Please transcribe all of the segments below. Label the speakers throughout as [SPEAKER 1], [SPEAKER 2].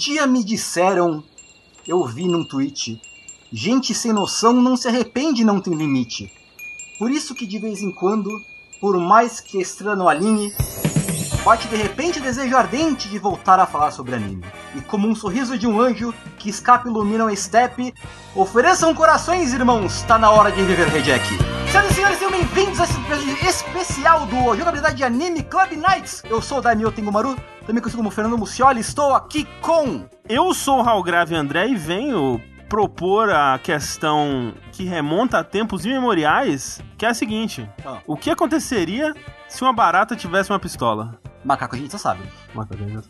[SPEAKER 1] dia me disseram, eu vi num tweet, gente sem noção não se arrepende não tem limite. Por isso que de vez em quando, por mais que estranho alinhe, bate de repente desejo ardente de voltar a falar sobre anime. E como um sorriso de um anjo que escapa ilumina um step, ofereçam corações, irmãos, tá na hora de viver Reject. Senhoras e senhores, sejam bem-vindos a esse especial do Jogabilidade de Anime Club Nights. Eu sou o Daimyo Tengumaru, também conhecido como Fernando Mucioli, estou aqui com...
[SPEAKER 2] Eu sou o Raul Grave André e venho propor a questão que remonta a tempos imemoriais, que é a seguinte:
[SPEAKER 1] Ah.
[SPEAKER 2] o que aconteceria se uma barata tivesse uma pistola?
[SPEAKER 1] Macaco, a gente já sabe.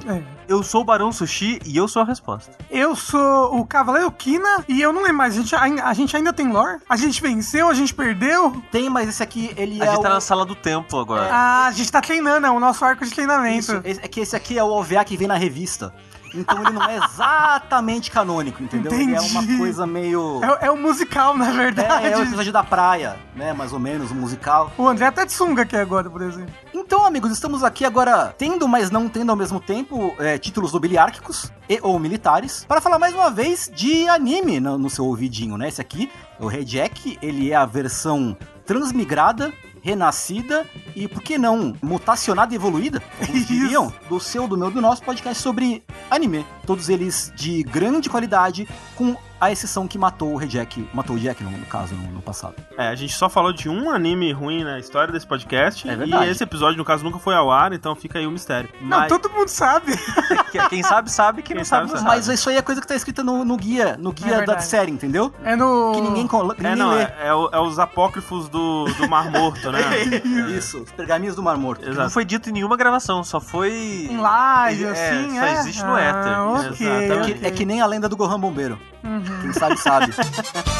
[SPEAKER 3] É.
[SPEAKER 4] Eu sou o Barão Sushi e eu sou a resposta.
[SPEAKER 3] Eu sou o Cavaleiro Kina e eu não lembro mais. A gente, ai- a gente ainda tem lore? A gente venceu, a gente perdeu?
[SPEAKER 1] Tem, mas esse aqui, ele
[SPEAKER 4] A
[SPEAKER 1] é
[SPEAKER 4] gente
[SPEAKER 1] o...
[SPEAKER 4] tá na sala do tempo agora.
[SPEAKER 3] Ah, a gente tá treinando, é o nosso arco de treinamento.
[SPEAKER 1] Isso, é que esse aqui é o OVA que vem na revista. Então ele não é exatamente canônico, entendeu? Ele é uma
[SPEAKER 3] Entendi.
[SPEAKER 1] coisa meio...
[SPEAKER 3] É, é o musical, na verdade.
[SPEAKER 1] É, é o episódio da praia, né? Mais ou menos, um musical.
[SPEAKER 3] O André tá de sunga aqui agora, por exemplo.
[SPEAKER 1] Então, amigos, estamos aqui agora tendo, mas não tendo ao mesmo tempo, é, títulos nobiliárquicos e ou militares, para falar mais uma vez de anime no, no seu ouvidinho, né? Esse aqui, o Reject, ele é a versão transmigrada, renascida e, por que não, mutacionada e evoluída, como diriam, do seu, do meu, do nosso podcast sobre anime. Todos eles de grande qualidade, com a exceção que matou o Reject, matou o Jack, no, no caso, no, no passado.
[SPEAKER 2] É, a gente só falou de um anime ruim na história desse podcast.
[SPEAKER 1] É verdade.
[SPEAKER 2] E esse episódio, no caso, nunca foi ao ar, então fica aí o mistério.
[SPEAKER 3] Não,
[SPEAKER 2] Mas-
[SPEAKER 3] todo mundo sabe.
[SPEAKER 4] Que- Quem sabe, sabe. Quem,
[SPEAKER 2] Quem
[SPEAKER 4] não sabe,
[SPEAKER 2] sabe,
[SPEAKER 4] não
[SPEAKER 2] sabe.
[SPEAKER 1] Mas isso aí é coisa que tá escrita no, no guia, no guia da
[SPEAKER 3] verdade.
[SPEAKER 1] série, entendeu?
[SPEAKER 3] É no.
[SPEAKER 1] Que ninguém, que
[SPEAKER 2] É,
[SPEAKER 1] ninguém
[SPEAKER 2] não,
[SPEAKER 1] lê.
[SPEAKER 2] é, é é os apócrifos do, do Mar Morto, né?
[SPEAKER 1] Isso, os pergaminhos do Mar Morto.
[SPEAKER 4] Não
[SPEAKER 2] Exato.
[SPEAKER 4] foi dito em nenhuma gravação, só foi.
[SPEAKER 3] Em live,
[SPEAKER 4] É,
[SPEAKER 3] assim,
[SPEAKER 4] só
[SPEAKER 3] é?
[SPEAKER 4] existe no éter.
[SPEAKER 3] Ah, ok,
[SPEAKER 1] É que, é que nem a lenda do Gohan Bombeiro.
[SPEAKER 3] Uhum.
[SPEAKER 1] Quem sabe, sabe.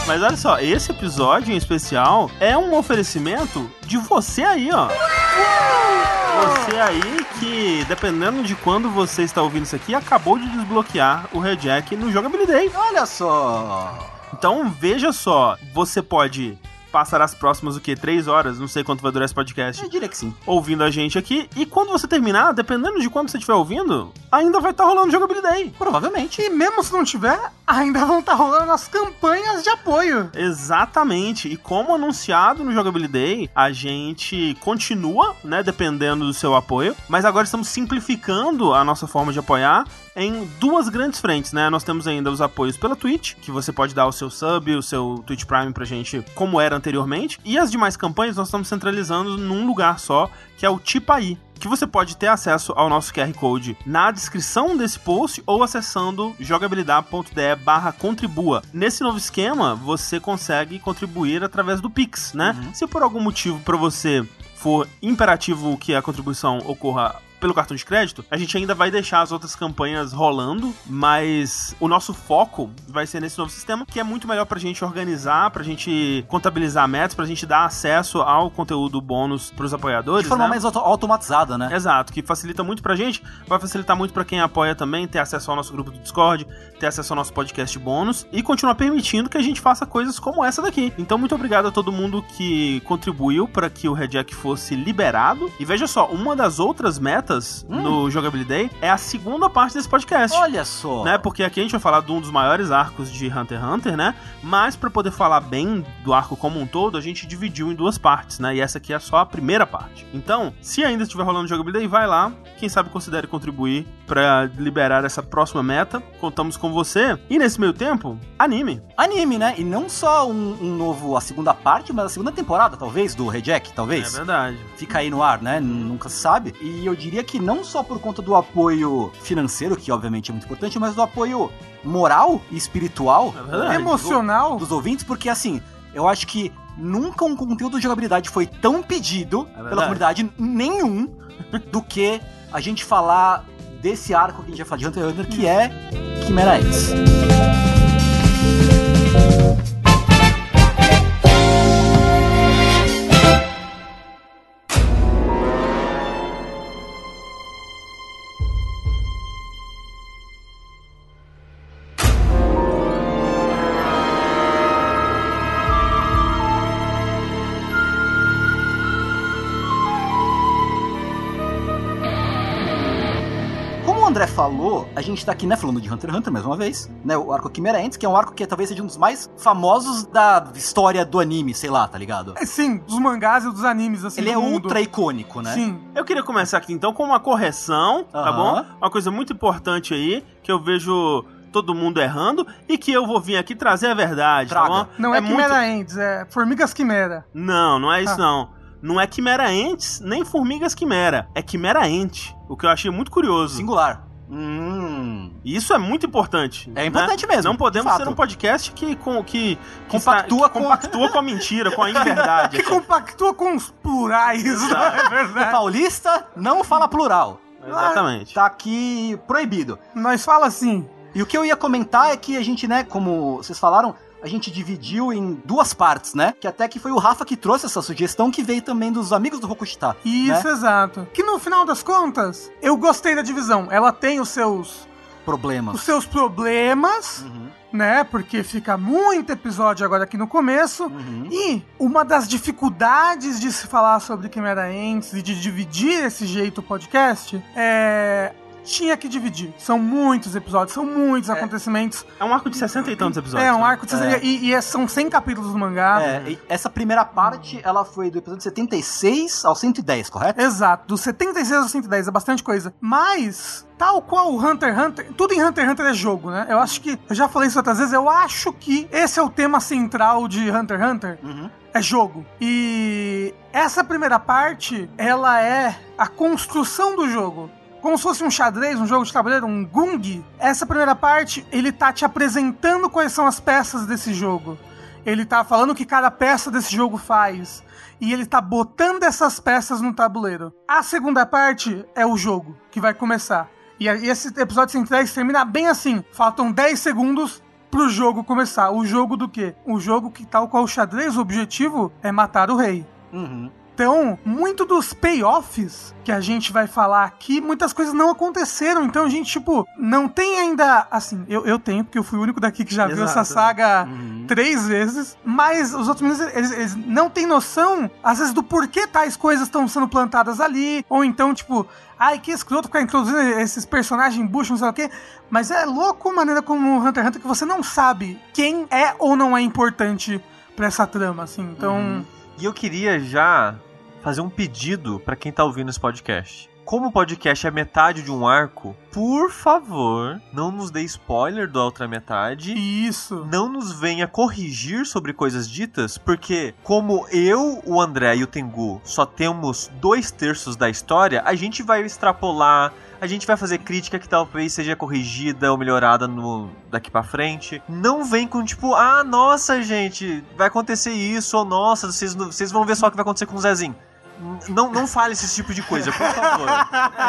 [SPEAKER 2] Mas olha só, esse episódio em especial é um oferecimento de você aí, ó. Você aí que, dependendo de quando você está ouvindo isso aqui, acabou de desbloquear o Rejack no Jogabilidade.
[SPEAKER 1] Olha só.
[SPEAKER 2] Então veja só, você pode passar as próximas o quê? Três horas, não sei quanto vai durar esse podcast,
[SPEAKER 1] Eu diria que sim.
[SPEAKER 2] ouvindo a gente aqui. E quando você terminar, dependendo de quando você estiver ouvindo, ainda vai estar rolando Jogabilidade.
[SPEAKER 1] Provavelmente.
[SPEAKER 3] E mesmo se não tiver, ainda vão estar rolando as campanhas de apoio.
[SPEAKER 2] Exatamente. E como anunciado no Jogabilidade, a gente continua, né, dependendo do seu apoio, mas agora estamos simplificando a nossa forma de apoiar em duas grandes frentes, né? Nós temos ainda os apoios pela Twitch, que você pode dar o seu sub, o seu Twitch Prime pra gente, como era anteriormente, e as demais campanhas nós estamos centralizando num lugar só, que é o Tipaí. Que você pode ter acesso ao nosso QR Code na descrição desse post ou acessando jogabilidade.de barra contribua. Nesse novo esquema, você consegue contribuir através do Pix, né? Se por algum motivo para você for imperativo que a contribuição ocorra pelo cartão de crédito, a gente ainda vai deixar as outras campanhas rolando, mas o nosso foco vai ser nesse novo sistema, que é muito melhor pra gente organizar, pra gente contabilizar metas, pra gente dar acesso ao conteúdo bônus pros apoiadores,
[SPEAKER 1] De forma
[SPEAKER 2] né?
[SPEAKER 1] mais auto- automatizada, né?
[SPEAKER 2] Exato, que facilita muito pra gente, vai facilitar muito pra quem apoia também, ter acesso ao nosso grupo do Discord, ter acesso ao nosso podcast bônus e continuar permitindo que a gente faça coisas como essa daqui. Então, muito obrigado a todo mundo que contribuiu para que o Red Jack fosse liberado. E veja só, uma das outras metas no Jogabilidade é a segunda parte desse podcast.
[SPEAKER 1] Olha só.
[SPEAKER 2] Né? Porque aqui a gente vai falar de um dos maiores arcos de Hunter x Hunter, né? Mas pra poder falar bem do arco como um todo, a gente dividiu em duas partes, né? E essa aqui é só a primeira parte. Então, se ainda estiver rolando jogabilidade, vai lá. Quem sabe considere contribuir pra liberar essa próxima meta. Contamos com você. E nesse meio tempo, anime.
[SPEAKER 1] Anime, né? E não só um, um novo, a segunda parte, mas a segunda temporada, talvez, do Reject,
[SPEAKER 2] É
[SPEAKER 1] talvez.
[SPEAKER 2] verdade.
[SPEAKER 1] Fica aí no ar, né? Nunca se sabe. E eu diria que não só por conta do apoio financeiro, que obviamente é muito importante, mas do apoio moral e espiritual
[SPEAKER 2] É verdade.
[SPEAKER 3] Emocional.
[SPEAKER 1] dos ouvintes, porque assim, eu acho que nunca um conteúdo de jogabilidade foi tão pedido
[SPEAKER 2] É
[SPEAKER 1] pela comunidade nenhum do que a gente falar desse arco que a gente vai falar de Hunter x Hunter, que é Chimera X. a gente tá aqui, né, falando de Hunter x Hunter mais uma vez, né, o arco Chimera Ants, que é um arco que talvez seja um dos mais famosos da história do anime, sei lá, tá ligado?
[SPEAKER 3] É, sim, dos mangás e dos animes, assim,
[SPEAKER 1] Ele é
[SPEAKER 3] do mundo.
[SPEAKER 1] ultra icônico, né?
[SPEAKER 3] Sim.
[SPEAKER 2] Eu queria começar aqui então com uma correção, tá
[SPEAKER 1] Aham.
[SPEAKER 2] bom? Uma coisa muito importante aí, que eu vejo todo mundo errando e que eu vou vir aqui trazer a verdade,
[SPEAKER 1] Traga.
[SPEAKER 2] tá bom?
[SPEAKER 3] Não é,
[SPEAKER 2] muito-
[SPEAKER 3] Quimera Ends, é Formigas Quimera.
[SPEAKER 2] Não, não é isso
[SPEAKER 3] Ah.
[SPEAKER 2] não. Não é Quimera Entes, nem Formigas Quimera. É Quimera Ente. O que eu achei muito curioso.
[SPEAKER 1] Singular. Hum.
[SPEAKER 2] Isso é muito importante.
[SPEAKER 1] É importante mesmo,
[SPEAKER 2] Não podemos
[SPEAKER 1] de
[SPEAKER 2] ser um podcast que, com, que, que
[SPEAKER 1] Compactua
[SPEAKER 2] está- que
[SPEAKER 1] com-
[SPEAKER 2] compactua com a mentira, com a inverdade.
[SPEAKER 3] Que compactua com os plurais, não é
[SPEAKER 1] O
[SPEAKER 3] verdade?
[SPEAKER 1] paulista não fala plural.
[SPEAKER 2] Exatamente.
[SPEAKER 1] Tá aqui proibido.
[SPEAKER 3] Nós fala assim,
[SPEAKER 1] E o que eu ia comentar é que a gente, né, como vocês falaram, a gente dividiu em duas partes, né? Que até que foi o Rafa que trouxe essa sugestão, que veio também dos amigos do Rokushita.
[SPEAKER 3] Isso,
[SPEAKER 1] né?
[SPEAKER 3] exato. Que no final das contas, eu gostei da divisão. Ela tem os seus,
[SPEAKER 1] Problemas.
[SPEAKER 3] os seus problemas,
[SPEAKER 1] Uhum,
[SPEAKER 3] né? Porque fica muito episódio agora aqui no começo.
[SPEAKER 1] uhum.
[SPEAKER 3] E uma das dificuldades de se falar sobre Quimera Ents e de dividir esse jeito o podcast é. Tinha que dividir. São muitos episódios, são muitos acontecimentos.
[SPEAKER 2] É um arco de 60 e tantos episódios.
[SPEAKER 3] É um
[SPEAKER 2] né?
[SPEAKER 3] arco de.
[SPEAKER 1] É.
[SPEAKER 3] E, e é- são 100 capítulos do mangá.
[SPEAKER 1] É, essa primeira parte, ela foi do episódio 76 ao 110, correto?
[SPEAKER 3] Exato, do 76 ao 110, é bastante coisa. Mas, tal qual o Hunter x Hunter, tudo em Hunter x Hunter é jogo, né? Eu acho que, eu já falei isso outras vezes, eu acho que esse é o tema central de Hunter x Hunter.
[SPEAKER 1] Uhum.
[SPEAKER 3] É jogo. E essa primeira parte, ela é a construção do jogo. Como se fosse um xadrez, um jogo de tabuleiro, um gung. Essa primeira parte, ele tá te apresentando quais são as peças desse jogo. Ele tá falando o que cada peça desse jogo faz. E ele tá botando essas peças no tabuleiro. A segunda parte é o jogo, que vai começar. E esse episódio 110 termina bem assim. Faltam 10 segundos pro jogo começar. O jogo do quê? O jogo que, tal qual o xadrez, o objetivo é matar o rei.
[SPEAKER 1] Uhum.
[SPEAKER 3] Então, muito dos payoffs que a gente vai falar aqui, muitas coisas não aconteceram. Então, a gente, tipo, não tem ainda. Assim, eu, eu tenho, porque eu fui o único daqui que já viu
[SPEAKER 2] Exato.
[SPEAKER 3] essa saga
[SPEAKER 1] Uhum.
[SPEAKER 3] três vezes. Mas os outros meninos, eles, eles não têm noção, às vezes, do porquê tais coisas estão sendo plantadas ali. Ou então, tipo, ai, que escroto ficar introduzindo esses personagens buchos, não sei o quê. Mas é louco a maneira como o Hunter x Hunter que você não sabe quem é ou não é importante pra essa trama, assim. Então.
[SPEAKER 1] Uhum.
[SPEAKER 4] E eu queria já fazer um pedido pra quem tá ouvindo esse podcast. Como o podcast é metade de um arco, por favor, não nos dê spoiler da outra metade.
[SPEAKER 3] Isso.
[SPEAKER 4] Não nos venha corrigir sobre coisas ditas, porque como eu, o André e o Tengu só temos dois terços da história, a gente vai extrapolar, a gente vai fazer crítica que talvez seja corrigida ou melhorada no daqui pra frente. Não vem com tipo, ah, nossa, gente, vai acontecer isso, ou nossa, vocês, vocês vão ver só o que vai acontecer com o Zezinho. Não, não fale esse tipo de coisa, por favor.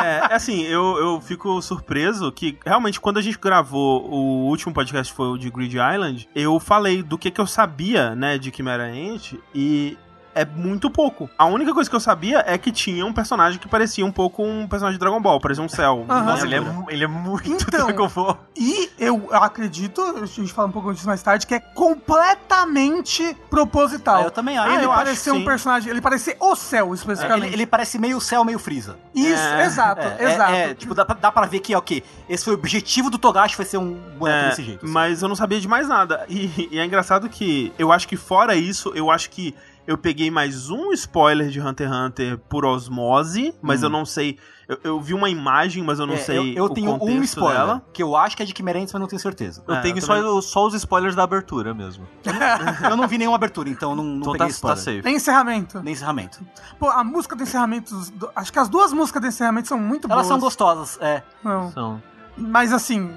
[SPEAKER 2] É, assim, eu, eu fico surpreso que realmente quando a gente gravou o último podcast foi o de Grid Island, eu falei do que, que eu sabia, né, de Chimera Ant e é muito pouco. A única coisa que eu sabia é que tinha um personagem que parecia um pouco um personagem de Dragon Ball, parecia um Cell.
[SPEAKER 3] Aham.
[SPEAKER 4] Nossa, ele é, ele é muito
[SPEAKER 3] Então.
[SPEAKER 4] Dragon Ball.
[SPEAKER 3] E eu acredito, a gente fala um pouco disso mais tarde, que é completamente proposital.
[SPEAKER 1] Ah, eu também acho.
[SPEAKER 3] ele parecer
[SPEAKER 2] que
[SPEAKER 3] um
[SPEAKER 2] sim.
[SPEAKER 3] personagem, ele parecer o céu,
[SPEAKER 1] Ele,
[SPEAKER 3] especificamente.
[SPEAKER 1] ele parece meio céu, meio Freeza.
[SPEAKER 3] Isso,
[SPEAKER 2] É,
[SPEAKER 3] exato,
[SPEAKER 1] É,
[SPEAKER 3] exato.
[SPEAKER 1] é, é, tipo, dá pra, dá pra ver que, ok, esse foi o objetivo do Togashi, foi ser um boneco
[SPEAKER 2] É,
[SPEAKER 1] desse jeito. assim.
[SPEAKER 2] Mas eu não sabia de mais nada. E, e é engraçado que eu acho que fora isso, eu acho que eu peguei mais um spoiler de Hunter x Hunter por osmose, mas
[SPEAKER 1] Hum.
[SPEAKER 2] eu não sei. Eu, eu vi uma imagem, mas eu não
[SPEAKER 1] É,
[SPEAKER 2] sei
[SPEAKER 1] eu, eu
[SPEAKER 2] o
[SPEAKER 1] tenho um spoiler,
[SPEAKER 2] dela.
[SPEAKER 1] que eu acho que é de Quimerentes, mas não tenho certeza.
[SPEAKER 4] Eu
[SPEAKER 2] É,
[SPEAKER 4] tenho
[SPEAKER 2] eu
[SPEAKER 4] só,
[SPEAKER 2] também.
[SPEAKER 4] só os spoilers da abertura mesmo.
[SPEAKER 1] eu não vi nenhuma abertura, então não, não
[SPEAKER 4] Então
[SPEAKER 1] peguei
[SPEAKER 4] tá,
[SPEAKER 1] spoiler.
[SPEAKER 4] tá safe.
[SPEAKER 3] Nem encerramento.
[SPEAKER 1] Nem encerramento.
[SPEAKER 3] Pô, a música do encerramento. acho que as duas músicas do encerramento são muito
[SPEAKER 1] Elas
[SPEAKER 3] boas.
[SPEAKER 1] são gostosas, é.
[SPEAKER 3] Não.
[SPEAKER 4] São.
[SPEAKER 3] Mas assim,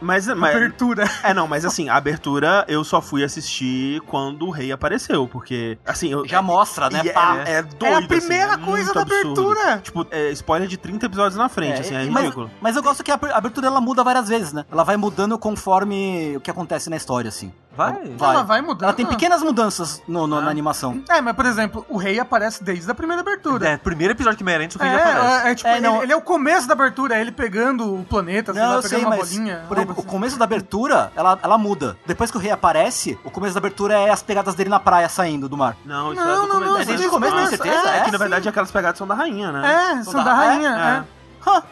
[SPEAKER 2] Mas, mas
[SPEAKER 3] abertura.
[SPEAKER 2] é não, mas assim, a abertura eu só fui assistir quando o rei apareceu, porque assim, eu,
[SPEAKER 1] Já mostra, né?
[SPEAKER 2] é,
[SPEAKER 1] Pá.
[SPEAKER 2] é doido,
[SPEAKER 3] é a
[SPEAKER 2] assim,
[SPEAKER 3] primeira
[SPEAKER 2] é
[SPEAKER 3] coisa da
[SPEAKER 2] absurdo.
[SPEAKER 3] abertura.
[SPEAKER 2] Tipo, é spoiler de 30 episódios na frente,
[SPEAKER 1] É,
[SPEAKER 2] assim, é
[SPEAKER 1] mas-
[SPEAKER 2] ridículo.
[SPEAKER 1] Mas eu gosto que a abertura ela muda várias vezes, né? Ela vai mudando conforme o que acontece na história, assim.
[SPEAKER 4] Vai.
[SPEAKER 1] Vai.
[SPEAKER 3] Ela vai mudando.
[SPEAKER 1] Ela tem pequenas mudanças no, no- na animação.
[SPEAKER 3] É, mas por exemplo, o rei aparece desde a primeira abertura.
[SPEAKER 4] É, primeiro episódio que merece, o
[SPEAKER 3] É,
[SPEAKER 4] rei já aparece.
[SPEAKER 3] é, é, tipo,
[SPEAKER 1] É, não.
[SPEAKER 3] ele, ele é o começo da abertura, é ele pegando o planeta, sei
[SPEAKER 1] Não,
[SPEAKER 3] lá,
[SPEAKER 1] eu
[SPEAKER 3] pegando
[SPEAKER 1] sei,
[SPEAKER 3] uma
[SPEAKER 1] mas
[SPEAKER 3] bolinha.
[SPEAKER 1] por
[SPEAKER 3] algo
[SPEAKER 1] exemplo, o
[SPEAKER 3] assim.
[SPEAKER 1] começo da abertura, ela, ela muda. Depois que o rei aparece, o começo da abertura é as pegadas dele na praia saindo do mar.
[SPEAKER 2] Não, isso
[SPEAKER 3] Não,
[SPEAKER 2] é do
[SPEAKER 3] não,
[SPEAKER 2] começo.
[SPEAKER 3] não,
[SPEAKER 2] é
[SPEAKER 3] é
[SPEAKER 2] desde o começo, tem certeza?
[SPEAKER 3] é,
[SPEAKER 2] É, que na
[SPEAKER 3] sim.
[SPEAKER 2] verdade aquelas pegadas são da rainha, né?
[SPEAKER 3] É, são da
[SPEAKER 1] da-
[SPEAKER 3] rainha,
[SPEAKER 2] é.
[SPEAKER 3] é.
[SPEAKER 1] Hã?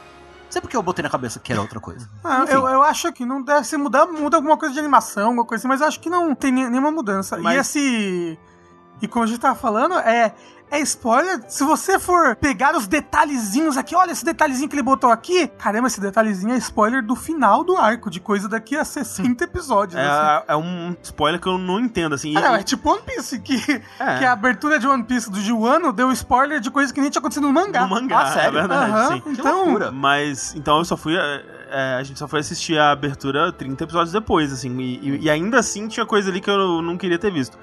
[SPEAKER 5] Sei porque eu botei na cabeça que era outra coisa.
[SPEAKER 3] Ah, eu, eu acho que não deve se mudar, muda alguma coisa de animação, alguma coisa assim, mas eu acho que não tem nenhuma mudança.
[SPEAKER 2] Mas-
[SPEAKER 3] E esse. E como a gente tava falando, é. É spoiler. Se você for pegar os detalhezinhos aqui, olha esse detalhezinho que ele botou aqui. Caramba, esse detalhezinho é spoiler do final do arco, de coisa daqui a 60 episódios. assim.
[SPEAKER 2] É, é um spoiler que eu não entendo, assim.
[SPEAKER 3] Ah, não, é tipo One Piece, que,
[SPEAKER 2] É.
[SPEAKER 3] que a abertura de One Piece do Juano deu spoiler de coisa que nem tinha acontecido no mangá.
[SPEAKER 2] no mangá,
[SPEAKER 5] Ah, sério?
[SPEAKER 2] é verdade,
[SPEAKER 3] Aham,
[SPEAKER 2] sim.
[SPEAKER 3] Então.
[SPEAKER 2] Mas, então eu só fui. é, é, a gente só foi assistir a abertura 30 episódios depois, assim. E- e ainda assim tinha coisa ali que eu não queria ter visto.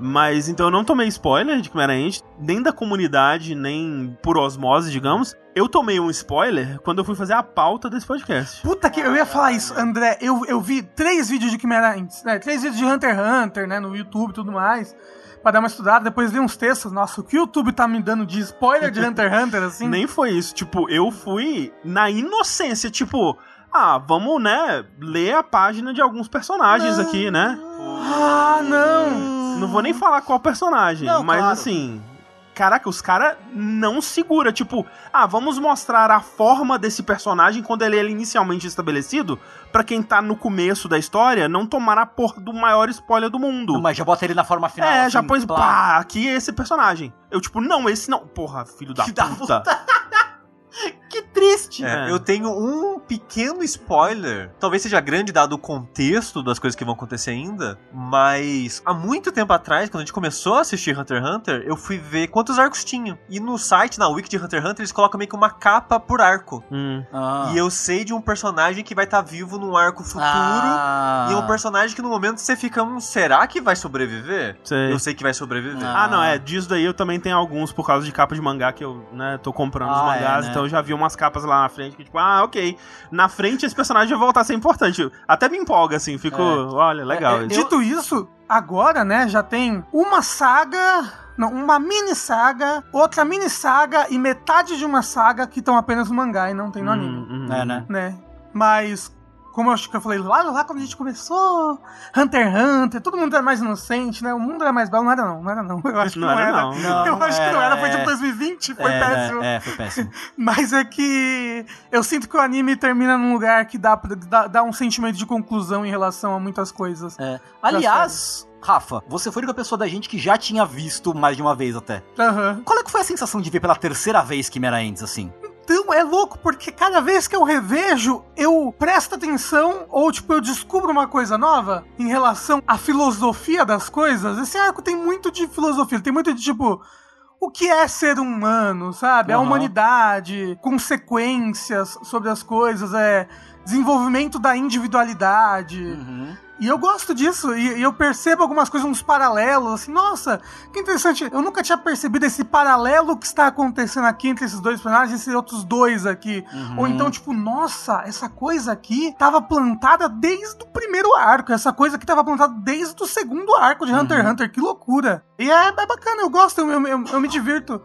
[SPEAKER 2] Mas então eu não tomei spoiler de Chimera Ant, nem da comunidade, nem por osmose, digamos. Eu tomei um spoiler quando eu fui fazer a pauta desse podcast.
[SPEAKER 3] Puta que eu ia falar isso, André. Eu, eu vi três vídeos de Chimera Ants, né? Três vídeos de Hunter x Hunter, né? No YouTube e tudo mais. Pra dar uma estudada. Depois li uns textos. Nossa, o que o YouTube tá me dando de spoiler de Hunter x Hunter, assim?
[SPEAKER 2] Nem foi isso. Tipo, eu fui na inocência, tipo. Ah, vamos, né, ler a página de alguns personagens aqui, né?
[SPEAKER 3] Ah, não!
[SPEAKER 2] Não vou nem falar qual personagem,
[SPEAKER 5] Não,
[SPEAKER 2] mas
[SPEAKER 5] claro.
[SPEAKER 2] assim. Caraca, os caras não segura, tipo, ah, vamos mostrar a forma desse personagem quando ele é inicialmente estabelecido, pra quem tá no começo da história não tomar a porra do maior spoiler do mundo.
[SPEAKER 5] Mas já bota ele na forma final.
[SPEAKER 2] é,
[SPEAKER 5] assim,
[SPEAKER 2] já põe, pá, aqui é esse personagem. Eu, tipo, não, esse não. Porra, filho da
[SPEAKER 5] Que da
[SPEAKER 2] puta.
[SPEAKER 5] Que triste.
[SPEAKER 4] É,
[SPEAKER 2] É.
[SPEAKER 4] Eu tenho um pequeno spoiler. Talvez seja grande dado o contexto das coisas que vão acontecer ainda. Mas há muito tempo atrás, quando a gente começou a assistir Hunter x Hunter, eu fui ver quantos arcos tinham. E no site, na wiki de Hunter x Hunter, eles colocam meio que uma capa por arco.
[SPEAKER 2] Hum.
[SPEAKER 5] Ah.
[SPEAKER 4] E eu sei de um personagem que vai estar vivo num arco futuro.
[SPEAKER 5] Ah.
[SPEAKER 4] E um personagem que no momento você fica, hum, será que vai sobreviver?
[SPEAKER 2] Sei.
[SPEAKER 4] Eu sei que vai sobreviver.
[SPEAKER 5] Ah.
[SPEAKER 2] Ah, não, é, disso daí eu também tenho alguns por causa de capa de mangá que eu, né, tô comprando os
[SPEAKER 5] Ah,
[SPEAKER 2] mangás,
[SPEAKER 5] é, né?
[SPEAKER 2] então eu já vi umas capas lá na frente que, tipo, ah, ok. Na frente esse personagem vai voltar a ser importante. Até me empolga, assim, fico,
[SPEAKER 5] É.
[SPEAKER 2] olha, legal.
[SPEAKER 5] É,
[SPEAKER 2] isso.
[SPEAKER 3] Dito isso, agora, né, já tem uma saga. Não, uma mini saga, outra mini saga e metade de uma saga que estão apenas no mangá e não tem no anime.
[SPEAKER 2] Hum, hum,
[SPEAKER 5] É, né?
[SPEAKER 3] né? Mas, como eu acho que eu falei lá, lá quando a gente começou, Hunter x Hunter, todo mundo era mais inocente, né? O mundo era mais belo, não era não, não era não. Eu acho que
[SPEAKER 2] Não
[SPEAKER 3] não,
[SPEAKER 2] era,
[SPEAKER 3] era.
[SPEAKER 2] não.
[SPEAKER 5] Não,
[SPEAKER 3] eu acho que não era, foi
[SPEAKER 5] é.
[SPEAKER 3] tipo 2020, foi
[SPEAKER 5] é,
[SPEAKER 3] péssimo.
[SPEAKER 5] É, foi péssimo.
[SPEAKER 3] Mas é que eu sinto que o anime termina num lugar que dá, dá, dá um sentimento de conclusão em relação a muitas coisas.
[SPEAKER 5] É. Aliás, Rafa, você foi a única pessoa da gente que já tinha visto mais de uma vez até.
[SPEAKER 3] Aham.
[SPEAKER 5] Qual é que foi a sensação de ver pela terceira vez Chimera Ants, assim?
[SPEAKER 3] Então é louco, porque cada vez que eu revejo, eu presto atenção ou, tipo, eu descubro uma coisa nova em relação à filosofia das coisas. Esse arco tem muito de filosofia, tem muito de, tipo, o que é ser humano, sabe? A
[SPEAKER 5] Aham.
[SPEAKER 3] humanidade, consequências sobre as coisas, é desenvolvimento da individualidade.
[SPEAKER 5] Uhum.
[SPEAKER 3] E eu gosto disso, e, e eu percebo algumas coisas, uns paralelos, assim, nossa, que interessante, eu nunca tinha percebido esse paralelo que está acontecendo aqui entre esses dois personagens e esses outros dois aqui.
[SPEAKER 5] Uhum.
[SPEAKER 3] Ou então, tipo, nossa, essa coisa aqui tava plantada desde o primeiro arco, essa coisa aqui tava plantada desde o segundo arco de Hunter x Hunter, que loucura. E é, é bacana, eu gosto, eu, eu, eu me divirto.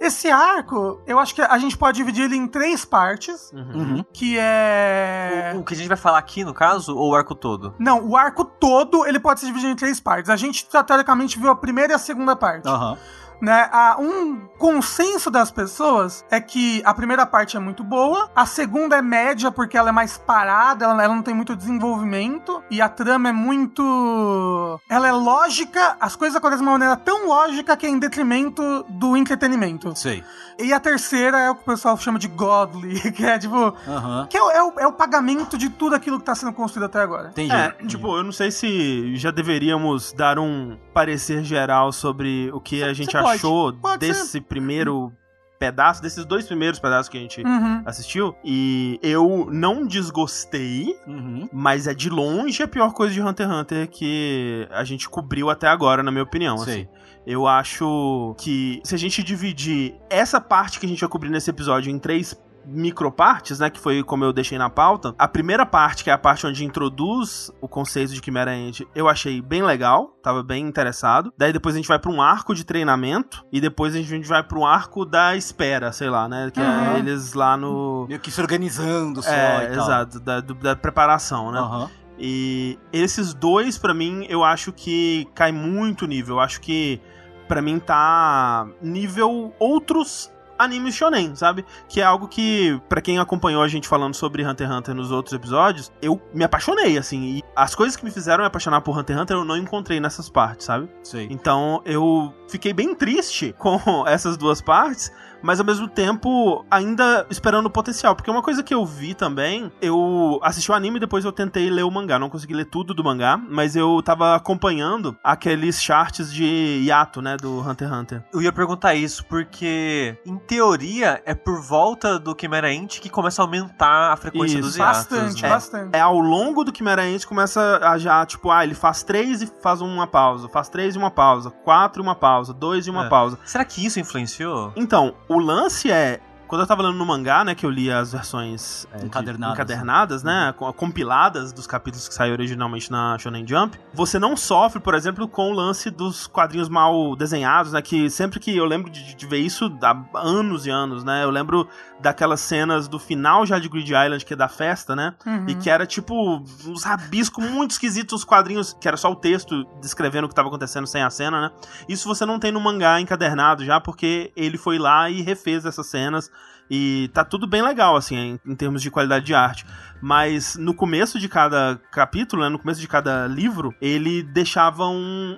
[SPEAKER 3] Esse arco, eu acho que a gente pode dividir ele em três partes,
[SPEAKER 5] Uhum.
[SPEAKER 3] que é...
[SPEAKER 4] O, o que a gente vai falar aqui, no caso, ou o arco todo?
[SPEAKER 3] Não, o arco todo ele pode ser dividido em três partes. A gente teoricamente viu a primeira e a segunda parte.
[SPEAKER 5] Aham.
[SPEAKER 3] Né? Um consenso das pessoas é que a primeira parte é muito boa, a segunda é média porque ela é mais parada, ela, ela não tem muito desenvolvimento e a trama é muito. Ela é lógica, as coisas acontecem de uma maneira tão lógica que é em detrimento do entretenimento.
[SPEAKER 5] Sei.
[SPEAKER 3] E a terceira é o que o pessoal chama de godly, que é tipo.
[SPEAKER 5] Aham.
[SPEAKER 3] Que é, o- é o, é o pagamento de tudo aquilo que tá sendo construído até agora.
[SPEAKER 5] Entendi.
[SPEAKER 2] É, tipo, eu não sei se já deveríamos dar um parecer geral sobre o que a gente
[SPEAKER 5] pode.
[SPEAKER 2] Achou
[SPEAKER 3] Pode
[SPEAKER 2] desse primeiro pedaço, desses dois primeiros pedaços que a gente
[SPEAKER 3] Uhum.
[SPEAKER 2] assistiu. E eu não desgostei,
[SPEAKER 5] Uhum.
[SPEAKER 2] mas é de longe a pior coisa de Hunter x Hunter que a gente cobriu até agora, na minha opinião.
[SPEAKER 5] Sei.
[SPEAKER 2] assim. Eu acho que se a gente dividir essa parte que a gente vai cobrir nesse episódio em três micropartes, né, que foi como eu deixei na pauta. A primeira parte, que é a parte onde introduz o conceito de Chimera Ant, eu achei bem legal, tava bem interessado. Daí depois a gente vai pra um arco de treinamento e depois a gente vai pra um arco da espera, sei lá, né, que
[SPEAKER 3] Uhum.
[SPEAKER 2] é eles lá no
[SPEAKER 5] Meio que se organizando só
[SPEAKER 2] é,
[SPEAKER 5] e tal.
[SPEAKER 2] exato, da, do- da preparação, né?
[SPEAKER 5] Aham.
[SPEAKER 2] E esses dois, pra mim, eu acho que cai muito nível. Eu acho que, pra mim, tá nível outros animes shonen, sabe? Que é algo que, para quem acompanhou a gente falando sobre Hunter x Hunter nos outros episódios, eu me apaixonei, assim. E as coisas que me fizeram me apaixonar por Hunter x Hunter eu não encontrei nessas partes, sabe?
[SPEAKER 5] Sei.
[SPEAKER 2] Então eu fiquei bem triste com essas duas partes, mas ao mesmo tempo ainda esperando o potencial. Porque uma coisa que eu vi também, eu assisti o anime e depois eu tentei ler o mangá. Não consegui ler tudo do mangá, mas eu tava acompanhando aqueles charts de hiato, né, do Hunter x Hunter.
[SPEAKER 4] Eu ia perguntar isso, porque, em teoria, é por volta do Chimera Ant que começa a aumentar a frequência
[SPEAKER 2] Isso.
[SPEAKER 4] dos hiatos.
[SPEAKER 3] Bastante,
[SPEAKER 4] né?
[SPEAKER 3] bastante.
[SPEAKER 2] É ao longo do Chimera Ant começa a já, tipo, ah, ele faz três e faz uma pausa, faz três e uma pausa, quatro e uma pausa, dois e uma
[SPEAKER 4] É.
[SPEAKER 2] pausa.
[SPEAKER 4] Será que isso influenciou?
[SPEAKER 2] Então, o lance é. Quando eu tava lendo no mangá, né, que eu li as versões é, de-
[SPEAKER 5] Encadernadas.
[SPEAKER 2] encadernadas, né, co- compiladas dos capítulos que saíram originalmente na Shonen Jump, você não sofre, por exemplo, com o lance dos quadrinhos mal desenhados, né, que sempre que eu lembro de, de ver isso há anos e anos, né, eu lembro daquelas cenas do final já de Grid Island, que é da festa, né,
[SPEAKER 3] Uhum.
[SPEAKER 2] e que era tipo uns rabiscos muito esquisitos, os quadrinhos, que era só o texto descrevendo o que tava acontecendo sem a cena, né? Isso você não tem no mangá encadernado já, porque ele foi lá e refez essas cenas. E tá tudo bem legal, assim, em, em termos de qualidade de arte. Mas no começo de cada capítulo, né, no começo de cada livro, ele deixava um.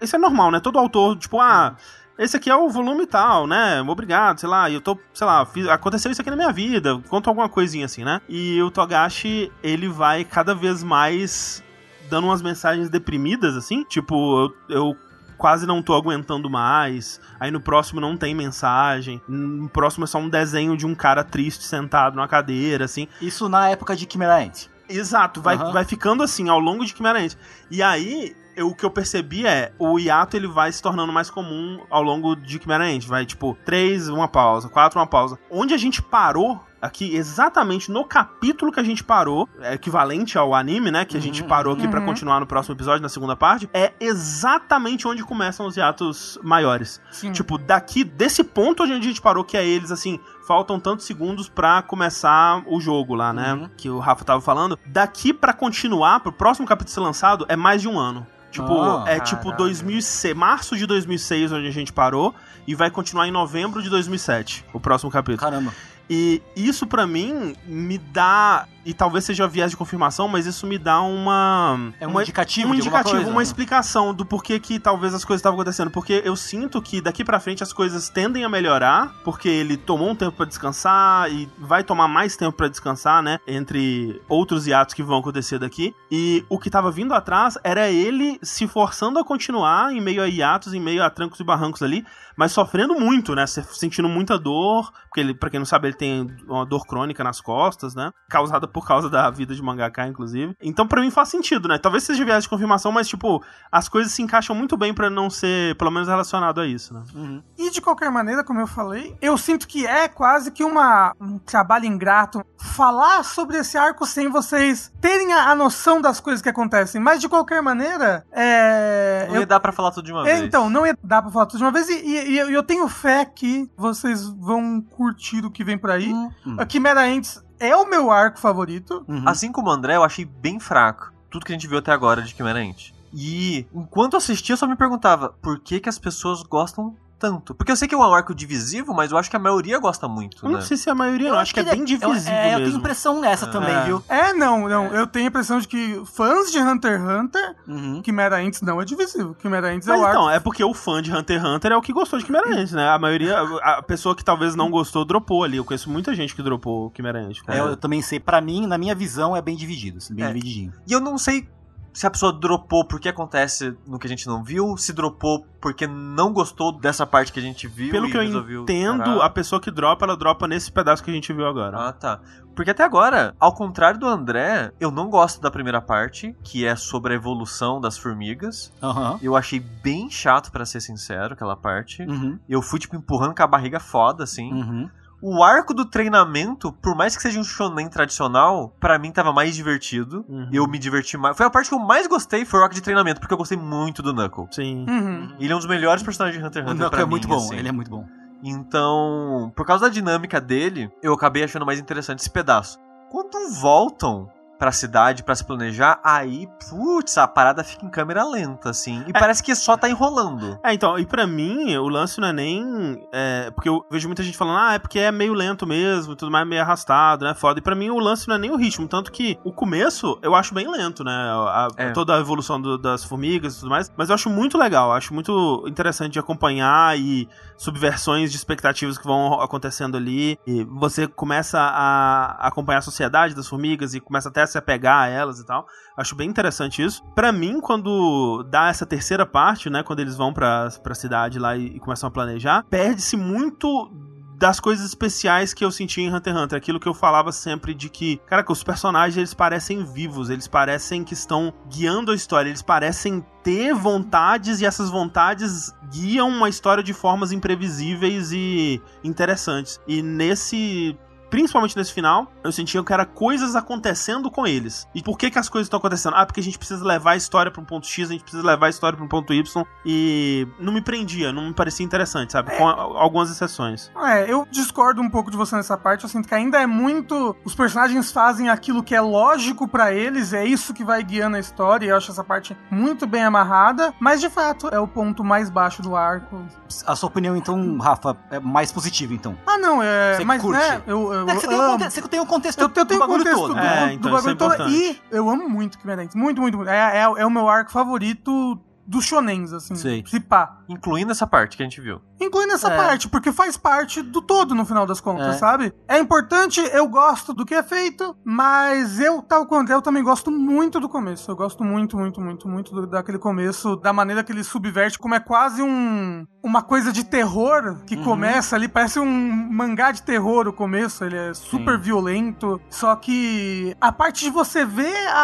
[SPEAKER 2] Isso é normal, né? Todo autor, tipo, ah. Esse aqui é o volume tal, né? Obrigado, sei lá. Eu tô, sei lá, fiz- aconteceu isso aqui na minha vida. Conta alguma coisinha assim, né? E o Togashi, ele vai cada vez mais dando umas mensagens deprimidas, assim. Tipo, eu, eu quase não tô aguentando mais. Aí no próximo não tem mensagem. No próximo é só um desenho de um cara triste sentado numa cadeira, assim.
[SPEAKER 5] Isso na época de Chimera Ant.
[SPEAKER 2] Exato, vai,
[SPEAKER 5] Aham.
[SPEAKER 2] vai ficando assim ao longo de Chimera Ant. E aí, eu- o que eu percebi é, o hiato ele vai se tornando mais comum ao longo de Chimera Ant. Vai, tipo, três, uma pausa, quatro, uma pausa. Onde a gente parou aqui, exatamente no capítulo que a gente parou, é equivalente ao anime, né, que a gente
[SPEAKER 5] Uhum,
[SPEAKER 2] parou aqui pra
[SPEAKER 3] uhum.
[SPEAKER 2] continuar no próximo episódio, na segunda parte, é exatamente onde começam os hiatos maiores.
[SPEAKER 3] Sim.
[SPEAKER 2] Tipo, daqui, desse ponto onde a gente parou, que é eles, assim, faltam tantos segundos pra começar o jogo lá, né?
[SPEAKER 5] Uhum.
[SPEAKER 2] Que o Rafa tava falando. Daqui pra continuar, pro próximo capítulo ser lançado, é mais de um ano. Tipo,
[SPEAKER 5] Ah,
[SPEAKER 2] é tipo
[SPEAKER 4] caralho.
[SPEAKER 2] 2006, março de 2006, onde a gente parou, e vai continuar em novembro de 2007, o próximo capítulo.
[SPEAKER 5] Caramba.
[SPEAKER 2] E isso pra mim me dá, e talvez seja viés de confirmação, mas isso me dá uma
[SPEAKER 5] É um
[SPEAKER 2] uma,
[SPEAKER 5] indicativo
[SPEAKER 2] um indicativo,
[SPEAKER 5] coisa,
[SPEAKER 2] uma
[SPEAKER 5] né?
[SPEAKER 2] explicação do porquê que talvez as coisas estavam acontecendo. Porque eu sinto que daqui pra frente as coisas tendem a melhorar, porque ele tomou um tempo pra descansar e vai tomar mais tempo pra descansar, né? Entre outros hiatos que vão acontecer daqui. E o que tava vindo atrás era ele se forçando a continuar em meio a hiatos, em meio a trancos e barrancos ali, mas sofrendo muito, né? Se- Sentindo muita dor, porque ele, pra quem não sabe, ele tem uma dor crônica nas costas, né? Causada por causa da vida de mangaka, inclusive. Então, pra mim faz sentido, né? Talvez seja viés de confirmação, mas, tipo, as coisas se encaixam muito bem pra não ser, pelo menos, relacionado a isso, né?
[SPEAKER 5] Uhum.
[SPEAKER 3] E de qualquer maneira, como eu falei, eu sinto que é quase que uma, um trabalho ingrato falar sobre esse arco sem vocês terem a, a noção das coisas que acontecem. Mas de qualquer maneira, é.
[SPEAKER 4] Não
[SPEAKER 3] eu-
[SPEAKER 4] ia dar pra falar tudo de uma
[SPEAKER 3] é,
[SPEAKER 4] vez.
[SPEAKER 3] então, não ia dar pra falar tudo de uma vez. E, e- e eu- eu tenho fé que vocês vão curtir o que vem por aí.
[SPEAKER 5] Uhum.
[SPEAKER 3] A Chimera Ants é o meu arco favorito.
[SPEAKER 5] Uhum.
[SPEAKER 4] Assim como o André, eu achei bem fraco tudo que a gente viu até agora de Chimera Ant. E enquanto eu assistia, eu só me perguntava por que, que as pessoas gostam tanto. Porque eu sei que é um arco divisivo, mas eu acho que a maioria gosta muito,
[SPEAKER 2] Eu
[SPEAKER 4] né?
[SPEAKER 2] não sei se é a maioria, não. Acho que é
[SPEAKER 5] ele
[SPEAKER 2] bem divisível
[SPEAKER 5] eu, é, eu tenho
[SPEAKER 2] mesmo.
[SPEAKER 5] impressão nessa também,
[SPEAKER 2] É.
[SPEAKER 5] viu?
[SPEAKER 3] É, não, não. Eu tenho a impressão de que fãs de Hunter x Hunter,
[SPEAKER 5] Uhum.
[SPEAKER 3] Chimera Ants não é divisível. Chimera Ants é
[SPEAKER 2] Mas
[SPEAKER 3] o arco.
[SPEAKER 2] então, é porque o fã de Hunter x Hunter é o que gostou de Chimera Ant, né? A maioria, a pessoa que talvez não gostou, dropou ali. Eu conheço muita gente que dropou Chimera Ant.
[SPEAKER 5] É, eu também sei, pra mim, na minha visão, é bem dividido, assim, bem
[SPEAKER 4] É.
[SPEAKER 5] divididinho.
[SPEAKER 4] E eu não sei se a pessoa dropou porque acontece no que a gente não viu, se dropou porque não gostou dessa parte que a gente viu
[SPEAKER 2] Pelo que eu entendo,
[SPEAKER 4] parar.
[SPEAKER 2] a pessoa que dropa, ela dropa nesse pedaço que a gente viu agora.
[SPEAKER 4] Ah, tá. Porque até agora, ao contrário do André, eu não gosto da primeira parte, que é sobre a evolução das formigas.
[SPEAKER 5] Aham.
[SPEAKER 4] Eu achei bem chato, pra ser sincero, aquela parte.
[SPEAKER 5] Uhum.
[SPEAKER 4] Eu fui, tipo, empurrando com a barriga foda, assim.
[SPEAKER 5] Uhum.
[SPEAKER 4] O arco do treinamento, por mais que seja um shonen tradicional, pra mim tava mais divertido.
[SPEAKER 2] Uhum.
[SPEAKER 4] Eu me diverti mais. Foi a parte que eu mais gostei, foi o arco de treinamento, porque eu gostei muito do Knuckle.
[SPEAKER 2] Sim.
[SPEAKER 3] Uhum.
[SPEAKER 4] Ele é um dos melhores personagens de Hunter x
[SPEAKER 5] O
[SPEAKER 4] Hunter
[SPEAKER 5] Knuckle
[SPEAKER 4] pra
[SPEAKER 5] é
[SPEAKER 4] mim,
[SPEAKER 5] muito bom,
[SPEAKER 4] assim.
[SPEAKER 5] ele é muito bom.
[SPEAKER 4] Então, por causa da dinâmica dele, eu acabei achando mais interessante esse pedaço. Quando voltam pra cidade pra se planejar, aí, putz, a parada fica em câmera lenta, assim. E parece que só tá enrolando.
[SPEAKER 2] É, então, e pra mim, o lance não é nem. é, porque eu vejo muita gente falando, ah, é porque é meio lento mesmo, tudo mais meio arrastado, né? Foda. E pra mim, o lance não é nem o ritmo. Tanto que o começo eu acho bem lento, né? A-
[SPEAKER 4] É.
[SPEAKER 2] Toda a evolução do- das formigas e tudo mais. Mas eu acho muito legal, acho muito interessante de acompanhar e subversões de expectativas que vão acontecendo ali. E você começa a acompanhar a sociedade das formigas e começa até a se apegar a elas e tal. Acho bem interessante isso. Pra mim, quando dá essa terceira parte, né, quando eles vão pra, pra cidade lá e, e começam a planejar, perde-se muito das coisas especiais que eu senti em Hunter x Hunter, aquilo que eu falava sempre de que, cara, que os personagens eles parecem vivos, eles parecem que estão guiando a história, eles parecem ter vontades e essas vontades guiam uma história de formas imprevisíveis e interessantes. E nesse principalmente nesse final, eu sentia que era coisas acontecendo com eles. E por que que as coisas estão acontecendo? Ah, porque a gente precisa levar a história para um ponto X, a gente precisa levar a história para um ponto Y e não me prendia, não me parecia interessante, sabe? Com a- algumas exceções.
[SPEAKER 3] É, eu discordo um pouco de você nessa parte. Eu sinto que ainda é muito. Os personagens fazem aquilo que é lógico pra eles, é isso que vai guiando a história. E eu acho essa parte muito bem amarrada. Mas de fato é o ponto mais baixo do arco.
[SPEAKER 1] A sua opinião, então, Rafa, é mais positiva, então.
[SPEAKER 3] Ah, não, é.
[SPEAKER 1] Você
[SPEAKER 3] mas
[SPEAKER 1] curte?
[SPEAKER 3] né, eu, eu,
[SPEAKER 1] É que você tem, o
[SPEAKER 3] amo.
[SPEAKER 1] conte- você tem o contexto
[SPEAKER 3] Eu, eu tenho
[SPEAKER 1] do bagulho
[SPEAKER 3] contexto
[SPEAKER 1] todo.
[SPEAKER 3] do,
[SPEAKER 2] É,
[SPEAKER 3] do
[SPEAKER 2] então
[SPEAKER 3] bagulho
[SPEAKER 2] isso é
[SPEAKER 3] todo. E eu amo muito Kimer Dentes. Muito, muito, muito. É, é, é o meu arco favorito dos shonens, assim.
[SPEAKER 1] Sei.
[SPEAKER 3] Se pá.
[SPEAKER 4] Incluindo essa parte que a gente viu.
[SPEAKER 3] Incluindo essa
[SPEAKER 1] É.
[SPEAKER 3] parte, porque faz parte do todo no final das contas,
[SPEAKER 1] É.
[SPEAKER 3] sabe? É importante, eu gosto do que é feito, mas eu, tal quanto eu, também gosto muito do começo. Eu gosto muito, muito, muito, muito do- daquele começo, da maneira que ele subverte, como é quase um uma coisa de terror que
[SPEAKER 1] Uhum.
[SPEAKER 3] começa ali, parece um mangá de terror o começo, ele é super
[SPEAKER 1] Sim.
[SPEAKER 3] violento, só que a parte de você ver a,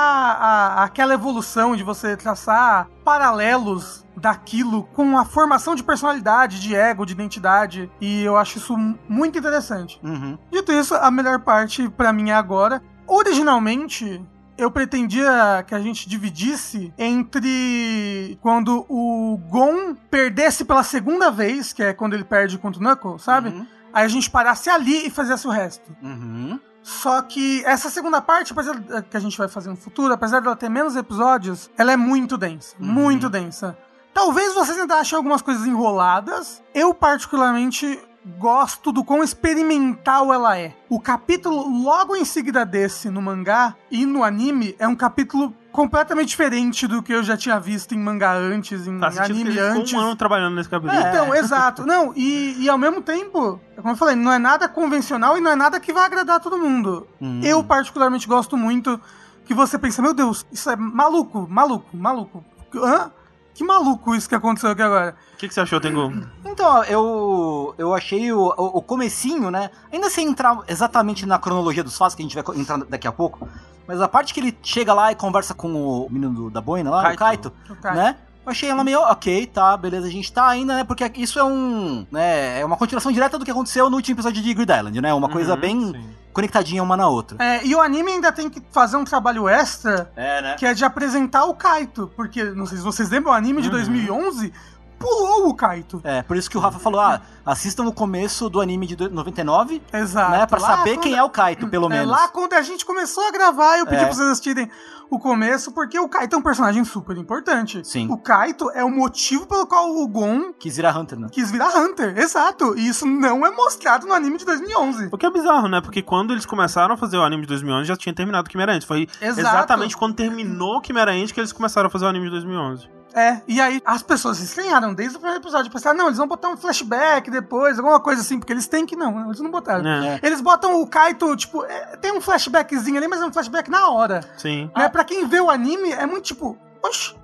[SPEAKER 3] a- aquela evolução, de você traçar paralelos daquilo com a formação de personalidade, de ego, de identidade, e eu acho isso mu- muito interessante.
[SPEAKER 1] Uhum.
[SPEAKER 3] Dito isso, a melhor parte pra mim é agora. Originalmente, eu pretendia que a gente dividisse entre quando o Gon perdesse pela segunda vez, que é quando ele perde contra o Knuckle, sabe?
[SPEAKER 1] Uhum.
[SPEAKER 3] Aí a gente parasse ali e fizesse o resto.
[SPEAKER 1] Uhum.
[SPEAKER 3] Só que essa segunda parte, apesar que a gente vai fazer no futuro, apesar dela ter menos episódios, ela é muito densa.
[SPEAKER 1] Uhum.
[SPEAKER 3] Muito densa. Talvez vocês ainda achem algumas coisas enroladas. Eu, particularmente, gosto do quão experimental ela é. O capítulo logo em seguida desse no mangá e no anime é um capítulo completamente diferente do que eu já tinha visto em mangá antes, em
[SPEAKER 2] que
[SPEAKER 3] anime antes.
[SPEAKER 2] um ano trabalhando nesse capítulo.
[SPEAKER 1] É.
[SPEAKER 3] Então, exato. Não, e, e ao mesmo tempo, como eu falei, não é nada convencional e não é nada que vai agradar todo mundo.
[SPEAKER 1] Uhum.
[SPEAKER 3] Eu, particularmente, gosto muito que você pensa, meu Deus, isso é maluco, maluco, maluco. Hã? Que maluco isso que aconteceu aqui agora.
[SPEAKER 2] O que, que você achou, Tengu?
[SPEAKER 1] Então, eu, eu achei o, o, o comecinho, né? Ainda sem entrar exatamente na cronologia dos fatos, que a gente vai entrar daqui a pouco, mas a parte que ele chega lá e conversa com o menino do- da boina lá, o
[SPEAKER 4] Kaito.
[SPEAKER 1] Kaito, né? Eu achei ela meio, ok, tá, beleza, a gente tá ainda, né? Porque isso é um. né, é uma continuação direta do que aconteceu no último episódio de Grid Island, né? Uma coisa
[SPEAKER 2] Uhum,
[SPEAKER 1] bem
[SPEAKER 4] Sim.
[SPEAKER 1] conectadinha uma na outra.
[SPEAKER 3] É, e o anime ainda tem que fazer um trabalho extra,
[SPEAKER 1] É, né?
[SPEAKER 3] que é de apresentar o Kaito. Porque, não sei se vocês lembram, o anime de
[SPEAKER 2] Uhum.
[SPEAKER 3] 2011 pulou o Kaito.
[SPEAKER 1] É, por isso que o Rafa falou, ah, assistam o começo do anime de do- 99,
[SPEAKER 3] Exato.
[SPEAKER 1] né? Pra
[SPEAKER 3] Lá
[SPEAKER 1] saber
[SPEAKER 3] quando-
[SPEAKER 1] quem é o Kaito, pelo
[SPEAKER 3] É
[SPEAKER 1] menos.
[SPEAKER 3] lá quando a gente começou a gravar, eu pedi
[SPEAKER 1] É.
[SPEAKER 3] pra vocês assistirem o começo, porque o Kaito é um personagem super importante.
[SPEAKER 1] Sim.
[SPEAKER 3] O Kaito é o motivo pelo qual o Gon
[SPEAKER 1] Quis virar Hunter, né?
[SPEAKER 3] quis virar Hunter. Exato. E isso não é mostrado no anime de 2011.
[SPEAKER 2] O que é bizarro, né? Porque quando eles começaram a fazer o anime de 2011, já tinha terminado o Quimera Ant. Foi
[SPEAKER 3] Exato.
[SPEAKER 2] exatamente quando terminou o Quimera Ant que eles começaram a fazer o anime de 2011.
[SPEAKER 3] É, e aí as pessoas se estranharam desde o primeiro episódio. Pensaram, não, eles vão botar um flashback depois, alguma coisa assim, porque eles têm que não, eles não botaram.
[SPEAKER 2] É,
[SPEAKER 3] Eles botam o Kaito, tipo, é, tem um flashbackzinho ali, mas é um flashback na hora.
[SPEAKER 2] sim.
[SPEAKER 3] Né? Pra quem vê o anime, é muito tipo, oxi,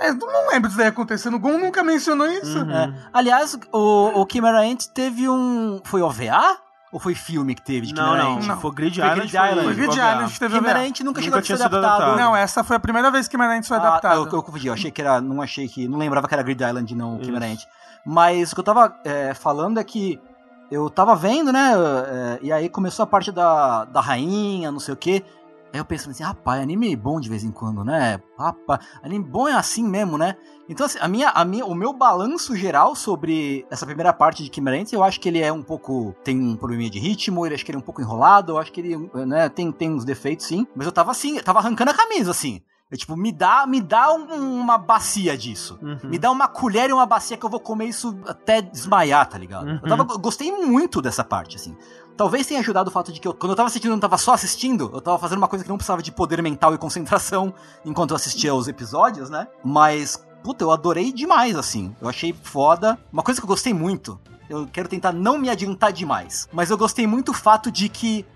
[SPEAKER 3] é, não lembro disso daí acontecendo. O Gon nunca mencionou isso.
[SPEAKER 2] Uhum.
[SPEAKER 1] É. Aliás, o, o Chimera Ant teve um. Foi OVA? Ou foi filme que teve de
[SPEAKER 2] Não, não?
[SPEAKER 3] Não.
[SPEAKER 2] Foi Grid Island.
[SPEAKER 1] Grid Island.
[SPEAKER 3] Foi Grid. Island que teve
[SPEAKER 1] Chimera
[SPEAKER 3] OVA.
[SPEAKER 1] Ant nunca
[SPEAKER 2] Nunca
[SPEAKER 1] chegou a
[SPEAKER 2] tinha
[SPEAKER 1] ser
[SPEAKER 2] sido
[SPEAKER 1] adaptado.
[SPEAKER 2] adaptado.
[SPEAKER 3] Não, essa foi a primeira vez que Manant foi
[SPEAKER 1] Ah,
[SPEAKER 3] adaptado.
[SPEAKER 1] eu, eu confundi, eu achei que era. Não achei que. Não lembrava que era Grid Island, não,
[SPEAKER 2] Isso.
[SPEAKER 1] Mas o que eu tava é, falando é que eu tava vendo, né? é, e aí começou a parte da, da rainha, não sei o quê. Aí eu penso assim, rapaz, anime bom de vez em quando, né? Rapaz, anime bom é assim mesmo, né? Então, assim, a minha, a minha, o meu balanço geral sobre essa primeira parte de Kimerente, eu acho que ele é um pouco. tem um probleminha de ritmo, eu acho que ele é um pouco enrolado, eu acho que ele né, tem, tem uns defeitos, sim. Mas eu tava assim, eu tava arrancando a camisa, assim. Eu, tipo, me dá, me dá um- uma bacia disso.
[SPEAKER 2] Uhum.
[SPEAKER 1] Me dá uma colher e uma bacia que eu vou comer isso até desmaiar, tá ligado?
[SPEAKER 2] Uhum.
[SPEAKER 1] Eu, tava, eu gostei muito dessa parte, assim. Talvez tenha ajudado o fato de que eu, quando eu tava assistindo, eu não tava só assistindo, eu tava fazendo uma coisa que não precisava de poder mental e concentração enquanto eu assistia os episódios, né? Mas, puta, eu adorei demais, assim. Eu achei foda. Uma coisa que eu gostei muito, eu quero tentar não me adiantar demais, mas eu gostei muito o fato de que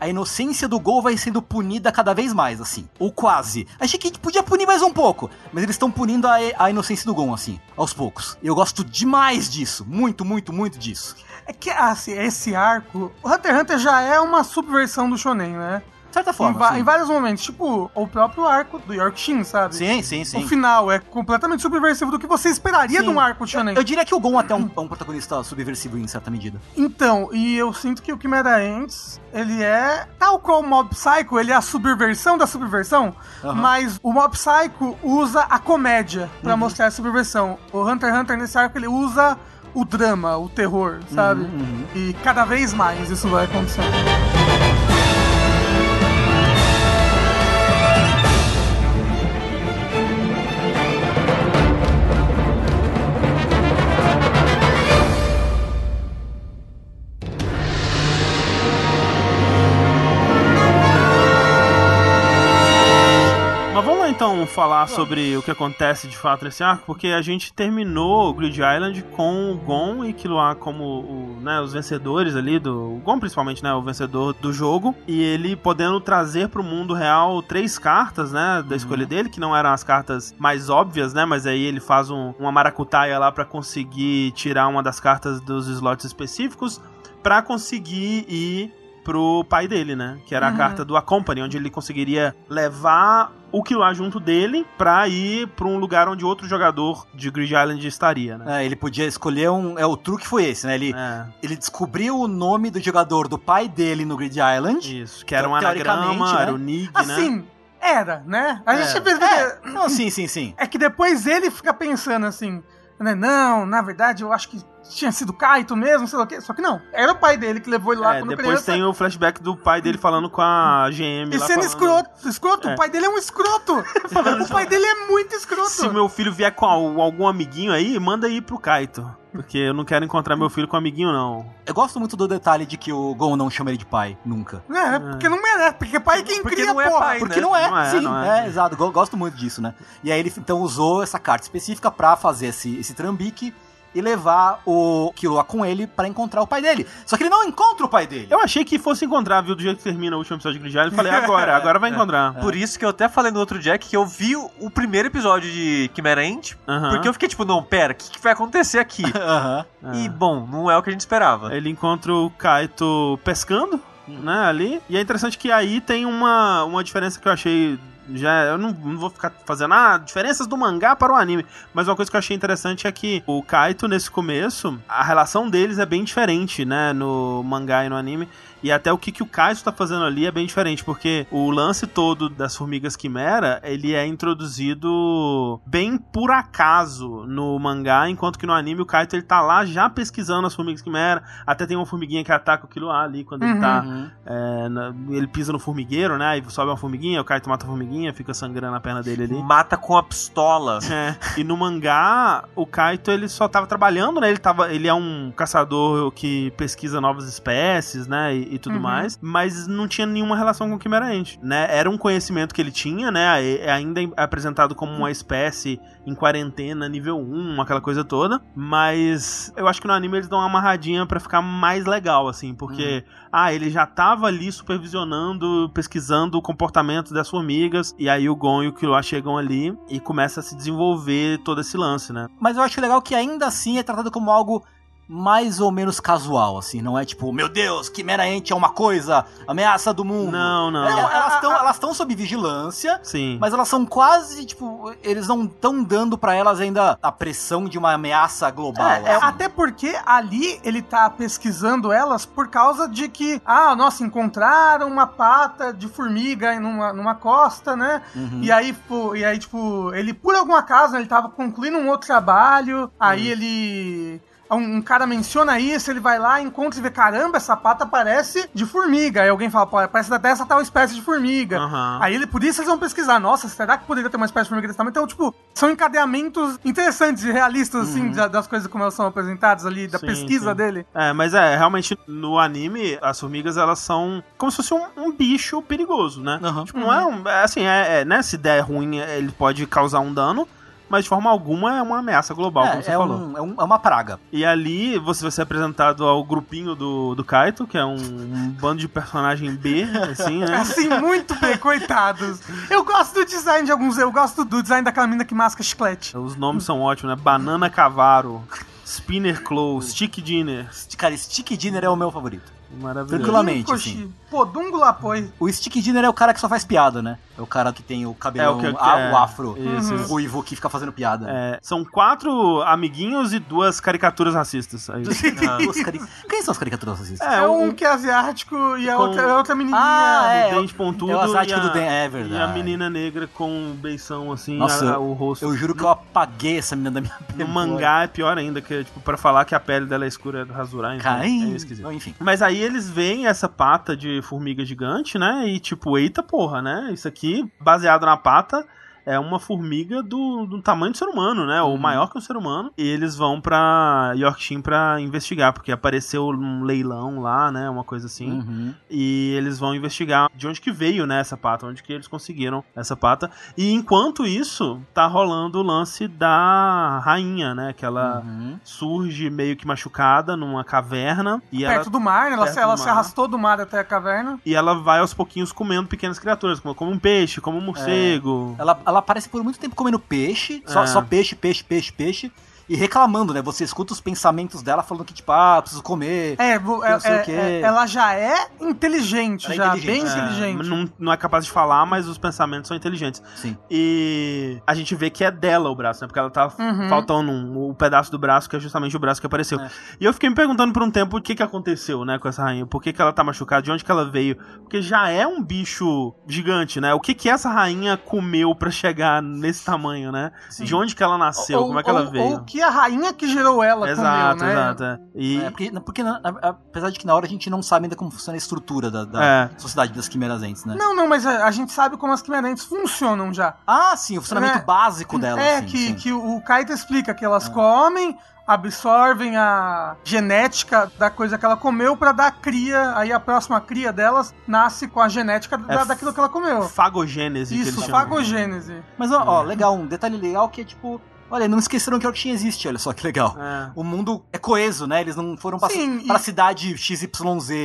[SPEAKER 1] a inocência do Gol vai sendo punida cada vez mais, assim. Ou quase. Achei que podia punir mais um pouco, mas eles estão punindo a, a inocência do Gon, assim, aos poucos. Eu gosto demais disso. Muito, muito, muito disso.
[SPEAKER 3] É que, assim, esse arco. O Hunter x Hunter já é uma subversão do Shonen, né?
[SPEAKER 1] De certa
[SPEAKER 3] Em,
[SPEAKER 1] forma.
[SPEAKER 3] va-
[SPEAKER 1] sim.
[SPEAKER 3] em vários momentos. Tipo, o próprio arco do Yorkshin, sabe?
[SPEAKER 1] sim, sim,
[SPEAKER 3] O
[SPEAKER 1] sim.
[SPEAKER 3] final é completamente subversivo do que você esperaria
[SPEAKER 1] Sim.
[SPEAKER 3] de um arco Shonen.
[SPEAKER 1] Eu diria que o Gon até é um, é um protagonista subversivo em certa medida.
[SPEAKER 3] Então, e eu sinto que o Chimera Ants, ele é tal qual o Mob Psycho, ele é a subversão da subversão, mas o Mob Psycho usa a comédia pra
[SPEAKER 1] Uhum.
[SPEAKER 3] mostrar a subversão. O Hunter x Hunter nesse arco ele usa o drama, o terror, sabe?
[SPEAKER 1] Uhum, uhum.
[SPEAKER 3] E cada vez mais isso vai acontecendo.
[SPEAKER 2] Então falar sobre o que acontece de fato nesse arco, porque a gente terminou o Grid Island com o Gon e Killua como o, né, os vencedores ali do. O Gon principalmente, né? O vencedor do jogo. E ele podendo trazer pro mundo real três cartas, né? Da escolha dele, que não eram as cartas mais óbvias, né? Mas aí ele faz um, uma maracutaia lá pra conseguir tirar uma das cartas dos slots específicos pra conseguir ir pro pai dele, né? Que era a
[SPEAKER 3] Uhum.
[SPEAKER 2] carta do Accompany, onde ele conseguiria levar o Killua junto dele pra ir pra um lugar onde outro jogador de Grid Island estaria, né?
[SPEAKER 1] É, ele podia escolher um. É, o truque foi esse, né? Ele,
[SPEAKER 2] É,
[SPEAKER 1] ele descobriu o nome do jogador do pai dele no Grid Island.
[SPEAKER 2] isso. Que era um
[SPEAKER 1] Teoricamente,
[SPEAKER 2] anagrama,
[SPEAKER 1] né?
[SPEAKER 2] era o Nig, né?
[SPEAKER 3] Assim, era, né? A gente
[SPEAKER 1] É.
[SPEAKER 3] percebe-
[SPEAKER 1] É, não, sim, sim, sim.
[SPEAKER 3] É que depois ele fica pensando assim, né? Não, na verdade eu acho que tinha sido Kaito mesmo, sei lá o quê. Só que não, era o pai dele que levou ele lá
[SPEAKER 2] É,
[SPEAKER 3] quando
[SPEAKER 2] depois
[SPEAKER 3] criança.
[SPEAKER 2] tem o flashback do pai dele falando com a GM
[SPEAKER 3] E
[SPEAKER 2] lá
[SPEAKER 3] sendo
[SPEAKER 2] falando,
[SPEAKER 3] escroto, escroto,
[SPEAKER 2] É.
[SPEAKER 3] o pai dele é um escroto. o pai dele é muito escroto.
[SPEAKER 2] Se meu filho vier com al- algum amiguinho aí, manda aí pro Kaito. Porque eu não quero encontrar meu filho com amiguinho, não.
[SPEAKER 1] Eu gosto muito do detalhe de que o Gon não chama ele de pai, nunca.
[SPEAKER 3] É, porque não merece, porque pai é quem
[SPEAKER 4] Porque
[SPEAKER 3] cria,
[SPEAKER 4] não é
[SPEAKER 3] porra.
[SPEAKER 4] pai,
[SPEAKER 1] Porque
[SPEAKER 4] né?
[SPEAKER 1] não é,
[SPEAKER 2] Não é,
[SPEAKER 1] sim,
[SPEAKER 2] não
[SPEAKER 1] é,
[SPEAKER 2] é.
[SPEAKER 1] exato, go- gosto muito disso, né? E aí ele então usou essa carta específica pra fazer esse, esse trambique e levar o Killua com ele pra encontrar o pai dele. Só que ele não encontra o pai dele.
[SPEAKER 2] Eu achei que fosse encontrar, viu? Do jeito que termina o último episódio de Island, eu falei, agora, agora vai encontrar.
[SPEAKER 4] Por isso que eu até falei no outro Jack que eu vi o, primeiro episódio de Chimera Ant,
[SPEAKER 2] Aham.
[SPEAKER 4] porque eu fiquei tipo, não, pera, o que, que vai acontecer aqui?
[SPEAKER 1] Aham.
[SPEAKER 4] E, bom, não é o que a gente esperava.
[SPEAKER 2] Ele encontra o Kaito pescando, né, ali. E é interessante que aí tem uma, uma diferença que eu achei. Já, eu não, não vou ficar fazendo ah, diferenças do mangá para o anime. Mas uma coisa que eu achei interessante é que o Kaito, nesse começo, a relação deles é bem diferente, né? No mangá e no anime. E até o que, que o Kaito tá fazendo ali é bem diferente, porque o lance todo das formigas quimera, ele é introduzido bem por acaso no mangá, enquanto que no anime o Kaito ele tá lá já pesquisando as formigas quimera, até tem uma formiguinha que ataca o Killua ali quando ele
[SPEAKER 3] Uhum.
[SPEAKER 2] tá
[SPEAKER 1] Uhum.
[SPEAKER 2] é, na- ele pisa no formigueiro, né? Aí sobe uma formiguinha, o Kaito mata a formiguinha, fica sangrando a perna dele ali.
[SPEAKER 4] Mata com a pistola.
[SPEAKER 2] É, e no mangá, o Kaito ele só tava trabalhando, né? Ele, tava, ele é um caçador que pesquisa novas espécies, né? E, e tudo
[SPEAKER 3] Uhum.
[SPEAKER 2] mais, mas não tinha nenhuma relação com o Chimera Ant, né? Era um conhecimento que ele tinha, né? É ainda apresentado como uma espécie em quarentena, nível 1, aquela coisa toda, mas eu acho que no anime eles dão uma amarradinha pra ficar mais legal, assim, porque, ah, ele já tava ali supervisionando, pesquisando o comportamento das formigas, e aí o Gon e o Killua chegam ali e começa a se desenvolver todo esse lance, né?
[SPEAKER 1] Mas eu acho legal que ainda assim é tratado como algo mais ou menos casual, assim. Não é tipo, meu Deus, Quimera Ant é uma coisa, ameaça do mundo.
[SPEAKER 2] Não, não.
[SPEAKER 1] É,
[SPEAKER 3] Não,
[SPEAKER 1] elas estão elas estão sob vigilância,
[SPEAKER 2] Sim.
[SPEAKER 1] mas elas são quase, tipo, eles não estão dando pra elas ainda a pressão de uma ameaça global.
[SPEAKER 3] É, é,
[SPEAKER 1] assim.
[SPEAKER 3] até porque ali ele tá pesquisando elas por causa de que, ah, nossa, encontraram uma pata de formiga em numa, numa costa, né?
[SPEAKER 1] Uhum.
[SPEAKER 3] E aí, tipo, e aí, tipo, ele, por algum acaso, ele tava concluindo um outro trabalho, aí ele. Um, um cara menciona isso, ele vai lá, encontra e vê, caramba, essa pata parece de formiga. Aí alguém fala, pô, parece até essa tal espécie de formiga.
[SPEAKER 2] Aham.
[SPEAKER 3] Aí ele, por isso eles vão pesquisar, nossa, será que poderia ter uma espécie de formiga desse tamanho? Então, tipo, são encadeamentos interessantes e realistas, assim, da- das coisas como elas são apresentadas ali, da
[SPEAKER 2] Sim,
[SPEAKER 3] pesquisa
[SPEAKER 2] sim.
[SPEAKER 3] dele.
[SPEAKER 2] É, mas é, realmente no anime, as formigas elas são como se fosse um, um bicho perigoso, né?
[SPEAKER 1] Aham.
[SPEAKER 2] Tipo, não é um. é assim, é, é, né? Se der ruim, ele pode causar um dano, mas de forma alguma é uma ameaça global, como você
[SPEAKER 1] é, é,
[SPEAKER 2] falou.
[SPEAKER 1] um- é um- é uma praga.
[SPEAKER 2] E ali você vai ser apresentado ao grupinho do, do Kaito, que é um, um bando de personagem B, assim, né?
[SPEAKER 3] Assim, muito bem, coitados. Eu gosto do design de alguns, eu gosto do design daquela mina que masca chiclete.
[SPEAKER 2] Os nomes são ótimos, né? Banana Cavaro, Spinner Claw, Stick Dinner.
[SPEAKER 1] Cara, Stick Dinner é o meu favorito.
[SPEAKER 2] Maravilhoso.
[SPEAKER 1] Tranquilamente, assim.
[SPEAKER 3] Pô, Dungo Apoio.
[SPEAKER 1] O Stick Dinner é o cara que só faz piada, né? É o cara que tem o
[SPEAKER 2] É
[SPEAKER 1] cabelão,
[SPEAKER 2] o que, que
[SPEAKER 1] a-
[SPEAKER 2] é,
[SPEAKER 1] o afro,
[SPEAKER 2] Isso, isso.
[SPEAKER 1] ruivo que fica fazendo piada.
[SPEAKER 2] É, são quatro amiguinhos e duas caricaturas racistas. Aí.
[SPEAKER 1] Duas cari- Quem são as caricaturas racistas?
[SPEAKER 3] É,
[SPEAKER 2] É,
[SPEAKER 3] um
[SPEAKER 2] um
[SPEAKER 3] que é asiático e a
[SPEAKER 2] com-
[SPEAKER 3] outra, a outra menininha.
[SPEAKER 1] Ah, é.
[SPEAKER 2] o dente pontudo
[SPEAKER 1] é o asiático
[SPEAKER 2] e a,
[SPEAKER 1] do Den- é
[SPEAKER 2] e
[SPEAKER 1] verdade.
[SPEAKER 2] a menina negra com um beição assim,
[SPEAKER 1] Nossa,
[SPEAKER 2] a- a- o rosto.
[SPEAKER 1] Eu juro que eu apaguei essa menina da minha
[SPEAKER 2] No
[SPEAKER 1] memória.
[SPEAKER 2] mangá é pior ainda, que é tipo, pra falar que a pele dela é escura é do Hazurai. Então
[SPEAKER 1] Cara,
[SPEAKER 2] é esquisito.
[SPEAKER 1] Bom, enfim.
[SPEAKER 2] Mas aí eles veem essa pata de formiga gigante, né? E tipo, eita porra, né? Isso aqui, baseado na pata, é uma formiga do, do tamanho do ser humano, né? Ou
[SPEAKER 1] Uhum.
[SPEAKER 2] maior que o ser humano. E eles vão pra Yorkshire pra investigar, porque apareceu um leilão lá, né? Uma coisa assim.
[SPEAKER 1] Uhum.
[SPEAKER 2] E eles vão investigar de onde que veio, né, essa pata, onde que eles conseguiram essa pata. E enquanto isso, tá rolando o lance da rainha, né? Que ela
[SPEAKER 1] Uhum.
[SPEAKER 2] surge meio que machucada numa caverna. E ela
[SPEAKER 3] Perto do mar, né? Ela, ela se
[SPEAKER 2] mar.
[SPEAKER 3] arrastou do mar até a caverna.
[SPEAKER 2] E ela vai aos pouquinhos comendo pequenas criaturas, como, como um peixe, como um morcego.
[SPEAKER 1] Ela, ela aparece por muito tempo comendo peixe, só,
[SPEAKER 2] É.
[SPEAKER 1] só peixe, peixe, peixe, peixe, e reclamando, né? Você escuta os pensamentos dela falando que, tipo, ah, preciso comer.
[SPEAKER 3] É, vo- é-
[SPEAKER 1] Eu sei o
[SPEAKER 3] é-
[SPEAKER 1] quê.
[SPEAKER 3] é- ela já é inteligente,
[SPEAKER 1] Ela é
[SPEAKER 3] já,
[SPEAKER 1] inteligente.
[SPEAKER 3] bem
[SPEAKER 1] É,
[SPEAKER 3] inteligente.
[SPEAKER 2] Não, não é capaz de falar, mas os pensamentos são inteligentes.
[SPEAKER 1] Sim.
[SPEAKER 2] E a gente vê que é dela o braço, né? Porque ela tá
[SPEAKER 3] Uhum.
[SPEAKER 2] faltando um, o pedaço do braço, que é justamente o braço que apareceu.
[SPEAKER 1] É.
[SPEAKER 2] E eu fiquei me perguntando por um tempo o que que aconteceu, né, com essa rainha. Por que que ela tá machucada, de onde que ela veio. Porque já é um bicho gigante, né? O que que essa rainha comeu pra chegar nesse tamanho, né?
[SPEAKER 1] Sim.
[SPEAKER 2] De onde que ela nasceu,
[SPEAKER 3] ou,
[SPEAKER 2] como é que ela
[SPEAKER 3] ou-
[SPEAKER 2] veio.
[SPEAKER 3] Ou que a rainha que gerou ela
[SPEAKER 2] exato,
[SPEAKER 3] comeu, né?
[SPEAKER 2] exato. é. E,
[SPEAKER 1] É, porque, porque apesar de que na hora a gente não sabe ainda como funciona a estrutura da, da
[SPEAKER 2] É.
[SPEAKER 1] sociedade das quimeras entes, né?
[SPEAKER 3] Não, não, mas a, a gente sabe como as quimerentes funcionam já.
[SPEAKER 1] Ah, sim, o funcionamento
[SPEAKER 3] É.
[SPEAKER 1] básico dela.
[SPEAKER 3] é,
[SPEAKER 1] sim,
[SPEAKER 3] que,
[SPEAKER 1] sim.
[SPEAKER 3] que o Kaito explica que elas comem, absorvem a genética da coisa que ela comeu pra dar cria, aí a próxima cria delas nasce com a genética da,
[SPEAKER 2] É
[SPEAKER 3] daquilo que ela comeu.
[SPEAKER 2] fagogênese que
[SPEAKER 3] Isso, fagogênese.
[SPEAKER 1] Mas, ó, ó, legal, um detalhe legal que é tipo. Olha, não esqueceram que Yorkshire existe, olha só que legal.
[SPEAKER 2] É.
[SPEAKER 1] O mundo é coeso, né? Eles não foram pra,
[SPEAKER 3] Sim,
[SPEAKER 1] pra
[SPEAKER 3] e-
[SPEAKER 1] cidade XYZ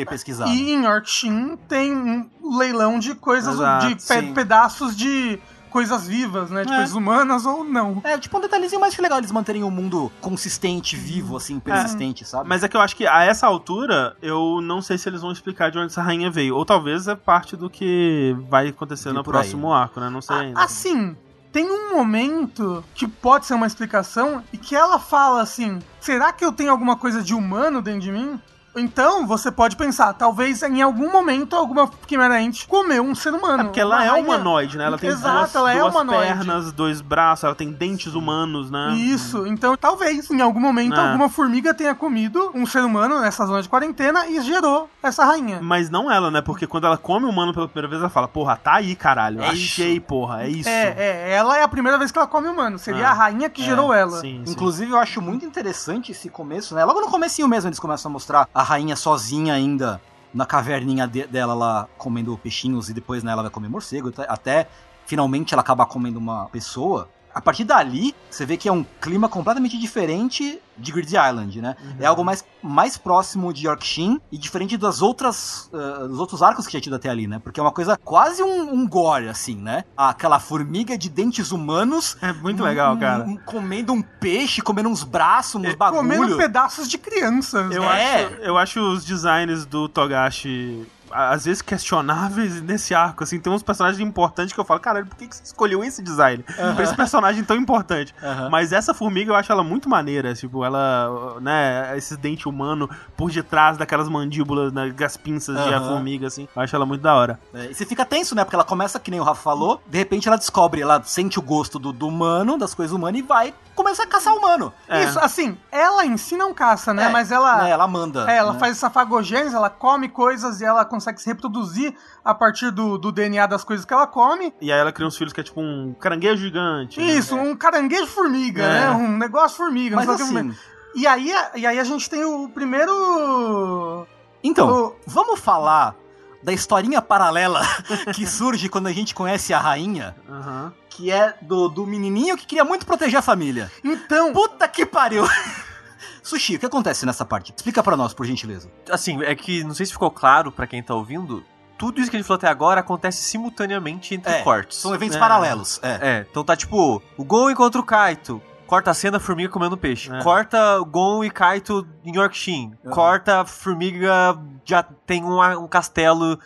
[SPEAKER 1] pesquisar.
[SPEAKER 3] E em Yorkshire tem um leilão de coisas,
[SPEAKER 2] Exato,
[SPEAKER 3] de pe-
[SPEAKER 1] sim.
[SPEAKER 3] pedaços de coisas vivas, né? De
[SPEAKER 1] É.
[SPEAKER 3] coisas humanas ou não.
[SPEAKER 1] É, tipo um detalhezinho mais que legal eles manterem o mundo consistente, vivo, assim, persistente, sabe?
[SPEAKER 2] Mas é que eu acho que a essa altura, eu não sei se eles vão explicar de onde essa rainha veio. Ou talvez é parte do que vai acontecer
[SPEAKER 1] Vir
[SPEAKER 2] no
[SPEAKER 1] aí,
[SPEAKER 2] próximo
[SPEAKER 1] né?
[SPEAKER 2] arco, né? Não sei ainda.
[SPEAKER 3] Assim, tem um momento que pode ser uma explicação e que ela fala assim: será que eu tenho alguma coisa de humano dentro de mim? Então, você pode pensar, talvez em algum momento alguma quimera ente comeu um ser humano.
[SPEAKER 2] É porque ela é humanoide, né? Ela tem
[SPEAKER 3] Exato,
[SPEAKER 2] duas,
[SPEAKER 3] ela é
[SPEAKER 2] duas
[SPEAKER 3] humanoide.
[SPEAKER 2] pernas, dois braços, ela tem dentes humanos, né?
[SPEAKER 3] Isso, então talvez em algum momento
[SPEAKER 2] É.
[SPEAKER 3] alguma formiga tenha comido um ser humano nessa zona de quarentena e gerou essa rainha.
[SPEAKER 2] Mas não ela, né? Porque quando ela come o humano pela primeira vez, ela fala, porra, tá aí, caralho.
[SPEAKER 1] É
[SPEAKER 2] Achei, porra, é isso.
[SPEAKER 3] É, é, ela é a primeira vez que ela come humano. Seria
[SPEAKER 2] Ah,
[SPEAKER 3] a rainha que gerou ela.
[SPEAKER 2] Sim, sim.
[SPEAKER 1] Inclusive, eu acho muito interessante esse começo, né? Logo no comecinho mesmo eles começam a mostrar a rainha sozinha ainda na caverninha de- dela lá comendo peixinhos e depois né, ela vai comer morcego, até- finalmente ela acabar comendo uma pessoa. A partir dali, você vê que é um clima completamente diferente de Grid Island, né? É algo mais, mais próximo de Yorkshire e diferente das outras, uh, dos outros arcos que tinha tido até ali, né? Porque é uma coisa quase um, um gore, assim, né? Aquela formiga de dentes humanos.
[SPEAKER 2] É muito legal, cara.
[SPEAKER 1] um- comendo um peixe, comendo uns braços, uns bagulho.
[SPEAKER 3] Comendo pedaços de crianças.
[SPEAKER 2] Eu,
[SPEAKER 1] É.
[SPEAKER 2] acho, eu acho os designs do Togashi às vezes questionáveis nesse arco, assim, tem uns personagens importantes que eu falo, caralho, por que, que você escolheu esse design? Pra esse personagem tão importante.
[SPEAKER 1] Aham.
[SPEAKER 2] Mas essa formiga eu acho ela muito maneira, tipo, ela, né, esse dente humano por detrás daquelas mandíbulas, né, das pinças de a
[SPEAKER 1] Aham.
[SPEAKER 2] formiga, assim, eu acho ela muito da hora.
[SPEAKER 1] É, e você fica tenso, né? Porque ela começa, que nem o Rafa falou, de repente ela descobre, ela sente o gosto do, do humano, das coisas humanas, e vai começar a caçar humano.
[SPEAKER 2] É.
[SPEAKER 3] Isso, assim, ela em si não caça, né?
[SPEAKER 1] É,
[SPEAKER 3] Mas ela.
[SPEAKER 1] né, ela manda.
[SPEAKER 3] É, ela
[SPEAKER 1] né?
[SPEAKER 3] faz essa fagogênese, ela come coisas e ela consegue se reproduzir a partir do, do DNA das coisas que ela come.
[SPEAKER 2] E aí ela cria uns filhos que é tipo um caranguejo gigante. né?
[SPEAKER 3] Isso, um caranguejo formiga,
[SPEAKER 2] É.
[SPEAKER 3] né? Um negócio formiga.
[SPEAKER 1] Mas assim,
[SPEAKER 3] E aí, e aí a gente tem o primeiro.
[SPEAKER 1] então,
[SPEAKER 3] o-
[SPEAKER 1] vamos falar da historinha paralela que surge quando a gente conhece a rainha,
[SPEAKER 2] Aham.
[SPEAKER 1] que é do, do menininho que queria muito proteger a família.
[SPEAKER 3] Então,
[SPEAKER 1] Puta que pariu! Sushi, o que acontece nessa parte? Explica pra nós, por gentileza.
[SPEAKER 4] Assim, é que não sei se ficou claro pra quem tá ouvindo, tudo isso que a gente falou até agora acontece simultaneamente entre
[SPEAKER 1] É,
[SPEAKER 4] cortes.
[SPEAKER 1] São eventos
[SPEAKER 2] É.
[SPEAKER 1] paralelos. É.
[SPEAKER 4] É, então tá tipo, o Gon encontra o Kaito. Corta a cena, formiga comendo peixe.
[SPEAKER 2] É.
[SPEAKER 4] Corta Gon e Kaito em Yorkshire.
[SPEAKER 1] Uhum.
[SPEAKER 4] Corta a formiga, já tem um, um castelo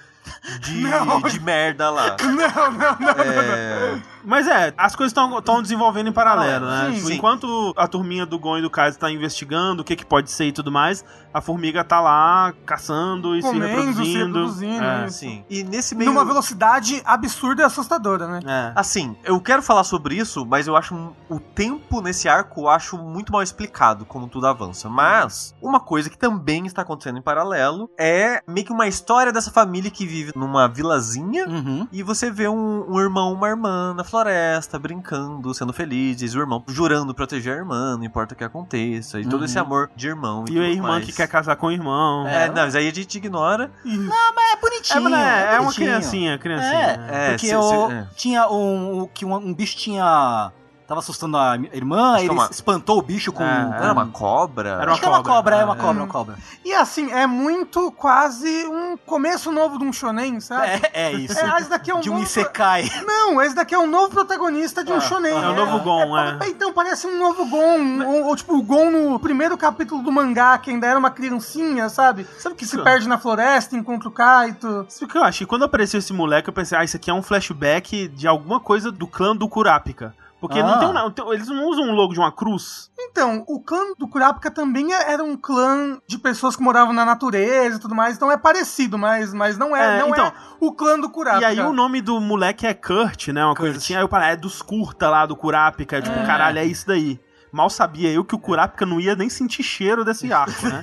[SPEAKER 4] de, de merda lá.
[SPEAKER 3] não, não, não. não, não.
[SPEAKER 4] É,
[SPEAKER 2] Mas é, as coisas estão desenvolvendo em paralelo,
[SPEAKER 3] Ah,
[SPEAKER 2] né?
[SPEAKER 3] sim,
[SPEAKER 2] Tipo,
[SPEAKER 4] sim.
[SPEAKER 2] Enquanto a turminha do Gon e do Kaiser tá investigando o que, que pode ser e tudo mais, a formiga tá lá caçando e
[SPEAKER 3] Comendo,
[SPEAKER 2] se
[SPEAKER 3] se
[SPEAKER 2] reproduzindo.
[SPEAKER 3] reproduzindo,
[SPEAKER 2] é.
[SPEAKER 3] isso.
[SPEAKER 4] sim. E nesse meio.
[SPEAKER 3] Numa velocidade absurda e assustadora, né?
[SPEAKER 2] É.
[SPEAKER 4] Assim, eu quero falar sobre isso, mas eu acho o tempo nesse arco eu acho muito mal explicado como tudo avança. Mas uma coisa que também está acontecendo em paralelo é meio que uma história dessa família que vive numa vilazinha
[SPEAKER 1] Uhum.
[SPEAKER 4] e você vê um, um irmão, uma irmã na floresta brincando, sendo felizes, o irmão jurando proteger a irmã, não importa o que aconteça, e todo
[SPEAKER 1] Uhum.
[SPEAKER 4] esse amor de irmão e,
[SPEAKER 2] E a irmã
[SPEAKER 4] mais.
[SPEAKER 2] que quer casar com o irmão.
[SPEAKER 4] É, não, mas aí a gente ignora.
[SPEAKER 3] Isso.
[SPEAKER 1] É
[SPEAKER 2] É,
[SPEAKER 1] bonitinho.
[SPEAKER 2] mas é, é uma
[SPEAKER 1] bonitinho.
[SPEAKER 2] criancinha, criancinha.
[SPEAKER 1] É,
[SPEAKER 4] É,
[SPEAKER 1] porque
[SPEAKER 4] se-
[SPEAKER 1] o,
[SPEAKER 4] se- é.
[SPEAKER 1] tinha um, que um, um bicho tinha. Tava assustando a irmã,
[SPEAKER 4] Acho
[SPEAKER 1] ele
[SPEAKER 4] é uma-
[SPEAKER 1] espantou o bicho com.
[SPEAKER 2] É,
[SPEAKER 4] Era uma cobra?
[SPEAKER 2] Era uma
[SPEAKER 1] Acho que é uma
[SPEAKER 2] cobra.
[SPEAKER 1] cobra, é uma
[SPEAKER 2] É.
[SPEAKER 1] cobra, uma cobra.
[SPEAKER 3] E assim, é muito quase um começo novo de um shonen, sabe?
[SPEAKER 1] É, é isso.
[SPEAKER 3] É, esse daqui é um
[SPEAKER 1] de um
[SPEAKER 3] novo...
[SPEAKER 1] Isekai.
[SPEAKER 3] Não, esse daqui é um novo protagonista de um shonen.
[SPEAKER 2] É o novo Gon, é.
[SPEAKER 3] Então, parece um novo Gon. Ou, ou, tipo, o Gon no primeiro capítulo do mangá, que ainda era uma criancinha, sabe?
[SPEAKER 2] Sabe o
[SPEAKER 3] Que
[SPEAKER 2] que
[SPEAKER 3] se perde na floresta, encontra o Kaito.
[SPEAKER 2] Sabe o que eu achei? Quando apareceu esse moleque, eu pensei, ah, isso aqui é um flashback de alguma coisa do clã do Kurapika. Porque
[SPEAKER 1] Ah.
[SPEAKER 2] não tem, um- não tem- eles não usam um logo de uma cruz.
[SPEAKER 3] Então, o clã do Kurapika também é- era um clã de pessoas que moravam na natureza e tudo mais, então é parecido, mas, mas não é,
[SPEAKER 2] É,
[SPEAKER 3] não
[SPEAKER 2] então-
[SPEAKER 3] é o clã do Kurapika.
[SPEAKER 2] E aí o nome do moleque é Kurt, né? Uma coisa
[SPEAKER 1] Kurt.
[SPEAKER 2] assim. Aí eu falei, é dos curta lá do Kurapika. Tipo, caralho, é isso daí. Mal sabia eu que o Kurapika não ia nem sentir cheiro desse arco, né?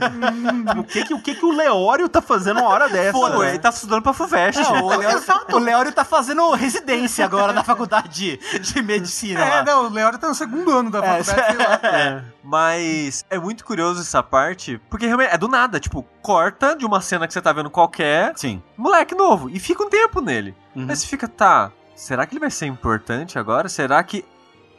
[SPEAKER 2] o que que o, que que o Leório tá fazendo uma hora dessa?
[SPEAKER 4] Pô,
[SPEAKER 2] né?
[SPEAKER 4] ele tá estudando pra FUVEST.
[SPEAKER 1] Não, o, Leório,
[SPEAKER 3] Exato.
[SPEAKER 1] o Leório tá fazendo residência agora na faculdade de, de medicina.
[SPEAKER 3] É,
[SPEAKER 1] lá.
[SPEAKER 3] não, o Leório tá no segundo ano da
[SPEAKER 1] É,
[SPEAKER 3] faculdade, sei lá.
[SPEAKER 2] É.
[SPEAKER 4] Mas é muito curioso essa parte, porque realmente é do nada. Tipo, corta de uma cena que você tá vendo qualquer,
[SPEAKER 1] Sim.
[SPEAKER 4] moleque novo, e fica um tempo nele.
[SPEAKER 1] Uhum.
[SPEAKER 4] Aí você fica, tá, será que ele vai ser importante agora? Será que.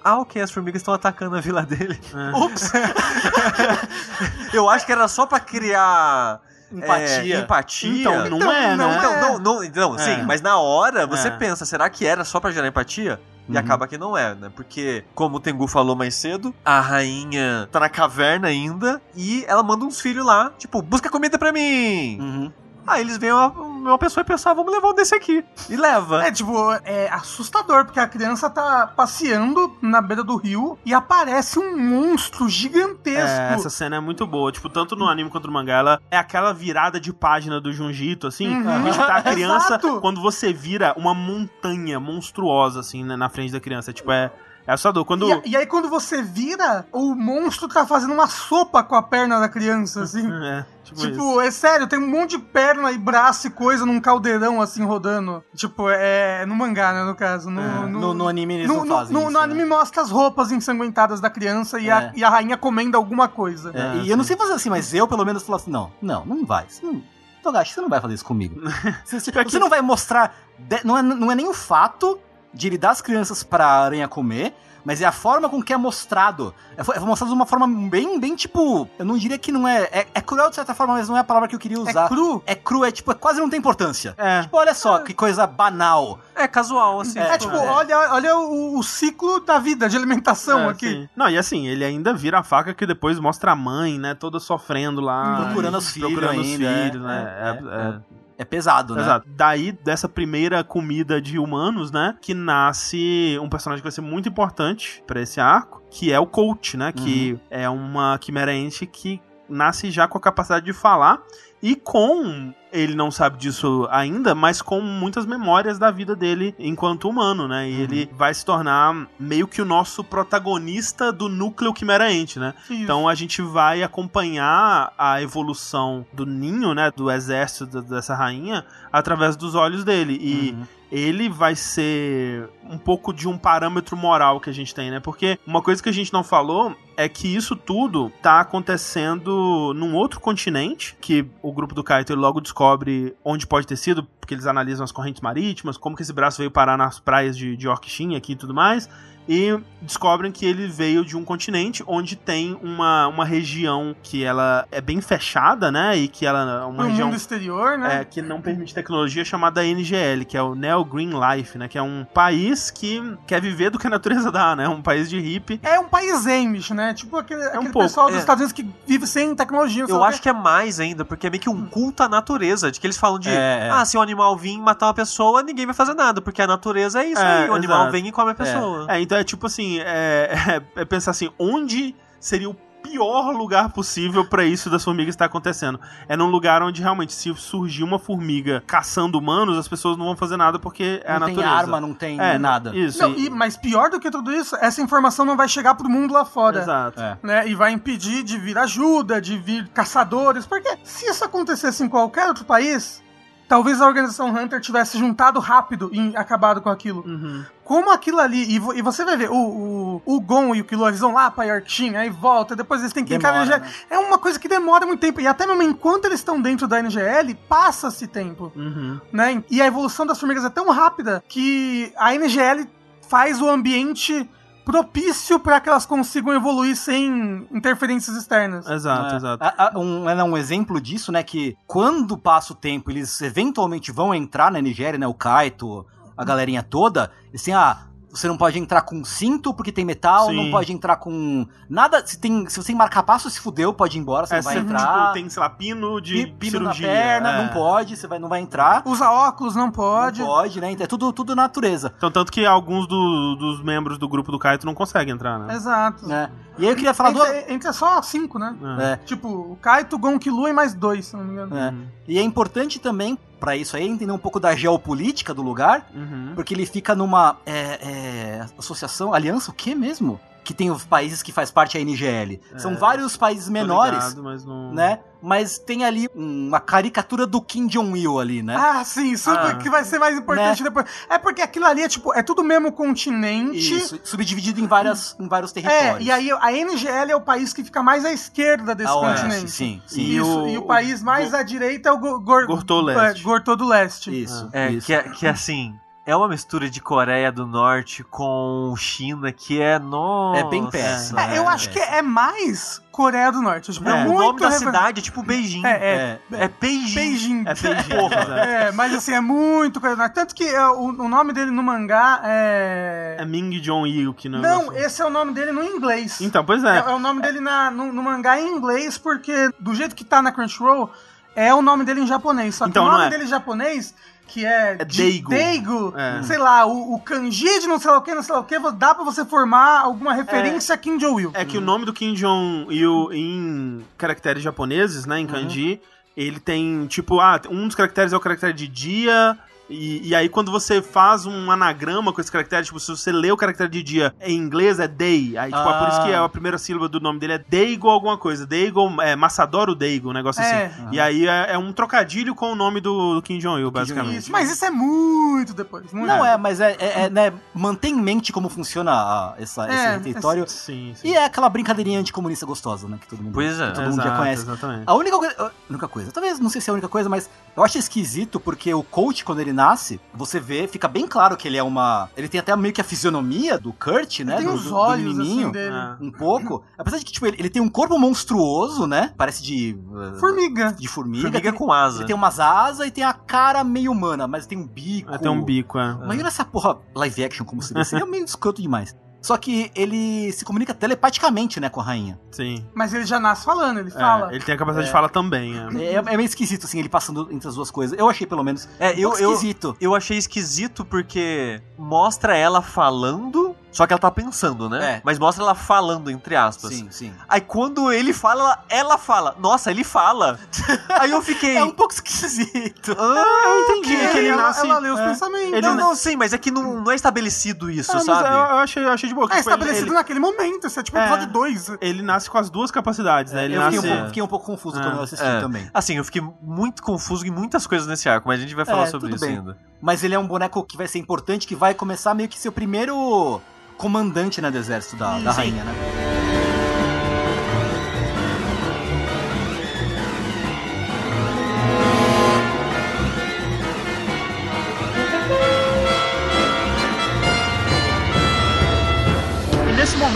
[SPEAKER 4] Ah, ok, as formigas estão atacando a vila dele.
[SPEAKER 2] É.
[SPEAKER 1] Ups.
[SPEAKER 4] Eu acho que era só pra criar.
[SPEAKER 1] Empatia.
[SPEAKER 4] é, empatia.
[SPEAKER 2] Então, não
[SPEAKER 3] Então,
[SPEAKER 2] é,
[SPEAKER 3] não
[SPEAKER 2] né?
[SPEAKER 4] Então,
[SPEAKER 3] é.
[SPEAKER 4] não, não, não,
[SPEAKER 2] É.
[SPEAKER 4] sim, mas na hora você
[SPEAKER 2] É.
[SPEAKER 4] pensa, será que era só pra gerar empatia? E
[SPEAKER 1] Uhum.
[SPEAKER 4] acaba que não é, né? Porque, como o Tengu falou mais cedo, a rainha tá na caverna ainda e ela manda uns filhos lá, tipo, busca comida pra mim.
[SPEAKER 1] Uhum.
[SPEAKER 4] Aí eles veem uma, uma pessoa e pensam, ah, vamos levar um desse aqui. E leva.
[SPEAKER 3] É, tipo, é assustador, porque a criança tá passeando na beira do rio e aparece um monstro gigantesco.
[SPEAKER 2] É, essa cena é muito boa. Tipo, tanto no anime quanto no mangá, ela é aquela virada de página do Junjito, assim.
[SPEAKER 3] Uhum.
[SPEAKER 2] E, tipo, tá a criança, quando você vira uma montanha monstruosa, assim, né, na frente da criança. Tipo, é, é assustador. Quando.
[SPEAKER 3] E, a- e aí, quando você vira, o monstro tá fazendo uma sopa com a perna da criança, assim.
[SPEAKER 2] É, tipo.
[SPEAKER 3] Tipo, é sério, tem um monte de perna e braço e coisa num caldeirão, assim, rodando. Tipo, é no mangá, né, no caso. No,
[SPEAKER 2] É,
[SPEAKER 3] no,
[SPEAKER 1] No, no anime eles
[SPEAKER 3] no-
[SPEAKER 1] não
[SPEAKER 3] no-
[SPEAKER 1] fazem
[SPEAKER 3] no-
[SPEAKER 1] isso,
[SPEAKER 3] no
[SPEAKER 1] né?
[SPEAKER 3] anime mostra as roupas ensanguentadas da criança e, a,
[SPEAKER 1] É.
[SPEAKER 3] e a rainha comendo alguma coisa.
[SPEAKER 1] É, e eu não sei fazer assim, mas eu pelo menos falo assim, não, não, não vai. Você não, Togashi, você não vai fazer isso comigo. Você, você- não vai mostrar. de- não, é, não é nem o fato de ele dar as crianças pra aranha comer, mas é a forma com que é mostrado. É, é mostrado de uma forma bem, bem tipo. Eu não diria que não é. É, é cruel de certa forma, mas não é a palavra que eu queria usar.
[SPEAKER 3] É cru?
[SPEAKER 1] É cru, é tipo, é quase não tem importância.
[SPEAKER 2] É.
[SPEAKER 1] Tipo, olha só, que coisa banal.
[SPEAKER 4] É casual, assim.
[SPEAKER 3] É, tipo, olha, olha o, o ciclo da vida, de alimentação
[SPEAKER 2] É,
[SPEAKER 3] aqui.
[SPEAKER 2] sim. Não, e assim, ele ainda vira a faca que depois mostra a mãe, né? Toda sofrendo lá.
[SPEAKER 1] Procurando
[SPEAKER 2] e
[SPEAKER 1] os filhos
[SPEAKER 2] Procurando os
[SPEAKER 1] ainda,
[SPEAKER 2] filhos,
[SPEAKER 1] é,
[SPEAKER 2] né?
[SPEAKER 1] É, pesado, né?
[SPEAKER 2] Exato. Daí, dessa primeira comida de humanos, né? Que nasce um personagem que vai ser muito importante pra esse arco, que é o Coach, né? Que
[SPEAKER 1] Uhum.
[SPEAKER 2] é uma quimera ente que nasce já com a capacidade de falar e com ele não sabe disso ainda, mas com muitas memórias da vida dele enquanto humano, né? E
[SPEAKER 1] Uhum.
[SPEAKER 2] ele vai se tornar meio que o nosso protagonista do núcleo quimera ente, né?
[SPEAKER 3] Isso.
[SPEAKER 2] Então a gente vai acompanhar a evolução do ninho, né, do exército dessa rainha, através dos olhos dele. E
[SPEAKER 1] Uhum.
[SPEAKER 2] Ele vai ser um pouco de um parâmetro moral que a gente tem, né? Porque uma coisa que a gente não falou é que isso tudo tá acontecendo num outro continente, que o grupo do Kaito logo descobre onde pode ter sido, porque eles analisam as correntes marítimas, como que esse braço veio parar nas praias de, de aqui e tudo mais, e descobrem que ele veio de um continente onde tem uma, uma região que ela é bem fechada, né? E que ela é uma região
[SPEAKER 3] mundo exterior, né?
[SPEAKER 2] é, que não permite tecnologia chamada NGL, que é o Neo Green Life, né? Que é um país que quer viver do que a natureza dá, né? Um país de hippie.
[SPEAKER 3] É um país Amish, né? Tipo aquele, aquele
[SPEAKER 2] pouco,
[SPEAKER 3] pessoal dos
[SPEAKER 4] é.
[SPEAKER 3] Estados Unidos que vive sem tecnologia.
[SPEAKER 4] Eu acho que é mais ainda, porque é meio que um culto à natureza. De que eles falam de,
[SPEAKER 1] É, é.
[SPEAKER 4] ah, se o animal vir matar uma pessoa, ninguém vai fazer nada, porque a natureza é isso
[SPEAKER 2] É,
[SPEAKER 4] aí. O animal
[SPEAKER 2] exato.
[SPEAKER 4] vem e come a pessoa.
[SPEAKER 2] É, então é tipo assim, é, é- é pensar assim, onde seria o pior lugar possível pra isso das formigas estar acontecendo? É num lugar onde realmente, se surgir uma formiga caçando humanos, as pessoas não vão fazer nada porque é a
[SPEAKER 1] não tem
[SPEAKER 2] natureza.
[SPEAKER 1] arma, não tem
[SPEAKER 2] é,
[SPEAKER 1] nada.
[SPEAKER 2] Isso.
[SPEAKER 3] Não,
[SPEAKER 2] e-
[SPEAKER 3] e- mas pior do que tudo isso, essa informação não vai chegar pro mundo lá fora.
[SPEAKER 2] Exato.
[SPEAKER 1] É.
[SPEAKER 3] Né, e vai impedir de vir ajuda, de vir caçadores, porque se isso acontecesse em qualquer outro país, talvez a organização Hunter tivesse juntado rápido e acabado com aquilo.
[SPEAKER 2] Uhum.
[SPEAKER 3] Como aquilo ali, e, vo- e você vai ver, o, o, o Gon e o Killua, eles vão lá pra Yorkshin, aí volta, depois eles têm que
[SPEAKER 1] Demora,
[SPEAKER 3] encarar
[SPEAKER 1] né?
[SPEAKER 3] É uma coisa que demora muito tempo, e até mesmo enquanto eles estão dentro da NGL, passa-se tempo,
[SPEAKER 2] Uhum.
[SPEAKER 3] né? E a evolução das formigas é tão rápida que a NGL faz o ambiente propício para que elas consigam evoluir sem interferências externas.
[SPEAKER 2] Exato,
[SPEAKER 1] É.
[SPEAKER 2] exato.
[SPEAKER 1] A- a- um, é, um exemplo disso, né, que quando passa o tempo, eles eventualmente vão entrar na Nigéria, né, o Kaito, a galerinha toda, e assim, ah, você não pode entrar com cinto porque tem metal,
[SPEAKER 2] Sim.
[SPEAKER 1] não pode entrar com nada, se, tem, se você tem marca-passo, se fudeu, pode ir embora, você
[SPEAKER 2] É,
[SPEAKER 1] não vai entrar.
[SPEAKER 2] tipo, tem, sei lá, pino de
[SPEAKER 1] pi- pino na
[SPEAKER 2] cirurgia.
[SPEAKER 1] perna,
[SPEAKER 2] é.
[SPEAKER 1] não pode, você vai, não vai entrar.
[SPEAKER 3] Usa óculos, não pode.
[SPEAKER 1] Não pode, né? Então é tudo, tudo natureza.
[SPEAKER 2] Então, tanto que alguns do- dos membros do grupo do Kaito não conseguem entrar, né?
[SPEAKER 3] Exato.
[SPEAKER 1] Né? E aí eu queria falar
[SPEAKER 3] Entra,
[SPEAKER 1] duas.
[SPEAKER 3] entra só cinco, né?
[SPEAKER 2] É.
[SPEAKER 1] É,
[SPEAKER 3] Tipo, o Kaito, Gon, Killua e mais dois, se não me engano.
[SPEAKER 1] é. E é importante também, pra isso aí, entender um pouco da geopolítica do lugar,
[SPEAKER 2] Uhum.
[SPEAKER 1] Porque ele fica numa é, é, associação, aliança, o que mesmo? Que tem os países que faz parte da NGL. São
[SPEAKER 2] É,
[SPEAKER 1] vários países menores,
[SPEAKER 2] ligado, mas não...
[SPEAKER 1] né? Mas tem ali uma caricatura do Kim Jong-il ali, né?
[SPEAKER 3] Ah, sim, isso
[SPEAKER 2] Ah.
[SPEAKER 3] que vai ser mais importante depois. É porque aquilo ali é tipo, é tudo o mesmo continente.
[SPEAKER 1] Isso, subdividido em, várias, em vários
[SPEAKER 3] É,
[SPEAKER 1] territórios.
[SPEAKER 3] e aí a NGL é o país que fica mais à esquerda desse
[SPEAKER 1] A oeste,
[SPEAKER 3] continente.
[SPEAKER 1] Sim, sim.
[SPEAKER 2] E
[SPEAKER 3] Isso,
[SPEAKER 2] o-
[SPEAKER 3] e o país mais
[SPEAKER 2] Go-
[SPEAKER 3] à direita é o Go- Gor-
[SPEAKER 2] Gortô Leste.
[SPEAKER 3] é, Gortô do Leste.
[SPEAKER 1] Isso,
[SPEAKER 4] É,
[SPEAKER 1] isso.
[SPEAKER 4] que, é, que assim, é uma mistura de Coreia do Norte com China que é, nossa.
[SPEAKER 1] É bem péssimo.
[SPEAKER 3] É, eu acho que é mais Coreia do Norte. Tipo,
[SPEAKER 2] É,
[SPEAKER 3] é,
[SPEAKER 4] o
[SPEAKER 3] muito
[SPEAKER 4] nome da
[SPEAKER 3] refer-
[SPEAKER 4] cidade é tipo Beijing.
[SPEAKER 3] É, é.
[SPEAKER 1] É,
[SPEAKER 4] É Beijing.
[SPEAKER 3] Beijing.
[SPEAKER 2] É Beijing, exato.
[SPEAKER 3] É, mas assim, é muito Coreia do Norte. Tanto que é, o, o nome dele no mangá é.
[SPEAKER 2] É Ming Jong-il que não...
[SPEAKER 3] Não, esse é o nome dele no inglês.
[SPEAKER 2] Então, pois
[SPEAKER 3] É,
[SPEAKER 2] é.
[SPEAKER 3] é o nome dele na, no, no mangá em inglês, porque do jeito que tá na Crunchyroll, é o nome dele em japonês. Só que
[SPEAKER 2] Então,
[SPEAKER 3] o nome
[SPEAKER 2] é.
[SPEAKER 3] dele em japonês, que é,
[SPEAKER 2] É
[SPEAKER 3] de-
[SPEAKER 2] Daigo.
[SPEAKER 3] Daigo,
[SPEAKER 2] É.
[SPEAKER 3] sei lá, o, o kanji de não sei lá o que, não sei lá o que, dá pra você formar alguma referência a Kim Jo-il.
[SPEAKER 2] É que o nome do Kim Jong-il em caracteres japoneses, né, em
[SPEAKER 1] Uhum.
[SPEAKER 2] kanji, ele tem, tipo, ah, um dos caracteres é o caractere de dia, e, e aí quando você faz um anagrama com esse caractere, tipo, se você lê o caractere de dia em inglês é day, aí tipo, é por isso que
[SPEAKER 1] Ah.
[SPEAKER 2] a primeira sílaba do nome dele é Daigo alguma coisa, Daigo, é Massadoro Daigo, um negócio
[SPEAKER 3] É.
[SPEAKER 2] assim. E aí é, é um trocadilho com o nome do, do Kim Jong-il, basicamente.
[SPEAKER 3] Isso, mas isso é muito depois. Muito
[SPEAKER 1] Não é, mas é, é, é, né, mantém em mente como funciona a- essa,
[SPEAKER 3] É,
[SPEAKER 1] esse território.
[SPEAKER 2] Sim, sim.
[SPEAKER 1] E é aquela brincadeirinha anticomunista gostosa, né? Que todo mundo,
[SPEAKER 4] Pois é.
[SPEAKER 1] que todo mundo já
[SPEAKER 2] Exato,
[SPEAKER 1] conhece.
[SPEAKER 2] Exatamente.
[SPEAKER 1] A única coisa, a única coisa, talvez não sei se é a única coisa, mas eu acho esquisito porque o coach, quando ele
[SPEAKER 5] nasce, você vê, fica bem claro que ele é uma. Ele tem até meio que a fisionomia do Kurt, né?
[SPEAKER 3] Tem
[SPEAKER 5] do,
[SPEAKER 3] os
[SPEAKER 5] do- do
[SPEAKER 3] olhos
[SPEAKER 5] menininho.
[SPEAKER 3] assim dele.
[SPEAKER 2] É.
[SPEAKER 5] Um pouco. Apesar de que, tipo, ele, ele tem um corpo monstruoso, né? Parece de. uh,
[SPEAKER 3] Formiga.
[SPEAKER 5] De formiga.
[SPEAKER 4] Formiga
[SPEAKER 5] Tem-
[SPEAKER 4] com asa.
[SPEAKER 5] Ele tem umas asas e tem a cara meio humana, mas tem um bico.
[SPEAKER 2] É, tem um bico, é.
[SPEAKER 5] Imagina essa porra live action como seria. Seria meio escroto demais. Só que ele se comunica telepaticamente, né, com a rainha.
[SPEAKER 2] Sim.
[SPEAKER 3] Mas ele já nasce falando, ele
[SPEAKER 2] É,
[SPEAKER 3] fala.
[SPEAKER 2] ele tem a capacidade de fala também, é.
[SPEAKER 5] É, é meio esquisito, assim, ele passando entre as duas coisas. Eu achei, pelo menos,
[SPEAKER 4] É,
[SPEAKER 5] um
[SPEAKER 4] eu,
[SPEAKER 5] pouco
[SPEAKER 4] eu,
[SPEAKER 5] esquisito.
[SPEAKER 4] eu achei esquisito porque mostra ela falando, só que ela tá pensando, né?
[SPEAKER 5] É.
[SPEAKER 4] Mas mostra ela falando, entre aspas.
[SPEAKER 5] Sim, sim.
[SPEAKER 4] Aí quando ele fala, ela, ela fala. Nossa, ele fala. Aí eu fiquei.
[SPEAKER 5] É um pouco esquisito.
[SPEAKER 4] Ah,
[SPEAKER 2] Eu entendi
[SPEAKER 3] Que
[SPEAKER 2] que ele
[SPEAKER 3] ela,
[SPEAKER 2] nasce.
[SPEAKER 3] ela lê os
[SPEAKER 2] é.
[SPEAKER 3] pensamentos.
[SPEAKER 2] Ele
[SPEAKER 4] não, não, sim, mas é que não, não é estabelecido isso,
[SPEAKER 2] Ah, mas
[SPEAKER 4] sabe?
[SPEAKER 2] eu, eu achei, eu achei de boa.
[SPEAKER 3] É
[SPEAKER 2] tipo, ele-
[SPEAKER 3] estabelecido
[SPEAKER 2] ele,
[SPEAKER 3] naquele momento, isso é tipo
[SPEAKER 2] É.
[SPEAKER 3] episódio 2.
[SPEAKER 2] ele nasce com as duas capacidades, né? Ele
[SPEAKER 5] eu
[SPEAKER 2] nasce.
[SPEAKER 5] fiquei um, pouco, fiquei um pouco confuso
[SPEAKER 2] É.
[SPEAKER 5] quando eu assisti
[SPEAKER 4] É.
[SPEAKER 5] também.
[SPEAKER 4] Assim, eu fiquei muito confuso em muitas coisas nesse arco, mas a gente vai falar
[SPEAKER 5] É,
[SPEAKER 4] sobre
[SPEAKER 5] tudo
[SPEAKER 4] isso
[SPEAKER 5] bem.
[SPEAKER 4] ainda.
[SPEAKER 5] Mas ele é um boneco que vai ser importante, que vai começar meio que ser o primeiro comandante, né, do exército da, da
[SPEAKER 2] Sim.
[SPEAKER 5] rainha, né?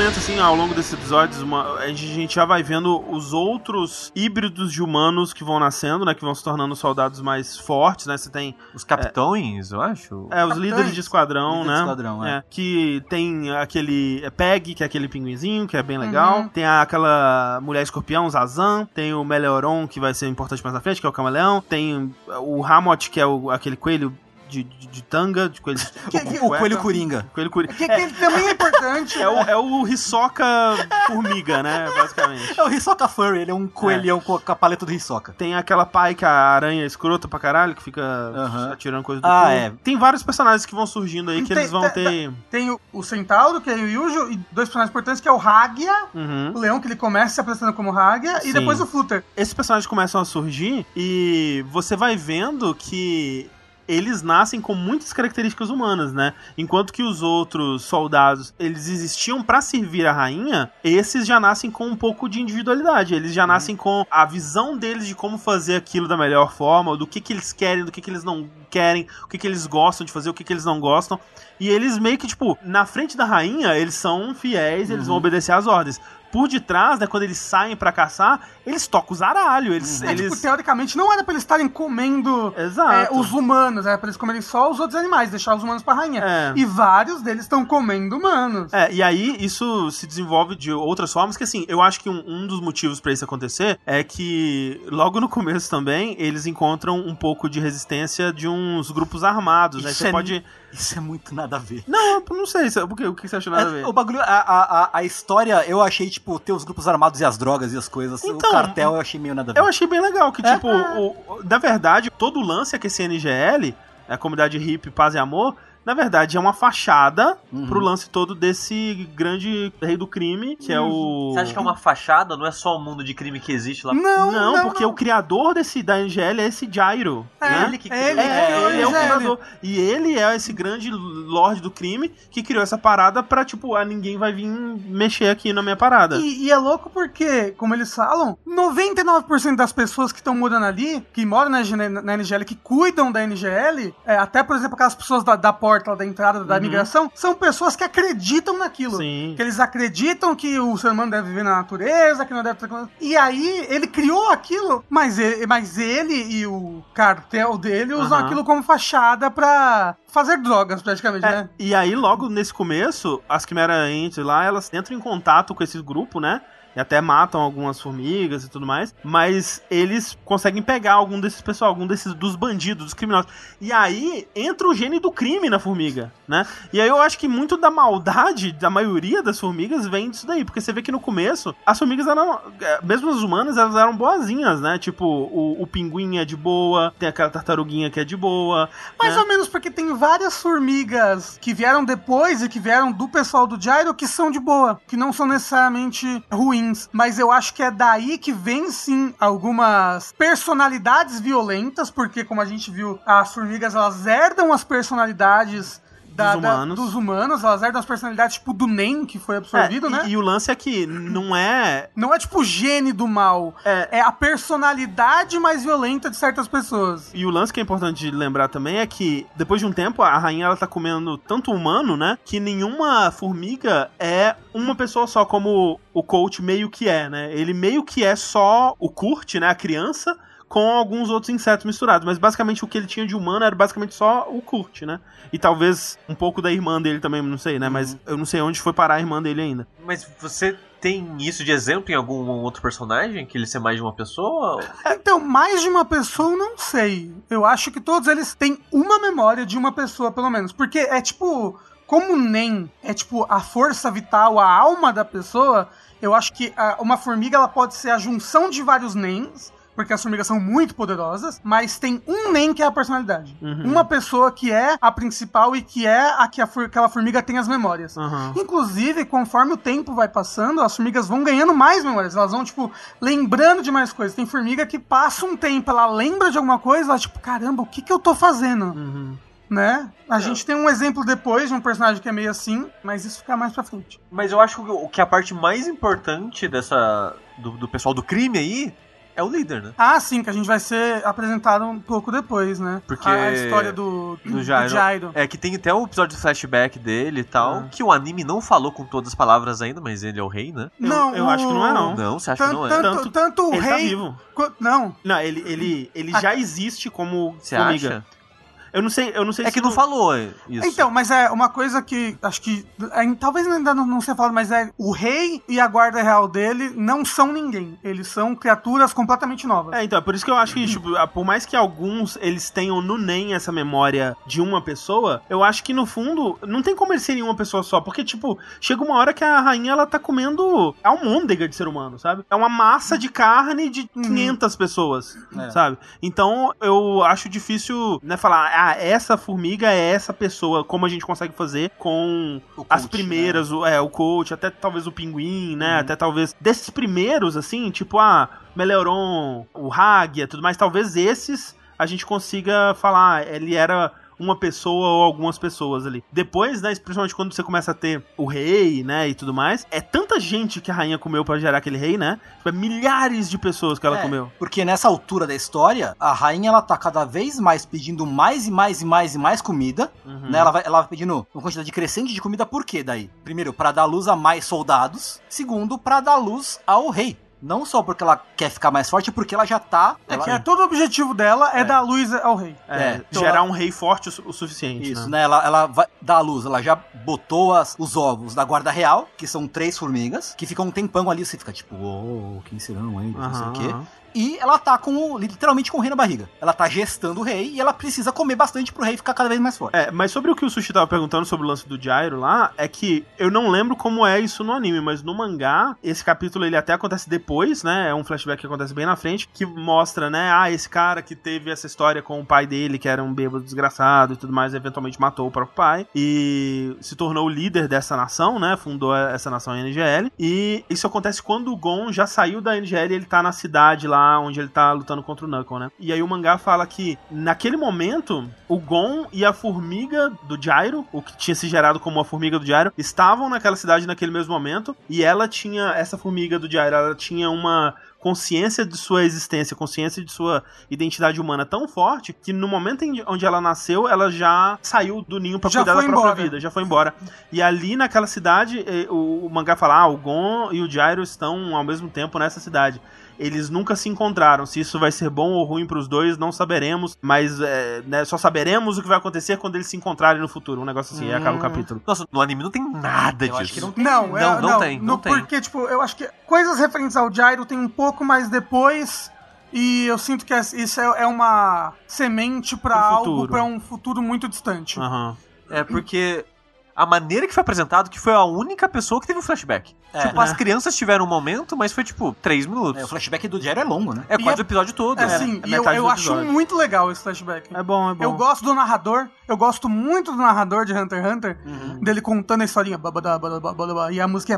[SPEAKER 2] Assim, ao longo desses episódios, uma- a gente já vai vendo os outros híbridos de humanos que vão nascendo, né? Que vão se tornando soldados mais fortes, né? Você tem
[SPEAKER 4] Os capitões, eu acho.
[SPEAKER 2] é, os
[SPEAKER 3] Capitães.
[SPEAKER 2] líderes de esquadrão,
[SPEAKER 5] Líder de
[SPEAKER 2] né?
[SPEAKER 5] esquadrão, é.
[SPEAKER 2] Que tem aquele é, Peg, que é aquele pinguinzinho, que é bem legal.
[SPEAKER 3] Uhum.
[SPEAKER 2] Tem a- aquela mulher escorpião, Zazan. Tem o Melioron, que vai ser importante mais na frente, que é o camaleão. Tem o Hamot, que é o- aquele coelho de, de- de tanga, de coelho.
[SPEAKER 3] Que-
[SPEAKER 2] de
[SPEAKER 3] que-
[SPEAKER 5] O. Coelho Coringa.
[SPEAKER 2] Coelho coringa.
[SPEAKER 3] Que, que também é importante.
[SPEAKER 2] É o, é o Hisoka formiga, né? Basicamente.
[SPEAKER 5] É o Hisoka Furry, ele é um coelhão com a paleta do Hisoka.
[SPEAKER 2] Tem aquela pai que a aranha é escrota pra caralho, que fica
[SPEAKER 5] Aham.
[SPEAKER 2] atirando coisa do
[SPEAKER 5] Ah,
[SPEAKER 2] cu.
[SPEAKER 5] é.
[SPEAKER 2] Tem vários personagens que vão surgindo aí que
[SPEAKER 3] Tem-
[SPEAKER 2] eles vão
[SPEAKER 3] tem-
[SPEAKER 2] ter.
[SPEAKER 3] Tem o, o Centauro, que é o Yujo, e dois personagens importantes, que é o Hagia,
[SPEAKER 2] Uhum.
[SPEAKER 3] o Leão, que ele começa se apresentando como Hagia,
[SPEAKER 2] Sim.
[SPEAKER 3] e depois o Flutter.
[SPEAKER 2] Esses personagens começam a surgir e você vai vendo que eles nascem com muitas características humanas, né? Enquanto que os outros soldados, eles existiam pra servir a rainha, esses já nascem com um pouco de individualidade. Eles já nascem com a visão deles de como fazer aquilo da melhor forma, do que que eles querem, do que que eles não querem, o que que eles gostam de fazer, o que que eles não gostam. E eles meio que, tipo, na frente da rainha, eles são fiéis, eles vão obedecer às ordens. Por detrás, né, quando eles saem pra caçar, eles tocam os aralhos. Eles.
[SPEAKER 3] É,
[SPEAKER 2] eles...
[SPEAKER 3] tipo, teoricamente, não era pra eles estarem comendo é, os humanos, era pra eles comerem só os outros animais, deixar os humanos pra rainha.
[SPEAKER 2] É.
[SPEAKER 3] E vários deles estão comendo humanos.
[SPEAKER 2] É, e aí isso se desenvolve de outras formas, que assim, eu acho que um, um dos motivos pra isso acontecer é que logo no começo também eles encontram um pouco de resistência de uns grupos armados, né? Você
[SPEAKER 5] é
[SPEAKER 2] pode.
[SPEAKER 5] Isso é muito nada a ver.
[SPEAKER 2] Não, eu não sei, por quê? o que você acha nada a ver?
[SPEAKER 5] É, o bagulho, a, a, a- história, eu achei, tipo, ter os grupos armados e as drogas e as coisas.
[SPEAKER 2] Então,
[SPEAKER 5] o cartel eu achei meio nada a ver.
[SPEAKER 2] Eu achei bem legal, que
[SPEAKER 5] É.
[SPEAKER 2] tipo, o, o- na verdade, todo o lance é que esse NGL, a comunidade hip, paz e amor, na verdade é uma fachada
[SPEAKER 5] Uhum.
[SPEAKER 2] pro lance todo desse grande rei do crime, que é o...
[SPEAKER 4] Você acha que é uma fachada? Não é só o mundo de crime que existe lá?
[SPEAKER 3] Não,
[SPEAKER 2] Não,
[SPEAKER 3] não,
[SPEAKER 2] porque
[SPEAKER 3] não.
[SPEAKER 2] o criador desse da NGL é esse Gyro.
[SPEAKER 3] É
[SPEAKER 2] né?
[SPEAKER 4] ele que
[SPEAKER 3] É ele,
[SPEAKER 2] É,
[SPEAKER 3] é,
[SPEAKER 2] ele é o
[SPEAKER 3] é
[SPEAKER 2] criador. E ele é esse grande lorde do crime que criou essa parada pra, tipo, ah, ninguém vai vir mexer aqui na minha parada.
[SPEAKER 3] E, e é louco porque, como eles falam, 99% das pessoas que estão morando ali, que moram na, NG na NGL, que cuidam da NGL, é, até, por exemplo, aquelas pessoas da, da porta, da entrada da
[SPEAKER 2] Uhum.
[SPEAKER 3] migração, são pessoas que acreditam naquilo.
[SPEAKER 2] Sim.
[SPEAKER 3] Que eles acreditam que o ser humano deve viver na natureza, que não deve ter... E aí, ele criou aquilo, mas ele, mas ele e o cartel dele usam
[SPEAKER 2] Aham.
[SPEAKER 3] aquilo como fachada pra fazer drogas, praticamente,
[SPEAKER 2] É,
[SPEAKER 3] né?
[SPEAKER 2] e aí, logo nesse começo, as Quimera Ants lá, elas entram em contato com esse grupo, né? E até matam algumas formigas e tudo mais. Mas eles conseguem pegar algum desses pessoal, algum desses dos bandidos, dos criminosos. E aí entra o gene do crime na formiga, né? E aí eu acho que muito da maldade da maioria das formigas vem disso daí. Porque você vê que no começo, as formigas eram. eh, Mesmo as humanas, elas eram boazinhas, né? Tipo, o, o pinguim é de boa, tem aquela tartaruguinha que é de boa.
[SPEAKER 3] Mais
[SPEAKER 2] né?
[SPEAKER 3] ou menos porque tem várias formigas que vieram depois e que vieram do pessoal do Gyro que são de boa, que não são necessariamente ruins. Mas eu acho que é daí que vem sim algumas personalidades violentas, porque como a gente viu, as formigas elas herdam as personalidades da-
[SPEAKER 2] dos
[SPEAKER 3] da-
[SPEAKER 2] humanos.
[SPEAKER 3] dos humanos, elas herdam as personalidades tipo do Nen, que foi absorvido,
[SPEAKER 2] É,
[SPEAKER 3] né?
[SPEAKER 2] e, e o lance é que não é.
[SPEAKER 3] Não é tipo o gene do mal,
[SPEAKER 2] É,
[SPEAKER 3] é a personalidade mais violenta de certas pessoas.
[SPEAKER 2] E o lance que é importante de lembrar também é que, depois de um tempo, a rainha ela tá comendo tanto humano, né? Que nenhuma formiga é uma pessoa só, como o coach meio que é, né? Ele meio que é só o Kurt, né? A criança. Com alguns outros insetos misturados. Mas basicamente o que ele tinha de humano era basicamente só o Kurt, né? E talvez um pouco da irmã dele também, não sei, né? Mas eu não sei onde foi parar a irmã dele ainda.
[SPEAKER 4] Mas você tem isso de exemplo em algum outro personagem? Que ele ser mais de uma pessoa?
[SPEAKER 3] Então, mais de uma pessoa, eu não sei. Eu acho que todos eles têm uma memória de uma pessoa, pelo menos. Porque é tipo. Como o NEM é tipo a força vital, a alma da pessoa, eu acho que ah, uma formiga ela pode ser a junção de vários NEMs. Porque as formigas são muito poderosas, mas tem um NEM que é a personalidade.
[SPEAKER 2] Uhum.
[SPEAKER 3] Uma pessoa que é a principal e que é a que a for- aquela formiga tem as memórias.
[SPEAKER 2] Aham.
[SPEAKER 3] Inclusive, conforme o tempo vai passando, as formigas vão ganhando mais memórias. Elas vão, tipo, lembrando de mais coisas. Tem formiga que passa um tempo, ela lembra de alguma coisa, ela, tipo, caramba, o que que eu tô fazendo?
[SPEAKER 2] Uhum.
[SPEAKER 3] Né? A gente tem um exemplo depois de um personagem que é meio assim, mas isso fica mais pra frente.
[SPEAKER 4] Mas eu acho que o- que a parte mais importante dessa. do, do pessoal do crime aí é o líder, né?
[SPEAKER 3] Ah, sim, que a gente vai ser apresentado um pouco depois, né?
[SPEAKER 4] Porque-
[SPEAKER 3] A, a história do,
[SPEAKER 4] Do Jairo. É que tem até o episódio de flashback dele e tal,
[SPEAKER 2] Ah.
[SPEAKER 4] que o anime não falou com todas as palavras ainda, mas ele é o rei, né?
[SPEAKER 2] Eu-
[SPEAKER 3] Não,
[SPEAKER 2] eu acho que não é, não.
[SPEAKER 4] Não, você acha que
[SPEAKER 3] Tanto,
[SPEAKER 4] não é?
[SPEAKER 3] tanto,
[SPEAKER 2] Tanto-
[SPEAKER 3] o
[SPEAKER 2] Ele tá
[SPEAKER 3] rei.
[SPEAKER 2] vivo.
[SPEAKER 3] co- Não,
[SPEAKER 2] Não, ele, ele, ele já existe como
[SPEAKER 4] Você
[SPEAKER 2] formiga.
[SPEAKER 4] acha?
[SPEAKER 2] Eu não sei, eu não sei
[SPEAKER 4] É
[SPEAKER 2] se
[SPEAKER 4] que não falou isso.
[SPEAKER 3] Então, mas é uma coisa que acho que é, talvez ainda não, não seja falado, mas é o rei e a guarda real dele não são ninguém. Eles são criaturas completamente novas.
[SPEAKER 2] É, então, é por isso que eu acho que, tipo, por mais que alguns eles tenham no NEM essa memória de uma pessoa, eu acho que no fundo não tem como eles serem uma pessoa só, porque, tipo, chega uma hora que a rainha ela tá comendo almôndega de ser humano, sabe? É uma massa de carne de
[SPEAKER 3] Uhum.
[SPEAKER 2] 500 pessoas,
[SPEAKER 5] É.
[SPEAKER 2] sabe? Então eu acho difícil, né, falar, ah, essa formiga é essa pessoa, como a gente consegue fazer com
[SPEAKER 5] O
[SPEAKER 2] as
[SPEAKER 5] coach,
[SPEAKER 2] primeiras, o, é, o coach, até talvez o pinguim, né?
[SPEAKER 5] Uhum.
[SPEAKER 2] Até talvez desses primeiros, assim, tipo, ah, Meleuron, o Hagia, tudo mais, talvez esses a gente consiga falar, ele era uma pessoa ou algumas pessoas ali. Depois, né, principalmente quando você começa a ter o rei, né, e tudo mais, é tanta gente que a rainha comeu pra gerar aquele rei, né? Tipo, é milhares de pessoas que ela
[SPEAKER 5] É,
[SPEAKER 2] comeu.
[SPEAKER 5] Porque nessa altura da história, a rainha ela tá cada vez mais pedindo mais e mais e mais e mais comida.
[SPEAKER 2] Uhum.
[SPEAKER 5] Né? Ela, vai, ela vai pedindo uma quantidade crescente de comida, por quê daí? Primeiro, pra dar luz a mais soldados. Segundo, pra dar luz ao rei. Não só porque ela quer ficar mais forte, porque ela já tá.
[SPEAKER 3] É
[SPEAKER 5] ela-
[SPEAKER 3] que é, todo o objetivo dela é,
[SPEAKER 5] É.
[SPEAKER 3] dar luz ao rei.
[SPEAKER 2] É,
[SPEAKER 5] é, então
[SPEAKER 2] gerar
[SPEAKER 5] ela-
[SPEAKER 2] um rei forte o, o suficiente,
[SPEAKER 5] Isso,
[SPEAKER 2] né?
[SPEAKER 5] né? Ela, ela vai dar a luz, ela já botou as- os ovos da guarda real, que são três formigas, que ficam um tempão ali, você fica tipo, oh, quem serão eles, não sei o quê. E ela tá com literalmente com o rei na barriga. Ela tá gestando o rei e ela precisa comer bastante pro rei ficar cada vez mais forte.
[SPEAKER 2] É, mas sobre o que o Sushi tava perguntando sobre o lance do Gyro lá, é que eu não lembro como é isso no anime, mas no mangá, esse capítulo ele até acontece depois, né? É um flashback que acontece bem na frente, que mostra, né? Ah, esse cara que teve essa história com o pai dele, que era um bêbado desgraçado e tudo mais, eventualmente matou o próprio pai e se tornou o líder dessa nação, né? Fundou essa nação NGL. E isso acontece quando o Gon já saiu da NGL ele tá na cidade lá onde ele tá lutando contra o Knuckle, né? E aí o mangá fala que naquele momento o Gon e a formiga do Gyro, o que tinha se gerado como a formiga do Gyro, estavam naquela cidade naquele mesmo momento e ela tinha essa formiga do Gyro, ela tinha uma consciência de sua existência, consciência de sua identidade humana tão forte que no momento em onde ela nasceu, ela já saiu do ninho pra
[SPEAKER 3] Já
[SPEAKER 2] cuidar da própria
[SPEAKER 3] embora.
[SPEAKER 2] vida, já foi embora. E ali naquela cidade, eh, o, o mangá fala: ah, o Gon e o Gyro estão ao mesmo tempo nessa cidade. Eles nunca se encontraram. Se isso vai ser bom ou ruim pros dois, não saberemos. Mas é, né, só saberemos o que vai acontecer quando eles se encontrarem no futuro. Um negócio assim, aí acaba o
[SPEAKER 3] Hum.
[SPEAKER 2] capítulo.
[SPEAKER 4] Nossa, no anime não tem nada
[SPEAKER 5] Eu
[SPEAKER 4] disso.
[SPEAKER 5] acho que não tem.
[SPEAKER 3] Não, é,
[SPEAKER 4] Não, não tem,
[SPEAKER 3] no-
[SPEAKER 4] não tem.
[SPEAKER 3] Porque, tipo, eu acho que coisas referentes ao Gyro tem um pouco mais depois. E eu sinto que isso é, é uma semente pra
[SPEAKER 2] Pro
[SPEAKER 3] algo, pra um futuro muito distante.
[SPEAKER 2] Aham.
[SPEAKER 4] É porque a maneira que foi apresentado que foi a única pessoa que teve um flashback.
[SPEAKER 5] É.
[SPEAKER 4] tipo, as
[SPEAKER 2] É.
[SPEAKER 4] crianças tiveram um momento, mas foi tipo três minutos.
[SPEAKER 5] É, o flashback do Jerry é longo, né?
[SPEAKER 4] É
[SPEAKER 3] E
[SPEAKER 4] quase
[SPEAKER 3] é-
[SPEAKER 4] o episódio todo.
[SPEAKER 3] É
[SPEAKER 4] né?
[SPEAKER 3] assim,
[SPEAKER 2] é
[SPEAKER 3] e eu, eu acho muito legal esse flashback.
[SPEAKER 2] É bom, é bom.
[SPEAKER 3] Eu gosto do narrador, eu gosto muito do narrador de Hunter x Hunter,
[SPEAKER 2] Uhum.
[SPEAKER 3] dele contando a historinha. E a música é.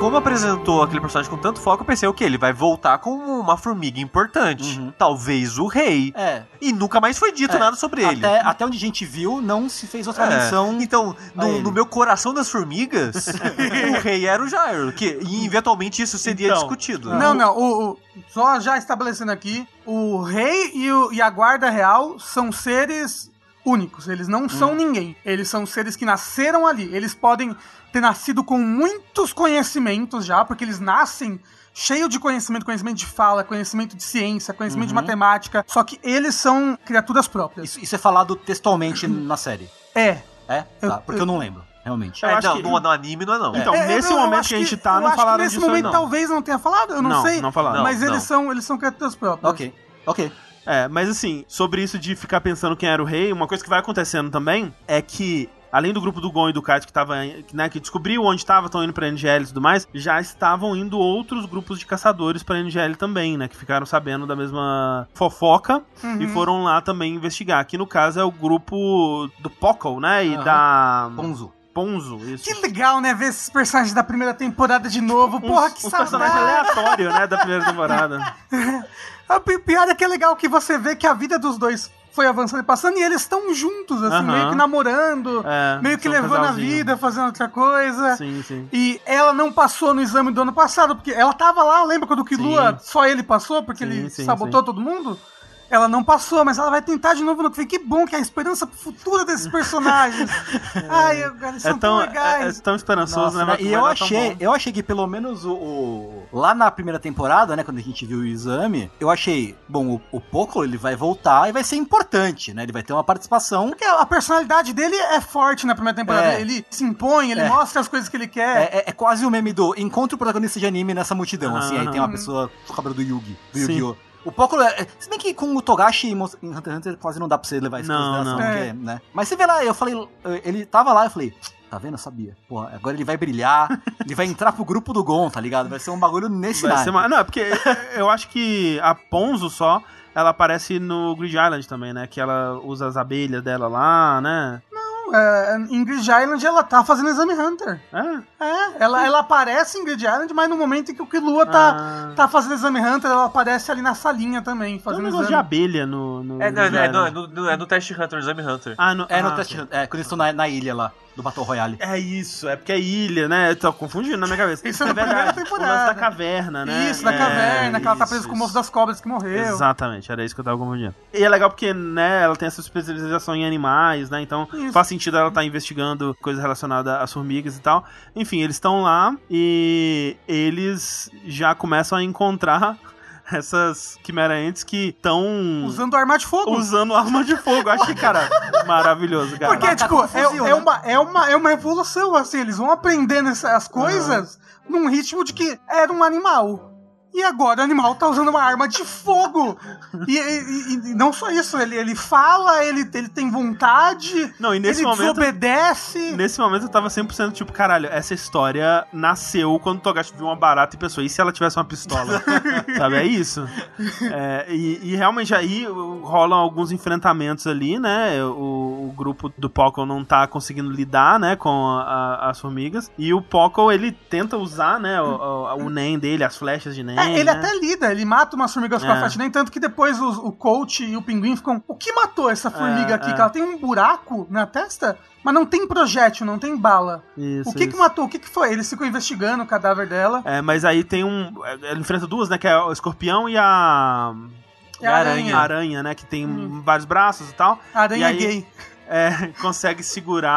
[SPEAKER 4] Como apresentou aquele personagem com tanto foco, eu pensei, o quê? Ele vai voltar como uma formiga importante.
[SPEAKER 5] Uhum.
[SPEAKER 4] Talvez o rei.
[SPEAKER 5] É.
[SPEAKER 4] E nunca mais foi dito
[SPEAKER 5] É,
[SPEAKER 4] nada sobre ele.
[SPEAKER 5] Até, até onde a gente viu, não se fez outra
[SPEAKER 4] É,
[SPEAKER 5] menção.
[SPEAKER 4] Então, no, no meu coração das formigas, o rei era o Jairo. Que, e eventualmente isso seria
[SPEAKER 2] Então,
[SPEAKER 4] discutido.
[SPEAKER 3] Não, não. O, o- só já estabelecendo aqui, o rei e, o- e a guarda real são seres únicos. Eles não são ninguém. Eles são seres que nasceram ali. Eles podem ter nascido com muitos conhecimentos já, porque eles nascem cheio de conhecimento, conhecimento de fala, conhecimento de ciência, conhecimento de matemática. Só que eles são criaturas próprias.
[SPEAKER 5] Isso, isso é falado textualmente na série.
[SPEAKER 3] É.
[SPEAKER 5] É?
[SPEAKER 3] Eu-
[SPEAKER 5] Tá, porque eu não lembro, realmente.
[SPEAKER 2] Eu
[SPEAKER 4] É, não,
[SPEAKER 2] que-
[SPEAKER 4] no, no anime não é não.
[SPEAKER 2] Então,
[SPEAKER 3] É,
[SPEAKER 2] nesse
[SPEAKER 3] eu- eu
[SPEAKER 2] momento
[SPEAKER 3] acho
[SPEAKER 2] que a gente tá,
[SPEAKER 3] eu
[SPEAKER 2] não falaram
[SPEAKER 3] nesse
[SPEAKER 2] disso aí,
[SPEAKER 3] momento
[SPEAKER 2] não.
[SPEAKER 3] talvez não tenha falado, eu não,
[SPEAKER 2] Não,
[SPEAKER 3] sei.
[SPEAKER 2] não falaram.
[SPEAKER 3] Mas
[SPEAKER 4] Não,
[SPEAKER 3] eles
[SPEAKER 4] não.
[SPEAKER 3] são eles são criaturas próprias.
[SPEAKER 5] Ok, ok.
[SPEAKER 2] É, mas assim, sobre isso de ficar pensando quem era o rei, uma coisa que vai acontecendo também é que. Além do grupo do Gon e do Kite que tava, né, que descobriu onde estava, estão indo pra NGL e tudo mais, já estavam indo outros grupos de caçadores pra NGL também, né, que ficaram sabendo da mesma fofoca e foram lá também investigar. Aqui no caso é o grupo do Pockle, né, e
[SPEAKER 5] Aham.
[SPEAKER 2] da
[SPEAKER 5] Ponzo.
[SPEAKER 2] Ponzo, isso.
[SPEAKER 3] Que legal, né? Ver esses personagens da primeira temporada de novo. Porra,
[SPEAKER 2] uns,
[SPEAKER 3] que
[SPEAKER 2] uns
[SPEAKER 3] saudade.
[SPEAKER 2] personagens aleatórios, né, da primeira temporada.
[SPEAKER 3] A pi- pior é que é legal que você vê que a vida dos dois foi avançando e passando e eles estão juntos, assim, meio que namorando,
[SPEAKER 2] É,
[SPEAKER 3] meio que
[SPEAKER 2] um
[SPEAKER 3] levando a vida, fazendo outra coisa.
[SPEAKER 2] Sim, sim.
[SPEAKER 3] E ela não passou no exame do ano passado, porque ela tava lá, lembra quando o Killua só ele passou, porque
[SPEAKER 2] Sim,
[SPEAKER 3] ele
[SPEAKER 2] sim,
[SPEAKER 3] sabotou
[SPEAKER 2] sim.
[SPEAKER 3] todo mundo? Ela não passou, mas ela vai tentar de novo no que Que bom que é a esperança futura desses personagens. Ai, eu- eles são
[SPEAKER 2] É tão,
[SPEAKER 3] tão
[SPEAKER 2] é,
[SPEAKER 3] legais.
[SPEAKER 2] é tão esperançoso,
[SPEAKER 5] Nossa,
[SPEAKER 2] né?
[SPEAKER 5] né?
[SPEAKER 2] mas
[SPEAKER 5] E eu achei, eu achei que pelo menos o, o- lá na primeira temporada, né, quando a gente viu o exame, eu achei, bom, o, o Poco ele vai voltar e vai ser importante, né? Ele vai ter uma participação.
[SPEAKER 3] Porque a personalidade dele é forte na primeira temporada.
[SPEAKER 5] É.
[SPEAKER 3] Ele se impõe, ele
[SPEAKER 5] É.
[SPEAKER 3] mostra as coisas que ele quer.
[SPEAKER 5] É, é- é quase o meme do encontre o protagonista de anime nessa multidão, assim, aí tem uma
[SPEAKER 3] Uhum.
[SPEAKER 5] pessoa com o cabelo do Yugi, do. Yu-Gi-Oh! O Poco, é, se bem que com o Togashi em Hunter x Hunter quase não dá pra você levar isso em
[SPEAKER 2] Não,
[SPEAKER 5] consideração,
[SPEAKER 2] não.
[SPEAKER 5] porque,
[SPEAKER 3] É.
[SPEAKER 5] né? Mas você vê lá, eu falei, ele tava lá, eu falei, tá vendo? Eu sabia. Pô, agora ele vai brilhar, ele vai entrar pro grupo do Gon, tá ligado? Vai ser um bagulho nesse
[SPEAKER 2] Vai uma... Não, é porque eu acho que a Ponzo só, ela aparece no Grid Island também, né? Que ela usa as abelhas dela lá, né?
[SPEAKER 3] É, em Grid Island ela tá fazendo exame Hunter.
[SPEAKER 2] É.
[SPEAKER 3] É, ela, ela aparece em Grid Island, mas no momento em que o Killua tá,
[SPEAKER 2] Ah.
[SPEAKER 3] tá fazendo exame Hunter, ela aparece ali na salinha também,
[SPEAKER 2] Tem um
[SPEAKER 3] fazendo
[SPEAKER 2] de abelha no. no
[SPEAKER 4] É, não, é,
[SPEAKER 2] Island.
[SPEAKER 4] não, é no, no- é no teste Hunter, no exame Hunter.
[SPEAKER 2] Ah, no,
[SPEAKER 5] É, no
[SPEAKER 2] ah,
[SPEAKER 5] teste, é, quando eles estão na, na ilha lá, do Battle Royale.
[SPEAKER 2] É isso, é porque é ilha, né? Eu tô confundindo na minha cabeça.
[SPEAKER 3] Isso é na primeira
[SPEAKER 2] verdade. O
[SPEAKER 3] temporada.
[SPEAKER 2] lance da caverna, né?
[SPEAKER 3] Isso, da
[SPEAKER 2] É,
[SPEAKER 3] caverna, que ela tá presa
[SPEAKER 2] isso,
[SPEAKER 3] com o moço
[SPEAKER 2] isso.
[SPEAKER 3] das cobras que morreu.
[SPEAKER 2] Exatamente, era isso que eu tava confundindo. E é legal porque, né, ela tem essa especialização em animais, né? Então
[SPEAKER 3] Isso.
[SPEAKER 2] faz sentido ela estar investigando coisas relacionadas às formigas e tal. Enfim, eles estão lá e eles já começam a encontrar essas quimeraentes que estão
[SPEAKER 3] Usando arma de fogo.
[SPEAKER 2] usando arma de fogo. Eu Achei, cara, maravilhoso, cara.
[SPEAKER 3] Porque,
[SPEAKER 5] Macaco
[SPEAKER 3] tipo, é,
[SPEAKER 5] fuzil,
[SPEAKER 3] é
[SPEAKER 5] né?
[SPEAKER 3] uma, é, uma, é uma evolução, assim, eles vão aprendendo essas coisas num ritmo de que era um animal. E agora o animal tá usando uma arma de fogo. E, e- e- não só isso, ele, ele fala, ele, ele tem vontade,
[SPEAKER 2] Não, e nesse
[SPEAKER 3] ele
[SPEAKER 2] momento
[SPEAKER 3] desobedece.
[SPEAKER 2] Nesse momento eu tava 100% tipo, caralho, essa história nasceu quando o Togashi viu uma barata e pensou, e se ela tivesse uma pistola? Sabe, é isso. É, e, e realmente aí uh, rolam alguns enfrentamentos ali, né? O, o grupo do Poco não tá conseguindo lidar, né, com a- a- as formigas. E o Poco, ele tenta usar, né, o, o, o Nen dele, as flechas de Nen.
[SPEAKER 3] É, ele
[SPEAKER 2] né?
[SPEAKER 3] até lida, ele mata umas formigas com
[SPEAKER 2] É.
[SPEAKER 3] a flecha, nem tanto que depois os- o coach e o pinguim ficam. O que matou essa formiga
[SPEAKER 2] É,
[SPEAKER 3] aqui?
[SPEAKER 2] é.
[SPEAKER 3] Que ela tem um buraco na testa, mas não tem projétil, não tem bala.
[SPEAKER 2] Isso,
[SPEAKER 3] o que que
[SPEAKER 2] isso.
[SPEAKER 3] matou? O que que foi? Eles ficam investigando o cadáver dela.
[SPEAKER 2] É, mas aí tem um. Ele enfrenta duas, né? Que é o escorpião e a.
[SPEAKER 3] É a aranha.
[SPEAKER 2] A aranha, né? Que tem
[SPEAKER 3] Hum.
[SPEAKER 2] vários braços e tal.
[SPEAKER 3] A aranha
[SPEAKER 2] E aí-
[SPEAKER 3] gay.
[SPEAKER 2] é, consegue segurar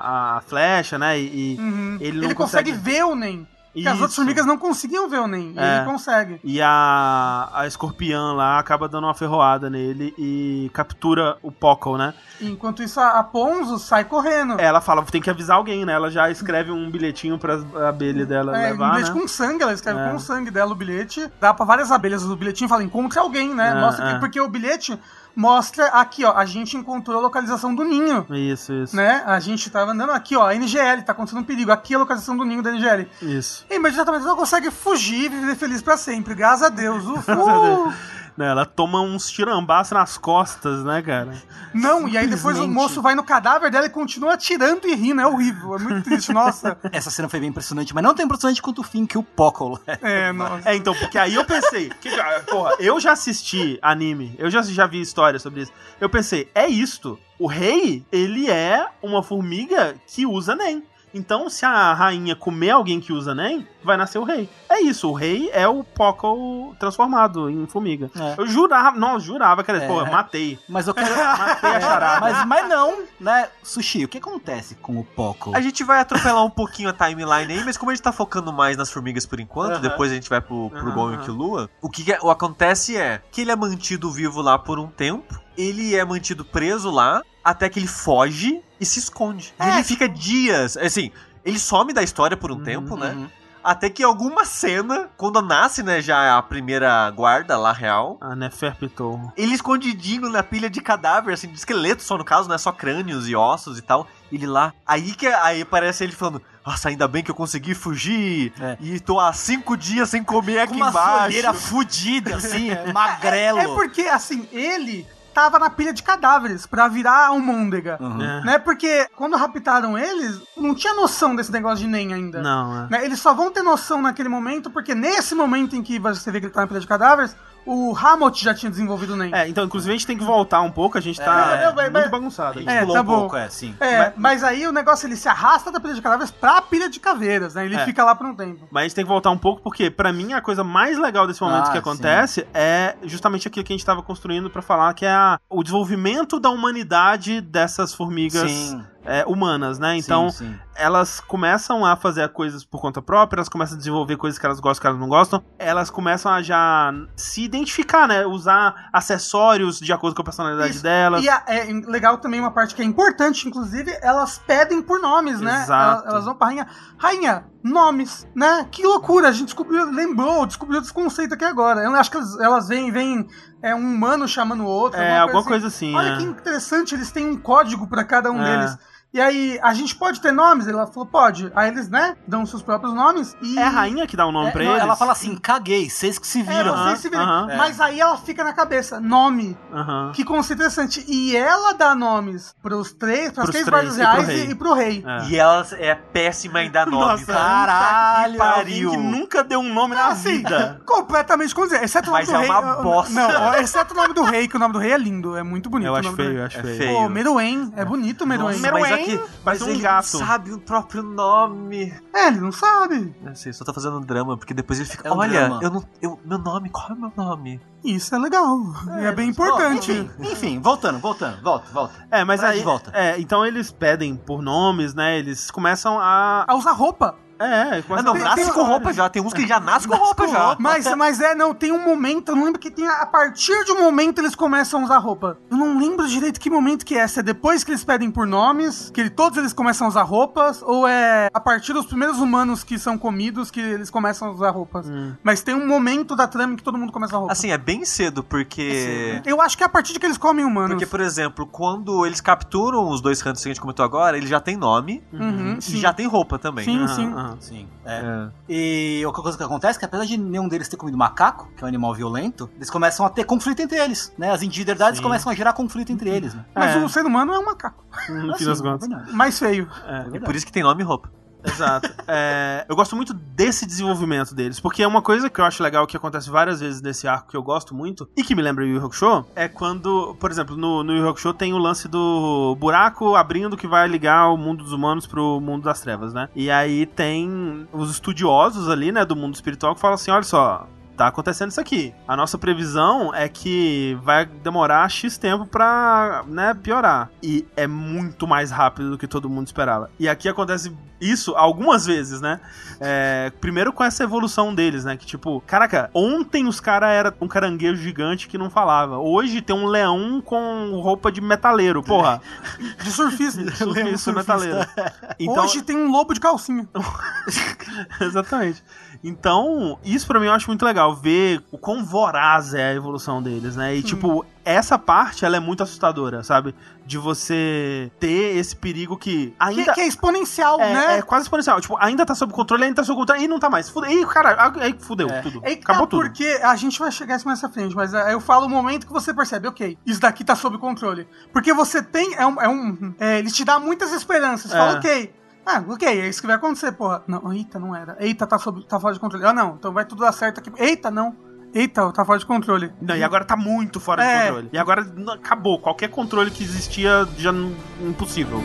[SPEAKER 2] a flecha, né? E,
[SPEAKER 3] Uhum.
[SPEAKER 2] ele
[SPEAKER 3] Ele,
[SPEAKER 2] não
[SPEAKER 3] consegue...
[SPEAKER 2] consegue-
[SPEAKER 3] ver o Nen. Porque as outras formigas não conseguiam ver o Nen.
[SPEAKER 2] É.
[SPEAKER 3] ele consegue.
[SPEAKER 2] E a, a escorpião lá acaba dando uma ferroada nele e captura o Pockle, né?
[SPEAKER 3] Enquanto isso, a a Ponzo sai correndo.
[SPEAKER 2] Ela fala, tem que avisar alguém, né? Ela já escreve um bilhetinho pra abelha dela
[SPEAKER 3] É, um
[SPEAKER 2] levar,
[SPEAKER 3] bilhete
[SPEAKER 2] né?
[SPEAKER 3] com sangue, ela escreve
[SPEAKER 2] É.
[SPEAKER 3] com sangue dela o bilhete. Dá pra várias abelhas o bilhetinho e fala: encontre alguém, né?
[SPEAKER 2] É,
[SPEAKER 3] Mostra que,
[SPEAKER 2] é.
[SPEAKER 3] porque o bilhete mostra aqui, ó, a gente encontrou a localização do ninho.
[SPEAKER 2] Isso, isso.
[SPEAKER 3] Né? A gente tava andando aqui, ó, a NGL, tá acontecendo um perigo. Aqui é a localização do ninho da NGL.
[SPEAKER 2] Isso.
[SPEAKER 3] E imediatamente ela consegue fugir e viver feliz pra sempre, graças a Deus. Ufa.
[SPEAKER 2] Deus. Né, ela toma uns tirambaços nas costas, né, cara?
[SPEAKER 3] Não, e aí depois o moço vai no cadáver dela e continua atirando e rindo. É horrível, é muito triste. Nossa.
[SPEAKER 5] Essa cena foi bem impressionante, mas não tão impressionante quanto o fim que o Pockle é.
[SPEAKER 3] É, nossa.
[SPEAKER 2] É, então, porque aí eu pensei, que, porra, eu já assisti anime, eu já, já vi história sobre isso. Eu pensei, é isto. O rei, ele é uma formiga que usa NEM. Então, se a rainha comer alguém que usa NEM, vai nascer o rei. É isso, o rei é o Pockle transformado em formiga.
[SPEAKER 5] É.
[SPEAKER 2] Eu jurava, não, eu jurava, cara,
[SPEAKER 5] É.
[SPEAKER 2] pô, eu matei.
[SPEAKER 5] Mas eu quero.
[SPEAKER 2] Matei a charada.
[SPEAKER 5] mas, mas não, né? Sushi, o que acontece com o Pockle?
[SPEAKER 4] A gente vai atropelar um pouquinho a timeline aí, mas como a gente tá focando mais nas formigas por enquanto,
[SPEAKER 2] Aham.
[SPEAKER 4] depois a gente vai pro, pro
[SPEAKER 2] Aham,
[SPEAKER 4] Gon e que o que, que é- o acontece é que ele é mantido vivo lá por um tempo, ele é mantido preso lá, até que ele foge e se esconde. E
[SPEAKER 5] É.
[SPEAKER 4] ele fica dias, assim, ele some da história por um tempo, né?
[SPEAKER 5] Uhum.
[SPEAKER 4] Até que alguma cena, quando nasce, né, já a primeira guarda lá real,
[SPEAKER 2] A Neferpitou.
[SPEAKER 4] ele escondidinho na pilha de cadáver, assim, de esqueleto só no caso, né? Só crânios e ossos e tal. Ele lá. Aí que aí parece ele falando: Nossa, ainda bem que eu consegui fugir.
[SPEAKER 5] É.
[SPEAKER 4] E tô há cinco dias sem comer aqui
[SPEAKER 5] Com uma
[SPEAKER 4] embaixo.
[SPEAKER 5] olheira fudida, assim, magrelo.
[SPEAKER 3] É porque, assim, ele tava na pilha de cadáveres pra virar um Môndega.
[SPEAKER 5] Uhum.
[SPEAKER 2] É.
[SPEAKER 3] Né? Porque quando raptaram eles, não tinha noção desse negócio de NEM ainda.
[SPEAKER 2] Não, é.
[SPEAKER 3] Né? Eles só vão ter noção naquele momento, porque nesse momento em que você vê que ele tá na pilha de cadáveres, o Hamot já tinha desenvolvido o NEM.
[SPEAKER 2] É, então, inclusive, a gente tem que voltar um pouco, a gente tá
[SPEAKER 5] É,
[SPEAKER 3] não, mas-
[SPEAKER 2] muito
[SPEAKER 3] mas-
[SPEAKER 2] bagunçado.
[SPEAKER 5] A gente
[SPEAKER 3] É,
[SPEAKER 5] pulou
[SPEAKER 3] tá
[SPEAKER 5] um
[SPEAKER 3] bom.
[SPEAKER 5] pouco, é, sim.
[SPEAKER 3] É, mas aí o negócio ele se arrasta da pilha de cadáveres pra pilha de caveiras, né? Ele
[SPEAKER 2] É.
[SPEAKER 3] fica lá por um tempo.
[SPEAKER 2] Mas a gente tem que voltar um pouco, porque pra mim a coisa mais legal desse momento
[SPEAKER 5] Ah,
[SPEAKER 2] que acontece é justamente aquilo que a gente tava construindo pra falar, que é a- o desenvolvimento da humanidade dessas formigas
[SPEAKER 5] Sim,
[SPEAKER 2] é, humanas, né? Então,
[SPEAKER 5] sim, sim.
[SPEAKER 2] elas começam a fazer coisas por conta própria, elas começam a desenvolver coisas que elas gostam, que elas não gostam, elas começam a já se identificar, né? Usar acessórios de acordo com a personalidade
[SPEAKER 3] Isso.
[SPEAKER 2] delas.
[SPEAKER 3] E a- é legal também uma parte que é importante, inclusive, elas pedem por nomes, né?
[SPEAKER 2] Exato.
[SPEAKER 3] Elas, elas vão pra rainha. Rainha, nomes, né? Que loucura, a gente descobriu, lembrou, descobriu esse conceito aqui agora. Eu acho que elas, elas vêm, vêm é, um humano chamando o outro.
[SPEAKER 2] É, alguma coisa assim.
[SPEAKER 3] Olha
[SPEAKER 2] é.
[SPEAKER 3] que interessante, eles têm um código pra cada um
[SPEAKER 2] É.
[SPEAKER 3] deles. E aí, a gente pode ter nomes? Ela falou, pode. Aí eles, né, dão seus próprios nomes e...
[SPEAKER 2] É a rainha que dá o nome
[SPEAKER 5] É,
[SPEAKER 2] pra
[SPEAKER 5] não,
[SPEAKER 2] eles?
[SPEAKER 5] ela fala assim, caguei, vocês que se
[SPEAKER 3] É,
[SPEAKER 5] viram.
[SPEAKER 3] vocês se viram.
[SPEAKER 2] aham.
[SPEAKER 3] Mas aí ela fica na cabeça, nome.
[SPEAKER 2] Aham.
[SPEAKER 3] Que conceito interessante. E ela dá nomes pros três, pras
[SPEAKER 2] Pros
[SPEAKER 3] três guardas
[SPEAKER 2] e pro
[SPEAKER 3] reais
[SPEAKER 2] rei.
[SPEAKER 3] e, e pro rei.
[SPEAKER 2] É.
[SPEAKER 4] E ela é péssima em dar nome.
[SPEAKER 2] Nossa,
[SPEAKER 5] Caralho,
[SPEAKER 4] pariu.
[SPEAKER 2] que nunca deu um nome na
[SPEAKER 3] Assim,
[SPEAKER 2] vida.
[SPEAKER 3] completamente condizer. Exceto o nome
[SPEAKER 4] Mas
[SPEAKER 3] do
[SPEAKER 4] é
[SPEAKER 3] rei.
[SPEAKER 4] uma
[SPEAKER 3] uh,
[SPEAKER 4] bosta.
[SPEAKER 3] Não, exceto o nome do rei, que o nome do rei é lindo. É muito bonito.
[SPEAKER 2] Eu
[SPEAKER 3] o
[SPEAKER 2] acho feio, eu acho
[SPEAKER 4] É
[SPEAKER 2] feio.
[SPEAKER 3] Pô, Meruem. É bonito o Meruem.
[SPEAKER 4] Mas,
[SPEAKER 2] Meruem,
[SPEAKER 4] aqui,
[SPEAKER 2] parece
[SPEAKER 4] mas
[SPEAKER 2] um
[SPEAKER 4] ele
[SPEAKER 2] gato.
[SPEAKER 4] não sabe o próprio nome.
[SPEAKER 3] É, ele não sabe.
[SPEAKER 4] Não sei, só tá fazendo um drama, porque depois ele fica.
[SPEAKER 5] É um
[SPEAKER 4] Olha,
[SPEAKER 5] drama.
[SPEAKER 4] eu não. Eu, meu nome, qual é o meu nome?
[SPEAKER 3] Isso é legal. É, bem importante.
[SPEAKER 5] Enfim, enfim, voltando, voltando, volta, volta.
[SPEAKER 2] É, mas
[SPEAKER 5] Traz
[SPEAKER 2] aí.
[SPEAKER 5] de volta.
[SPEAKER 2] É, então eles pedem por nomes, né? Eles começam a.
[SPEAKER 3] A usar roupa.
[SPEAKER 2] É,
[SPEAKER 4] Ah,
[SPEAKER 2] começam
[SPEAKER 4] não,
[SPEAKER 3] tem-
[SPEAKER 4] nasce
[SPEAKER 3] tem-
[SPEAKER 4] com roupa já. Tem uns que já nascem com roupa já.
[SPEAKER 3] Mas, mas é, não, tem um momento, eu não lembro que tem. A partir de um momento eles começam a usar roupa. Eu não lembro direito que momento que é. Se é depois que eles pedem por nomes, que ele- todos eles começam a usar roupas, ou é a partir dos primeiros humanos que são comidos que eles começam a usar roupas.
[SPEAKER 2] Hum.
[SPEAKER 3] Mas tem um momento da trama em que todo mundo começa a roupa.
[SPEAKER 4] Assim, é bem cedo, porque.
[SPEAKER 3] Eu acho que é a partir de que eles comem humanos.
[SPEAKER 4] Porque, por exemplo, quando eles capturam os dois hunters que a gente comentou agora, eles já têm nome
[SPEAKER 3] Uhum,
[SPEAKER 4] e
[SPEAKER 3] sim.
[SPEAKER 4] já tem roupa também.
[SPEAKER 3] Sim,
[SPEAKER 2] Aham,
[SPEAKER 3] sim.
[SPEAKER 5] Sim, é.
[SPEAKER 4] É.
[SPEAKER 5] E outra coisa que acontece é que apesar de nenhum deles ter comido macaco, que é um animal violento, eles começam a ter conflito entre eles, né? As individualidades
[SPEAKER 2] Sim.
[SPEAKER 5] começam a gerar conflito entre eles, né?
[SPEAKER 3] Mas
[SPEAKER 2] É.
[SPEAKER 3] o ser humano é um macaco.
[SPEAKER 2] No fim das contas.
[SPEAKER 5] é verdade.
[SPEAKER 3] Mais feio.
[SPEAKER 2] É.
[SPEAKER 5] É
[SPEAKER 4] E por isso que tem nome e roupa.
[SPEAKER 2] Exato. É, eu gosto muito desse desenvolvimento deles, porque é uma coisa que eu acho legal que acontece várias vezes nesse arco que eu gosto muito e que me lembra o Yu Hakusho, é quando, por exemplo, no, no Yu Hakusho tem o lance do buraco abrindo que vai ligar o mundo dos humanos pro mundo das trevas, né? E aí tem os estudiosos ali, né, do mundo espiritual que falam assim, olha só, tá acontecendo isso aqui. A nossa previsão é que vai demorar X tempo pra, né, piorar. E é muito mais rápido do que todo mundo esperava. E aqui acontece isso algumas vezes, né? É, primeiro com essa evolução deles, né? Que tipo, caraca, ontem os caras era um caranguejo gigante que não falava. Hoje tem um leão com roupa de metaleiro, porra.
[SPEAKER 3] De surfista.
[SPEAKER 2] Surfista metaleiro. Então,
[SPEAKER 3] Hoje tem um lobo de calcinha.
[SPEAKER 2] Exatamente. Então, isso pra mim eu acho muito legal, ver o quão voraz é a evolução deles, né? E, tipo, essa parte, ela é muito assustadora, sabe? De você ter esse perigo que
[SPEAKER 3] Que,
[SPEAKER 2] ainda...
[SPEAKER 3] que é exponencial,
[SPEAKER 2] É,
[SPEAKER 3] né?
[SPEAKER 2] é quase exponencial. Tipo, ainda tá sob controle, ainda tá sob controle, e não tá mais. Fudeu. Ih, cara, aí fudeu
[SPEAKER 1] É.
[SPEAKER 2] tudo.
[SPEAKER 3] É que
[SPEAKER 2] Acabou tudo.
[SPEAKER 3] porque a gente vai chegar isso mais à frente, mas é, eu falo o momento que você percebe, ok, isso daqui tá sob controle. Porque você tem, é um, é um é, ele te dá muitas esperanças, você
[SPEAKER 2] É.
[SPEAKER 3] fala, ok, ah, ok, é isso que vai acontecer, porra. Não, eita, não era. Eita, tá, sob, tá fora de controle. Ah, não, então vai tudo dar certo aqui. Eita, não. Eita, tá fora de controle.
[SPEAKER 2] Não, e agora tá muito fora
[SPEAKER 3] É.
[SPEAKER 2] de controle. E agora acabou. Qualquer controle que existia já impossível.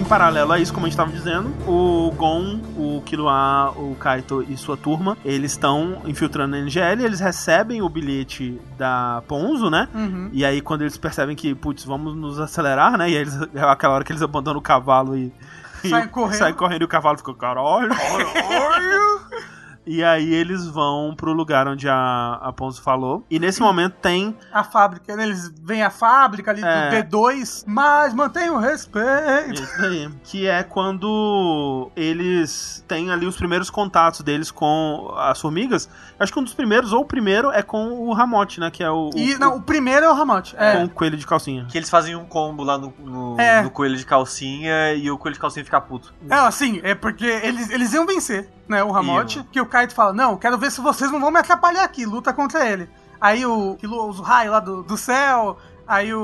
[SPEAKER 2] Em paralelo a isso, como a gente tava dizendo, o Gon, o Killua, o Kaito e sua turma, eles estão infiltrando a NGL, eles recebem o bilhete da Ponzo, né?
[SPEAKER 3] Uhum.
[SPEAKER 2] E aí, quando eles percebem que, putz, vamos nos acelerar, né? E aí eles, é aquela hora que eles abandonam o cavalo e. o-
[SPEAKER 3] correndo.
[SPEAKER 2] Saem correndo e o cavalo fica, caralho. E aí eles vão pro lugar onde a, a Ponzo falou. E nesse momento tem.
[SPEAKER 3] A fábrica, né, eles vêm a fábrica ali
[SPEAKER 2] É.
[SPEAKER 3] do D2, mas mantém o respeito.
[SPEAKER 2] Isso. Que é quando eles têm ali os primeiros contatos deles com as formigas. Acho que um dos primeiros, ou o primeiro, é com o Ramote, né? Que é o.
[SPEAKER 3] E,
[SPEAKER 2] o-
[SPEAKER 3] não, o primeiro é o Ramote. É.
[SPEAKER 2] Com o coelho de calcinha.
[SPEAKER 4] Que eles fazem um combo lá no, no,
[SPEAKER 3] É.
[SPEAKER 4] no coelho de calcinha e o coelho de calcinha fica puto.
[SPEAKER 3] É, assim, é porque eles, eles iam vencer, né, o Ramote, que o Kaito fala, não, quero ver se vocês não vão me atrapalhar aqui, luta contra ele. Aí o, que usa o raio lá do, do céu, aí o,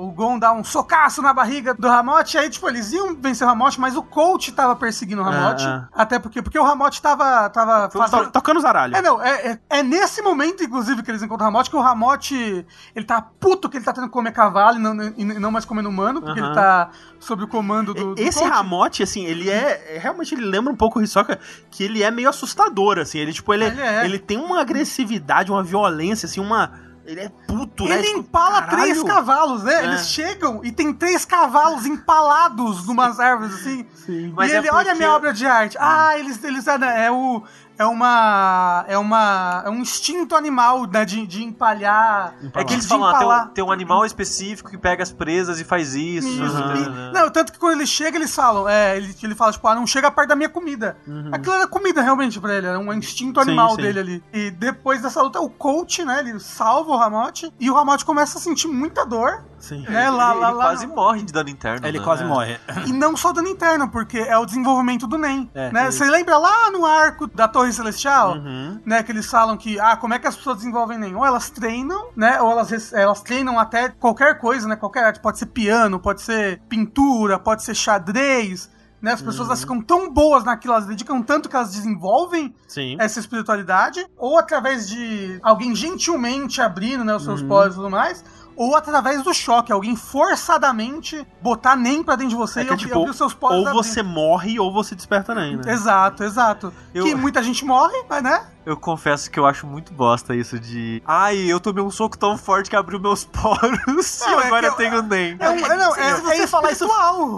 [SPEAKER 3] o Gon dá um socaço na barriga do Ramote, aí, tipo, eles iam vencer o Ramote, mas o coach tava perseguindo o Ramote,
[SPEAKER 2] É, é.
[SPEAKER 3] até porque, porque o Ramote tava, tava fazendo...
[SPEAKER 2] Tocando os aralhos.
[SPEAKER 3] É, não, é, é, é nesse momento, inclusive, que eles encontram o Ramote, que o Ramote, ele tá puto que ele tá tendo que comer cavalo e não, e não mais comendo humano, porque
[SPEAKER 2] Aham.
[SPEAKER 3] ele tá sob o comando do, do
[SPEAKER 2] Esse. Ramote, assim, ele é. é- Realmente ele lembra um pouco o Hisoka, que ele é meio assustador, assim. Ele, tipo, ele,
[SPEAKER 3] Ele é.
[SPEAKER 2] ele tem uma agressividade, uma violência, assim, uma. Ele é puto, né?
[SPEAKER 3] Ele empala
[SPEAKER 2] caralho.
[SPEAKER 3] três cavalos, né?
[SPEAKER 2] É.
[SPEAKER 3] Eles chegam e tem três cavalos empalados numas árvores, assim.
[SPEAKER 2] Sim.
[SPEAKER 4] Mas
[SPEAKER 3] e
[SPEAKER 4] é
[SPEAKER 3] ele, olha a
[SPEAKER 4] porque-
[SPEAKER 3] minha obra de arte. Ah, eles, eles é, é o. É uma. É uma. É um instinto animal, né? De, de empalhar.
[SPEAKER 4] É que eles
[SPEAKER 3] de
[SPEAKER 4] falam, ah, tem,
[SPEAKER 3] empalar.
[SPEAKER 4] um, tem um animal específico que pega as presas e faz isso.
[SPEAKER 3] Isso.
[SPEAKER 4] né,
[SPEAKER 3] E-
[SPEAKER 4] né.
[SPEAKER 3] não, tanto que quando ele chega, eles falam, é, ele, ele fala, tipo, ah, não chega perto da minha comida. Aquilo era comida realmente pra ele, era um instinto
[SPEAKER 2] Sim,
[SPEAKER 3] animal
[SPEAKER 2] sim.
[SPEAKER 3] dele ali. E depois dessa luta, o coach, né, ele salva o Ramote, e o Ramote começa a sentir muita dor,
[SPEAKER 2] Sim.
[SPEAKER 3] né, lá,
[SPEAKER 4] ele
[SPEAKER 3] lá,
[SPEAKER 4] ele
[SPEAKER 3] lá
[SPEAKER 4] quase morre de dano interno.
[SPEAKER 1] Ele
[SPEAKER 4] né?
[SPEAKER 1] quase
[SPEAKER 4] É.
[SPEAKER 1] morre.
[SPEAKER 3] E não só dano interno, porque é o desenvolvimento do NEM.
[SPEAKER 1] É,
[SPEAKER 3] né? Você lembra lá no arco da Torre Celestial?
[SPEAKER 2] Uhum.
[SPEAKER 3] Né, que eles falam que, ah, como é que as pessoas desenvolvem NEM? Ou elas treinam, né? Ou elas, elas treinam até qualquer coisa, né? Qualquer arte. Pode ser piano, pode ser pintura, pode ser xadrez. Né? As pessoas elas ficam tão boas naquilo, elas dedicam tanto que elas desenvolvem
[SPEAKER 2] Sim.
[SPEAKER 3] essa espiritualidade, ou através de alguém gentilmente abrindo né, os seus poros e tudo mais, ou através do choque, alguém forçadamente botar nem pra dentro de você
[SPEAKER 2] É
[SPEAKER 3] e
[SPEAKER 2] é
[SPEAKER 3] abrir,
[SPEAKER 2] tipo,
[SPEAKER 3] os seus poros.
[SPEAKER 2] ou você morre ou você desperta nem, né?
[SPEAKER 3] Exato, exato.
[SPEAKER 4] Eu-
[SPEAKER 3] Que muita gente morre, mas né?
[SPEAKER 4] Eu confesso que eu acho muito bosta isso de. Ai, eu tomei um soco tão forte que abriu meus poros
[SPEAKER 3] Não,
[SPEAKER 4] e
[SPEAKER 3] é
[SPEAKER 4] agora eu
[SPEAKER 3] eu-
[SPEAKER 4] tenho nem.
[SPEAKER 3] É, um, é, não, é,
[SPEAKER 1] se você
[SPEAKER 3] é
[SPEAKER 1] falar isso-.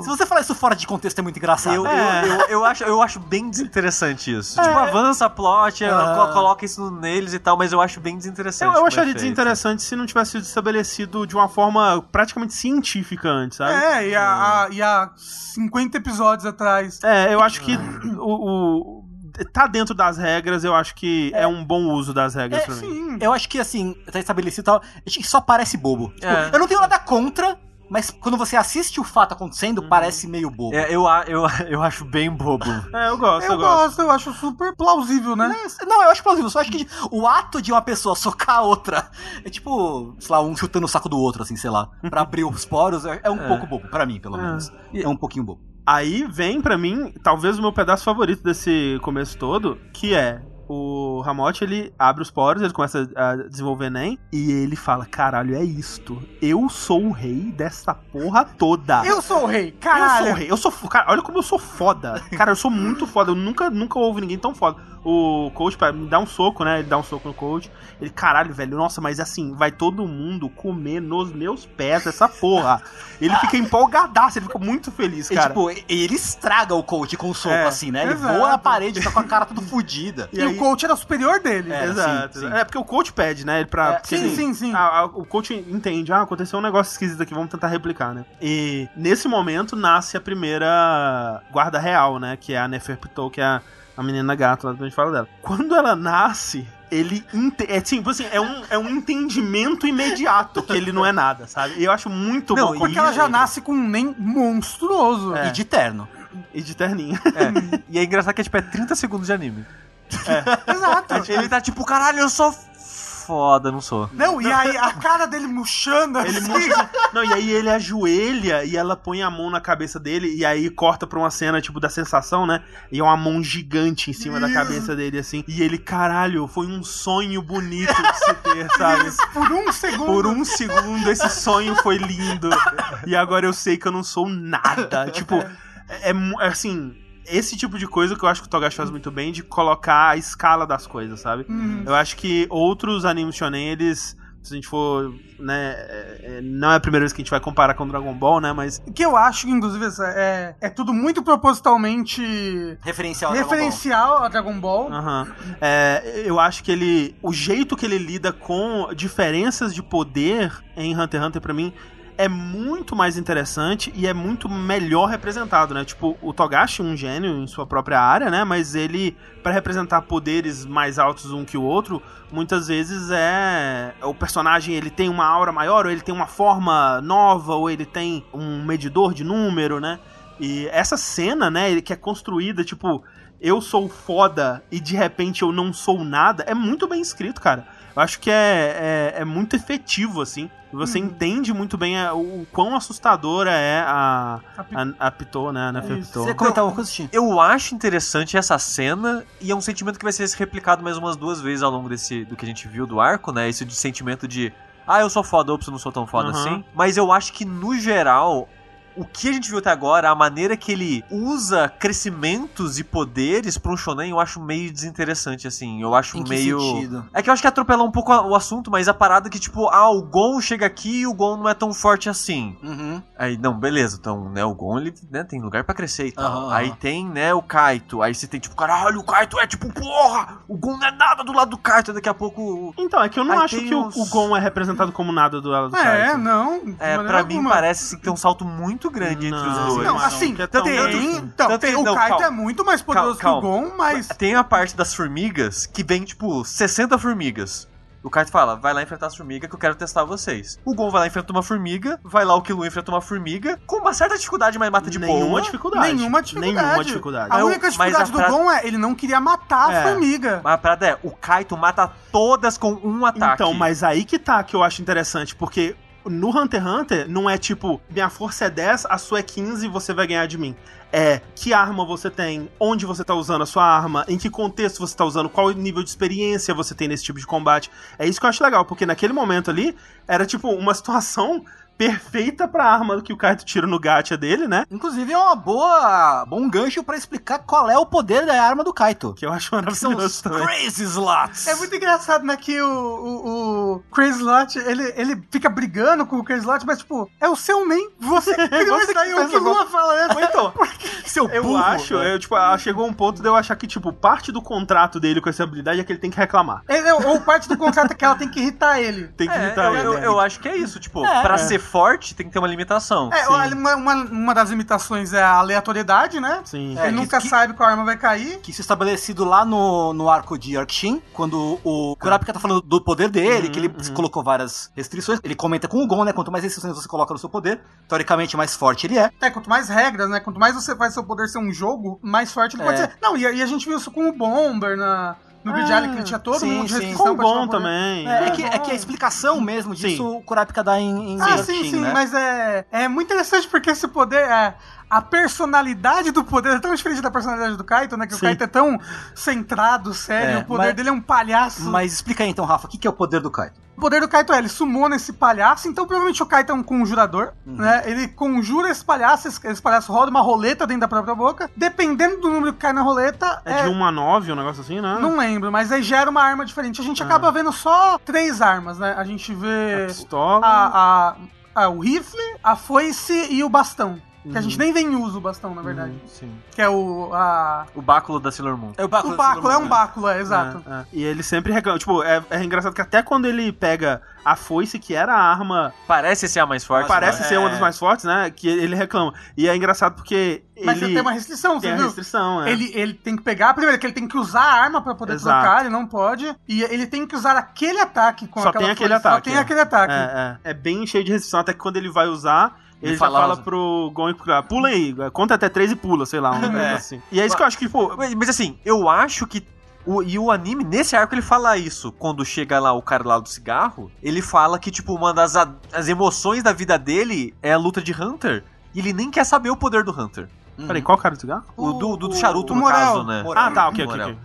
[SPEAKER 1] Se você falar isso fora de contexto, é muito engraçado.
[SPEAKER 4] Eu,
[SPEAKER 2] É.
[SPEAKER 4] eu, eu, eu acho, eu acho bem desinteressante isso. Tipo, avança a plot, co- coloca isso neles e tal, mas eu acho bem desinteressante.
[SPEAKER 2] Eu, eu
[SPEAKER 4] é
[SPEAKER 2] acharia desinteressante se não tivesse sido estabelecido de uma forma praticamente científica antes, sabe?
[SPEAKER 3] É, e há, há- e há 50 episódios atrás.
[SPEAKER 2] É, eu acho que o, o- tá dentro das regras, eu acho que é, um bom uso das regras
[SPEAKER 1] É,
[SPEAKER 2] pra mim.
[SPEAKER 3] Sim.
[SPEAKER 1] Eu acho que, assim, tá estabelecido e tal, acho que só parece bobo. Tipo,
[SPEAKER 4] É.
[SPEAKER 1] Eu não tenho nada contra, mas quando você assiste o fato acontecendo, parece meio bobo.
[SPEAKER 4] É, eu, eu, eu acho bem bobo.
[SPEAKER 2] É, eu gosto, eu,
[SPEAKER 3] Eu
[SPEAKER 2] gosto.
[SPEAKER 3] gosto, eu acho super plausível, né?
[SPEAKER 1] Não, eu acho plausível. Só acho que o ato de uma pessoa socar a outra é tipo, sei lá, um chutando o saco do outro, assim, sei lá, pra abrir os poros, é, é um pouco bobo, pra mim, pelo
[SPEAKER 2] É.
[SPEAKER 1] menos. É um pouquinho bobo.
[SPEAKER 2] Aí vem pra mim, talvez o meu pedaço favorito desse começo todo, que é o Ramote, ele abre os poros, ele começa a desenvolver NEM, e ele fala, caralho, é isto. Eu sou o rei dessa porra toda.
[SPEAKER 3] Eu sou o rei,
[SPEAKER 2] Eu
[SPEAKER 3] caralho.
[SPEAKER 2] sou o rei, eu sou cara, olha como eu sou foda. Cara, eu sou muito foda, eu nunca, nunca ouvi ninguém tão foda. O coach pá, me dá um soco, né? Ele dá um soco no coach. Ele, caralho, velho, nossa, mas assim, vai todo mundo comer nos meus pés essa porra. Ele fica empolgadaço, ele fica muito feliz,
[SPEAKER 1] E,
[SPEAKER 2] cara.
[SPEAKER 1] tipo, ele estraga o coach com o soco,
[SPEAKER 2] É,
[SPEAKER 1] assim, né? Ele
[SPEAKER 3] exato.
[SPEAKER 1] voa na parede, tá com a cara toda fodida.
[SPEAKER 3] E,
[SPEAKER 2] E aí-
[SPEAKER 3] o coach era superior dele.
[SPEAKER 1] É,
[SPEAKER 2] Exato.
[SPEAKER 1] sim, sim.
[SPEAKER 2] É porque o coach pede, né? Ele pra,
[SPEAKER 1] É,
[SPEAKER 3] sim,
[SPEAKER 2] ele-
[SPEAKER 3] sim, sim.
[SPEAKER 2] a- a- o coach entende, ah, aconteceu um negócio esquisito aqui, vamos tentar replicar, né? E nesse momento nasce a primeira guarda real, né? Que é a Neferpitou, que é a, A menina gato, lá depois a gente fala dela. Quando ela nasce, ele ente- é tipo assim, é um, é um entendimento imediato que ele não é nada, sabe? E eu acho muito
[SPEAKER 4] Não,
[SPEAKER 2] bom.
[SPEAKER 3] Porque ela já nasce com um nem monstruoso.
[SPEAKER 2] É.
[SPEAKER 1] E de terno.
[SPEAKER 2] E de terninho.
[SPEAKER 4] É. E é engraçado que é tipo é 30 segundos de anime.
[SPEAKER 3] Exato.
[SPEAKER 4] Ele tá tipo, caralho, eu sou foda, não sou.
[SPEAKER 3] Não, e aí a cara dele murchando
[SPEAKER 2] Ele
[SPEAKER 3] assim.
[SPEAKER 2] mostra. Não, e aí ele ajoelha e ela põe a mão na cabeça dele e aí corta pra uma cena, tipo, da sensação, né? E é uma mão gigante em cima da
[SPEAKER 3] Isso.
[SPEAKER 2] cabeça dele, assim. E ele, caralho, foi um sonho bonito de se ter, sabe?
[SPEAKER 3] Por um segundo.
[SPEAKER 2] Por um segundo esse sonho foi lindo. E agora eu sei que eu não sou nada. Tipo, é, é mu- é assim. Esse tipo de coisa que eu acho que o Togashi faz muito bem de colocar a escala das coisas, sabe?
[SPEAKER 3] Uhum.
[SPEAKER 2] Eu acho que outros animes shonen, eles. Se a gente for. né. é- é- não é a primeira vez que a gente vai comparar com Dragon Ball, né? Mas.
[SPEAKER 3] Que eu acho que, inclusive, é, é tudo muito propositalmente
[SPEAKER 1] Referencial a Dragon Ball.
[SPEAKER 3] referencial a Dragon Ball.
[SPEAKER 2] Aham. É, eu acho que ele. O jeito que ele lida com diferenças de poder em Hunter x Hunter, pra mim, é muito mais interessante e é muito melhor representado, né? Tipo, o Togashi um gênio em sua própria área, né? Mas ele, pra representar poderes mais altos um que o outro, muitas vezes é. O personagem ele tem uma aura maior, ou ele tem uma forma nova, ou ele tem um medidor de número, né? E essa cena, né, que é construída, tipo, eu sou foda e de repente eu não sou nada, é muito bem escrito, cara. Eu acho que é, é, é muito efetivo, assim. Você entende muito bem a- o, o quão assustadora é a,
[SPEAKER 3] A
[SPEAKER 2] a, a Pitô, né? A
[SPEAKER 3] É.
[SPEAKER 2] Pitô.
[SPEAKER 1] Você comentava uma coisa, Tim?
[SPEAKER 4] Eu acho interessante essa cena e é um sentimento que vai ser replicado mais umas duas vezes ao longo desse do que a gente viu do arco, né? Esse de sentimento de ah, eu sou foda, ops, eu não sou tão foda
[SPEAKER 2] Uhum.
[SPEAKER 4] assim. Mas eu acho que no geral o que a gente viu até agora, a maneira que ele usa crescimentos e poderes pra um shonen, eu acho meio desinteressante, assim. Eu acho
[SPEAKER 1] Em que
[SPEAKER 4] meio.
[SPEAKER 1] sentido?
[SPEAKER 4] É que eu acho que atropelou um pouco o assunto, mas a parada que, tipo, ah, o Gon chega aqui e o Gon não é tão forte assim.
[SPEAKER 1] Uhum.
[SPEAKER 4] Aí, não, beleza, então, né, o Gon, ele, né, tem lugar pra crescer e tal.
[SPEAKER 1] Aham,
[SPEAKER 4] aí tem, né, o Kaito. Aí você tem, tipo, caralho, o Kaito é tipo, porra, o Gon não é nada do lado do Kaito. Daqui a pouco, o-
[SPEAKER 2] Então, é que eu não
[SPEAKER 4] Aí
[SPEAKER 2] acho que o,
[SPEAKER 4] uns-
[SPEAKER 2] o Gon é representado como nada do lado do
[SPEAKER 3] É,
[SPEAKER 2] Kaito.
[SPEAKER 3] não. de
[SPEAKER 4] é, pra mim
[SPEAKER 3] alguma.
[SPEAKER 4] parece assim, que tem um salto muito grande entre os
[SPEAKER 2] Não,
[SPEAKER 4] dois.
[SPEAKER 3] Não,
[SPEAKER 2] Não,
[SPEAKER 3] assim,
[SPEAKER 2] é tão-
[SPEAKER 3] tem,
[SPEAKER 2] tanto-
[SPEAKER 3] então,
[SPEAKER 4] tanto
[SPEAKER 3] tem- o
[SPEAKER 4] não,
[SPEAKER 3] Kaito
[SPEAKER 4] calma.
[SPEAKER 3] é muito mais poderoso
[SPEAKER 4] Calma,
[SPEAKER 3] que o Gon, mas
[SPEAKER 4] Tem a parte das formigas que vem, tipo, 60 formigas. O Kaito fala, vai lá enfrentar as formigas que eu quero testar vocês. O Gon vai lá enfrenta uma formiga, vai lá o Killua enfrenta uma formiga, com uma certa dificuldade, mas mata de
[SPEAKER 2] Nenhuma
[SPEAKER 4] boa.
[SPEAKER 2] dificuldade.
[SPEAKER 3] nenhuma dificuldade.
[SPEAKER 2] Nenhuma dificuldade.
[SPEAKER 3] A
[SPEAKER 4] o-
[SPEAKER 3] única dificuldade
[SPEAKER 4] a
[SPEAKER 3] do
[SPEAKER 4] fra-
[SPEAKER 3] Gon é ele não queria matar
[SPEAKER 2] É.
[SPEAKER 3] a formiga.
[SPEAKER 4] Mas a parada é, o Kaito mata todas com um ataque.
[SPEAKER 2] Então, mas aí que tá que eu acho interessante, porque no Hunter x Hunter não é tipo, minha força é 10, a sua é 15 e você vai ganhar de mim. É que arma você tem, onde você tá usando a sua arma, em que contexto você tá usando, qual nível de experiência você tem nesse tipo de combate. É isso que eu acho legal, porque naquele momento ali era tipo uma situação perfeita pra arma que o Kaito tira no gacha dele, né?
[SPEAKER 1] Inclusive é uma boa, bom gancho pra explicar qual é o poder da arma do Kaito.
[SPEAKER 2] Que eu acho
[SPEAKER 1] Que são
[SPEAKER 2] maravilhoso
[SPEAKER 1] os
[SPEAKER 2] também.
[SPEAKER 1] Crazy Slots.
[SPEAKER 3] É muito engraçado, né, que o, o, o Crazy Lot, ele, ele fica brigando com o Crazy Lot, mas, tipo, é o seu nem, você que criou isso daí,
[SPEAKER 2] que
[SPEAKER 3] o que. Lua fala, né?
[SPEAKER 2] Então,
[SPEAKER 1] Seu
[SPEAKER 2] eu
[SPEAKER 1] burro.
[SPEAKER 2] acho, eu, tipo, ah, chegou um ponto de eu achar que, tipo, parte do contrato dele com essa habilidade é que ele tem que reclamar.
[SPEAKER 3] É, ou parte do contrato é que ela tem que irritar ele.
[SPEAKER 2] Tem que
[SPEAKER 4] É,
[SPEAKER 2] irritar
[SPEAKER 4] eu,
[SPEAKER 2] ele.
[SPEAKER 4] eu,
[SPEAKER 2] né?
[SPEAKER 4] eu acho que é isso, tipo,
[SPEAKER 1] É.
[SPEAKER 4] pra
[SPEAKER 2] É.
[SPEAKER 4] ser forte tem que ter uma limitação.
[SPEAKER 3] É, uma, uma, uma das limitações é a aleatoriedade, né?
[SPEAKER 2] Sim.
[SPEAKER 1] É,
[SPEAKER 3] ele
[SPEAKER 1] que-
[SPEAKER 3] nunca
[SPEAKER 1] que-
[SPEAKER 3] sabe qual arma vai cair.
[SPEAKER 1] Que isso é estabelecido lá no, no arco de Yorkshin, quando o Kurapika tá falando do poder dele,
[SPEAKER 2] Uhum,
[SPEAKER 1] que ele
[SPEAKER 2] uhum.
[SPEAKER 1] colocou várias restrições. Ele comenta com o Gon, né? Quanto mais restrições você coloca no seu poder, teoricamente mais forte ele é.
[SPEAKER 3] É, quanto mais regras, né? Quanto mais você faz seu poder ser um jogo, mais forte ele pode
[SPEAKER 1] É.
[SPEAKER 3] ser. Não, e, e a gente viu isso com o Bomber na, no Grid
[SPEAKER 1] Ah,
[SPEAKER 3] que ele tinha todo
[SPEAKER 1] sim,
[SPEAKER 3] mundo de restrição
[SPEAKER 2] Gon
[SPEAKER 3] poder.
[SPEAKER 2] também.
[SPEAKER 1] É, é que, é que a explicação mesmo disso
[SPEAKER 2] Sim.
[SPEAKER 1] o Kurapika dá em, em
[SPEAKER 3] Ah, sim, sim,
[SPEAKER 1] né?
[SPEAKER 3] mas é, é muito interessante porque esse poder é. A personalidade do poder é tão diferente da personalidade do Kaito, né? Que
[SPEAKER 2] Sim.
[SPEAKER 3] o Kaito é tão centrado, sério,
[SPEAKER 1] É,
[SPEAKER 3] o poder
[SPEAKER 1] mas-
[SPEAKER 3] dele é um palhaço.
[SPEAKER 1] Mas explica aí então, Rafa, o que, que é o poder do Kaito?
[SPEAKER 3] O poder do Kaito é, ele sumona esse palhaço, então provavelmente o Kaito é um conjurador,
[SPEAKER 1] Uhum.
[SPEAKER 3] né? Ele conjura esse palhaço, esse, palhaço roda uma roleta dentro da própria boca. Dependendo do número que cai na roleta,
[SPEAKER 2] É de 1 a 9, um negócio assim, né?
[SPEAKER 3] Não lembro, mas aí gera uma arma diferente. A gente acaba vendo só três armas, né? A gente
[SPEAKER 2] A
[SPEAKER 3] vê
[SPEAKER 2] pistola.
[SPEAKER 3] a, a- a- o rifle, a foice e o bastão. Que a gente nem vê em uso o bastão, na verdade.
[SPEAKER 4] Sim.
[SPEAKER 3] Que é o. A...
[SPEAKER 4] O báculo da Sailor Moon.
[SPEAKER 1] É o báculo,
[SPEAKER 3] O báculo, é um
[SPEAKER 1] né?
[SPEAKER 3] báculo, é, exato.
[SPEAKER 2] É, é. E ele sempre reclama. Tipo, é, é engraçado que até quando ele pega a foice, que era a arma,
[SPEAKER 4] Parece ser a mais forte.
[SPEAKER 2] parece
[SPEAKER 4] né?
[SPEAKER 2] ser uma
[SPEAKER 1] É.
[SPEAKER 2] das mais fortes, né? Que ele reclama. E é engraçado porque
[SPEAKER 3] Mas
[SPEAKER 2] ele
[SPEAKER 3] tem uma restrição,
[SPEAKER 2] tem
[SPEAKER 3] você
[SPEAKER 2] a
[SPEAKER 3] viu?
[SPEAKER 2] restrição, é.
[SPEAKER 3] Ele, ele tem que pegar, primeiro, que ele tem que usar a arma pra poder
[SPEAKER 2] Exato.
[SPEAKER 3] trocar, ele não pode. E ele tem que usar aquele ataque com
[SPEAKER 2] Só
[SPEAKER 3] aquela
[SPEAKER 2] tem aquele
[SPEAKER 3] Só
[SPEAKER 2] ataque,
[SPEAKER 3] tem
[SPEAKER 2] é.
[SPEAKER 3] aquele ataque.
[SPEAKER 2] É, é. É bem cheio de restrição, até que quando ele vai usar, ele, já
[SPEAKER 4] fala-
[SPEAKER 2] fala pro Gon e pro Kira, pula aí, conta até três e pula, sei lá, um negócio assim. E é isso que eu acho que, pô,
[SPEAKER 4] Mas, mas assim, eu acho que. O, e o anime, nesse arco, ele fala isso. Quando chega lá o cara lá do cigarro, ele fala que, tipo, uma das as emoções da vida dele é a luta de Hunter. E ele nem quer saber o poder do Hunter.
[SPEAKER 2] peraí, qual cara do cigarro?
[SPEAKER 4] O, do, do, do charuto,
[SPEAKER 3] o
[SPEAKER 4] no
[SPEAKER 3] Morel.
[SPEAKER 4] caso, né?
[SPEAKER 1] Morel.
[SPEAKER 2] Ah, tá, ok,
[SPEAKER 4] O
[SPEAKER 2] ok,
[SPEAKER 4] Morel.
[SPEAKER 2] ok.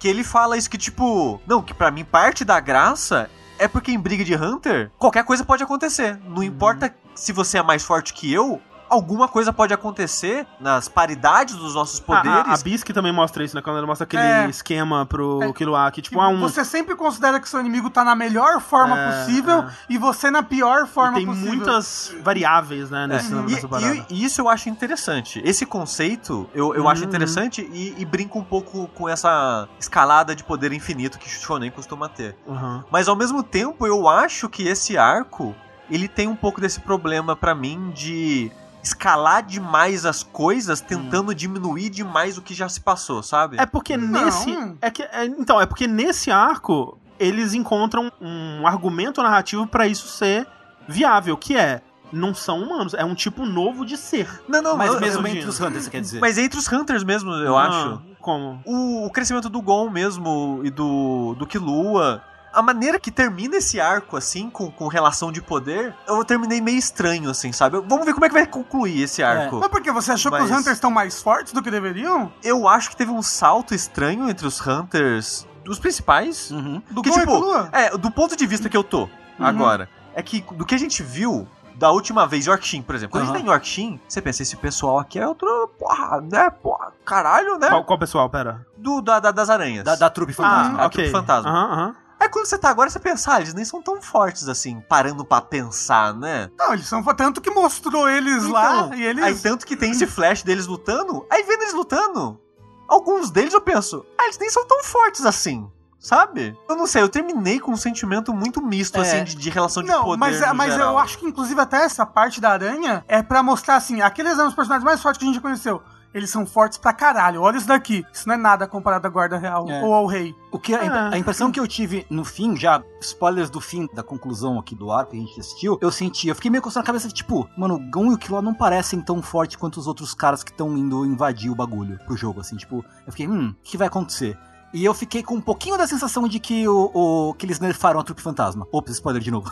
[SPEAKER 4] Que ele fala isso que, tipo. Não, que pra mim parte da graça é porque em briga de Hunter, qualquer coisa pode acontecer. Não importa se você é mais forte que eu, alguma coisa pode acontecer nas paridades dos nossos poderes.
[SPEAKER 2] A, a, a Bisque também mostra isso, né? Quando ele mostra aquele
[SPEAKER 3] É.
[SPEAKER 2] esquema pro
[SPEAKER 3] É.
[SPEAKER 2] Que tipo,
[SPEAKER 3] Que
[SPEAKER 2] ah, um...
[SPEAKER 3] Você sempre considera que seu inimigo tá na melhor forma
[SPEAKER 2] É,
[SPEAKER 3] possível
[SPEAKER 2] é.
[SPEAKER 3] e você na pior forma
[SPEAKER 2] tem
[SPEAKER 3] possível.
[SPEAKER 2] muitas variáveis, né, nesse,
[SPEAKER 4] É,
[SPEAKER 2] nessa
[SPEAKER 4] e,
[SPEAKER 2] parada.
[SPEAKER 4] e- e isso eu acho interessante. Esse conceito eu, eu
[SPEAKER 2] Uhum.
[SPEAKER 4] acho interessante e, e brinca um pouco com essa escalada de poder infinito que Shonen costuma ter.
[SPEAKER 2] Uhum.
[SPEAKER 4] Mas ao mesmo tempo eu acho que esse arco ele tem um pouco desse problema pra mim de escalar demais as coisas, tentando diminuir demais o que já se passou, sabe?
[SPEAKER 2] É porque
[SPEAKER 3] Não.
[SPEAKER 2] nesse. É que, é- então, é porque nesse arco eles encontram um argumento narrativo pra isso ser viável, que é. Não são humanos, é um tipo novo de ser.
[SPEAKER 4] Não, não,
[SPEAKER 1] Mas
[SPEAKER 4] eu-
[SPEAKER 1] mesmo
[SPEAKER 2] eu-
[SPEAKER 1] entre os Hunters, você quer dizer?
[SPEAKER 4] mas entre os Hunters mesmo, eu
[SPEAKER 2] Ah,
[SPEAKER 4] acho.
[SPEAKER 2] Como?
[SPEAKER 4] o, o crescimento do Gon mesmo e do, do Killua. A maneira que termina esse arco, assim, com, com relação de poder, eu terminei meio estranho, assim, sabe? Vamos ver como é que vai concluir esse arco.
[SPEAKER 3] Mas por quê? Você achou que
[SPEAKER 4] Mas-
[SPEAKER 3] os Hunters estão mais fortes do que deveriam?
[SPEAKER 4] Eu acho que teve um salto estranho entre os Hunters, dos principais.
[SPEAKER 1] Uhum.
[SPEAKER 3] Do
[SPEAKER 4] Que, tipo? É, do ponto de vista que eu tô agora, é que do que a gente viu da última vez, Yorkshin, por exemplo. Quando a gente tá em Yorkshin, você pensa, esse pessoal aqui é outro, porra, né, porra, caralho, né?
[SPEAKER 2] Qual, qual pessoal? Pera.
[SPEAKER 4] Do, da, da- das aranhas.
[SPEAKER 1] Da, da trupe fantasma.
[SPEAKER 4] Ah,
[SPEAKER 2] ok.
[SPEAKER 4] tipo fantasma.
[SPEAKER 2] Aham, aham.
[SPEAKER 4] Aí quando você tá agora, você pensa, ah, eles nem são tão fortes assim, parando pra pensar, né?
[SPEAKER 3] Não, eles são tanto que mostrou eles lá e eles.
[SPEAKER 4] Aí tanto que tem esse flash deles lutando, aí vendo eles lutando, alguns deles eu penso, ah, eles nem são tão fortes assim. Sabe? Eu não sei, eu terminei com um sentimento muito misto,
[SPEAKER 1] É.
[SPEAKER 4] assim, de, de relação de
[SPEAKER 3] Não,
[SPEAKER 4] poder.
[SPEAKER 3] mas,
[SPEAKER 4] no
[SPEAKER 3] mas
[SPEAKER 4] geral.
[SPEAKER 3] eu acho que inclusive até essa parte da aranha é pra mostrar assim, aqueles eram os personagens mais fortes que a gente já conheceu. Eles são fortes pra caralho. Olha isso daqui. Isso não é nada comparado à guarda real
[SPEAKER 1] É.
[SPEAKER 3] ou ao rei.
[SPEAKER 1] O que a, imp-
[SPEAKER 2] Ah.
[SPEAKER 1] a impressão que eu tive no fim, já spoilers do fim da conclusão aqui do arco que a gente assistiu, eu senti, eu fiquei meio com isso na cabeça tipo, mano, o Gon e o Killua não parecem tão fortes quanto os outros caras que estão indo invadir o bagulho pro jogo, assim, tipo, eu fiquei, hum, o que vai acontecer? E eu fiquei com um pouquinho da sensação de que o, o- que eles nerfaram a trupe fantasma. Ops, spoiler de novo.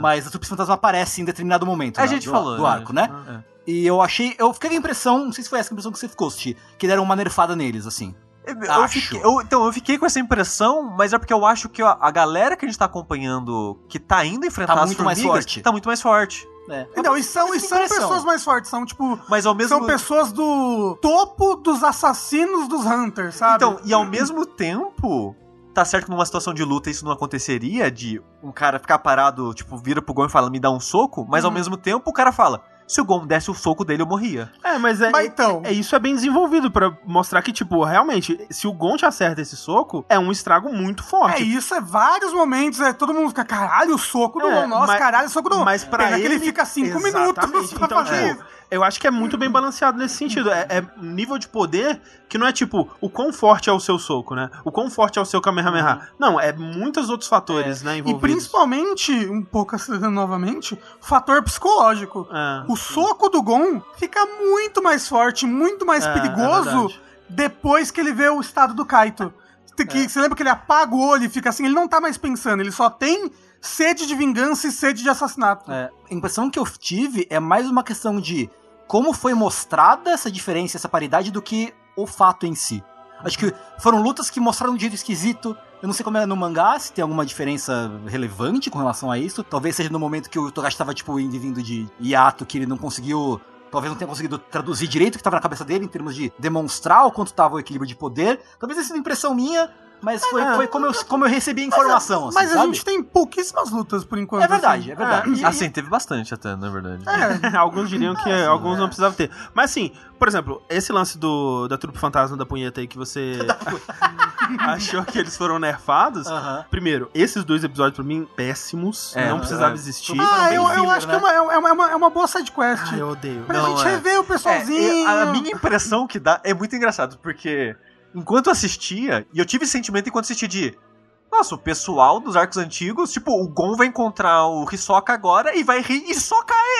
[SPEAKER 1] Mas a trupe fantasma aparece em determinado momento.
[SPEAKER 4] A
[SPEAKER 1] né,
[SPEAKER 4] gente
[SPEAKER 1] do,
[SPEAKER 4] falou,
[SPEAKER 1] do arco, né?
[SPEAKER 4] É.
[SPEAKER 1] E eu achei. Eu fiquei com a impressão, não sei se foi essa a impressão que você ficou, Sushi, que deram uma nerfada neles, assim.
[SPEAKER 4] Eu,
[SPEAKER 1] Acho.
[SPEAKER 4] fiquei- eu- então, eu fiquei com essa impressão, mas é porque eu acho que a, a galera que a gente tá acompanhando, que tá indo enfrentar
[SPEAKER 1] Tá
[SPEAKER 4] as
[SPEAKER 1] muito mais forte.
[SPEAKER 4] tá muito mais forte.
[SPEAKER 1] É.
[SPEAKER 3] Então, e são, e são pessoas mais fortes. São, tipo,
[SPEAKER 4] Mas ao mesmo
[SPEAKER 3] são pessoas do topo dos assassinos dos Hunters, sabe?
[SPEAKER 4] Então, e ao mesmo tempo, tá certo que numa situação de luta isso não aconteceria, de um cara ficar parado, tipo, vira pro Gon e fala, me dá um soco, mas ao
[SPEAKER 3] Uhum.
[SPEAKER 4] mesmo tempo o cara fala, se o Gon desse o soco dele, eu morria.
[SPEAKER 2] É, mas é.
[SPEAKER 3] Mas então-
[SPEAKER 2] é, isso é bem desenvolvido pra mostrar que, tipo, realmente, se o Gon te acerta esse soco, é um estrago muito
[SPEAKER 3] É
[SPEAKER 2] forte.
[SPEAKER 3] isso, é vários momentos, é, todo mundo fica, caralho, o soco do
[SPEAKER 2] É,
[SPEAKER 3] Gon, nossa,
[SPEAKER 2] mas-
[SPEAKER 3] caralho, o soco do Gon.
[SPEAKER 2] Mas pra
[SPEAKER 3] Pena
[SPEAKER 2] ele,
[SPEAKER 3] que ele fica cinco
[SPEAKER 2] Exatamente.
[SPEAKER 3] minutos pra
[SPEAKER 2] Então,
[SPEAKER 3] fazer
[SPEAKER 2] tipo,
[SPEAKER 3] isso.
[SPEAKER 2] Eu acho que é muito bem balanceado nesse sentido. É, é um nível de poder que não é tipo o quão forte é o seu soco, né? O quão forte é o seu Kamehameha. Não, é muitos outros fatores, né,
[SPEAKER 3] E
[SPEAKER 2] envolvidos.
[SPEAKER 3] principalmente, um pouco acelerando novamente, o fator psicológico.
[SPEAKER 2] É.
[SPEAKER 3] O soco do Gon fica muito mais forte, muito mais
[SPEAKER 2] É, é
[SPEAKER 3] perigoso depois que ele vê o estado do Kaito.
[SPEAKER 2] É.
[SPEAKER 3] Que, Você lembra que ele apaga o olho e fica assim, ele não tá mais pensando, ele só tem sede de vingança e sede de assassinato.
[SPEAKER 1] É, a impressão que eu tive é mais uma questão de como foi mostrada essa diferença, essa paridade, do que o fato em si. Acho que foram lutas que mostraram um jeito esquisito. Eu não sei como é no mangá, se tem alguma diferença relevante com relação a isso. Talvez seja no momento que o Togashi tava, tipo, indo vindo de hiato, que ele não conseguiu talvez não tenha conseguido traduzir direito o que estava na cabeça dele em termos de demonstrar o quanto estava o equilíbrio de poder. Talvez tenha sido impressão minha, mas foi,
[SPEAKER 3] É.
[SPEAKER 1] foi como, eu, como eu recebi a informação.
[SPEAKER 3] Mas
[SPEAKER 1] assim,
[SPEAKER 3] a
[SPEAKER 1] sabe?
[SPEAKER 3] gente tem pouquíssimas lutas por enquanto.
[SPEAKER 1] É verdade,
[SPEAKER 3] assim.
[SPEAKER 1] é verdade.
[SPEAKER 3] E-
[SPEAKER 4] Assim, teve bastante até, na verdade.
[SPEAKER 3] É,
[SPEAKER 2] alguns diriam que alguns não precisavam ter. Mas assim, por exemplo, esse lance do, da trupe fantasma da punheta aí que você achou que eles foram nerfados.
[SPEAKER 1] Aham.
[SPEAKER 2] Primeiro, esses dois episódios pra mim, péssimos.
[SPEAKER 4] É,
[SPEAKER 2] não precisava
[SPEAKER 4] é.
[SPEAKER 2] existir.
[SPEAKER 3] Ah, eu, eu acho que é
[SPEAKER 1] né?
[SPEAKER 3] uma, é, uma, é uma, é uma boa sidequest.
[SPEAKER 2] Ah, eu odeio.
[SPEAKER 3] Pra
[SPEAKER 4] Não,
[SPEAKER 3] gente
[SPEAKER 4] é.
[SPEAKER 3] rever o
[SPEAKER 4] É,
[SPEAKER 3] pessoalzinho.
[SPEAKER 4] e a minha impressão que dá é muito engraçado, porque enquanto assistia, e eu tive sentimento enquanto assistia de. Nossa, o pessoal dos arcos antigos, tipo, o Gon vai encontrar o Hisoka agora e vai rir e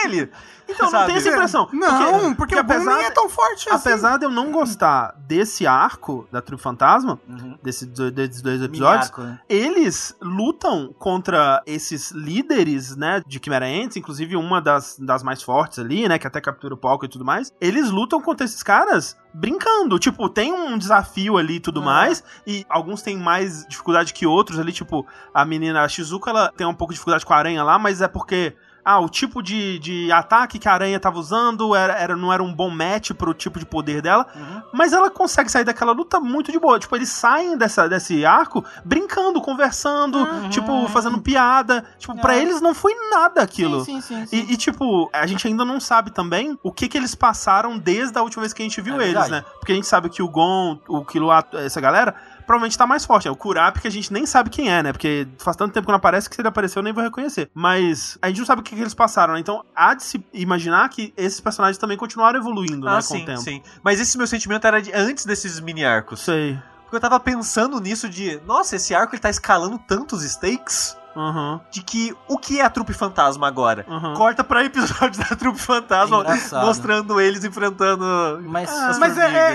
[SPEAKER 4] ele.
[SPEAKER 2] Então, não
[SPEAKER 4] Sabe?
[SPEAKER 2] tem essa impressão.
[SPEAKER 3] Não, porque, o Gon
[SPEAKER 2] apesar,
[SPEAKER 3] nem é tão forte assim.
[SPEAKER 2] apesar de eu não gostar desse arco da trupe fantasma,
[SPEAKER 1] Uhum.
[SPEAKER 2] desse, desses dois episódios,
[SPEAKER 1] arco, né?
[SPEAKER 2] eles lutam contra esses líderes, né, de Chimera Ants, inclusive uma das, das mais fortes ali, né, que até captura o palco e tudo mais. Eles lutam contra esses caras brincando. Tipo, tem um desafio ali e tudo
[SPEAKER 1] Ah.
[SPEAKER 2] mais, e alguns têm mais dificuldade que outros ali, tipo, a menina a Shizuka, ela tem um pouco de dificuldade com a aranha lá, mas é porque... Ah, o tipo de, de ataque que a aranha tava usando era, era, não era um bom match pro tipo de poder dela.
[SPEAKER 1] Uhum.
[SPEAKER 2] Mas ela consegue sair daquela luta muito de boa. Tipo, eles saem dessa, desse arco brincando, conversando, tipo, fazendo piada. Tipo, pra
[SPEAKER 1] É.
[SPEAKER 2] eles não foi nada aquilo.
[SPEAKER 1] Sim, sim, sim. sim.
[SPEAKER 2] E, e, tipo, a gente ainda não sabe também o que que eles passaram desde a última vez que a gente viu
[SPEAKER 1] É
[SPEAKER 2] eles, né? Porque a gente sabe que o Gon, o Killua, essa galera, provavelmente tá mais forte. É o Kurapika que a gente nem sabe quem é, né? Porque faz tanto tempo que não aparece que se ele apareceu eu nem vou reconhecer. Mas a gente não sabe o que, que eles passaram, né? Então há de se imaginar que esses personagens também continuaram evoluindo, né?
[SPEAKER 4] Ah,
[SPEAKER 2] Com
[SPEAKER 4] sim,
[SPEAKER 2] o tempo.
[SPEAKER 4] sim. Mas esse meu sentimento era de antes desses mini arcos.
[SPEAKER 2] Sei.
[SPEAKER 4] Porque eu tava pensando nisso de, nossa, esse arco ele tá escalando tantos stakes
[SPEAKER 2] Aham,
[SPEAKER 4] de que o que é a trupe fantasma agora?
[SPEAKER 2] aham.
[SPEAKER 4] Corta pra episódio da trupe fantasma,
[SPEAKER 1] É
[SPEAKER 4] mostrando eles enfrentando.
[SPEAKER 1] Mas,
[SPEAKER 4] as
[SPEAKER 3] Mas é, é,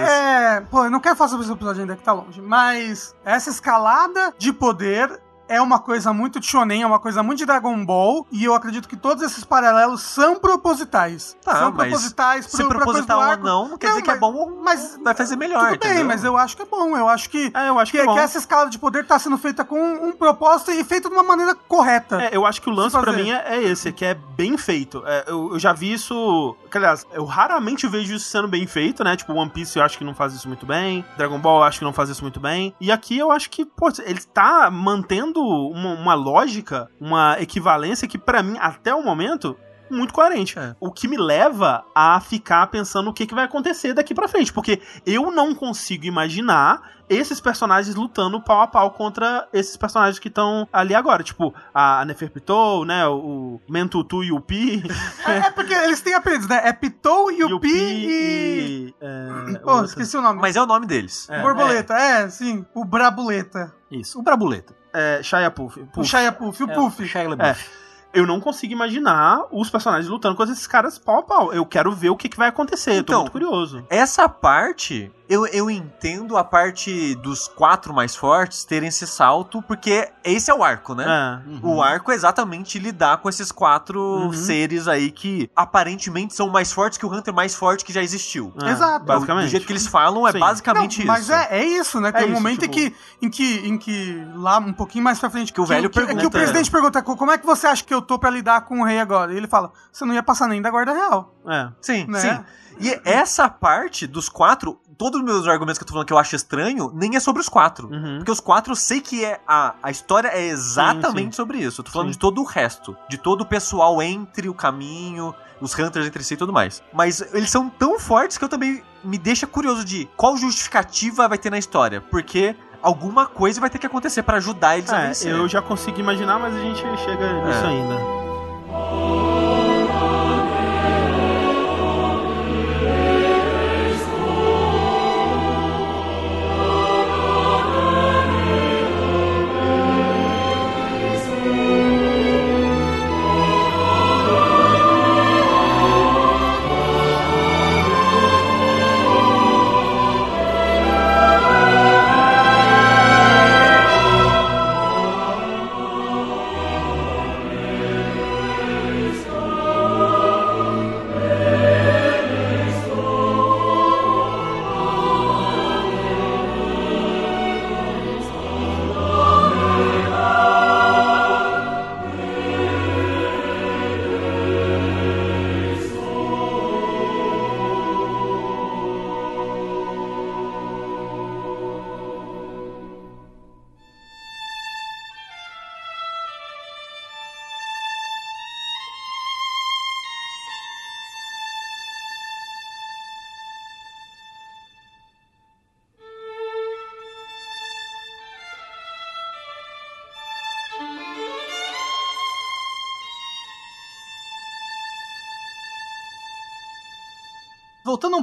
[SPEAKER 3] é- Pô, eu não quero falar sobre esse episódio ainda que tá longe. Mas essa escalada de poder é uma coisa muito shonen, é uma coisa muito de Dragon Ball. E eu acredito que todos esses paralelos são propositais.
[SPEAKER 4] Tá,
[SPEAKER 3] são propositais
[SPEAKER 4] Se
[SPEAKER 3] pro, do
[SPEAKER 4] proposital ou não, não quer
[SPEAKER 3] Não,
[SPEAKER 4] dizer que é bom ou
[SPEAKER 3] mas-
[SPEAKER 4] vai fazer melhor,
[SPEAKER 3] Tudo bem,
[SPEAKER 4] entendeu?
[SPEAKER 3] mas eu acho que é bom. Eu acho que,
[SPEAKER 2] É, eu acho que,
[SPEAKER 3] que,
[SPEAKER 2] é bom.
[SPEAKER 3] que essa escala de poder tá sendo feita com um propósito e feita de uma maneira correta.
[SPEAKER 2] É, eu acho que o lance
[SPEAKER 3] Se
[SPEAKER 2] pra
[SPEAKER 3] fazer.
[SPEAKER 2] mim é, é esse, que é bem feito. É, eu, eu já vi isso. Aliás, eu raramente vejo isso sendo bem feito, né? Tipo, One Piece eu acho que não faz isso muito bem. Dragon Ball eu acho que não faz isso muito bem. E aqui eu acho que, pô, ele tá mantendo uma, uma lógica, uma equivalência que, pra mim, até o momento. Muito coerente.
[SPEAKER 4] É.
[SPEAKER 2] O que me leva a ficar pensando o que, que vai acontecer daqui pra frente. Porque eu não consigo imaginar esses personagens lutando pau a pau contra esses personagens que estão ali agora. Tipo, a Neferpitou, né? O Mentutu e o Pi.
[SPEAKER 3] É, é porque eles têm apelidos, né? É Pitou,
[SPEAKER 2] e o
[SPEAKER 3] Yupi e.
[SPEAKER 2] é,
[SPEAKER 3] Pô,
[SPEAKER 2] outra-
[SPEAKER 3] esqueci o nome.
[SPEAKER 4] Mas é o nome deles.
[SPEAKER 2] É,
[SPEAKER 3] Borboleta, é, sim. O Brabuleta.
[SPEAKER 1] Isso, o Brabuleta.
[SPEAKER 2] É, Shia Puff.
[SPEAKER 3] O
[SPEAKER 2] Puff.
[SPEAKER 3] Shia Puff, o
[SPEAKER 1] É,
[SPEAKER 3] Puff.
[SPEAKER 1] o Shia
[SPEAKER 2] É.
[SPEAKER 1] LaBeouf.
[SPEAKER 2] Eu não consigo imaginar os personagens lutando com esses caras pau a pau. Eu quero ver o que, que vai acontecer. eu tô
[SPEAKER 4] Então,
[SPEAKER 2] muito curioso.
[SPEAKER 4] Essa parte, eu, eu entendo a parte dos quatro mais fortes terem esse salto, porque esse é o arco, né?
[SPEAKER 2] É.
[SPEAKER 1] Uhum.
[SPEAKER 4] O arco é exatamente lidar com esses quatro
[SPEAKER 2] Uhum.
[SPEAKER 4] seres aí que aparentemente são mais fortes que o Hunter mais forte que já existiu.
[SPEAKER 2] É,
[SPEAKER 3] Exato.
[SPEAKER 2] Basicamente.
[SPEAKER 4] Do jeito que eles falam, é
[SPEAKER 2] Sim.
[SPEAKER 4] basicamente
[SPEAKER 3] Não, mas
[SPEAKER 4] isso.
[SPEAKER 3] é, é isso, né? Tem
[SPEAKER 2] É
[SPEAKER 3] um
[SPEAKER 2] isso,
[SPEAKER 3] momento
[SPEAKER 2] tipo-
[SPEAKER 3] em, que, em, que, em que, lá um pouquinho mais pra frente,
[SPEAKER 4] Que o velho
[SPEAKER 3] que, que
[SPEAKER 4] pergunta,
[SPEAKER 3] o presidente pergunta como é que você acha que eu tô pra lidar com o rei agora? E ele fala, você não ia passar nem da guarda real,
[SPEAKER 2] É.
[SPEAKER 4] Sim,
[SPEAKER 3] né?
[SPEAKER 4] sim. E essa parte dos quatro, todos os meus argumentos que eu tô falando que eu acho estranho, nem é sobre os quatro.
[SPEAKER 2] Uhum.
[SPEAKER 4] Porque os quatro eu sei que é a, a história é exatamente
[SPEAKER 2] Sim, sim.
[SPEAKER 4] sobre isso. Eu tô falando
[SPEAKER 2] Sim.
[SPEAKER 4] de todo o resto. De todo o pessoal entre o caminho, os Hunters entre si e tudo mais. Mas eles são tão fortes que eu também me deixa curioso de qual justificativa vai ter na história. Porque alguma coisa vai ter que acontecer pra ajudar eles a
[SPEAKER 2] É,
[SPEAKER 4] vencer.
[SPEAKER 2] eu já consigo imaginar, mas a gente chega nisso
[SPEAKER 4] É.
[SPEAKER 2] ainda.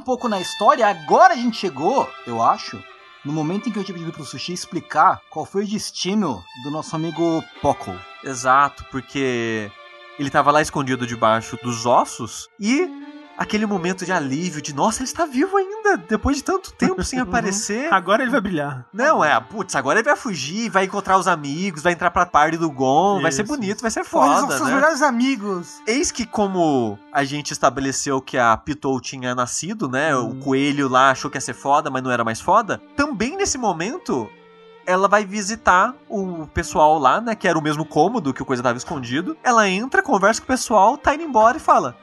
[SPEAKER 1] Um pouco na história, agora a gente chegou, eu acho, no momento em que eu tinha pedido pro Sushi explicar qual foi o destino do nosso amigo Poco.
[SPEAKER 4] Exato, porque ele tava lá escondido debaixo dos ossos e aquele momento de alívio de nossa, ele está vivo ainda, depois de tanto tempo sem aparecer.
[SPEAKER 2] Agora ele vai brilhar.
[SPEAKER 4] Não, é, putz, agora ele vai fugir, vai encontrar os amigos, vai entrar pra party do Gon, vai ser
[SPEAKER 2] Isso.
[SPEAKER 4] bonito, vai ser
[SPEAKER 3] Pô, eles são
[SPEAKER 4] foda,
[SPEAKER 3] seus
[SPEAKER 4] né?
[SPEAKER 3] melhores amigos.
[SPEAKER 4] Eis que como a gente estabeleceu que a Pitou tinha nascido, né? O coelho lá achou que ia ser foda, mas não era mais foda. Também nesse momento, ela vai visitar o pessoal lá, né? Que era o mesmo cômodo que o coisa tava escondido. Ela entra, conversa com o pessoal, tá indo embora e fala: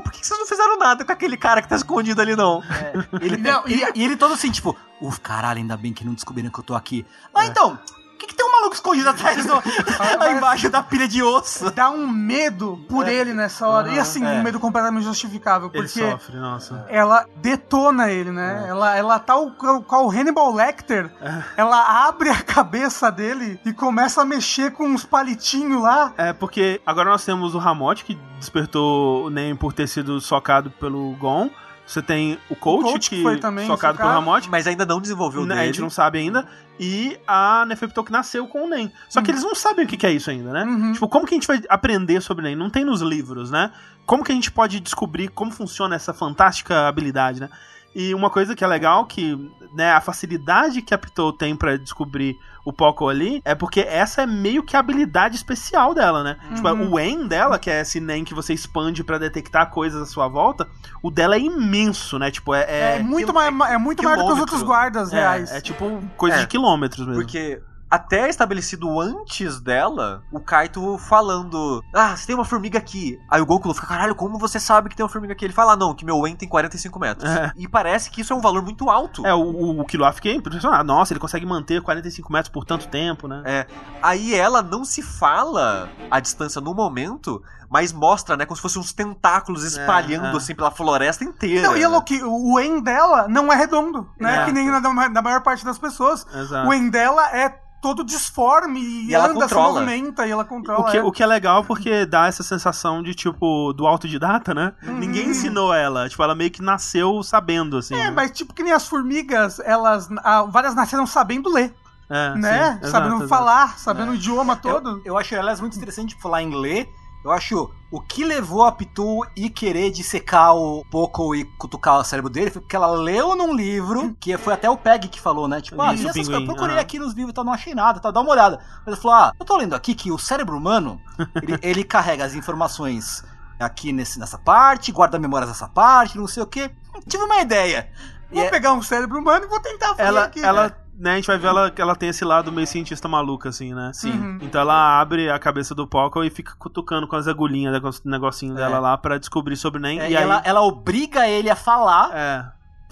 [SPEAKER 4] Por que vocês não fizeram nada com aquele cara que tá escondido ali, não?
[SPEAKER 1] Ele,
[SPEAKER 3] Não,
[SPEAKER 1] e, e ele todo assim, tipo, uf, caralho, ainda bem que não descobriram que eu tô aqui. Ah, então, o que, que tem um maluco escondido atrás do. lá embaixo da pilha de osso?
[SPEAKER 3] Dá um medo por ele nessa hora. e assim,
[SPEAKER 1] é.
[SPEAKER 3] um medo completamente justificável.
[SPEAKER 2] Ele
[SPEAKER 3] Porque
[SPEAKER 2] sofre, nossa.
[SPEAKER 3] ela detona ele, né? Ela, ela tá o, qual o Hannibal Lecter. Ela abre a cabeça dele e começa a mexer com uns palitinhos lá.
[SPEAKER 2] É, porque agora nós temos o Ramote, que despertou o Nen por ter sido socado pelo Gon. Você tem o Coach,
[SPEAKER 3] Coach que
[SPEAKER 2] que
[SPEAKER 3] foi também
[SPEAKER 2] socado pelo. Ramote.
[SPEAKER 4] Mas ainda não desenvolveu
[SPEAKER 2] Né,
[SPEAKER 4] dele.
[SPEAKER 2] a gente não sabe ainda. E a Neferpitou que nasceu com o Nen. Só que eles não sabem o que que é isso ainda, né?
[SPEAKER 3] Uhum.
[SPEAKER 2] Tipo, como que a gente vai aprender sobre o Nen? Não tem nos livros, né? Como que a gente pode descobrir como funciona essa fantástica habilidade, né? E uma coisa que é legal, que né, a facilidade que a Pitou tem pra descobrir o Poco ali, é porque essa é meio que a habilidade especial dela, né? Tipo,
[SPEAKER 3] Uhum.
[SPEAKER 2] o En dela, que é esse Nen que você expande pra detectar coisas à sua volta, o dela é imenso, né? Tipo, é...
[SPEAKER 3] É, muito, mai- é muito maior do que os outros guardas
[SPEAKER 2] é,
[SPEAKER 3] reais.
[SPEAKER 2] é tipo coisa
[SPEAKER 4] É.
[SPEAKER 2] de quilômetros mesmo.
[SPEAKER 4] Porque até estabelecido antes dela, o Kaito falando: Ah, você tem uma formiga aqui. Aí o Goku fica: Caralho, como você sabe que tem uma formiga aqui? Ele fala: "Ah, Não, que meu En tem 45 metros.
[SPEAKER 2] É.
[SPEAKER 4] E parece que isso é um valor muito alto.
[SPEAKER 2] É, o, o, o Killua fiquei impressionado. Nossa, ele consegue manter 45 metros por tanto tempo, né?
[SPEAKER 4] É. Aí ela não se fala a distância no momento, mas mostra, né, como se fossem uns tentáculos espalhando
[SPEAKER 2] é.
[SPEAKER 4] assim pela floresta inteira.
[SPEAKER 3] Não, e é louco o En dela não é redondo, né?
[SPEAKER 2] É.
[SPEAKER 3] Que nem na, na maior parte das pessoas.
[SPEAKER 2] Exato.
[SPEAKER 3] O En dela é todo disforme e,
[SPEAKER 4] E ela
[SPEAKER 3] anda, se
[SPEAKER 4] controla.
[SPEAKER 3] movimenta e ela controla.
[SPEAKER 2] O que,
[SPEAKER 3] é.
[SPEAKER 2] o que é legal porque dá essa sensação de, tipo, do autodidata, né?
[SPEAKER 3] Uhum.
[SPEAKER 2] Ninguém ensinou ela. Tipo, ela meio que nasceu sabendo, assim.
[SPEAKER 3] É,
[SPEAKER 2] né?
[SPEAKER 3] mas tipo que nem as formigas, elas. ah, várias nasceram sabendo ler,
[SPEAKER 2] É,
[SPEAKER 3] né?
[SPEAKER 2] sim,
[SPEAKER 3] sabendo
[SPEAKER 2] exato,
[SPEAKER 3] falar, sabendo o idioma todo.
[SPEAKER 1] Eu, eu acho elas muito interessante falar em ler. Eu acho o que levou a Pitu ir querer dissecar o Poco e cutucar o cérebro dele foi porque ela leu num livro, que foi até o Peg que falou, né? Tipo, ah,
[SPEAKER 2] Isso,
[SPEAKER 1] essas coisas, eu procurei
[SPEAKER 2] aham.
[SPEAKER 1] aqui nos livros e tal, não achei nada, tá, dá uma olhada. Mas ele falou, ah, eu tô lendo aqui que o cérebro humano, ele, ele carrega as informações aqui nesse, nessa parte, guarda memórias dessa parte, não sei o quê. Tive uma ideia. E
[SPEAKER 3] Vou
[SPEAKER 1] é-
[SPEAKER 3] pegar um cérebro humano e vou tentar fazer
[SPEAKER 2] Ela,
[SPEAKER 3] aqui.
[SPEAKER 2] ela né, a gente vai ver ela, que ela tem esse lado meio cientista maluca, assim, né?
[SPEAKER 1] Sim.
[SPEAKER 3] Uhum.
[SPEAKER 2] Então ela abre a cabeça do Poco e fica cutucando com as agulhinhas, né, com o negocinho dela lá pra descobrir sobre o Nen.
[SPEAKER 1] é,
[SPEAKER 2] e aí,
[SPEAKER 1] ela, ela obriga ele a falar
[SPEAKER 2] é,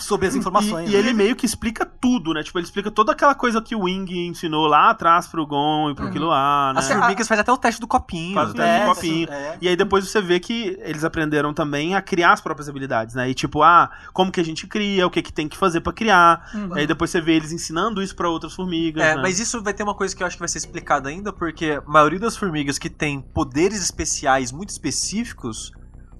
[SPEAKER 1] sobre as informações.
[SPEAKER 2] E, e
[SPEAKER 1] né?
[SPEAKER 2] ele meio que explica tudo, né? Tipo, ele explica toda aquela coisa que o Wing ensinou lá atrás pro Gon e pro
[SPEAKER 3] Uhum.
[SPEAKER 2] Killua, né?
[SPEAKER 4] As formigas fazem até o teste do copinho.
[SPEAKER 2] Faz o teste
[SPEAKER 1] É,
[SPEAKER 2] do copinho.
[SPEAKER 1] é.
[SPEAKER 2] E aí depois você vê que eles aprenderam também a criar as próprias habilidades, né? E tipo, ah, como que a gente cria, o que que tem que fazer pra criar.
[SPEAKER 3] Uhum.
[SPEAKER 2] Aí depois você vê eles ensinando isso pra outras formigas,
[SPEAKER 4] É,
[SPEAKER 2] né?
[SPEAKER 4] mas isso vai ter uma coisa que eu acho que vai ser explicada ainda, porque a maioria das formigas que tem poderes especiais muito específicos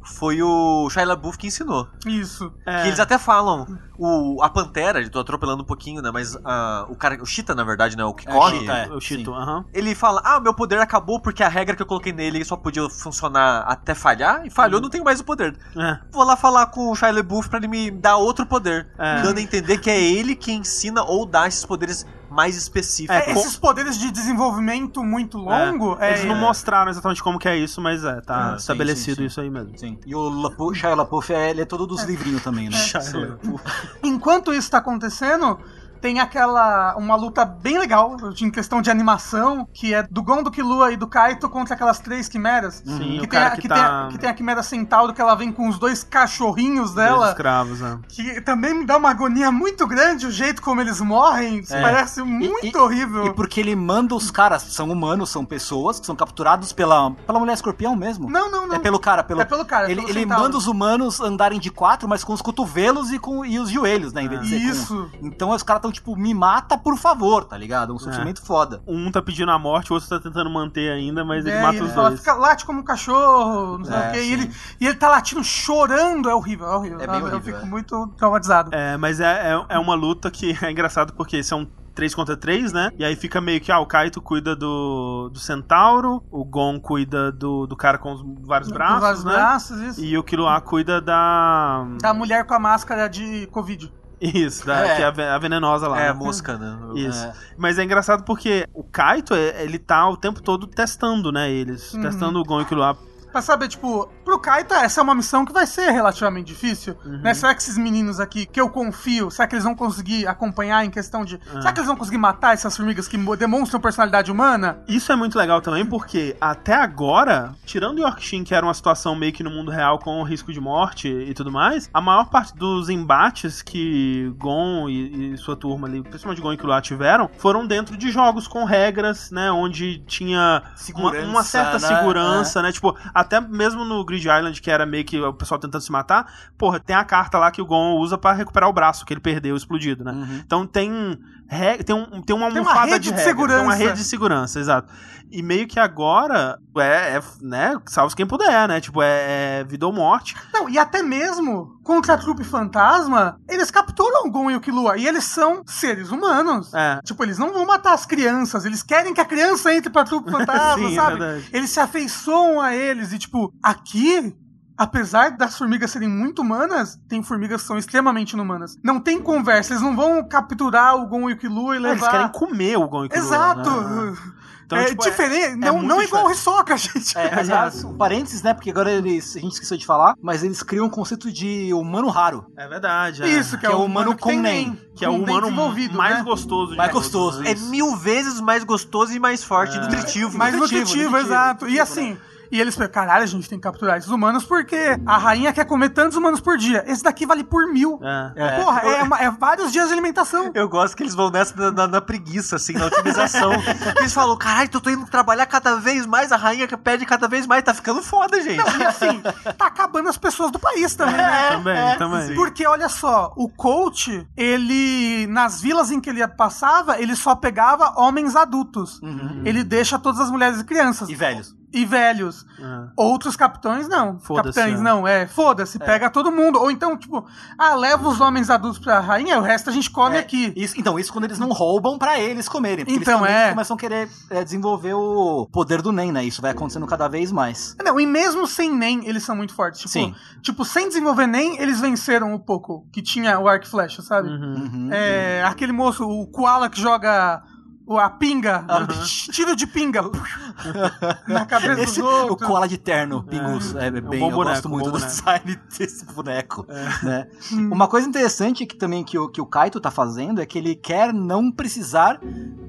[SPEAKER 4] foi o Shia LaBeouf que ensinou.
[SPEAKER 3] Isso.
[SPEAKER 2] É.
[SPEAKER 4] Que eles até falam, o, a Pantera, tô atropelando um pouquinho, né, mas ah, o cara, o Cheetah, na verdade, né, o que
[SPEAKER 1] É,
[SPEAKER 4] corre,
[SPEAKER 1] Cheetah, é.
[SPEAKER 2] o aham.
[SPEAKER 4] ele fala, ah, meu poder acabou porque a regra que eu coloquei nele só podia funcionar até falhar, e falhou, não tenho mais o poder.
[SPEAKER 2] É.
[SPEAKER 4] Vou lá falar com o Shia LaBeouf pra ele me dar outro poder,
[SPEAKER 2] É.
[SPEAKER 4] dando a entender que é ele que ensina ou dá esses poderes mais específicos.
[SPEAKER 2] É,
[SPEAKER 3] É, esses poderes de desenvolvimento muito longo. É,
[SPEAKER 2] Eles não mostraram exatamente como que é isso, mas é, tá
[SPEAKER 1] Ah, sim,
[SPEAKER 2] estabelecido
[SPEAKER 1] sim, sim.
[SPEAKER 2] isso aí mesmo.
[SPEAKER 1] Sim. E o Lapu, Shia LaBeouf, é, ele é todo dos livrinhos também, né?
[SPEAKER 2] Shia
[SPEAKER 1] Sim.
[SPEAKER 2] LaBeouf.
[SPEAKER 3] Enquanto isso tá acontecendo, tem aquela. uma luta bem legal em questão de animação, que é do Gon, do Killua e do Kaito contra aquelas três quimeras.
[SPEAKER 2] Sim,
[SPEAKER 3] que, tem a,
[SPEAKER 2] que
[SPEAKER 3] que,
[SPEAKER 2] tá-
[SPEAKER 3] tem a, que tem a quimera centauro, que ela vem com os dois cachorrinhos
[SPEAKER 2] Dois
[SPEAKER 3] dela.
[SPEAKER 2] escravos, né?
[SPEAKER 3] Que também me dá uma agonia muito grande o jeito como eles morrem. Isso
[SPEAKER 1] É.
[SPEAKER 3] parece muito
[SPEAKER 1] e-
[SPEAKER 3] horrível.
[SPEAKER 1] E porque ele manda os caras, são humanos, são pessoas que são capturados pela, pela mulher escorpião mesmo.
[SPEAKER 3] Não, não, não.
[SPEAKER 1] É pelo cara, pelo.
[SPEAKER 3] É pelo cara, é
[SPEAKER 1] Ele,
[SPEAKER 3] pelo
[SPEAKER 1] ele manda os humanos andarem de quatro, mas com os cotovelos e com e os joelhos, né? Em vez de ser com-
[SPEAKER 3] Isso.
[SPEAKER 1] Então os caras estão tipo, me mata, por favor, tá ligado? É um sofrimento foda.
[SPEAKER 2] Um tá pedindo a morte, o outro tá tentando manter ainda, mas ele
[SPEAKER 3] É,
[SPEAKER 2] mata
[SPEAKER 3] ele
[SPEAKER 2] os
[SPEAKER 3] fala,
[SPEAKER 2] dois.
[SPEAKER 3] fica, late como um cachorro, não sei
[SPEAKER 1] É,
[SPEAKER 3] o quê. E ele, e ele tá latindo, chorando. É horrível, é horrível.
[SPEAKER 1] É bem
[SPEAKER 3] eu
[SPEAKER 1] horrível,
[SPEAKER 3] fico
[SPEAKER 1] é.
[SPEAKER 3] muito traumatizado.
[SPEAKER 2] É, mas é, é, é uma luta que é engraçado porque são 3 contra 3, né? E aí fica meio que, ah, o Kaito cuida do, do centauro, o Gon cuida do, do cara com os vários
[SPEAKER 3] Com
[SPEAKER 2] braços,
[SPEAKER 3] vários
[SPEAKER 2] né?
[SPEAKER 3] braços, isso.
[SPEAKER 2] E o Killua cuida da...
[SPEAKER 3] Da mulher com a máscara de Covid.
[SPEAKER 2] Isso, da,
[SPEAKER 1] É.
[SPEAKER 2] que é a ve- a venenosa lá.
[SPEAKER 4] É,
[SPEAKER 2] né?
[SPEAKER 4] mosca, né?
[SPEAKER 2] Isso.
[SPEAKER 1] É.
[SPEAKER 2] Mas é engraçado porque o Kaito, é- ele tá o tempo todo testando, né, eles.
[SPEAKER 3] Uhum.
[SPEAKER 2] Testando o Gon e o Killua.
[SPEAKER 3] Pra saber, tipo, pro Kaito, essa é uma missão que vai ser relativamente difícil.
[SPEAKER 2] Uhum.
[SPEAKER 3] Né? Será que esses meninos aqui, que eu confio, será que eles vão conseguir acompanhar em questão de.
[SPEAKER 2] Ah.
[SPEAKER 3] Será que eles vão conseguir matar essas formigas que mo- demonstram personalidade humana?
[SPEAKER 2] Isso é muito legal também porque até agora, tirando Yorkshin, que era uma situação meio que no mundo real com o risco de morte e tudo mais, a maior parte dos embates que Gon e, e sua turma ali, principalmente Gon e Killua tiveram, foram dentro de jogos com regras, né, onde tinha uma, uma certa
[SPEAKER 1] né?
[SPEAKER 2] segurança, né, tipo, até mesmo no Grid Island, que era meio que o pessoal tentando se matar, porra, tem a carta lá que o Gon usa pra recuperar o braço que ele perdeu explodido, né?
[SPEAKER 1] Uhum.
[SPEAKER 2] Então tem, re- tem, um, tem uma
[SPEAKER 3] Tem uma
[SPEAKER 2] almofada
[SPEAKER 3] rede
[SPEAKER 2] de,
[SPEAKER 3] de segurança.
[SPEAKER 2] Tem uma rede de segurança, exato. E meio que agora, é, é né, salve quem puder, né? Tipo, é, é vida ou morte.
[SPEAKER 3] Não, e até mesmo contra a trupe fantasma, eles capturam o Gon e o Killua. E eles são seres humanos.
[SPEAKER 2] É.
[SPEAKER 3] Tipo, eles não vão matar as crianças, eles querem que a criança entre pra trupe fantasma,
[SPEAKER 2] Sim, é
[SPEAKER 3] sabe?
[SPEAKER 2] verdade.
[SPEAKER 3] eles se afeiçoam a eles. E, tipo, aqui. Apesar das formigas serem muito humanas, tem formigas que são extremamente inumanas. Não tem conversa, eles não vão capturar o Gon e o Killua e
[SPEAKER 2] É, Eles
[SPEAKER 3] levar.
[SPEAKER 2] querem comer o Gon e o Killua,
[SPEAKER 3] Exato!
[SPEAKER 2] né? Então,
[SPEAKER 3] é
[SPEAKER 2] tipo,
[SPEAKER 3] diferente, não,
[SPEAKER 2] muito
[SPEAKER 3] não igual o. Hisoka, gente.
[SPEAKER 1] É, aliás, um parênteses, né? Porque agora eles, a gente esqueceu de falar, mas eles criam um conceito de humano raro.
[SPEAKER 2] É verdade. é.
[SPEAKER 3] Isso, que,
[SPEAKER 1] Que
[SPEAKER 3] é
[SPEAKER 1] é
[SPEAKER 3] o humano
[SPEAKER 1] com
[SPEAKER 3] nem.
[SPEAKER 1] nem,
[SPEAKER 2] Que é o humano mais
[SPEAKER 3] né?
[SPEAKER 2] gostoso de
[SPEAKER 1] Mais gostoso.
[SPEAKER 2] né?
[SPEAKER 4] É mil vezes mais gostoso e mais forte, nutritivo.
[SPEAKER 3] Mais
[SPEAKER 1] Nutritivo,
[SPEAKER 3] nutritivo,
[SPEAKER 1] nutritivo,
[SPEAKER 3] exato. E
[SPEAKER 1] nutritivo,
[SPEAKER 3] assim, e eles pensam, caralho, a gente tem que capturar esses humanos porque a rainha quer comer tantos humanos por dia. Esse daqui vale por mil.
[SPEAKER 2] É.
[SPEAKER 3] Porra, é, é vários dias de alimentação.
[SPEAKER 4] Eu gosto que eles vão nessa na, na- na preguiça, assim, na otimização. eles falam, caralho, eu tô indo trabalhar cada vez mais, a rainha que pede cada vez mais, tá ficando foda, gente.
[SPEAKER 3] E assim, tá acabando as pessoas do país também, né?
[SPEAKER 2] Também, também.
[SPEAKER 3] Porque olha só, o coach, ele nas vilas em que ele passava, ele só pegava homens adultos. Ele deixa todas as mulheres e crianças
[SPEAKER 1] E velhos.
[SPEAKER 3] E velhos.
[SPEAKER 2] É.
[SPEAKER 3] Outros capitães não. Capitães
[SPEAKER 2] é.
[SPEAKER 3] não, é, foda-se, pega todo mundo. Ou então, tipo, ah, leva os homens adultos pra rainha, o resto a gente come
[SPEAKER 1] É,
[SPEAKER 3] aqui.
[SPEAKER 1] Isso, então, isso quando eles não roubam pra eles comerem. Porque
[SPEAKER 3] Então,
[SPEAKER 1] eles
[SPEAKER 3] é.
[SPEAKER 1] começam a querer é, desenvolver o poder do NEM, né? Isso vai acontecendo cada vez mais.
[SPEAKER 3] Não, e mesmo sem NEM, eles são muito fortes. Tipo,
[SPEAKER 1] Sim.
[SPEAKER 3] tipo sem desenvolver NEM, eles venceram o Poco, que tinha o arco e flecha, sabe?
[SPEAKER 2] Uhum.
[SPEAKER 1] Uhum.
[SPEAKER 3] É, aquele moço, o Koala que joga a pinga,
[SPEAKER 1] Aham.
[SPEAKER 3] tiro de pinga na cabeça
[SPEAKER 1] Esse, o. Koala de terno, Pingus, é, bem,
[SPEAKER 2] bom
[SPEAKER 1] eu
[SPEAKER 2] boneco,
[SPEAKER 1] gosto muito
[SPEAKER 2] bom
[SPEAKER 1] do
[SPEAKER 2] boneco.
[SPEAKER 1] design desse boneco. Né?
[SPEAKER 3] Hum.
[SPEAKER 1] Uma coisa interessante que também que o, que o Kaito tá fazendo é que ele quer não precisar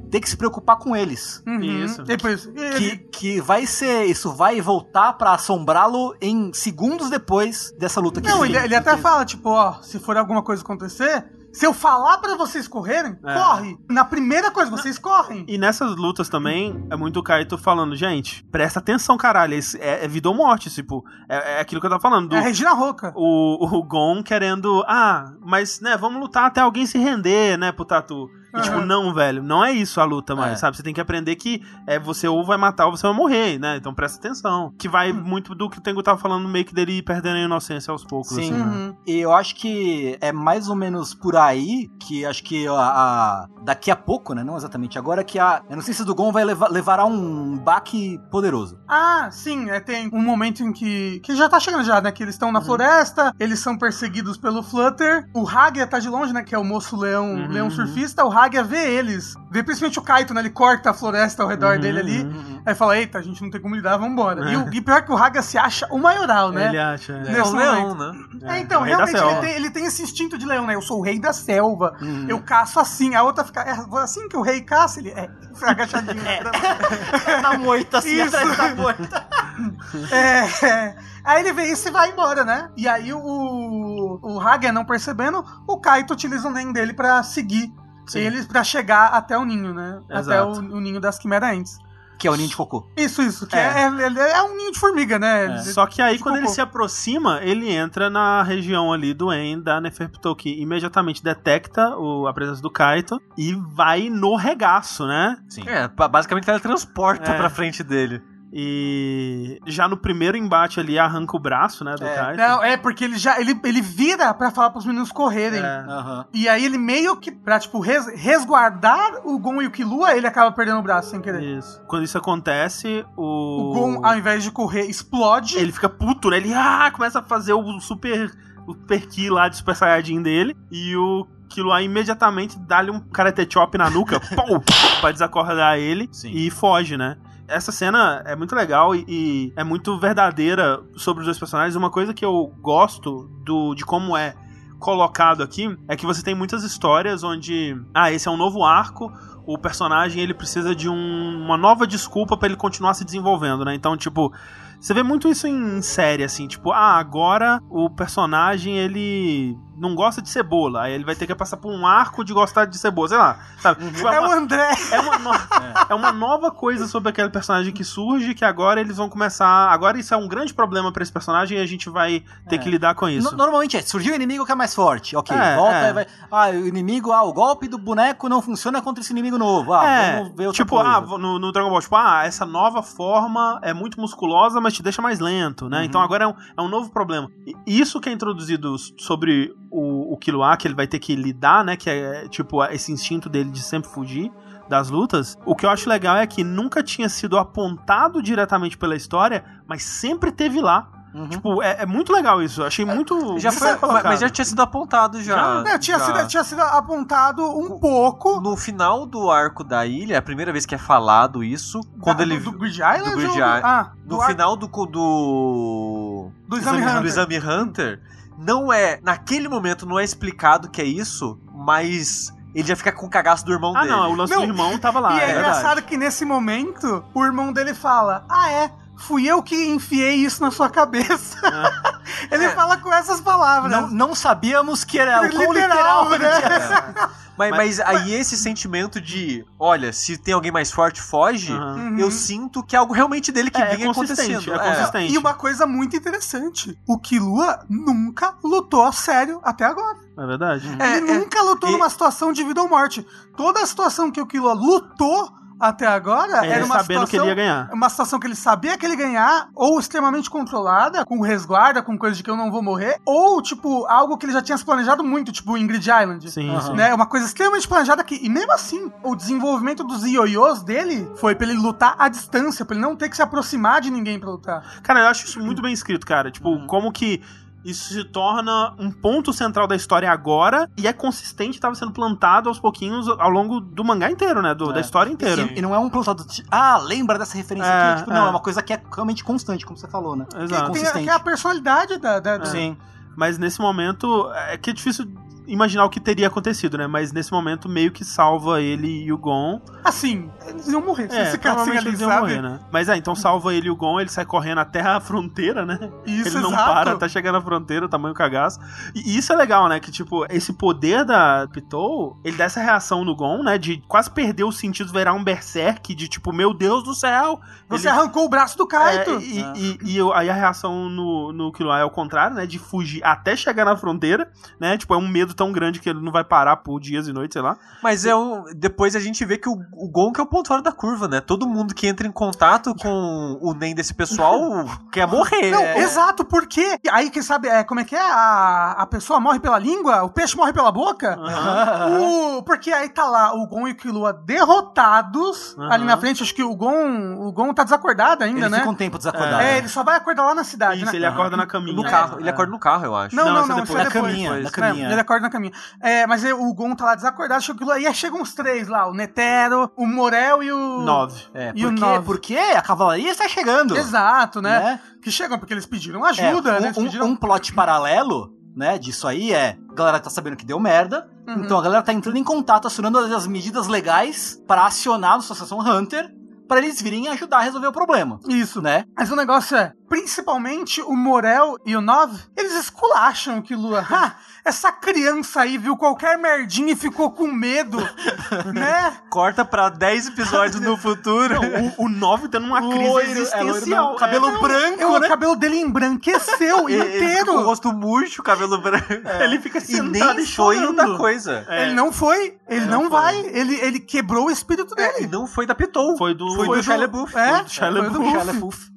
[SPEAKER 1] ter que se preocupar com eles.
[SPEAKER 3] Uhum.
[SPEAKER 2] Isso.
[SPEAKER 3] Por isso,
[SPEAKER 1] Que,
[SPEAKER 3] ele-
[SPEAKER 1] que vai ser, isso vai voltar pra assombrá-lo em segundos depois dessa luta que
[SPEAKER 3] Não, ele, ele até fala, tipo, ó, se for alguma coisa acontecer, se eu falar pra vocês correrem,
[SPEAKER 2] É.
[SPEAKER 3] corre. Na primeira coisa, vocês correm.
[SPEAKER 2] E nessas lutas também, é muito o Kaito falando, gente, presta atenção, caralho, é, é vida ou morte, tipo, é, é aquilo que eu tava falando, do,
[SPEAKER 3] É Regina Roca.
[SPEAKER 2] o, o Gon querendo, ah, mas, né, vamos lutar até alguém se render, né, pro Tatu. E, tipo, não, velho, não é isso a luta mais,
[SPEAKER 1] É.
[SPEAKER 2] sabe? Você tem que aprender que é, você ou vai matar ou você vai morrer, né? Então presta atenção. Que vai
[SPEAKER 3] Hum.
[SPEAKER 2] muito do que o Tengu tava falando, meio que dele perdendo a inocência aos poucos,
[SPEAKER 1] Sim.
[SPEAKER 2] assim, né?
[SPEAKER 3] Uhum.
[SPEAKER 1] E eu acho que é mais ou menos por aí que acho que a, a- daqui a pouco, né? Não exatamente agora, que a a inocência do Gon vai levar, levará um baque poderoso.
[SPEAKER 3] Ah, sim, é, tem um momento em que. Que já tá chegando já, né? Que eles estão
[SPEAKER 2] Uhum.
[SPEAKER 3] na floresta, eles são perseguidos pelo Flutter. O Hagia tá de longe, né? Que é o moço leão,
[SPEAKER 2] Uhum,
[SPEAKER 3] leão
[SPEAKER 2] uhum.
[SPEAKER 3] surfista. O Hagia vê eles. Vê principalmente o Kaito, né? Ele corta a floresta ao redor
[SPEAKER 2] Uhum,
[SPEAKER 3] dele ali.
[SPEAKER 2] uhum.
[SPEAKER 3] Aí fala: Eita, a gente não tem como lidar, vambora. E, o, e pior que o Hagia se acha o maioral, né?
[SPEAKER 2] Ele acha.
[SPEAKER 3] Nesse
[SPEAKER 4] É um leão,
[SPEAKER 3] momento.
[SPEAKER 4] né?
[SPEAKER 3] É, então,
[SPEAKER 2] o da
[SPEAKER 3] realmente ele tem, ele tem esse instinto de leão, né? Eu sou o rei da selva.
[SPEAKER 1] Uhum.
[SPEAKER 3] Eu caço assim. A outra fica. É assim que o rei caça, ele é. Agachadinho.
[SPEAKER 1] Na moita, assim,
[SPEAKER 3] Isso.
[SPEAKER 1] atrás da moita.
[SPEAKER 3] É, é. Aí ele vê isso e vai embora, né? E aí o, o Hagia não percebendo, o Kaito utiliza o Nen dele pra seguir
[SPEAKER 2] Sim.
[SPEAKER 3] eles pra chegar até o ninho, né? Até o,
[SPEAKER 2] Exato.
[SPEAKER 3] o ninho das quimeraentes.
[SPEAKER 1] Que é o ninho de cocô.
[SPEAKER 3] Isso, isso. Que
[SPEAKER 2] É.
[SPEAKER 3] é, é, é um ninho de formiga, né? Ele-
[SPEAKER 2] Só que aí,
[SPEAKER 3] de
[SPEAKER 2] quando ele
[SPEAKER 3] cocô.
[SPEAKER 2] se aproxima, ele entra na região ali do En da Neferpitou, que imediatamente detecta o- a presença do Kaito e vai no regaço, né?
[SPEAKER 1] Sim.
[SPEAKER 4] É, ba- basicamente teletransporta
[SPEAKER 2] É.
[SPEAKER 4] pra frente dele.
[SPEAKER 2] E já no primeiro embate ali arranca o braço, né, do
[SPEAKER 1] É.
[SPEAKER 2] Kaito.
[SPEAKER 3] Não, é porque ele já ele, ele vira pra falar pros meninos correrem.
[SPEAKER 2] É.
[SPEAKER 1] Aham.
[SPEAKER 3] E aí ele meio que, pra, tipo, res- resguardar o Gon e o Killua, ele acaba perdendo o braço sem querer.
[SPEAKER 2] Isso. Quando isso acontece, o.
[SPEAKER 3] O Gon, ao invés de correr, explode.
[SPEAKER 2] Ele fica puto, né? Ele ah, começa a fazer o super. O ki lá de Super Saiyajin dele. E o Killua imediatamente dá-lhe um karate chop na nuca, pau, pra desacordar ele
[SPEAKER 1] Sim.
[SPEAKER 2] e foge, né? Essa cena é muito legal e, e é muito verdadeira sobre os dois personagens. Uma coisa que eu gosto do, de como é colocado aqui é que você tem muitas histórias onde, ah, esse é um novo arco, o personagem ele precisa de um- uma nova desculpa pra ele continuar se desenvolvendo, né? Então, tipo, você vê muito isso em série, assim, tipo, ah, agora o personagem ele não gosta de cebola, aí ele vai ter que passar por um arco de gostar de cebola, sei lá, sabe? Tipo,
[SPEAKER 3] É o
[SPEAKER 2] uma,
[SPEAKER 3] André.
[SPEAKER 2] é, uma no- é uma nova coisa sobre aquele personagem que surge, que agora eles vão começar. Agora isso é um grande problema pra esse personagem e a gente vai ter
[SPEAKER 1] É.
[SPEAKER 2] que lidar com isso.
[SPEAKER 1] No- Normalmente é, surgiu o inimigo que é mais forte. Ok,
[SPEAKER 2] É,
[SPEAKER 1] volta
[SPEAKER 2] é.
[SPEAKER 1] e vai. Ah, o inimigo, ah, o golpe do boneco não funciona contra esse inimigo novo. Ah,
[SPEAKER 2] é,
[SPEAKER 1] vamos ver outra
[SPEAKER 2] tipo,
[SPEAKER 1] coisa.
[SPEAKER 2] ah, no, no Dragon Ball, tipo, ah, essa nova forma é muito musculosa, mas te deixa mais lento, né?
[SPEAKER 1] Uhum.
[SPEAKER 2] Então agora é um, é um novo problema. E isso que é introduzido sobre o, o Killua, que ele vai ter que lidar, né? Que é, tipo, esse instinto dele de sempre fugir das lutas. O que eu acho legal é que nunca tinha sido apontado diretamente pela história, mas sempre teve lá.
[SPEAKER 1] Uhum.
[SPEAKER 2] Tipo, é, é muito legal isso. Achei muito.
[SPEAKER 4] Já
[SPEAKER 2] muito
[SPEAKER 4] foi,
[SPEAKER 2] colocado.
[SPEAKER 4] mas já tinha sido apontado já.
[SPEAKER 3] Não, tinha,
[SPEAKER 4] já.
[SPEAKER 3] sido, tinha sido apontado um pouco.
[SPEAKER 4] No final do arco da ilha, é a primeira vez que é falado isso, quando
[SPEAKER 3] da-
[SPEAKER 4] ele
[SPEAKER 3] Do, do Grid Island?
[SPEAKER 4] do Grid
[SPEAKER 3] do-
[SPEAKER 4] Island.
[SPEAKER 3] Ah, do
[SPEAKER 4] no
[SPEAKER 3] ar-
[SPEAKER 4] final do do
[SPEAKER 3] do Exame
[SPEAKER 4] do
[SPEAKER 3] Hunter.
[SPEAKER 4] Exame Hunter, não é naquele momento não é explicado que é isso, mas ele já fica com o cagaço do irmão
[SPEAKER 2] Ah,
[SPEAKER 4] dele.
[SPEAKER 2] não, o lance
[SPEAKER 3] Não,
[SPEAKER 2] do irmão tava lá.
[SPEAKER 3] e é,
[SPEAKER 2] é verdade.
[SPEAKER 3] engraçado que nesse momento, o irmão dele fala: Ah, é, fui eu que enfiei isso na sua cabeça. ele fala com essas palavras.
[SPEAKER 1] Não, não sabíamos que era o quão
[SPEAKER 3] Literal,
[SPEAKER 1] literal,
[SPEAKER 3] né?
[SPEAKER 1] né?
[SPEAKER 4] Mas, mas aí esse sentimento de, olha, se tem alguém mais forte, foge.
[SPEAKER 3] Uhum.
[SPEAKER 4] eu sinto que é algo realmente dele que
[SPEAKER 2] É, é
[SPEAKER 4] vinha
[SPEAKER 2] consistente,
[SPEAKER 4] acontecendo.
[SPEAKER 2] é consistente.
[SPEAKER 3] E uma coisa muito interessante: o Killua nunca lutou a sério até agora.
[SPEAKER 2] É verdade.
[SPEAKER 4] É,
[SPEAKER 3] ele nunca lutou numa situação de vida ou morte. Toda a situação que o Killua lutou até agora
[SPEAKER 2] É,
[SPEAKER 3] era uma
[SPEAKER 2] sabendo
[SPEAKER 3] situação,
[SPEAKER 2] que ele ia ganhar.
[SPEAKER 3] uma situação que ele sabia que ele ia ganhar, ou extremamente controlada, com resguarda, com coisa de que eu não vou morrer, ou, tipo, algo que ele já tinha se planejado muito, tipo Ingrid Island.
[SPEAKER 2] Sim, sim.
[SPEAKER 3] Né, uma coisa extremamente planejada que, e mesmo assim, o desenvolvimento dos ioiôs dele foi pra ele lutar à distância, pra ele não ter que se aproximar de ninguém pra lutar.
[SPEAKER 2] Cara, eu acho isso muito bem escrito, cara. Tipo,
[SPEAKER 1] Uhum.
[SPEAKER 2] como que isso se torna um ponto central da história agora e é consistente, tava sendo plantado aos pouquinhos ao longo do mangá inteiro, né? Do,
[SPEAKER 1] É.
[SPEAKER 2] Da história inteira.
[SPEAKER 1] E, e não é um plantado de, ah, lembra dessa referência
[SPEAKER 2] É,
[SPEAKER 1] aqui? Tipo, não,
[SPEAKER 2] é.
[SPEAKER 1] é uma coisa que é realmente constante, como você falou, né?
[SPEAKER 2] Exato.
[SPEAKER 3] Que, a,
[SPEAKER 1] consistente.
[SPEAKER 3] que é a personalidade da. da- da-
[SPEAKER 1] Sim.
[SPEAKER 2] Mas nesse momento, é que é difícil imaginar o que teria acontecido, né? Mas nesse momento meio que salva ele e o Gon.
[SPEAKER 3] Assim, eles iam morrer se
[SPEAKER 2] É,
[SPEAKER 3] ficassem
[SPEAKER 2] provavelmente eles iam
[SPEAKER 3] sabe?
[SPEAKER 2] morrer, né? Mas é, então salva ele e o Gon, ele sai correndo até a fronteira, né?
[SPEAKER 3] Isso,
[SPEAKER 2] ele não
[SPEAKER 3] exato.
[SPEAKER 2] para, tá chegando na fronteira, tamanho cagaço. E isso é legal, né? Que, tipo, esse poder da Pitou, ele dá essa reação no Gon, né? De quase perder os sentidos, virar um berserk, de tipo, meu Deus do céu!
[SPEAKER 3] Você
[SPEAKER 2] Ele-
[SPEAKER 3] arrancou o braço do Kaito.
[SPEAKER 2] É, e, e- e eu- aí a reação no, no Killua é o contrário, né? De fugir até chegar na fronteira, né? Tipo, é um medo tão grande que ele não vai parar por dias e noites, sei lá.
[SPEAKER 4] Mas é um, depois a gente vê que o, o Gon que é o ponto fora da curva, né? Todo mundo que entra em contato com o Nen desse pessoal quer morrer.
[SPEAKER 3] Não,
[SPEAKER 4] é.
[SPEAKER 3] exato, porque aí, quem sabe, é, como é que é? A, a pessoa morre pela língua, o peixe morre pela boca. O- porque aí tá lá o Gon e o Killua derrotados
[SPEAKER 2] Aham.
[SPEAKER 3] ali na frente. Acho que o Gon, o Gon tá desacordado ainda,
[SPEAKER 1] Ele
[SPEAKER 3] né?
[SPEAKER 1] fica um tempo desacordado.
[SPEAKER 3] É, ele só vai acordar lá na cidade,
[SPEAKER 2] Isso,
[SPEAKER 3] né?
[SPEAKER 2] ele acorda na caminha.
[SPEAKER 4] No carro. Ele acorda no carro, eu acho.
[SPEAKER 3] Não,
[SPEAKER 2] Não,
[SPEAKER 3] não,
[SPEAKER 2] é
[SPEAKER 3] não,
[SPEAKER 2] depois.
[SPEAKER 3] isso é
[SPEAKER 1] Na
[SPEAKER 3] depois.
[SPEAKER 1] caminha, na
[SPEAKER 3] É,
[SPEAKER 1] caminha.
[SPEAKER 3] ele acorda na caminha. É, mas o Gon tá lá desacordado, acho que aquilo- e aí chegam os três lá, o Netero, o Morel e o...
[SPEAKER 2] Nove.
[SPEAKER 1] É,
[SPEAKER 3] E o
[SPEAKER 1] porque,
[SPEAKER 3] nove?
[SPEAKER 1] porque a cavalaria está chegando.
[SPEAKER 3] Exato, né?
[SPEAKER 1] Né?
[SPEAKER 3] Que chegam porque eles pediram
[SPEAKER 1] É,
[SPEAKER 3] ajuda,
[SPEAKER 1] um,
[SPEAKER 3] né? Eles
[SPEAKER 1] um-
[SPEAKER 3] pediram...
[SPEAKER 1] um plot paralelo, né, disso aí é, a galera tá sabendo que deu merda,
[SPEAKER 3] Uhum.
[SPEAKER 1] então a galera tá entrando em contato, acionando as, as medidas legais pra acionar a Associação Hunter, pra eles virem ajudar a resolver o problema,
[SPEAKER 3] Isso.
[SPEAKER 1] né?
[SPEAKER 3] Mas o negócio é, principalmente o Morel e o Nove, eles esculacham o Killua. Essa criança aí viu qualquer merdinha e ficou com medo, né?
[SPEAKER 4] Corta pra 10 episódios no futuro.
[SPEAKER 2] Não, o, o 9 tendo uma crise
[SPEAKER 1] Loiro, é, loiro
[SPEAKER 2] existencial.
[SPEAKER 1] cabelo
[SPEAKER 2] É,
[SPEAKER 1] branco,
[SPEAKER 3] Eu,
[SPEAKER 1] né?
[SPEAKER 3] O cabelo dele embranqueceu
[SPEAKER 4] com o
[SPEAKER 3] inteiro.
[SPEAKER 4] rosto murcho, cabelo branco.
[SPEAKER 2] Ele fica
[SPEAKER 4] E
[SPEAKER 2] sentado
[SPEAKER 4] nem
[SPEAKER 2] e
[SPEAKER 4] foi
[SPEAKER 2] chorando.
[SPEAKER 4] da coisa.
[SPEAKER 2] É.
[SPEAKER 3] Ele não foi, ele não,
[SPEAKER 2] não
[SPEAKER 3] vai, ele, ele quebrou o espírito
[SPEAKER 4] É,
[SPEAKER 3] dele.
[SPEAKER 4] e não foi da Pitou.
[SPEAKER 2] Foi do,
[SPEAKER 4] Foi do Shia LaBeouf.
[SPEAKER 3] É,
[SPEAKER 2] do Shia
[SPEAKER 3] foi do.
[SPEAKER 1] Shia LaBeouf.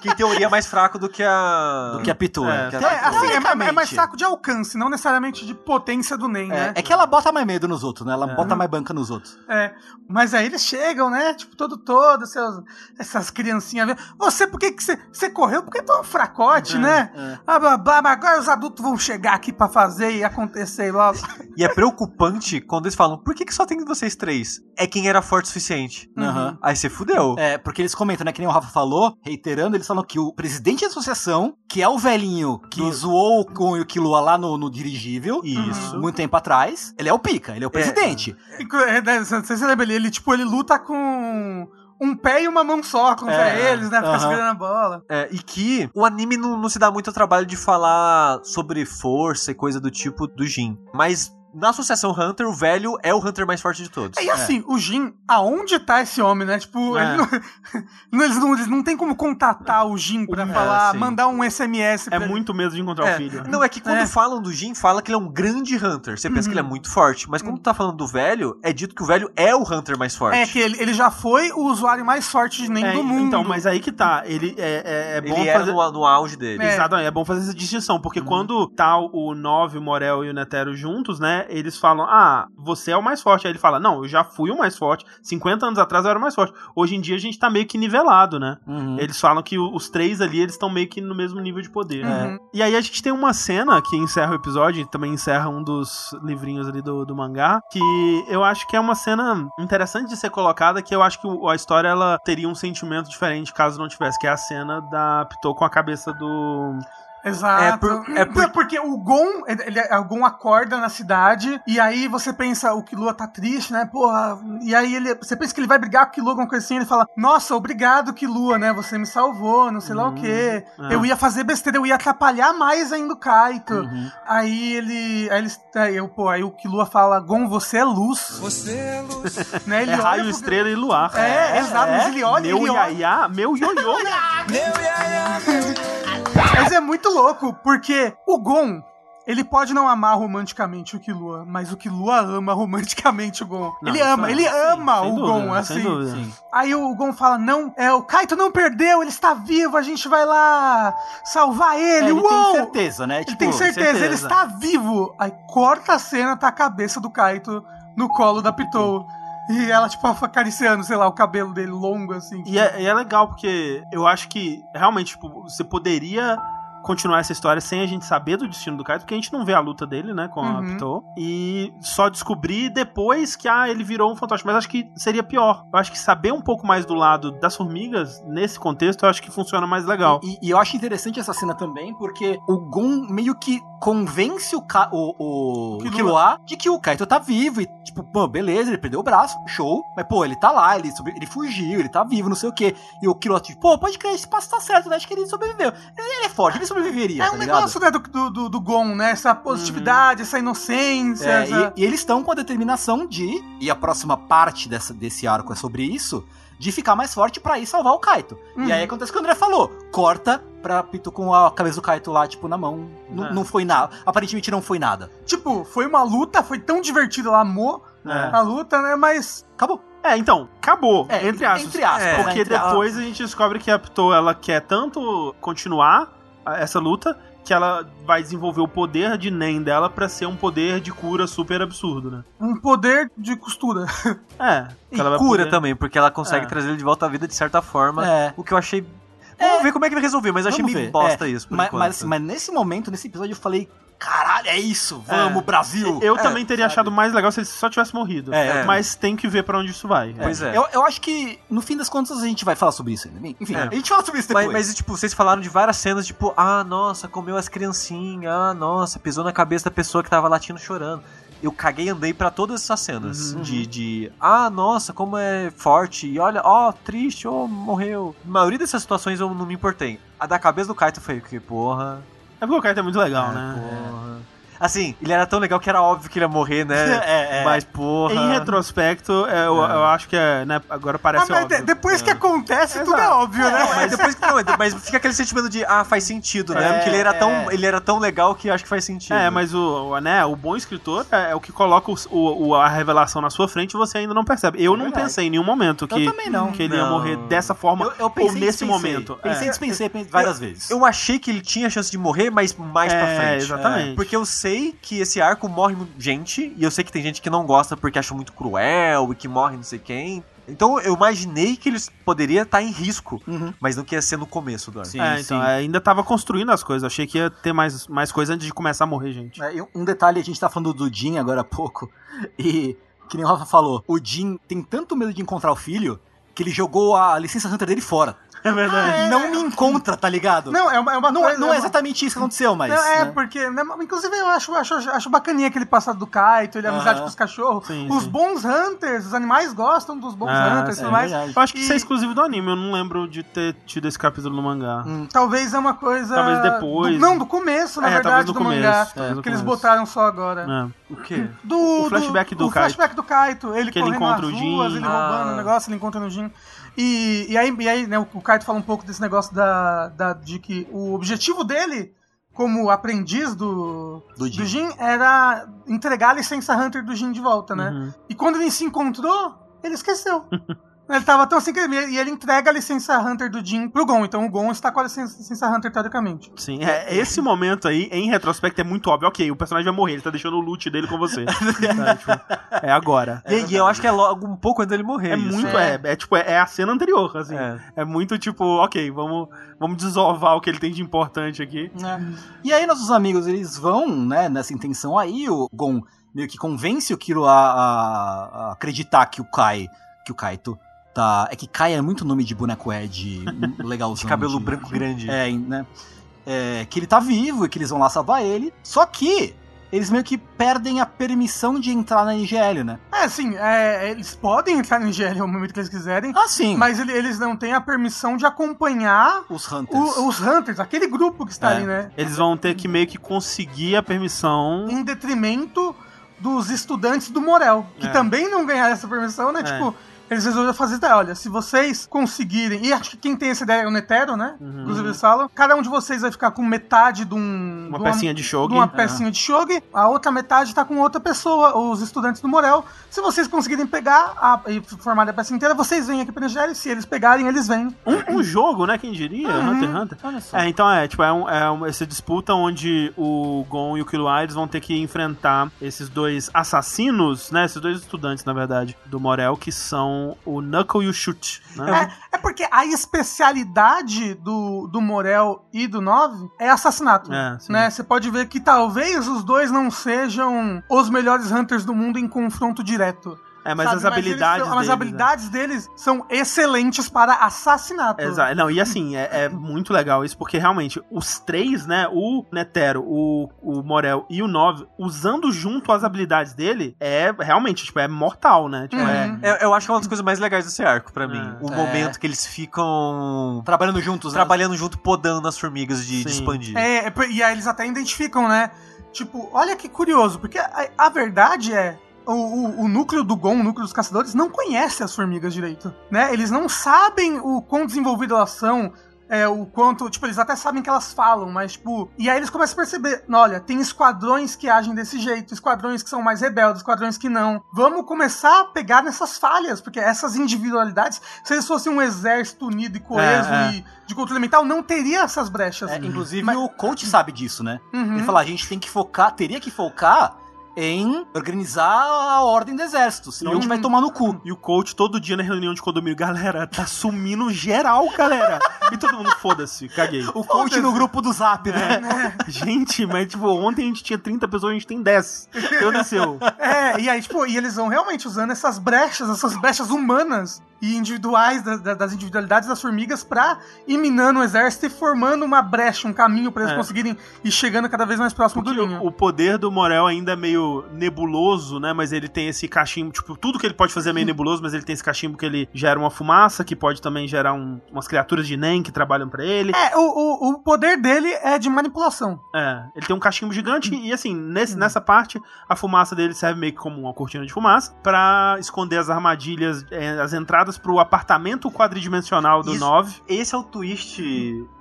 [SPEAKER 4] Que em teoria é mais fraco do que a.
[SPEAKER 1] Do que a Pitu,
[SPEAKER 2] É,
[SPEAKER 1] é. que a
[SPEAKER 3] É,
[SPEAKER 1] Pitu.
[SPEAKER 3] assim, é, é- é mais saco de alcance, não necessariamente de potência do Nen, né?
[SPEAKER 1] É, é que ela bota mais medo nos outros, né? Ela
[SPEAKER 2] É.
[SPEAKER 1] bota mais banca nos outros.
[SPEAKER 3] É, mas aí eles chegam, né? Tipo, todo todo, seus, essas criancinhas. vendo, Você, por que que você, você correu? Porque tu é um fracote, né?
[SPEAKER 1] é.
[SPEAKER 3] Blá, blá, blá, mas agora os adultos vão chegar aqui pra fazer e acontecer logo.
[SPEAKER 4] E é preocupante quando eles falam: por que, que só tem vocês três? É quem era forte o suficiente.
[SPEAKER 1] Aham.
[SPEAKER 4] Aí você fudeu.
[SPEAKER 1] É, porque eles comentam, né? Que nem o Rafa falou, reiterando, eles falam que o presidente da associação, que é o velhinho que
[SPEAKER 4] Do-
[SPEAKER 1] zoou com o Killua lá no, no dirigível,
[SPEAKER 4] Isso.
[SPEAKER 1] muito tempo atrás, ele é o pica, ele é o presidente.
[SPEAKER 3] Inclu- é, né, Você se lembra, ele, ele, tipo, ele luta com um pé e uma mão só contra
[SPEAKER 1] É,
[SPEAKER 3] eles, né? Fica
[SPEAKER 1] aham.
[SPEAKER 3] segurando a bola.
[SPEAKER 4] É, e que o anime não, não se dá muito trabalho de falar sobre força e coisa do tipo do Jin. Mas na Associação Hunter, o velho é o Hunter mais forte de todos.
[SPEAKER 3] E assim, o Jin, aonde tá esse homem, né? Tipo,
[SPEAKER 2] É.
[SPEAKER 3] ele não, eles, não, eles não tem como contatar o Jin pra falar,
[SPEAKER 4] sim.
[SPEAKER 3] mandar um SMS pra
[SPEAKER 2] É
[SPEAKER 3] ele.
[SPEAKER 2] muito medo de encontrar
[SPEAKER 4] É,
[SPEAKER 2] o filho.
[SPEAKER 4] não, é que quando
[SPEAKER 3] É.
[SPEAKER 4] falam do Jin, fala que ele é um grande Hunter. Você pensa que ele é muito forte. Mas quando tá falando do velho, é dito que o velho é o Hunter mais forte.
[SPEAKER 3] É que ele, ele já foi o usuário mais forte de nem
[SPEAKER 2] É,
[SPEAKER 3] do mundo.
[SPEAKER 2] Então, mas aí que tá. Ele é, é, é bom
[SPEAKER 4] ele
[SPEAKER 2] fazer.
[SPEAKER 4] no, no auge dele.
[SPEAKER 3] É.
[SPEAKER 2] Exatamente, é bom fazer essa distinção, porque quando tá o 9, o Morel e o Netero juntos, né, eles falam, ah, você é o mais forte. Aí ele fala, não, eu já fui o mais forte, 50 anos atrás eu era o mais forte. Hoje em dia a gente tá meio que nivelado, né?
[SPEAKER 1] Uhum.
[SPEAKER 2] Eles falam que os três ali, eles estão meio que no mesmo nível de poder.
[SPEAKER 3] Uhum.
[SPEAKER 2] E aí a gente tem uma cena que encerra o episódio, e também encerra um dos livrinhos ali do, do mangá, que eu acho que é uma cena interessante de ser colocada, que eu acho que a história ela teria um sentimento diferente caso não tivesse, que é a cena da Pitou com a cabeça do...
[SPEAKER 3] Exato.
[SPEAKER 4] É por- é por-
[SPEAKER 3] porque o Gon, ele, ele- o Gon acorda na cidade e aí você pensa, o Killua tá triste, né? Porra. E aí ele, você pensa que ele vai brigar com o Killua, alguma coisa assim, ele fala: "Nossa, obrigado, Killua, né? Você me salvou, não sei lá o quê.
[SPEAKER 2] é.
[SPEAKER 3] Eu ia fazer besteira, eu ia atrapalhar mais ainda o Kaito".
[SPEAKER 1] Uhum.
[SPEAKER 3] Aí ele, aí eles, aí, eu, pô, aí o Killua fala: "Gon, você é luz".
[SPEAKER 6] Você é luz.
[SPEAKER 3] Né? Ele
[SPEAKER 2] É
[SPEAKER 3] olha
[SPEAKER 2] raio,
[SPEAKER 3] pro-
[SPEAKER 2] estrela e luar.
[SPEAKER 3] É, exato, mas ele olha,
[SPEAKER 2] Meu
[SPEAKER 3] ele olha.
[SPEAKER 2] iaiá, meu ioiô.
[SPEAKER 6] Meu iaia, meu
[SPEAKER 3] Mas é muito louco, porque o Gon, ele pode não amar romanticamente o Killua, mas o Killua ama romanticamente o Gon.
[SPEAKER 2] Não,
[SPEAKER 3] ele ama,
[SPEAKER 2] é-
[SPEAKER 3] ele
[SPEAKER 2] sim,
[SPEAKER 3] ama o
[SPEAKER 2] dúvida,
[SPEAKER 3] Gon, assim. Aí o Gon fala: Não, é, o Kaito não perdeu, ele está vivo, a gente vai lá salvar
[SPEAKER 1] É,
[SPEAKER 3] ele.
[SPEAKER 1] ele
[SPEAKER 3] Uou!
[SPEAKER 1] tem certeza, né?
[SPEAKER 3] Ele tem certeza, ele
[SPEAKER 2] certeza.
[SPEAKER 3] está vivo. Aí corta a cena, tá a cabeça do Kaito no colo da Pitou. E ela, tipo, acariciando, sei lá, o cabelo dele longo, assim.
[SPEAKER 2] E é, e é legal, porque eu acho que realmente, tipo, você poderia continuar essa história sem a gente saber do destino do Kaito, porque a gente não vê a luta dele, né, com a
[SPEAKER 3] Uhum.
[SPEAKER 2] Pitou, e só descobrir depois que, ah, ele virou um fantoche. Mas acho que seria pior. Eu acho que saber um pouco mais do lado das formigas, nesse contexto, eu acho que funciona mais legal.
[SPEAKER 1] E, e eu acho interessante essa cena também, porque o Gon meio que convence o, Ka o, o
[SPEAKER 3] Killua.
[SPEAKER 1] De que o Kaito tá vivo. E, tipo, pô, beleza, ele perdeu o braço, show. Mas, pô, ele tá lá, ele, sobre- ele fugiu, ele tá vivo, não sei o quê. E o Killua, tipo, pô, pode crer, esse passo tá certo, né? Acho que ele sobreviveu. Ele, ele é forte, ele sobreviveria,
[SPEAKER 3] É
[SPEAKER 1] tá
[SPEAKER 3] um negócio né, do, do, do, Gon, né? Essa positividade, essa inocência.
[SPEAKER 1] É,
[SPEAKER 3] essa...
[SPEAKER 1] e, e eles estão com a determinação de, e a próxima parte dessa, desse arco é sobre isso, de ficar mais forte pra ir salvar o Kaito.
[SPEAKER 3] Uhum.
[SPEAKER 1] E aí acontece o que o André falou: corta pra Pito com a cabeça do Kaito lá, tipo, na mão. Não,
[SPEAKER 2] É.
[SPEAKER 1] não foi nada. Aparentemente não foi nada.
[SPEAKER 3] Tipo, foi uma luta, foi tão divertido, ela amou
[SPEAKER 2] É.
[SPEAKER 3] a luta, né? Mas.
[SPEAKER 1] Acabou.
[SPEAKER 2] É, então, acabou,
[SPEAKER 1] É,
[SPEAKER 2] entre aspas.
[SPEAKER 1] Entre aspas.
[SPEAKER 4] É?
[SPEAKER 2] Porque
[SPEAKER 1] Entre
[SPEAKER 2] depois a gente descobre que a Pitou, ela quer tanto continuar a- essa luta, que ela vai desenvolver o poder de Nen dela pra ser um poder de cura super absurdo, né?
[SPEAKER 3] Um poder de costura.
[SPEAKER 2] É.
[SPEAKER 4] E cura
[SPEAKER 2] poder-
[SPEAKER 4] também, porque ela consegue
[SPEAKER 2] É.
[SPEAKER 4] trazer ele de volta à vida de certa forma.
[SPEAKER 1] É.
[SPEAKER 4] O que eu achei. Vamos ver como é que vai resolver, mas eu achei meio bosta
[SPEAKER 1] É,
[SPEAKER 4] isso.
[SPEAKER 1] Mas,
[SPEAKER 4] enquanto.
[SPEAKER 1] mas, assim, mas nesse momento, nesse episódio, eu falei: caralho, é isso, vamos,
[SPEAKER 2] É.
[SPEAKER 1] Brasil.
[SPEAKER 2] Eu
[SPEAKER 1] É,
[SPEAKER 2] também teria
[SPEAKER 1] sabe?
[SPEAKER 2] achado mais legal se ele só tivesse morrido.
[SPEAKER 1] É,
[SPEAKER 2] Mas tem que ver pra onde isso vai.
[SPEAKER 4] Pois é.
[SPEAKER 1] Eu, eu acho que, no fim das contas, a gente vai falar sobre isso ainda. Enfim,
[SPEAKER 4] É.
[SPEAKER 1] a gente fala sobre isso depois.
[SPEAKER 4] Mas, mas, tipo, vocês falaram de várias cenas, tipo, ah, nossa, comeu as criancinhas, ah, nossa, pisou na cabeça da pessoa que tava latindo chorando. eu caguei e andei pra todas essas cenas.
[SPEAKER 2] Uhum.
[SPEAKER 4] De, de, ah, nossa, como é forte. E olha, ó, triste, ó, morreu. Na maioria dessas situações eu não me importei. A da cabeça do Kaito foi que, porra.
[SPEAKER 2] É porque o Kaito é muito legal,
[SPEAKER 4] é,
[SPEAKER 2] né?
[SPEAKER 4] Porra. Assim, ele era tão legal que era óbvio que ele ia morrer, né?
[SPEAKER 1] É, é.
[SPEAKER 4] Mas, porra.
[SPEAKER 2] Em retrospecto, é, eu, eu acho que é, né, agora
[SPEAKER 3] Ah,
[SPEAKER 2] parece
[SPEAKER 3] mas
[SPEAKER 2] óbvio.
[SPEAKER 3] de- depois que
[SPEAKER 2] É.
[SPEAKER 3] acontece, tudo é óbvio, né?
[SPEAKER 4] Mas depois que não, mas fica aquele sentimento de, ah, faz sentido, né?
[SPEAKER 1] É,
[SPEAKER 4] Porque ele era, tão,
[SPEAKER 1] é.
[SPEAKER 4] ele era tão legal que acho que faz sentido.
[SPEAKER 2] É, mas o, o, né, o bom escritor é, é o que coloca o, o- o- a revelação na sua frente e você ainda não percebe. Eu não
[SPEAKER 1] verdade.
[SPEAKER 2] pensei em nenhum momento que, que ele ia
[SPEAKER 4] Não.
[SPEAKER 2] morrer dessa forma
[SPEAKER 1] Eu, eu pensei
[SPEAKER 2] ou nesse
[SPEAKER 1] dispensei.
[SPEAKER 2] momento.
[SPEAKER 1] Pensei
[SPEAKER 2] É.
[SPEAKER 1] e dispensei várias vezes.
[SPEAKER 4] Eu achei que ele tinha chance de morrer, mas mais
[SPEAKER 2] É,
[SPEAKER 4] pra frente.
[SPEAKER 2] exatamente.
[SPEAKER 4] Porque eu sei que esse arco morre gente, e eu sei que tem gente que não gosta porque acha muito cruel e que morre não sei quem. Então eu imaginei que eles poderia estar em risco,
[SPEAKER 1] Uhum.
[SPEAKER 4] mas não que ia ser no começo do arco.
[SPEAKER 1] Sim,
[SPEAKER 2] É, então,
[SPEAKER 1] sim.
[SPEAKER 2] é, ainda tava construindo as coisas. Achei que ia ter mais, mais coisa antes de começar a morrer, gente.
[SPEAKER 1] É, um detalhe, a gente tá falando do Jin agora há pouco, e que nem o Rafa falou, o Jin tem tanto medo de encontrar o filho que ele jogou a licença Hunter dele fora.
[SPEAKER 2] É verdade.
[SPEAKER 1] Não me encontra, tá ligado?
[SPEAKER 3] Não, é uma, é uma
[SPEAKER 1] não,
[SPEAKER 3] coisa.
[SPEAKER 1] não
[SPEAKER 3] é
[SPEAKER 1] é
[SPEAKER 3] uma-
[SPEAKER 1] exatamente isso que aconteceu, mas.
[SPEAKER 3] Não, é,
[SPEAKER 1] né?
[SPEAKER 3] porque, né, inclusive eu acho, acho, acho bacaninha aquele passado do Kaito, ele a amizade com os cachorros.
[SPEAKER 2] Sim,
[SPEAKER 3] os
[SPEAKER 2] sim.
[SPEAKER 3] bons hunters, os animais gostam dos bons
[SPEAKER 2] Ah,
[SPEAKER 3] hunters e tudo mais.
[SPEAKER 1] verdade.
[SPEAKER 2] Eu acho que isso é
[SPEAKER 3] E-
[SPEAKER 2] exclusivo do anime. Eu não lembro de ter tido esse capítulo no mangá.
[SPEAKER 1] Hum.
[SPEAKER 3] Talvez é uma coisa.
[SPEAKER 2] Talvez depois.
[SPEAKER 3] do- não, do começo, na
[SPEAKER 2] É,
[SPEAKER 3] verdade,
[SPEAKER 2] talvez no
[SPEAKER 3] do
[SPEAKER 2] começo,
[SPEAKER 3] mangá.
[SPEAKER 2] no
[SPEAKER 3] que eles
[SPEAKER 2] começo.
[SPEAKER 3] botaram só agora.
[SPEAKER 2] É.
[SPEAKER 4] O quê?
[SPEAKER 3] Do,
[SPEAKER 2] O flashback do
[SPEAKER 3] o
[SPEAKER 2] Kaito.
[SPEAKER 3] flashback do Kaito, ele
[SPEAKER 2] Que ele encontra
[SPEAKER 3] nas
[SPEAKER 2] o Jin.
[SPEAKER 3] ele roubando
[SPEAKER 4] Ah.
[SPEAKER 3] o negócio, ele encontra o Jin. E, e aí, e aí né, o, Kaito fala um pouco desse negócio da, da, de que o objetivo dele, como aprendiz do,
[SPEAKER 1] Do
[SPEAKER 3] do
[SPEAKER 1] Jin.
[SPEAKER 3] Jin, era entregar a licença Hunter do Jin de volta, né?
[SPEAKER 2] Uhum.
[SPEAKER 3] E quando ele se encontrou, ele esqueceu. ele tava tão assim que ele, e ele entrega a licença Hunter do Jin pro Gon. Então o Gon está com a licença, licença Hunter teoricamente.
[SPEAKER 2] Sim, é, esse momento aí, em retrospecto, é muito óbvio. Ok, o personagem vai morrer, ele tá deixando o loot dele com você. Tá, tipo, é agora.
[SPEAKER 4] E, e eu acho que é logo um pouco antes dele morrer.
[SPEAKER 2] É
[SPEAKER 4] isso.
[SPEAKER 2] muito, é, é, tipo, é, é a cena anterior, assim.
[SPEAKER 4] É.
[SPEAKER 2] É. muito tipo, ok, vamos, vamos desovar o que ele tem de importante aqui.
[SPEAKER 1] É. E aí nossos amigos, eles vão, né, nessa intenção aí, o Gon meio que convence o Kiro a, a- a acreditar que o Kai, que o Kaito tá... É que Kai é muito nome de boneco Ed legalzão.
[SPEAKER 4] De cabelo branco grande.
[SPEAKER 1] É, né? É, que ele tá vivo e que eles vão lá salvar ele. Só que eles meio que perdem a permissão de entrar na IGL, né?
[SPEAKER 3] É, assim, é, eles podem entrar no IGL no momento que eles quiserem,
[SPEAKER 1] Ah, sim.
[SPEAKER 3] mas ele- eles não têm a permissão de acompanhar
[SPEAKER 1] Os Hunters.
[SPEAKER 3] o- os Hunters, aquele grupo que está
[SPEAKER 1] É.
[SPEAKER 3] ali, né?
[SPEAKER 2] Eles vão ter que meio que conseguir a permissão.
[SPEAKER 3] Em detrimento dos estudantes do Morel, que
[SPEAKER 2] É.
[SPEAKER 3] também não ganharam essa permissão, né?
[SPEAKER 2] É.
[SPEAKER 3] Tipo, eles resolveram fazer ideia, olha, se vocês conseguirem, e acho que quem tem essa ideia é o Netero, né?
[SPEAKER 2] Uhum.
[SPEAKER 3] Inclusive eles falam, cada um de vocês vai ficar com metade de um...
[SPEAKER 2] Uma
[SPEAKER 3] de
[SPEAKER 2] pecinha de shogi.
[SPEAKER 3] de uma pecinha de shogi, a outra metade tá com outra pessoa, os estudantes do Morel. Se vocês conseguirem pegar a, e formar a peça inteira, vocês vêm aqui pra Nigéria, se eles pegarem, eles vêm.
[SPEAKER 2] Um, um jogo, né? Quem diria?
[SPEAKER 3] Uhum.
[SPEAKER 2] Hunter x Hunter.
[SPEAKER 1] Olha só.
[SPEAKER 2] É, então é, tipo, é, um, é um- essa disputa onde o Gon e o Killua eles vão ter que enfrentar esses dois assassinos, né? Esses dois estudantes, na verdade, do Morel, que são o Knuckle e o Shoot, né?
[SPEAKER 3] É, é porque a especialidade do, do Morel e do Nove é assassinato.
[SPEAKER 2] É,
[SPEAKER 3] né? Você pode ver que talvez os dois não sejam os melhores Hunters do mundo em confronto direto.
[SPEAKER 2] É, mas
[SPEAKER 3] sabe?
[SPEAKER 2] as habilidades
[SPEAKER 3] são- as
[SPEAKER 2] deles, né?
[SPEAKER 3] habilidades deles são excelentes para assassinato.
[SPEAKER 2] Exato. Não, e assim, é, é muito legal isso, porque realmente os três, né? O Netero, o, o Morel e o Nove, usando junto as habilidades dele, é realmente, tipo, é mortal, né? Tipo, é.
[SPEAKER 3] Uhum.
[SPEAKER 4] Eu, eu acho que é uma das coisas mais legais desse arco pra mim.
[SPEAKER 2] É.
[SPEAKER 4] O
[SPEAKER 1] É.
[SPEAKER 4] momento que eles ficam
[SPEAKER 1] Trabalhando juntos, né?
[SPEAKER 4] trabalhando junto, podando as formigas de, de
[SPEAKER 2] Sim.
[SPEAKER 4] expandir.
[SPEAKER 3] É, é e aí eles até identificam, né? Tipo, olha que curioso, porque a, a verdade é. O, o- o núcleo do Gon, o núcleo dos caçadores, não conhece as formigas direito, né? Eles não sabem o quão desenvolvidas elas são, é, o quanto... Tipo, eles até sabem que elas falam, mas, tipo... E aí eles começam a perceber, olha, tem esquadrões que agem desse jeito, esquadrões que são mais rebeldes, esquadrões que não. Vamos começar a pegar nessas falhas, porque essas individualidades, se eles fossem um exército unido e coeso
[SPEAKER 2] É, é.
[SPEAKER 3] e de controle mental, não teria essas brechas.
[SPEAKER 1] É, inclusive
[SPEAKER 3] Mas-
[SPEAKER 1] o coach sabe disso, né?
[SPEAKER 3] Uhum.
[SPEAKER 1] Ele fala, a gente tem que focar, teria que focar em organizar a ordem do exército, senão a gente vai tomar no cu.
[SPEAKER 2] E o coach todo dia na reunião de condomínio, galera, tá sumindo geral, galera. E todo mundo, foda-se, caguei.
[SPEAKER 1] O coach no grupo do Zap, né?
[SPEAKER 2] Gente, mas tipo, ontem a gente tinha 30 pessoas, a gente tem 10. O que aconteceu?
[SPEAKER 3] É, e aí, tipo, e eles vão realmente usando essas brechas, essas brechas humanas e individuais da- da- das individualidades das formigas pra ir minando o exército e formando uma brecha, um caminho pra eles
[SPEAKER 2] É.
[SPEAKER 3] conseguirem ir chegando cada vez mais próximo do
[SPEAKER 2] Porque
[SPEAKER 3] ninho.
[SPEAKER 2] o, o poder do Morel ainda é meio nebuloso, né? Mas ele tem esse cachimbo, tipo, tudo que ele pode fazer é meio nebuloso, mas ele tem esse cachimbo que ele gera uma fumaça, que pode também gerar um- umas criaturas de Nen que trabalham pra ele.
[SPEAKER 3] É, o, o, o poder dele é de manipulação.
[SPEAKER 2] É, ele tem um cachimbo gigante e assim, nesse, nessa parte, a fumaça dele serve meio que como uma cortina de fumaça pra esconder as armadilhas, é, as entradas pro apartamento quadridimensional do
[SPEAKER 4] Isso.
[SPEAKER 2] 9.
[SPEAKER 4] Esse é o twist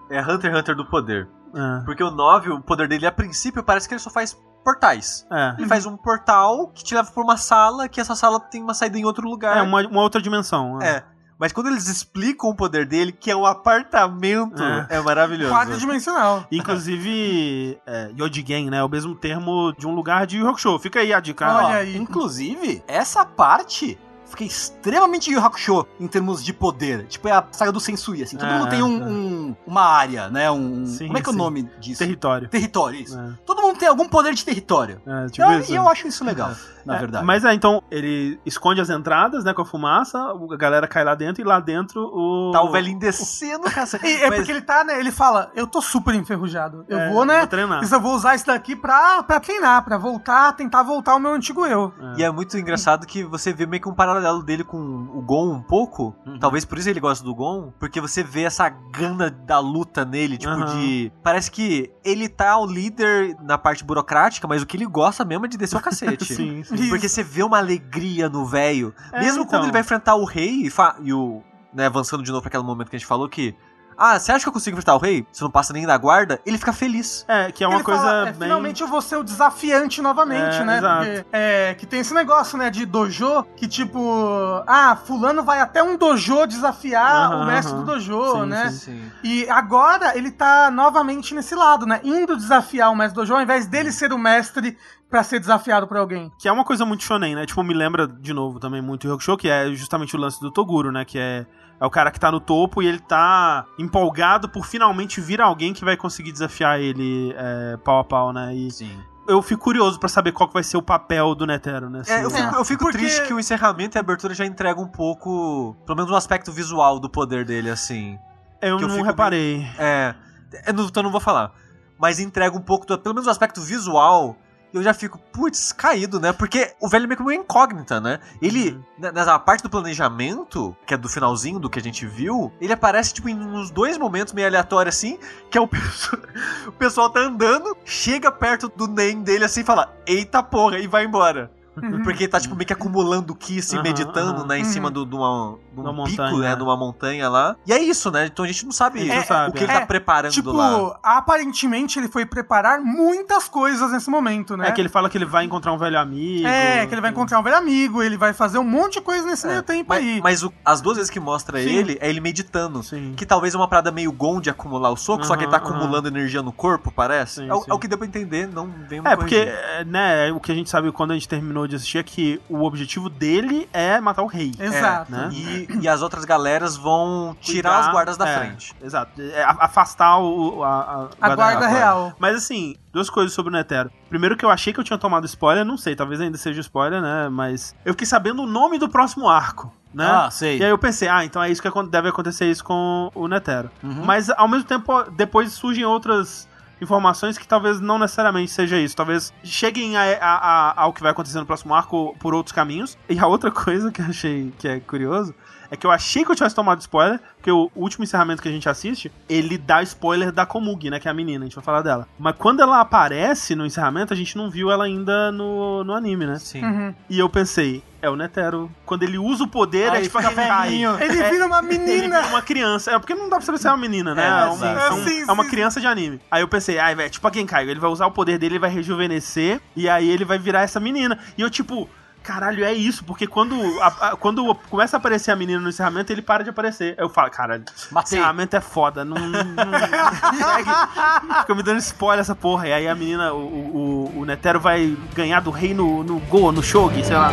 [SPEAKER 4] é Hunter x Hunter do poder.
[SPEAKER 2] É,
[SPEAKER 4] Porque o 9, o poder dele, a princípio, parece que ele só faz portais.
[SPEAKER 2] é.
[SPEAKER 4] Ele faz um portal que te leva pra uma sala, que essa sala tem uma saída em outro lugar.
[SPEAKER 2] É uma, uma outra dimensão. é.
[SPEAKER 4] É. Mas quando eles explicam o poder dele, que é um apartamento,
[SPEAKER 2] É.
[SPEAKER 4] é, maravilhoso.
[SPEAKER 3] Quadridimensional.
[SPEAKER 2] Inclusive, é, Yodigen, né? É o mesmo termo de um lugar de Yu Hakusho. Fica aí a dica.
[SPEAKER 3] Olha
[SPEAKER 2] Ó,
[SPEAKER 3] aí.
[SPEAKER 1] Inclusive, essa parte fica extremamente Yu Hakusho em termos de poder. Tipo, é a saga do Sensui, assim. Todo
[SPEAKER 2] É,
[SPEAKER 1] mundo tem um,
[SPEAKER 2] é.
[SPEAKER 1] um- uma área, né? Um,
[SPEAKER 2] Sim,
[SPEAKER 1] como é que é o
[SPEAKER 2] sim.
[SPEAKER 1] nome disso?
[SPEAKER 2] Território.
[SPEAKER 1] Território, isso.
[SPEAKER 2] É,
[SPEAKER 1] Todo mundo tem algum poder de território.
[SPEAKER 2] é, tipo
[SPEAKER 1] Eu-
[SPEAKER 2] isso.
[SPEAKER 1] E eu acho isso legal, na
[SPEAKER 2] É,
[SPEAKER 1] verdade.
[SPEAKER 2] Mas é, então, ele esconde as entradas, né, com a fumaça, a galera cai lá dentro e lá dentro o.
[SPEAKER 4] Tá o velhinho descendo, cara.
[SPEAKER 3] E é
[SPEAKER 4] Mas-
[SPEAKER 3] porque ele tá, né? Ele fala, eu tô super enferrujado. Eu
[SPEAKER 2] É,
[SPEAKER 3] vou, né?
[SPEAKER 2] Vou treinar.
[SPEAKER 3] Isso eu vou usar isso daqui pra, pra treinar, pra voltar, tentar voltar ao meu antigo eu.
[SPEAKER 4] E é muito engraçado que você vê meio que um paralelo dele com o Gon um pouco.
[SPEAKER 2] Uhum.
[SPEAKER 4] Talvez por isso ele gosta do Gon. Porque você vê essa gana da luta nele, tipo,
[SPEAKER 2] Aham.
[SPEAKER 4] de. Parece que ele tá o líder na parte burocrática, mas o que ele gosta mesmo é de descer o cacete.
[SPEAKER 2] Sim, sim.
[SPEAKER 3] Isso.
[SPEAKER 4] Porque você vê uma alegria no velho.
[SPEAKER 2] É,
[SPEAKER 4] Mesmo
[SPEAKER 2] então.
[SPEAKER 4] quando ele vai enfrentar o rei e, fa- e o. Né, avançando de novo pra aquele momento que a gente falou que. Ah, você acha que eu consigo enfrentar o rei? Você não passa nem da guarda? Ele fica feliz.
[SPEAKER 2] É, que é uma
[SPEAKER 3] Ele
[SPEAKER 2] coisa
[SPEAKER 3] fala, é,
[SPEAKER 2] bem.
[SPEAKER 3] Finalmente eu vou ser o desafiante novamente,
[SPEAKER 2] É,
[SPEAKER 3] né?
[SPEAKER 2] exato.
[SPEAKER 3] Porque, é, que tem esse negócio, né, de dojo, que tipo, ah, fulano vai até um dojo desafiar o mestre do dojo,
[SPEAKER 2] Sim,
[SPEAKER 3] né?
[SPEAKER 4] Sim.
[SPEAKER 3] E agora ele tá novamente nesse lado, né? Indo desafiar o mestre do dojo, ao invés dele ser o mestre pra ser desafiado por alguém.
[SPEAKER 2] Que é uma coisa muito shonen, né? Tipo, me lembra de novo também muito Yu Hakusho, que é justamente o lance do Toguro, né? Que é, é o cara que tá no topo e ele tá empolgado por finalmente vir alguém que vai conseguir desafiar ele é, pau a pau, né? E
[SPEAKER 1] Sim.
[SPEAKER 2] eu fico curioso pra saber qual que vai ser o papel do Netero, né?
[SPEAKER 4] É, eu
[SPEAKER 2] Se-
[SPEAKER 4] fico, eu fico
[SPEAKER 3] Porque-
[SPEAKER 4] triste que o encerramento e a abertura já entregam um pouco, pelo menos um aspecto visual do poder dele, assim.
[SPEAKER 2] eu
[SPEAKER 4] que
[SPEAKER 2] não
[SPEAKER 4] fico
[SPEAKER 2] reparei.
[SPEAKER 4] É. eu não- então eu não vou falar. Mas entrega um pouco, do, pelo menos o aspecto visual. Eu já fico, putz, caído, né? Porque o velho é meio que uma incógnita, né? Ele,
[SPEAKER 2] Uhum.
[SPEAKER 4] na- nessa parte do planejamento, que é do finalzinho do que a gente viu, ele aparece, tipo, em uns dois momentos meio aleatórios, assim, que é o pessoal, o pessoal tá andando, chega perto do NEM dele, assim, e fala, eita porra, e vai embora. Porque ele tá, tipo, meio que acumulando ki, assim,
[SPEAKER 2] Aham,
[SPEAKER 4] meditando,
[SPEAKER 2] aham.
[SPEAKER 4] né, em
[SPEAKER 3] Uhum.
[SPEAKER 4] cima do, de uma, de um pico,
[SPEAKER 2] montanha,
[SPEAKER 4] né,
[SPEAKER 2] né?
[SPEAKER 4] numa montanha lá. E é isso, né? Então a gente não sabe
[SPEAKER 2] A gente não
[SPEAKER 4] é,
[SPEAKER 2] sabe,
[SPEAKER 4] o que ele
[SPEAKER 3] é.
[SPEAKER 4] tá preparando
[SPEAKER 3] Tipo,
[SPEAKER 4] lá.
[SPEAKER 3] aparentemente ele foi preparar muitas coisas nesse momento, né?
[SPEAKER 2] É que ele fala que ele vai encontrar um velho amigo.
[SPEAKER 3] É, que ele vai encontrar um velho amigo, ele vai fazer um monte de coisa nesse meio tempo
[SPEAKER 4] Mas,
[SPEAKER 3] aí.
[SPEAKER 4] mas o- as duas vezes que mostra
[SPEAKER 3] Sim.
[SPEAKER 4] ele, é ele meditando.
[SPEAKER 2] Sim.
[SPEAKER 4] Que talvez é uma parada meio gon de acumular o soco, só que ele tá acumulando energia no corpo, parece.
[SPEAKER 2] Sim,
[SPEAKER 4] é, o,
[SPEAKER 2] sim.
[SPEAKER 4] é o que deu pra entender, não vem
[SPEAKER 2] É, porque,
[SPEAKER 4] corrigir.
[SPEAKER 2] é, né, o que a gente sabe quando a gente terminou de assistir é que o objetivo dele é matar o rei.
[SPEAKER 3] Exato.
[SPEAKER 2] né?
[SPEAKER 4] E, e as outras galeras vão tirar
[SPEAKER 2] Cuidar,
[SPEAKER 4] os guardas da
[SPEAKER 2] é,
[SPEAKER 4] frente.
[SPEAKER 2] Exato. É, a- afastar o, a,
[SPEAKER 3] A guarda real.
[SPEAKER 2] Mas assim, duas coisas sobre o Netero. Primeiro que eu achei que eu tinha tomado spoiler, não sei, talvez ainda seja spoiler, né? Mas eu fiquei sabendo o nome do próximo arco, né?
[SPEAKER 1] Ah, sei.
[SPEAKER 2] E aí eu pensei, ah, então é isso que deve acontecer isso com o Netero.
[SPEAKER 1] Uhum.
[SPEAKER 2] Mas ao mesmo tempo, depois surgem outras informações que talvez não necessariamente seja isso. Talvez cheguem a, a- a- ao que vai acontecer no próximo arco por outros caminhos. E a outra coisa que eu achei que é curioso é que eu achei que eu tivesse tomado spoiler, porque o último encerramento que a gente assiste, ele dá spoiler da Komugi, né, que é a menina, a gente vai falar dela. Mas quando ela aparece no encerramento, a gente não viu ela ainda no, no anime, né?
[SPEAKER 4] Sim.
[SPEAKER 3] Uhum.
[SPEAKER 2] E eu pensei, é o Netero. Quando ele usa o poder, é
[SPEAKER 1] Aí
[SPEAKER 2] tipo
[SPEAKER 1] fica velhinho.
[SPEAKER 3] Ele vira uma
[SPEAKER 2] Ele
[SPEAKER 3] menina.
[SPEAKER 2] vira uma criança. É porque não dá pra saber se é uma menina, né?
[SPEAKER 4] É,
[SPEAKER 2] É, uma,
[SPEAKER 4] sim,
[SPEAKER 2] é um-
[SPEAKER 3] sim.
[SPEAKER 2] é uma
[SPEAKER 3] Sim,
[SPEAKER 2] criança de anime. Aí eu pensei, ai, velho, tipo a Genkai, ele vai usar o poder dele, ele vai rejuvenescer, e aí ele vai virar essa menina. E eu, tipo, caralho, é isso, porque quando, a- a- quando começa a aparecer a menina no encerramento, ele para de aparecer. Eu falo, caralho,
[SPEAKER 1] Matei.
[SPEAKER 2] encerramento é foda, não, não. Fica me dando spoiler essa porra. E aí a menina, o, o, o Netero vai ganhar do rei no, no Go, no Shogi, sei lá.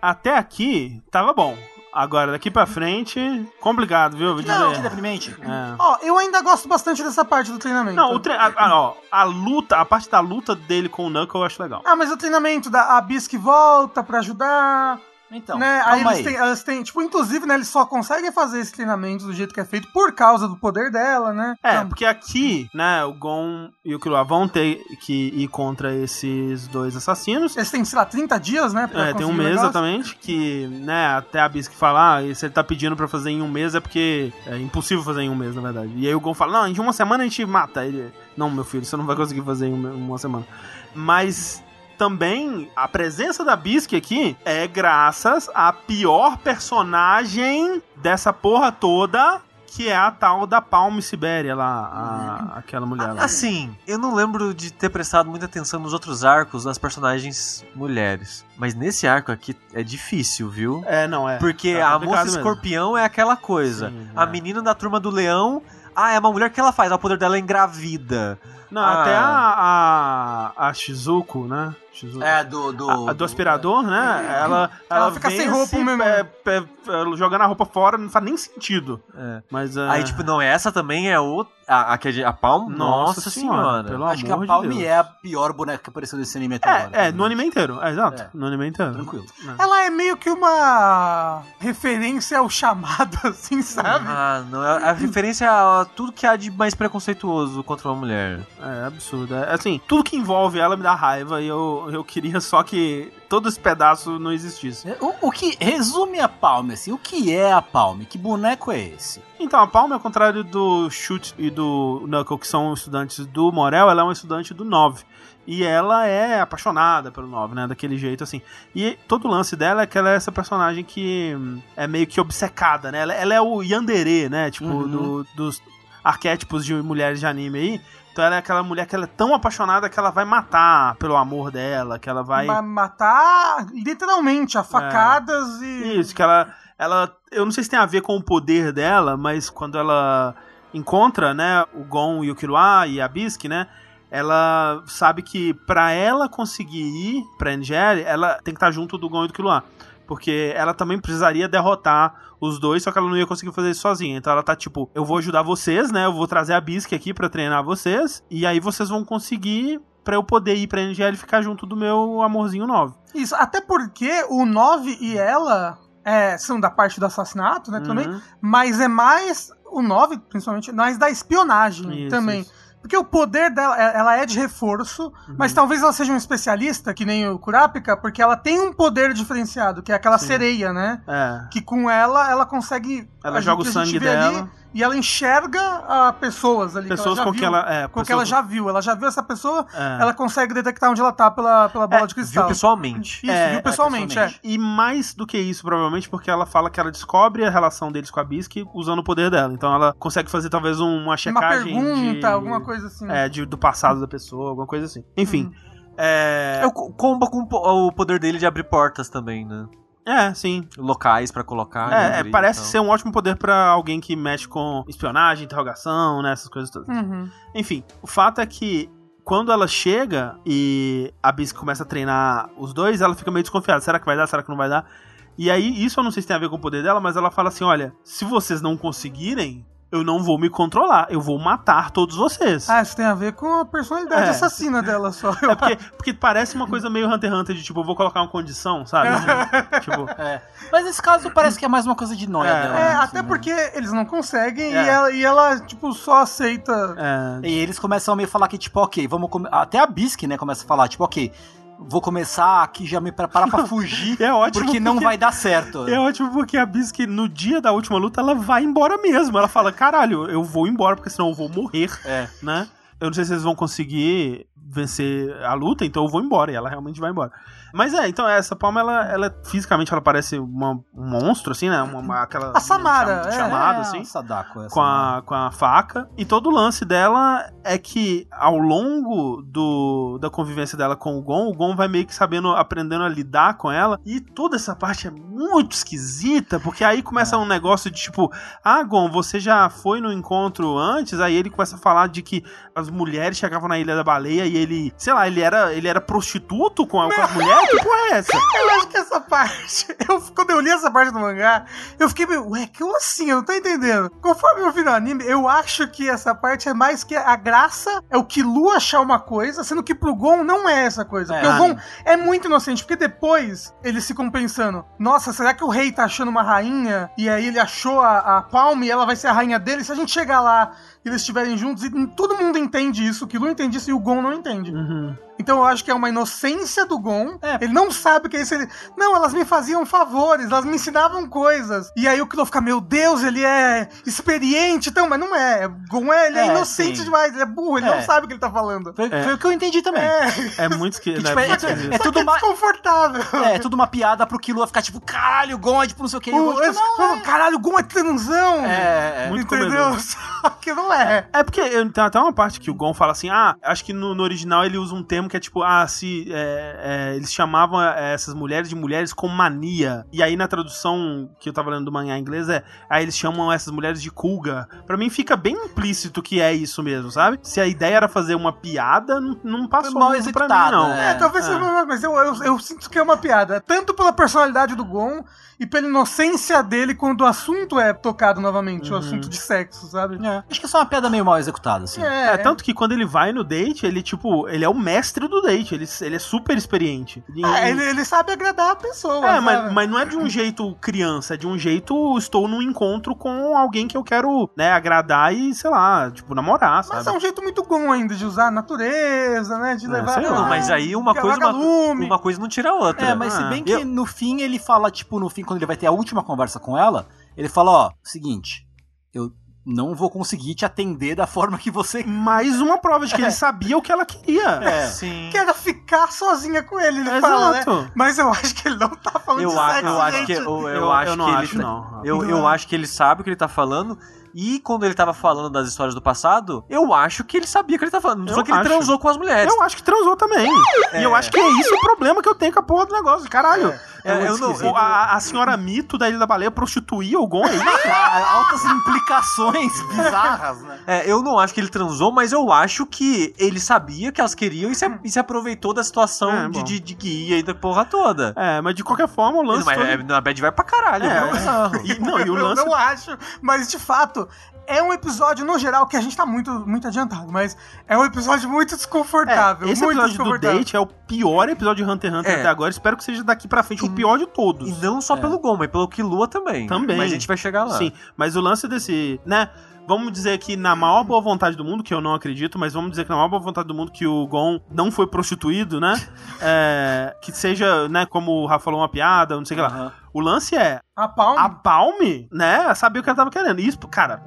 [SPEAKER 2] Até aqui, tava bom. Agora, daqui pra frente, complicado, viu? Vou
[SPEAKER 1] Não, que
[SPEAKER 2] dizer.
[SPEAKER 1] deprimente.
[SPEAKER 2] É.
[SPEAKER 3] Ó, eu ainda gosto bastante dessa parte do treinamento.
[SPEAKER 2] Não, o tre... a, a- ó, a luta, a parte da luta dele com o Knuckle eu acho legal.
[SPEAKER 3] Ah, mas o treinamento da a Bisque volta pra ajudar,
[SPEAKER 1] Então,
[SPEAKER 3] né? Aí eles
[SPEAKER 1] aí.
[SPEAKER 3] têm, elas têm, tipo, inclusive, né, eles só conseguem fazer esse treinamento do jeito que é feito por causa do poder dela, né?
[SPEAKER 2] É,
[SPEAKER 3] Então,
[SPEAKER 2] porque aqui, né, o Gon e o Killua vão ter que ir contra esses dois assassinos.
[SPEAKER 3] eles têm, sei lá, 30 dias, né?
[SPEAKER 2] É, tem um mês exatamente, que, né, até a Bisque fala, ah, e se ele tá pedindo pra fazer em um mês é porque é impossível fazer em um mês, na verdade. E aí o Gon fala, não, em uma semana a gente mata. Ele, não, meu filho, você não vai conseguir fazer em uma semana. Mas também a presença da Bisque aqui é graças à pior personagem dessa porra toda, que é a tal da Palme Sibéria lá, a- aquela mulher lá.
[SPEAKER 4] Assim, eu não lembro de ter prestado muita atenção nos outros arcos das personagens mulheres. Mas nesse arco aqui é difícil, viu?
[SPEAKER 2] É, não, é.
[SPEAKER 4] Porque
[SPEAKER 2] Tá
[SPEAKER 4] a moça
[SPEAKER 2] mesmo.
[SPEAKER 4] escorpião é aquela coisa.
[SPEAKER 2] Sim,
[SPEAKER 4] a
[SPEAKER 2] é.
[SPEAKER 4] menina da turma do leão. Ah, é uma mulher que ela faz. O poder dela é engravida.
[SPEAKER 2] Não,
[SPEAKER 4] Ah.
[SPEAKER 2] até a, a, a Shizuko, né?
[SPEAKER 1] É, do. do,
[SPEAKER 2] A- a do aspirador, né? Ela,
[SPEAKER 3] Ela fica sem
[SPEAKER 2] vence,
[SPEAKER 3] roupa mesmo.
[SPEAKER 2] é, é, é, jogando a roupa fora, não faz nem sentido.
[SPEAKER 4] É.
[SPEAKER 2] Mas. é,
[SPEAKER 4] Aí, tipo, não, essa também é outra. A, a, é a Palm? Nossa, senhora.
[SPEAKER 2] pelo
[SPEAKER 1] Acho que a
[SPEAKER 2] amor de
[SPEAKER 1] é a pior boneca que apareceu nesse anime até agora.
[SPEAKER 2] É, é, no anime inteiro. É, exato.
[SPEAKER 1] É.
[SPEAKER 2] No anime inteiro.
[SPEAKER 1] Tranquilo.
[SPEAKER 3] Ela é meio que uma referência ao chamado, assim, sabe?
[SPEAKER 4] Ah, não. A, a referência a tudo que há de mais preconceituoso contra uma mulher.
[SPEAKER 2] É absurdo. É, assim, tudo que envolve ela me dá raiva e eu, eu queria só que todo esse pedaço não existisse.
[SPEAKER 1] O, o que resume a Palme, assim, o que é a Palme? Que boneco é esse?
[SPEAKER 2] Então, a Palma, ao contrário do Chute e do Knuckle, que são estudantes do Morel, ela é uma estudante do 9. E ela é apaixonada pelo 9, né? Daquele jeito, assim. E todo o lance dela é que ela é essa personagem que hum, é meio que obcecada, né? Ela, ela é o Yandere, né? Tipo,
[SPEAKER 1] Uhum.
[SPEAKER 2] do- dos arquétipos de mulheres de anime aí. Então ela é aquela mulher que ela é tão apaixonada que ela vai matar pelo amor dela, que ela vai...
[SPEAKER 3] Ma- matar literalmente a facadas e.
[SPEAKER 2] Isso, que ela, ela. Eu não sei se tem a ver com o poder dela, mas quando ela encontra, né, o Gon e o Killua e a Bisque, né? Ela sabe que pra ela conseguir ir pra NGL, ela tem que estar junto do Gon e do Killua. Porque ela também precisaria derrotar os dois, só que ela não ia conseguir fazer isso sozinha. Então ela tá tipo, eu vou ajudar vocês, né? Eu vou trazer a Bisque aqui pra treinar vocês. E aí vocês vão conseguir pra eu poder ir pra NGL e ficar junto do meu amorzinho 9.
[SPEAKER 3] Isso, até porque o 9 e ela é, são da parte do assassinato, né, também,
[SPEAKER 2] Uhum.
[SPEAKER 3] mas é mais o 9, principalmente, mais da espionagem
[SPEAKER 2] Isso,
[SPEAKER 3] também.
[SPEAKER 2] isso.
[SPEAKER 3] Porque o poder dela, é- ela é de reforço,
[SPEAKER 2] Uhum.
[SPEAKER 3] mas talvez ela seja um especialista, que nem o Kurapika, porque ela tem um poder diferenciado, que é aquela
[SPEAKER 2] Sim.
[SPEAKER 3] sereia, né?
[SPEAKER 2] É.
[SPEAKER 3] Que com ela, ela consegue...
[SPEAKER 2] Ela joga
[SPEAKER 3] gente-
[SPEAKER 2] o sangue
[SPEAKER 3] vê ali,
[SPEAKER 2] dela.
[SPEAKER 3] E ela enxerga ah, pessoas ali.
[SPEAKER 2] Pessoas
[SPEAKER 3] que ela já
[SPEAKER 2] com
[SPEAKER 3] viu,
[SPEAKER 2] que ela. É,
[SPEAKER 3] com que ela já viu. Ela já viu essa pessoa,
[SPEAKER 2] é.
[SPEAKER 3] ela consegue detectar onde ela tá pela, pela bola
[SPEAKER 2] É,
[SPEAKER 3] de cristal.
[SPEAKER 4] Viu pessoalmente.
[SPEAKER 3] Isso,
[SPEAKER 2] É,
[SPEAKER 3] viu
[SPEAKER 2] é,
[SPEAKER 3] pessoalmente, é.
[SPEAKER 2] E mais do que isso, provavelmente, porque ela fala que ela descobre a relação deles com a Bisque usando o poder dela. Então ela consegue fazer talvez um- uma
[SPEAKER 3] Uma
[SPEAKER 2] checagem.
[SPEAKER 3] pergunta,
[SPEAKER 2] de-
[SPEAKER 3] alguma coisa assim.
[SPEAKER 2] É, de- do passado da pessoa, alguma coisa assim. Enfim. É,
[SPEAKER 4] É o co- comba com o poder dele de abrir portas também, né?
[SPEAKER 2] É, sim.
[SPEAKER 4] Locais pra colocar.
[SPEAKER 2] É, é,
[SPEAKER 4] abrir,
[SPEAKER 2] parece
[SPEAKER 4] então.
[SPEAKER 2] ser um ótimo poder pra alguém que mexe com espionagem, interrogação, né? Essas coisas todas.
[SPEAKER 3] Uhum.
[SPEAKER 2] Enfim, o fato é que quando ela chega e a Bisque começa a treinar os dois, ela fica meio desconfiada. Será que vai dar? Será que não vai dar? E aí, isso eu não sei se tem a ver com o poder dela, mas ela fala assim: olha, se vocês não conseguirem, eu não vou me controlar, eu vou matar todos vocês.
[SPEAKER 3] Ah, isso tem a ver com a personalidade
[SPEAKER 2] É.
[SPEAKER 3] assassina dela só.
[SPEAKER 2] É porque, porque parece uma coisa meio Hunter x Hunter de tipo, eu vou colocar uma condição, sabe? De- tipo,
[SPEAKER 1] É. Mas nesse caso parece que é mais uma coisa de noia
[SPEAKER 2] É.
[SPEAKER 1] dela.
[SPEAKER 3] É,
[SPEAKER 1] né,
[SPEAKER 3] até
[SPEAKER 1] assim,
[SPEAKER 3] porque eles não conseguem
[SPEAKER 2] É.
[SPEAKER 3] e, ela, e ela, tipo, só aceita.
[SPEAKER 2] é,
[SPEAKER 1] E eles começam a meio falar que, tipo, ok, vamos. Até a Bisque, né, começa a falar, tipo, ok, vou começar aqui já me preparar pra fugir.
[SPEAKER 2] É ótimo
[SPEAKER 1] Porque não
[SPEAKER 2] porque-
[SPEAKER 1] vai dar certo.
[SPEAKER 2] É ótimo porque a Bisque, no dia da última luta, ela vai embora mesmo. Ela fala, caralho, eu vou embora, porque senão eu vou morrer,
[SPEAKER 1] É.
[SPEAKER 2] né? Eu não sei se eles vão conseguir vencer a luta, então eu vou embora. E ela realmente vai embora. Mas é, então essa palma, ela, ela fisicamente, ela parece uma- um monstro, assim, né? Uma, uma- aquela...
[SPEAKER 3] A Samara,
[SPEAKER 2] cham-
[SPEAKER 3] é.
[SPEAKER 2] chamada,
[SPEAKER 1] É,
[SPEAKER 2] assim.
[SPEAKER 1] Sadako, essa,
[SPEAKER 2] com a, com a faca. E todo o lance dela é que, ao longo do, da convivência dela com o Gon, o Gon vai meio que sabendo, aprendendo a lidar com ela. E toda essa parte é muito esquisita, porque aí começa um negócio de tipo: Ah, Gon, você já foi no encontro antes? Aí ele começa a falar de que as mulheres chegavam na Ilha da Baleia e ele, sei lá, ele era, ele era prostituto com, a, com as mulheres? Que porra é essa?
[SPEAKER 3] Eu acho que essa parte, eu, quando eu li essa parte do mangá, eu fiquei meio, ué, que assim? Eu não tô entendendo. Conforme eu vi no anime, eu acho que essa parte é mais que a graça é o Killua achar uma coisa, sendo que pro Gon não é essa coisa.
[SPEAKER 1] É.
[SPEAKER 3] Porque o Gon é muito inocente, porque depois eles ficam pensando, nossa, será que o rei tá achando uma rainha? E aí ele achou a, a Palme e ela vai ser a rainha dele? Se a gente chegar lá eles estiverem juntos, e todo mundo entende isso, o Killua entende isso e o Gon não entende.
[SPEAKER 2] Uhum.
[SPEAKER 3] Então eu acho que é uma inocência do Gon.
[SPEAKER 1] É.
[SPEAKER 3] Ele não sabe o que é isso. Ele... Não, elas me faziam favores, elas me ensinavam coisas. E aí o Kilo fica, meu Deus, ele é experiente, então, mas não é. O Gon é, ele é,
[SPEAKER 1] É,
[SPEAKER 3] inocente
[SPEAKER 1] sim.
[SPEAKER 3] demais, ele é burro, ele
[SPEAKER 1] É.
[SPEAKER 3] não sabe o que ele tá falando.
[SPEAKER 1] Foi,
[SPEAKER 2] É.
[SPEAKER 1] foi o que eu entendi também.
[SPEAKER 3] É,
[SPEAKER 2] É muito né,
[SPEAKER 1] tipo, é,
[SPEAKER 2] muito
[SPEAKER 1] é-
[SPEAKER 2] esquisito.
[SPEAKER 1] é tudo
[SPEAKER 3] é
[SPEAKER 1] uma,
[SPEAKER 3] desconfortável.
[SPEAKER 1] é, tudo uma piada pro Killua ficar tipo, caralho, Gon é tipo não sei o que.
[SPEAKER 3] O, esse- Caralho, o Gon é transão.
[SPEAKER 1] É, é.
[SPEAKER 2] Muito
[SPEAKER 3] entendeu? Só que não é.
[SPEAKER 2] É porque tem até uma parte que o Gon fala assim: ah, acho que no, no original ele usa um termo que é tipo, ah, se é, é, eles chamavam é, essas mulheres de mulheres com mania. E aí na tradução que eu tava lendo do manhã em inglês é, aí eles chamam essas mulheres de Kuga. Pra mim fica bem implícito que é isso mesmo, sabe? Se a ideia era fazer uma piada, não, não passou
[SPEAKER 1] Foi mal
[SPEAKER 2] muito pra mim, não.
[SPEAKER 1] né?
[SPEAKER 3] É, talvez
[SPEAKER 2] é.
[SPEAKER 3] seja, mas eu, eu, eu sinto que é uma piada. Tanto pela personalidade do Gon e pela inocência dele quando o assunto é tocado novamente, o
[SPEAKER 2] Uhum.
[SPEAKER 3] assunto de sexo, sabe?
[SPEAKER 1] É. Acho que é só uma piada meio mal executada, assim.
[SPEAKER 2] É, tanto que quando ele vai no date, ele, tipo, ele é o mestre do date, ele, ele é super experiente. E-
[SPEAKER 3] É, ele, ele sabe agradar a pessoa.
[SPEAKER 2] É, mas, mas não é de um jeito criança, é de um jeito estou num encontro com alguém que eu quero, né, agradar e, sei lá, tipo, namorar,
[SPEAKER 3] Mas
[SPEAKER 2] sabe?
[SPEAKER 3] é um jeito muito Gon ainda de usar a natureza, né? De
[SPEAKER 2] É,
[SPEAKER 3] levar.
[SPEAKER 2] sei lá.
[SPEAKER 4] Não, mas aí uma coisa, uma, uma coisa não tira a outra.
[SPEAKER 1] É, mas se
[SPEAKER 2] Ah,
[SPEAKER 1] bem que
[SPEAKER 4] eu-
[SPEAKER 1] no fim ele fala, tipo, no fim, quando ele vai ter a última conversa com ela, ele fala, ó, seguinte, eu não vou conseguir te atender da forma que você
[SPEAKER 2] Mais uma prova de que ele sabia o que ela queria.
[SPEAKER 1] É.
[SPEAKER 4] Sim.
[SPEAKER 3] Que era ficar sozinha com ele, ele
[SPEAKER 2] Exato.
[SPEAKER 3] fala, né? Mas eu acho que ele não tá falando
[SPEAKER 4] Eu,
[SPEAKER 3] de
[SPEAKER 4] a-
[SPEAKER 3] sexo,
[SPEAKER 4] eu acho que eu, eu
[SPEAKER 2] Eu-
[SPEAKER 4] acho
[SPEAKER 2] eu
[SPEAKER 4] que
[SPEAKER 2] acho,
[SPEAKER 4] ele
[SPEAKER 2] não.
[SPEAKER 4] Eu, eu acho que ele sabe o que ele tá falando. E quando ele tava falando das histórias do passado, eu acho que ele sabia o que ele tá falando.
[SPEAKER 2] Eu
[SPEAKER 4] só que ele
[SPEAKER 2] acho.
[SPEAKER 4] transou com as mulheres.
[SPEAKER 2] Eu acho que transou também. E eu acho que é isso o problema que eu tenho com a porra do negócio. Caralho.
[SPEAKER 4] É, eu não-
[SPEAKER 2] a, a senhora mito da Ilha da Baleia prostituía o Gon, é isso?
[SPEAKER 1] Ah, altas implicações bizarras, né?
[SPEAKER 4] É, eu não acho que ele transou, mas eu acho que ele sabia que elas queriam e se, e se aproveitou da situação
[SPEAKER 2] É,
[SPEAKER 4] de, de, de guia e da porra toda.
[SPEAKER 2] É, mas de qualquer forma o lance
[SPEAKER 4] Mas
[SPEAKER 2] todo...
[SPEAKER 4] é, na bad vai pra caralho.
[SPEAKER 2] É,
[SPEAKER 4] viu?
[SPEAKER 2] é. E, não, e o
[SPEAKER 3] Eu
[SPEAKER 2] lance...
[SPEAKER 3] não acho, mas de fato, é um episódio, no geral, que a gente tá muito, muito adiantado, mas é um episódio muito desconfortável.
[SPEAKER 2] É, esse
[SPEAKER 3] muito
[SPEAKER 2] episódio do date é o pior episódio de Hunter x Hunter
[SPEAKER 4] É.
[SPEAKER 2] até agora. Espero que seja daqui pra frente o pior de todos.
[SPEAKER 4] E não só pelo Gon, mas pelo Killua também.
[SPEAKER 2] Também.
[SPEAKER 4] Mas a gente vai chegar lá.
[SPEAKER 2] Sim, mas o lance desse, né? Vamos dizer que na maior boa vontade do mundo, que eu não acredito, mas vamos dizer que na maior boa vontade do mundo que o Gon não foi prostituído, né? É, que seja, né, como o Rafa falou, uma piada, não sei o que lá. O lance é,
[SPEAKER 3] A Palme,
[SPEAKER 2] a Palme, né, sabia o que ela tava querendo. Isso, cara,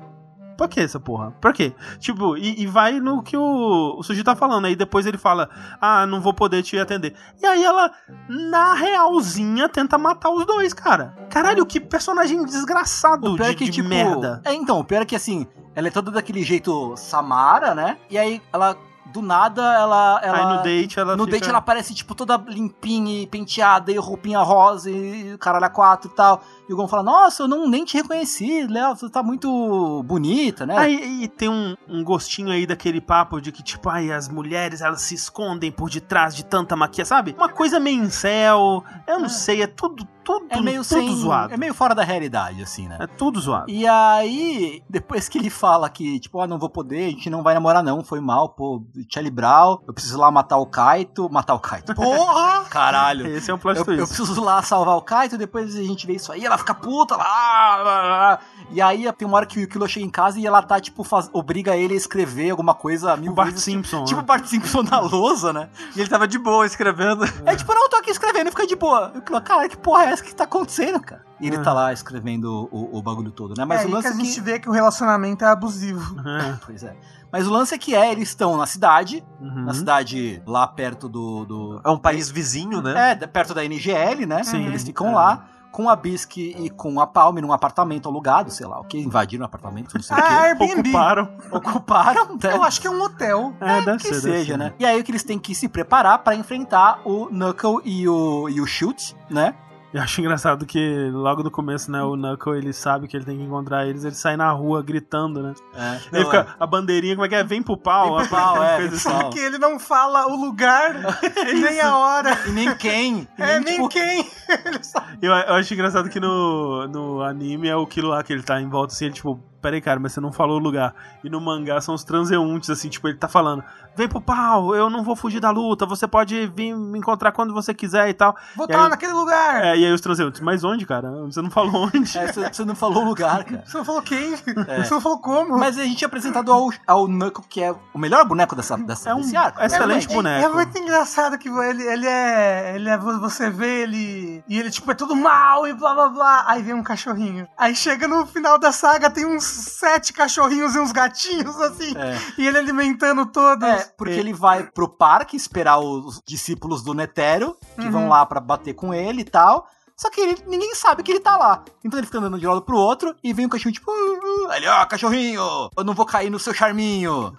[SPEAKER 2] por que essa porra? Por quê? Tipo, e, e vai no que o, o Suji tá falando. Aí depois ele fala, ah, não vou poder te atender. E aí ela, na realzinha, tenta matar os dois, cara. Caralho, que personagem desgraçado
[SPEAKER 1] O pior
[SPEAKER 2] de,
[SPEAKER 1] é que,
[SPEAKER 2] de
[SPEAKER 1] tipo.
[SPEAKER 2] merda.
[SPEAKER 1] É, então, o pior é que assim, ela é toda daquele jeito Samara, né? E aí ela, do nada, ela. ela
[SPEAKER 2] Aí no date ela
[SPEAKER 1] no
[SPEAKER 2] fica...
[SPEAKER 1] date ela parece, tipo, toda limpinha e penteada e roupinha rosa e caralho a quatro e tal. E o Gon fala, nossa, eu não, nem te reconheci, Léo, você tá muito bonita, né?
[SPEAKER 2] Aí, e tem um, um gostinho aí daquele papo de que, tipo, ai, as mulheres, elas se escondem por detrás de tanta maquia, sabe? Uma coisa meio incel, eu não sei, é tudo, tudo,
[SPEAKER 1] é meio
[SPEAKER 2] tudo
[SPEAKER 1] sem,
[SPEAKER 2] zoado.
[SPEAKER 1] É meio fora da realidade, assim, né?
[SPEAKER 2] É tudo zoado.
[SPEAKER 1] E aí, depois que ele fala que, tipo, ah, não vou poder, a gente não vai namorar não, foi mal, pô, Charlie Brown, eu preciso lá matar o Kaito, matar o Kaito, porra! Caralho.
[SPEAKER 2] Esse é um plot
[SPEAKER 1] Eu,
[SPEAKER 2] twist.
[SPEAKER 1] eu preciso lá salvar o Kaito, depois a gente vê isso aí, ela fica puta lá. E aí tem uma hora que o Kilo chega em casa e ela tá, tipo, faz, obriga ele a escrever alguma coisa mil
[SPEAKER 2] O Bart
[SPEAKER 1] vezes,
[SPEAKER 2] Simpson.
[SPEAKER 1] Tipo, tipo
[SPEAKER 2] né?
[SPEAKER 1] o Bart Simpson na lousa, né?
[SPEAKER 4] E ele tava de boa escrevendo.
[SPEAKER 1] É tipo, não, eu tô aqui escrevendo e fica de boa. Eu falo, cara, que porra é essa que tá acontecendo, cara? E ele
[SPEAKER 2] É.
[SPEAKER 1] tá lá escrevendo o, o bagulho todo, né?
[SPEAKER 3] mas é
[SPEAKER 1] o lance
[SPEAKER 3] que a
[SPEAKER 1] é
[SPEAKER 3] gente vê que o relacionamento é abusivo.
[SPEAKER 2] É.
[SPEAKER 1] Pois é. Mas o lance é que é, eles estão na cidade,
[SPEAKER 2] Uhum.
[SPEAKER 1] na cidade lá perto do. do
[SPEAKER 4] É um país vizinho, né?
[SPEAKER 1] é, perto da NGL, né?
[SPEAKER 2] Sim.
[SPEAKER 1] Eles ficam lá com a Bisque e com a Palme num apartamento alugado, sei lá, o que? Invadiram o apartamento, não sei
[SPEAKER 3] Ah,
[SPEAKER 1] o que.
[SPEAKER 3] Airbnb.
[SPEAKER 2] Ocuparam.
[SPEAKER 1] Ocuparam, né?
[SPEAKER 3] Eu acho que é um hotel.
[SPEAKER 2] É, deve
[SPEAKER 1] que
[SPEAKER 2] ser, deve
[SPEAKER 1] seja,
[SPEAKER 2] ser.
[SPEAKER 1] né? E aí o que eles têm que se preparar pra enfrentar o Knuckle e o, e o Shoot, né?
[SPEAKER 2] Eu acho engraçado que logo no começo, né, o Knuckle, ele sabe que ele tem que encontrar eles, ele sai na rua gritando, né?
[SPEAKER 1] É.
[SPEAKER 2] Ele
[SPEAKER 4] Não,
[SPEAKER 2] fica, a bandeirinha, como é que é? Vem pro pau.
[SPEAKER 1] Vem pro pau, é,
[SPEAKER 2] coisa assim.
[SPEAKER 3] Porque ele não fala o lugar, nem a hora.
[SPEAKER 1] E nem quem. E
[SPEAKER 3] É, nem
[SPEAKER 1] tipo,
[SPEAKER 3] quem. Ele só-
[SPEAKER 2] Eu, eu acho engraçado que no, no anime é aquilo lá que ele tá em volta assim, ele tipo, peraí, cara, mas você não falou o lugar. E no mangá são os transeuntes, assim, tipo, ele tá falando, vem pro pau, eu não vou fugir da luta, você pode vir me encontrar quando você quiser e tal.
[SPEAKER 3] Vou estar
[SPEAKER 2] aí-
[SPEAKER 3] naquele lugar.
[SPEAKER 2] É, e aí os transeuntes, mas onde, cara? Você não falou onde?
[SPEAKER 1] é, você, você não falou o lugar, cara.
[SPEAKER 3] Você não falou quem?
[SPEAKER 2] É.
[SPEAKER 3] Você não falou como?
[SPEAKER 1] Mas a gente é apresentado ao, ao Knuckle, que é o melhor boneco dessa, dessa
[SPEAKER 2] É um
[SPEAKER 1] desse arco.
[SPEAKER 2] excelente
[SPEAKER 3] é,
[SPEAKER 2] boneco.
[SPEAKER 3] É muito engraçado que ele, ele é. Ele é. Você vê ele. E ele, tipo, é todo mal e blá blá blá. Aí vem um cachorrinho. Aí chega no final da saga, tem uns sete cachorrinhos e uns gatinhos, assim.
[SPEAKER 1] É.
[SPEAKER 3] E ele alimentando todos.
[SPEAKER 1] É, porque ele vai pro parque esperar os discípulos do Netero, que
[SPEAKER 3] Uhum.
[SPEAKER 1] vão lá pra bater com ele e tal. Só que ele- ninguém sabe que ele tá lá. Então ele fica andando de um lado pro outro e vem um cachorro tipo, uh, uh, ali ó, cachorrinho, eu não vou cair no seu charminho.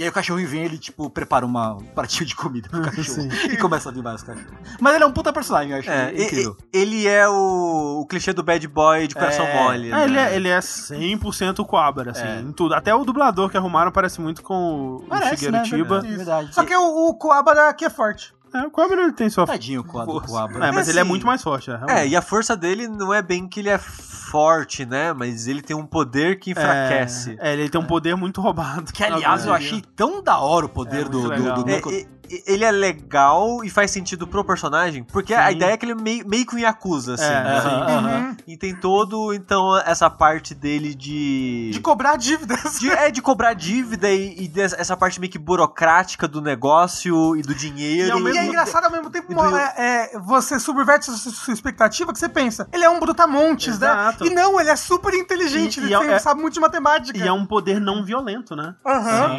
[SPEAKER 1] E aí o cachorrinho vem ele, tipo, prepara uma, um pratinho de comida pro cachorro
[SPEAKER 2] Sim.
[SPEAKER 1] e começa a vir vários cachorros. Mas ele é um puta personagem, eu acho
[SPEAKER 4] É, e-
[SPEAKER 1] incrível.
[SPEAKER 4] e- ele é o, o clichê do bad boy de coração
[SPEAKER 1] É.
[SPEAKER 4] mole.
[SPEAKER 2] É,
[SPEAKER 4] né?
[SPEAKER 2] ele é, ele é 100% cobra, assim,
[SPEAKER 1] É.
[SPEAKER 2] em tudo. Até o dublador que arrumaram parece muito com o
[SPEAKER 1] Parece,
[SPEAKER 2] Shigeru
[SPEAKER 1] né?
[SPEAKER 2] Chiba.
[SPEAKER 1] Verdade, verdade.
[SPEAKER 3] Só que o, o Coabara aqui é forte.
[SPEAKER 2] É, o cobra ele tem sua
[SPEAKER 1] Tadinho com a do
[SPEAKER 2] força.
[SPEAKER 1] Coabra.
[SPEAKER 2] É, mas
[SPEAKER 4] É,
[SPEAKER 2] ele é
[SPEAKER 4] assim,
[SPEAKER 2] muito mais forte, é,
[SPEAKER 4] É, e a força dele não é bem que ele é forte, né? Mas ele tem um poder que enfraquece.
[SPEAKER 2] É, ele tem um poder muito roubado.
[SPEAKER 1] Que, aliás, eu achei tão da hora o poder
[SPEAKER 2] É,
[SPEAKER 1] do, do,
[SPEAKER 2] legal.
[SPEAKER 1] do
[SPEAKER 4] Ele é legal e faz sentido pro personagem, porque a
[SPEAKER 2] Sim.
[SPEAKER 4] ideia é que ele é meio, meio que um Yakuza, assim.
[SPEAKER 2] É,
[SPEAKER 4] né?
[SPEAKER 2] sim.
[SPEAKER 1] Aham.
[SPEAKER 4] E tem todo, então, essa parte dele de.
[SPEAKER 3] De cobrar dívidas.
[SPEAKER 4] de- é de cobrar dívida e, e essa parte meio que burocrática do negócio e do dinheiro.
[SPEAKER 2] E
[SPEAKER 3] E é engraçado ao mesmo tempo,
[SPEAKER 4] do-
[SPEAKER 3] é, é, você subverte a sua, sua expectativa, que você pensa, ele é um brutamontes,
[SPEAKER 2] Exato.
[SPEAKER 3] né? E não, ele é super inteligente,
[SPEAKER 2] E-
[SPEAKER 3] ele
[SPEAKER 2] é-
[SPEAKER 3] tem-
[SPEAKER 2] é-
[SPEAKER 3] sabe muito de matemática.
[SPEAKER 2] E é um poder não violento, né?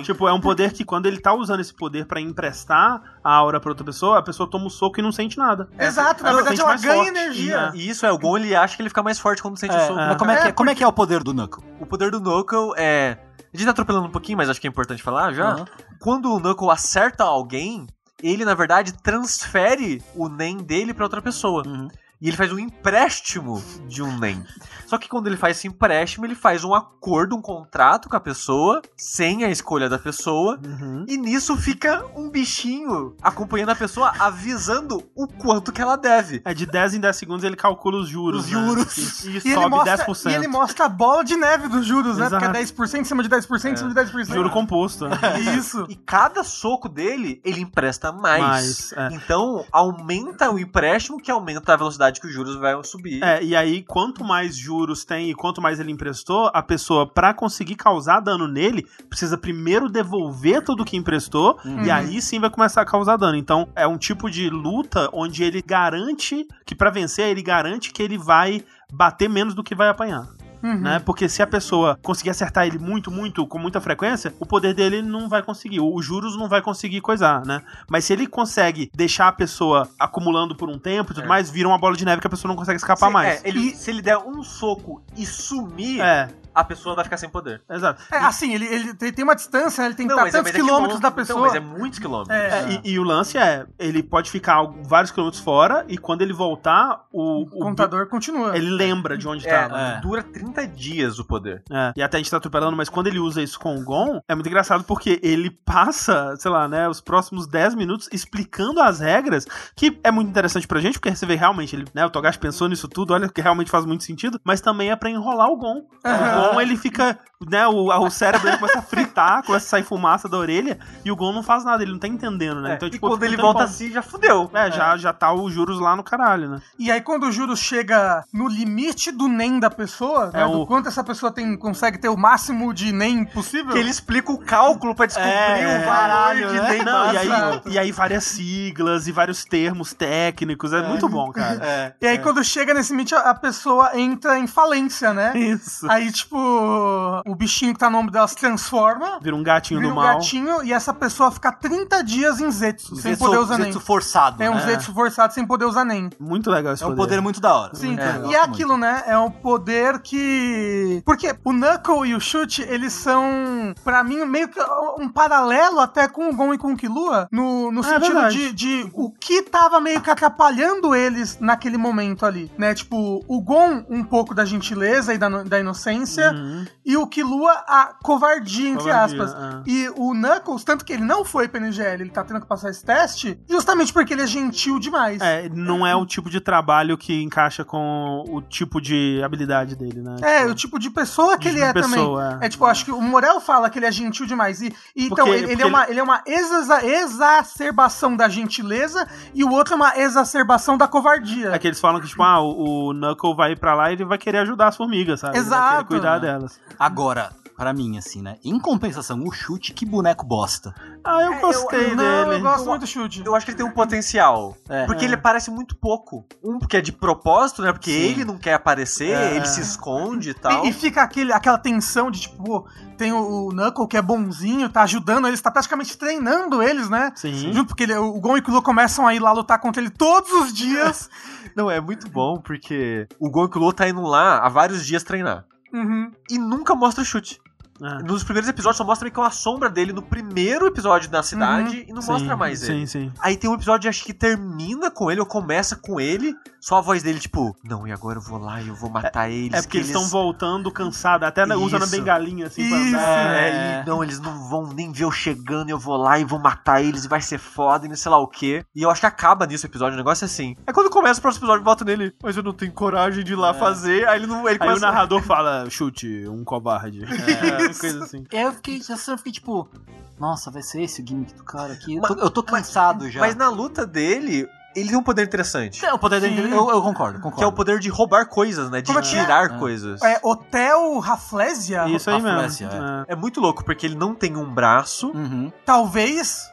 [SPEAKER 2] Tipo, é um poder que quando ele tá usando esse poder pra emprestar a aura pra outra pessoa, a pessoa toma um soco e não sente nada.
[SPEAKER 3] Exato, na verdade ela ganha
[SPEAKER 2] forte.
[SPEAKER 3] energia.
[SPEAKER 4] E isso é o Gon, ele acha que ele fica mais forte quando sente o
[SPEAKER 1] É,
[SPEAKER 4] soco.
[SPEAKER 1] mas como é, que,
[SPEAKER 3] É,
[SPEAKER 1] como é que é o poder do Knuckle?
[SPEAKER 4] O poder do Knuckle é. A gente tá atropelando um pouquinho, mas acho que é importante falar já.
[SPEAKER 1] Aham.
[SPEAKER 4] Quando o Knuckle acerta alguém, ele na verdade transfere o NEM dele pra outra pessoa.
[SPEAKER 1] Uhum.
[SPEAKER 4] E ele faz um empréstimo de um NEM. Só que quando ele faz esse empréstimo, ele faz um acordo, um contrato com a pessoa, sem a escolha da pessoa.
[SPEAKER 2] Uhum.
[SPEAKER 4] E nisso fica um bichinho acompanhando a pessoa, avisando o quanto que ela deve.
[SPEAKER 2] É, de 10 em 10 segundos ele calcula os juros.
[SPEAKER 1] Os
[SPEAKER 2] né?
[SPEAKER 1] juros.
[SPEAKER 2] E, e
[SPEAKER 3] E ele,
[SPEAKER 2] sobe
[SPEAKER 3] mostra,
[SPEAKER 2] 10%.
[SPEAKER 3] e ele mostra a bola de neve dos juros, né?
[SPEAKER 2] Exato.
[SPEAKER 3] Porque é 10% em cima de 10% em cima de 10%.
[SPEAKER 2] Juro composto. né?
[SPEAKER 3] Isso.
[SPEAKER 4] E cada soco dele, ele empresta mais.
[SPEAKER 2] Mais, é.
[SPEAKER 4] Então, aumenta o empréstimo, que aumenta a velocidade que os juros vão subir.
[SPEAKER 2] É, e aí, quanto mais juros tem e quanto mais ele emprestou, a pessoa, pra conseguir causar dano nele, precisa primeiro devolver tudo que emprestou,
[SPEAKER 1] Uhum.
[SPEAKER 2] e aí sim vai começar a causar dano. Então, é um tipo de luta onde ele garante que pra vencer, ele garante que ele vai bater menos do que vai apanhar.
[SPEAKER 3] Uhum.
[SPEAKER 2] Né? Porque se a pessoa conseguir acertar ele muito, muito, com muita frequência, o poder dele não vai conseguir. Os juros não vai conseguir coisar, né? Mas se ele consegue deixar a pessoa acumulando por um tempo e tudo
[SPEAKER 4] É.
[SPEAKER 2] mais, vira uma bola de neve que a pessoa não consegue escapar
[SPEAKER 4] se,
[SPEAKER 2] mais.
[SPEAKER 4] é, ele- se ele der um soco e sumir,
[SPEAKER 2] É,
[SPEAKER 4] a pessoa vai ficar sem poder.
[SPEAKER 2] exato.
[SPEAKER 3] É, assim, ele, ele tem tem uma distância, ele tem que
[SPEAKER 4] Não,
[SPEAKER 3] estar
[SPEAKER 4] é-
[SPEAKER 3] tantos
[SPEAKER 4] é
[SPEAKER 3] quilômetros da pessoa.
[SPEAKER 4] Então, mas é muitos quilômetros.
[SPEAKER 3] É.
[SPEAKER 2] É, e, e o lance é, ele pode ficar vários quilômetros fora e quando ele voltar, o,
[SPEAKER 3] O contador continua.
[SPEAKER 2] ele lembra de onde
[SPEAKER 4] É.
[SPEAKER 1] É.
[SPEAKER 4] dura 30 dias o poder.
[SPEAKER 2] É, e até a gente tá atropelando, mas quando ele usa isso com o Gon, é muito engraçado porque ele passa, sei lá, né, os próximos 10 minutos explicando as regras, que é muito interessante pra gente, porque você vê realmente, ele, né, o Togashi pensou nisso tudo, olha que realmente faz muito sentido, mas também é pra enrolar o Gon. O Gon, ele fica, né, o, o cérebro começa a fritar, começa a sair fumaça da orelha, e o Gon não faz nada, ele não tá entendendo, né?
[SPEAKER 4] É,
[SPEAKER 2] então,
[SPEAKER 4] e
[SPEAKER 2] tipo,
[SPEAKER 4] quando
[SPEAKER 2] fica
[SPEAKER 4] ele volta assim, já fudeu.
[SPEAKER 2] É, Já, já tá os juros lá no caralho, né?
[SPEAKER 3] E aí, quando o juros chega no limite do NEM da pessoa, né,
[SPEAKER 2] É
[SPEAKER 3] do
[SPEAKER 2] o-
[SPEAKER 3] quanto essa pessoa tem, consegue ter o máximo de NEM possível,
[SPEAKER 4] Que ele explica o cálculo pra descobrir
[SPEAKER 2] É,
[SPEAKER 4] o valor de
[SPEAKER 2] né?
[SPEAKER 4] nem
[SPEAKER 2] Não, e aí, e aí várias siglas e vários termos técnicos, é, muito bom, cara.
[SPEAKER 1] É.
[SPEAKER 3] E aí, quando chega nesse limite, a pessoa entra em falência, né?
[SPEAKER 2] Isso.
[SPEAKER 3] Aí, tipo, o, bichinho que tá no ombro dela se transforma,
[SPEAKER 2] Vira um gatinho
[SPEAKER 3] vira
[SPEAKER 2] do
[SPEAKER 3] um
[SPEAKER 2] mal.
[SPEAKER 3] gatinho e essa pessoa fica 30 dias em Zetsu, sem
[SPEAKER 1] Zetsu-
[SPEAKER 3] poder usar nem.
[SPEAKER 1] Zetsu forçado.
[SPEAKER 3] É um
[SPEAKER 1] né?
[SPEAKER 3] Zetsu forçado sem poder usar nem.
[SPEAKER 2] Muito legal esse
[SPEAKER 1] É um poder muito da hora.
[SPEAKER 3] Sim,
[SPEAKER 1] Muito legal,
[SPEAKER 3] e é
[SPEAKER 1] muito.
[SPEAKER 3] aquilo, né? É um poder que. Porque o Knuckle e o Chute, eles são, pra mim, meio que um paralelo até com o Gon e com o Killua, no, no
[SPEAKER 2] É
[SPEAKER 3] sentido
[SPEAKER 2] verdade.
[SPEAKER 3] de, de o que tava meio que atrapalhando eles naquele momento ali, né? Tipo, o Gon, um pouco da gentileza e da, da inocência,
[SPEAKER 2] Uhum.
[SPEAKER 3] e o Killua, a covardia, entre
[SPEAKER 2] Covardia,
[SPEAKER 3] aspas.
[SPEAKER 2] é.
[SPEAKER 3] E o Knuckles, tanto que ele não foi PNGL, ele tá tendo que passar esse teste, justamente porque ele é gentil demais.
[SPEAKER 2] É, não é o tipo de trabalho que encaixa com o tipo de habilidade dele, né?
[SPEAKER 3] É,
[SPEAKER 2] Tipo,
[SPEAKER 3] o tipo de pessoa que
[SPEAKER 2] de
[SPEAKER 3] ele é
[SPEAKER 2] pessoa,
[SPEAKER 3] também.
[SPEAKER 2] é.
[SPEAKER 3] É tipo, acho que o Morel fala que ele é gentil demais. E, e então,
[SPEAKER 2] Porque-
[SPEAKER 3] ele, ele
[SPEAKER 2] porque
[SPEAKER 3] é uma, ele é uma exa- exacerbação da gentileza e o outro é uma exacerbação da covardia.
[SPEAKER 2] É que eles falam que, tipo, ah, o, o Knuckle vai pra lá e ele vai querer ajudar as formigas, sabe? Ele vai querer
[SPEAKER 3] Exato.
[SPEAKER 2] cuidar delas.
[SPEAKER 1] Agora, pra mim, assim, né? Em compensação, o chute, que boneco bosta.
[SPEAKER 2] Ah, eu gostei
[SPEAKER 3] eu,
[SPEAKER 2] dele.
[SPEAKER 3] Não, eu gosto muito do chute.
[SPEAKER 4] Eu acho que ele tem um potencial.
[SPEAKER 1] É.
[SPEAKER 4] Porque
[SPEAKER 2] É.
[SPEAKER 4] ele parece muito pouco. Um, porque é de propósito, né? Porque
[SPEAKER 1] Sim.
[SPEAKER 4] ele não quer aparecer,
[SPEAKER 2] É.
[SPEAKER 4] ele se esconde e tal.
[SPEAKER 3] E, e fica aquele, aquela tensão de tipo, pô, tem o, o Knuckle que é bonzinho, tá ajudando eles, tá praticamente treinando eles, né?
[SPEAKER 2] Sim.
[SPEAKER 3] Junto porque ele- o Gon e o Killua começam a ir lá lutar contra ele todos os dias.
[SPEAKER 4] Não, é muito bom, porque o Gon e o Killua tá indo lá há vários dias treinar.
[SPEAKER 3] Uhum.
[SPEAKER 4] E nunca mostra o chute.
[SPEAKER 2] É.
[SPEAKER 4] Nos primeiros episódios só mostra meio que uma sombra dele no primeiro episódio da cidade e não
[SPEAKER 2] Sim,
[SPEAKER 4] mostra mais
[SPEAKER 2] sim,
[SPEAKER 4] ele.
[SPEAKER 2] Sim,
[SPEAKER 4] Aí tem um episódio, acho que termina com ele, ou começa com ele, só a voz dele, tipo, não, e agora eu vou lá e eu vou matar eles.
[SPEAKER 2] É porque
[SPEAKER 4] que
[SPEAKER 2] eles estão voltando cansados, até na- usando a
[SPEAKER 4] Isso.
[SPEAKER 2] bengalinha assim
[SPEAKER 3] Isso.
[SPEAKER 2] pra andar.
[SPEAKER 4] É,
[SPEAKER 2] É.
[SPEAKER 4] e não, eles não vão nem ver eu chegando, eu vou lá e vou matar eles e vai ser foda e não sei lá o quê. E eu acho que acaba nisso o episódio, o negócio é assim. Aí quando começa o próximo episódio, volta nele, mas eu não tenho coragem de ir lá fazer. Aí ele não. Ele
[SPEAKER 2] Aí
[SPEAKER 4] começa
[SPEAKER 2] o narrador fala, chute, um covarde. É, coisa assim.
[SPEAKER 1] Eu fiquei, eu fiquei tipo, nossa, vai ser esse o gimmick do cara aqui. Eu tô, eu tô cansado já.
[SPEAKER 4] Mas na luta dele, ele tem um poder interessante.
[SPEAKER 1] É, o poder dele, eu, eu concordo, concordo.
[SPEAKER 4] Que é o poder de roubar coisas, né? De
[SPEAKER 3] Como é é?
[SPEAKER 4] tirar
[SPEAKER 1] É.
[SPEAKER 4] coisas.
[SPEAKER 3] É Hotel Raflésia?
[SPEAKER 2] Isso aí
[SPEAKER 1] a
[SPEAKER 2] mesmo. É.
[SPEAKER 4] É muito louco, porque ele não tem um braço
[SPEAKER 1] Uhum.
[SPEAKER 3] Talvez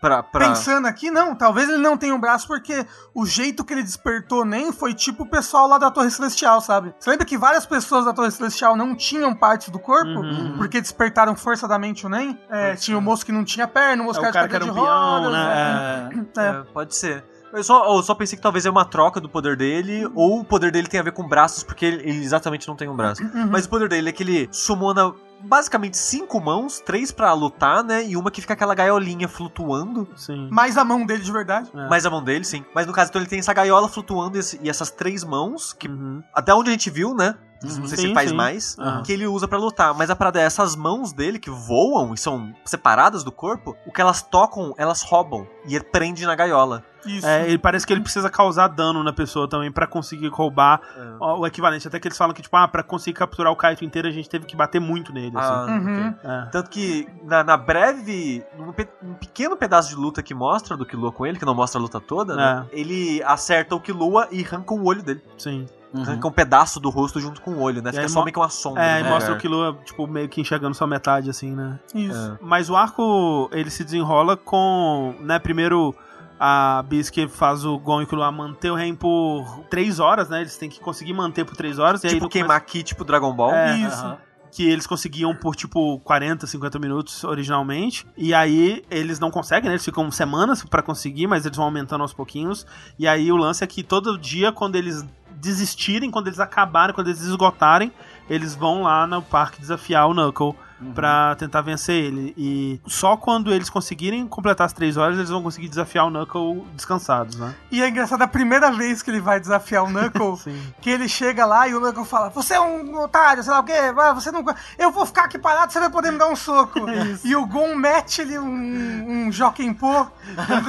[SPEAKER 4] pra. pra...
[SPEAKER 3] Pensando aqui, não, talvez ele não tenha um braço porque o jeito que ele despertou nem foi tipo o pessoal lá da Torre Celestial, sabe? Você lembra que várias pessoas da Torre Celestial não tinham partes do corpo
[SPEAKER 2] Uhum.
[SPEAKER 3] porque despertaram forçadamente o NEM? É, tinha o moço que não tinha perna, o moço
[SPEAKER 2] É,
[SPEAKER 3] que
[SPEAKER 2] o cara que
[SPEAKER 3] era
[SPEAKER 2] um peão,
[SPEAKER 3] rodas,
[SPEAKER 2] né?
[SPEAKER 3] É.
[SPEAKER 4] É, pode ser. Eu só, eu só pensei que talvez é uma troca do poder dele, ou o poder dele tem a ver com braços, porque ele, ele exatamente não tem um braço.
[SPEAKER 3] Uhum.
[SPEAKER 4] Mas o poder dele é que ele sumona basicamente cinco mãos, três pra lutar, né? E uma que fica aquela gaiolinha flutuando.
[SPEAKER 2] Sim.
[SPEAKER 3] Mais a mão dele de verdade.
[SPEAKER 2] É.
[SPEAKER 4] Mais a mão dele, sim. Mas no caso, então ele tem essa gaiola flutuando e e essas três mãos, que
[SPEAKER 2] Uhum.
[SPEAKER 4] até onde a gente viu, né? Não sei se
[SPEAKER 2] Sim,
[SPEAKER 4] ele faz
[SPEAKER 2] sim.
[SPEAKER 4] mais,
[SPEAKER 2] Aham.
[SPEAKER 4] que ele usa pra lutar. Mas a parada é essas mãos dele que voam e são separadas do corpo, o que elas tocam, elas roubam. E prende na gaiola.
[SPEAKER 3] Isso.
[SPEAKER 2] É, ele parece que ele precisa causar dano na pessoa também pra conseguir roubar
[SPEAKER 4] É.
[SPEAKER 2] o equivalente. Até que eles falam que, tipo, ah, pra conseguir capturar o Kaito inteiro, a gente teve que bater muito nele,
[SPEAKER 4] Ah,
[SPEAKER 2] assim.
[SPEAKER 3] Uhum.
[SPEAKER 2] É.
[SPEAKER 4] Tanto que na, na breve, num pe- um pequeno pedaço de luta que mostra do Killua com ele, que não mostra a luta toda, né? Ele acerta o Killua e arranca o olho dele.
[SPEAKER 2] Sim.
[SPEAKER 1] Uhum.
[SPEAKER 4] Arranca um pedaço do rosto junto com o olho, né?
[SPEAKER 2] E
[SPEAKER 4] Fica só meio que uma sombra.
[SPEAKER 2] É, e
[SPEAKER 4] né?
[SPEAKER 2] mostra o Killua, tipo, meio que enxergando só metade, assim, né?
[SPEAKER 3] Isso.
[SPEAKER 2] Mas o arco, ele se desenrola com, né, primeiro a Bisque faz o Gon e o Killua manter o Ren por três horas, né? Eles têm que conseguir manter por três horas. e aí
[SPEAKER 4] Tipo queimar aqui, tipo Dragon Ball.
[SPEAKER 2] É,
[SPEAKER 3] Isso.
[SPEAKER 1] Aham.
[SPEAKER 2] que eles conseguiam por tipo 40, 50 minutos originalmente. E aí eles não conseguem, né? Eles ficam semanas pra conseguir, mas eles vão aumentando aos pouquinhos. E aí o lance é que todo dia, quando eles desistirem, quando eles acabarem, quando eles esgotarem, eles vão lá no parque desafiar o Knuckle. Pra tentar vencer ele. E só quando eles conseguirem completar as três horas, eles vão conseguir desafiar o Knuckle descansados, né?
[SPEAKER 3] E é engraçado, a primeira vez que ele vai desafiar o Knuckle, que ele chega lá e o Knuckle fala: Você é um otário, sei lá o quê, ah, você não. Eu vou ficar aqui parado, você vai poder me dar um soco. e o Gon mete ele um, um Joaquim Pô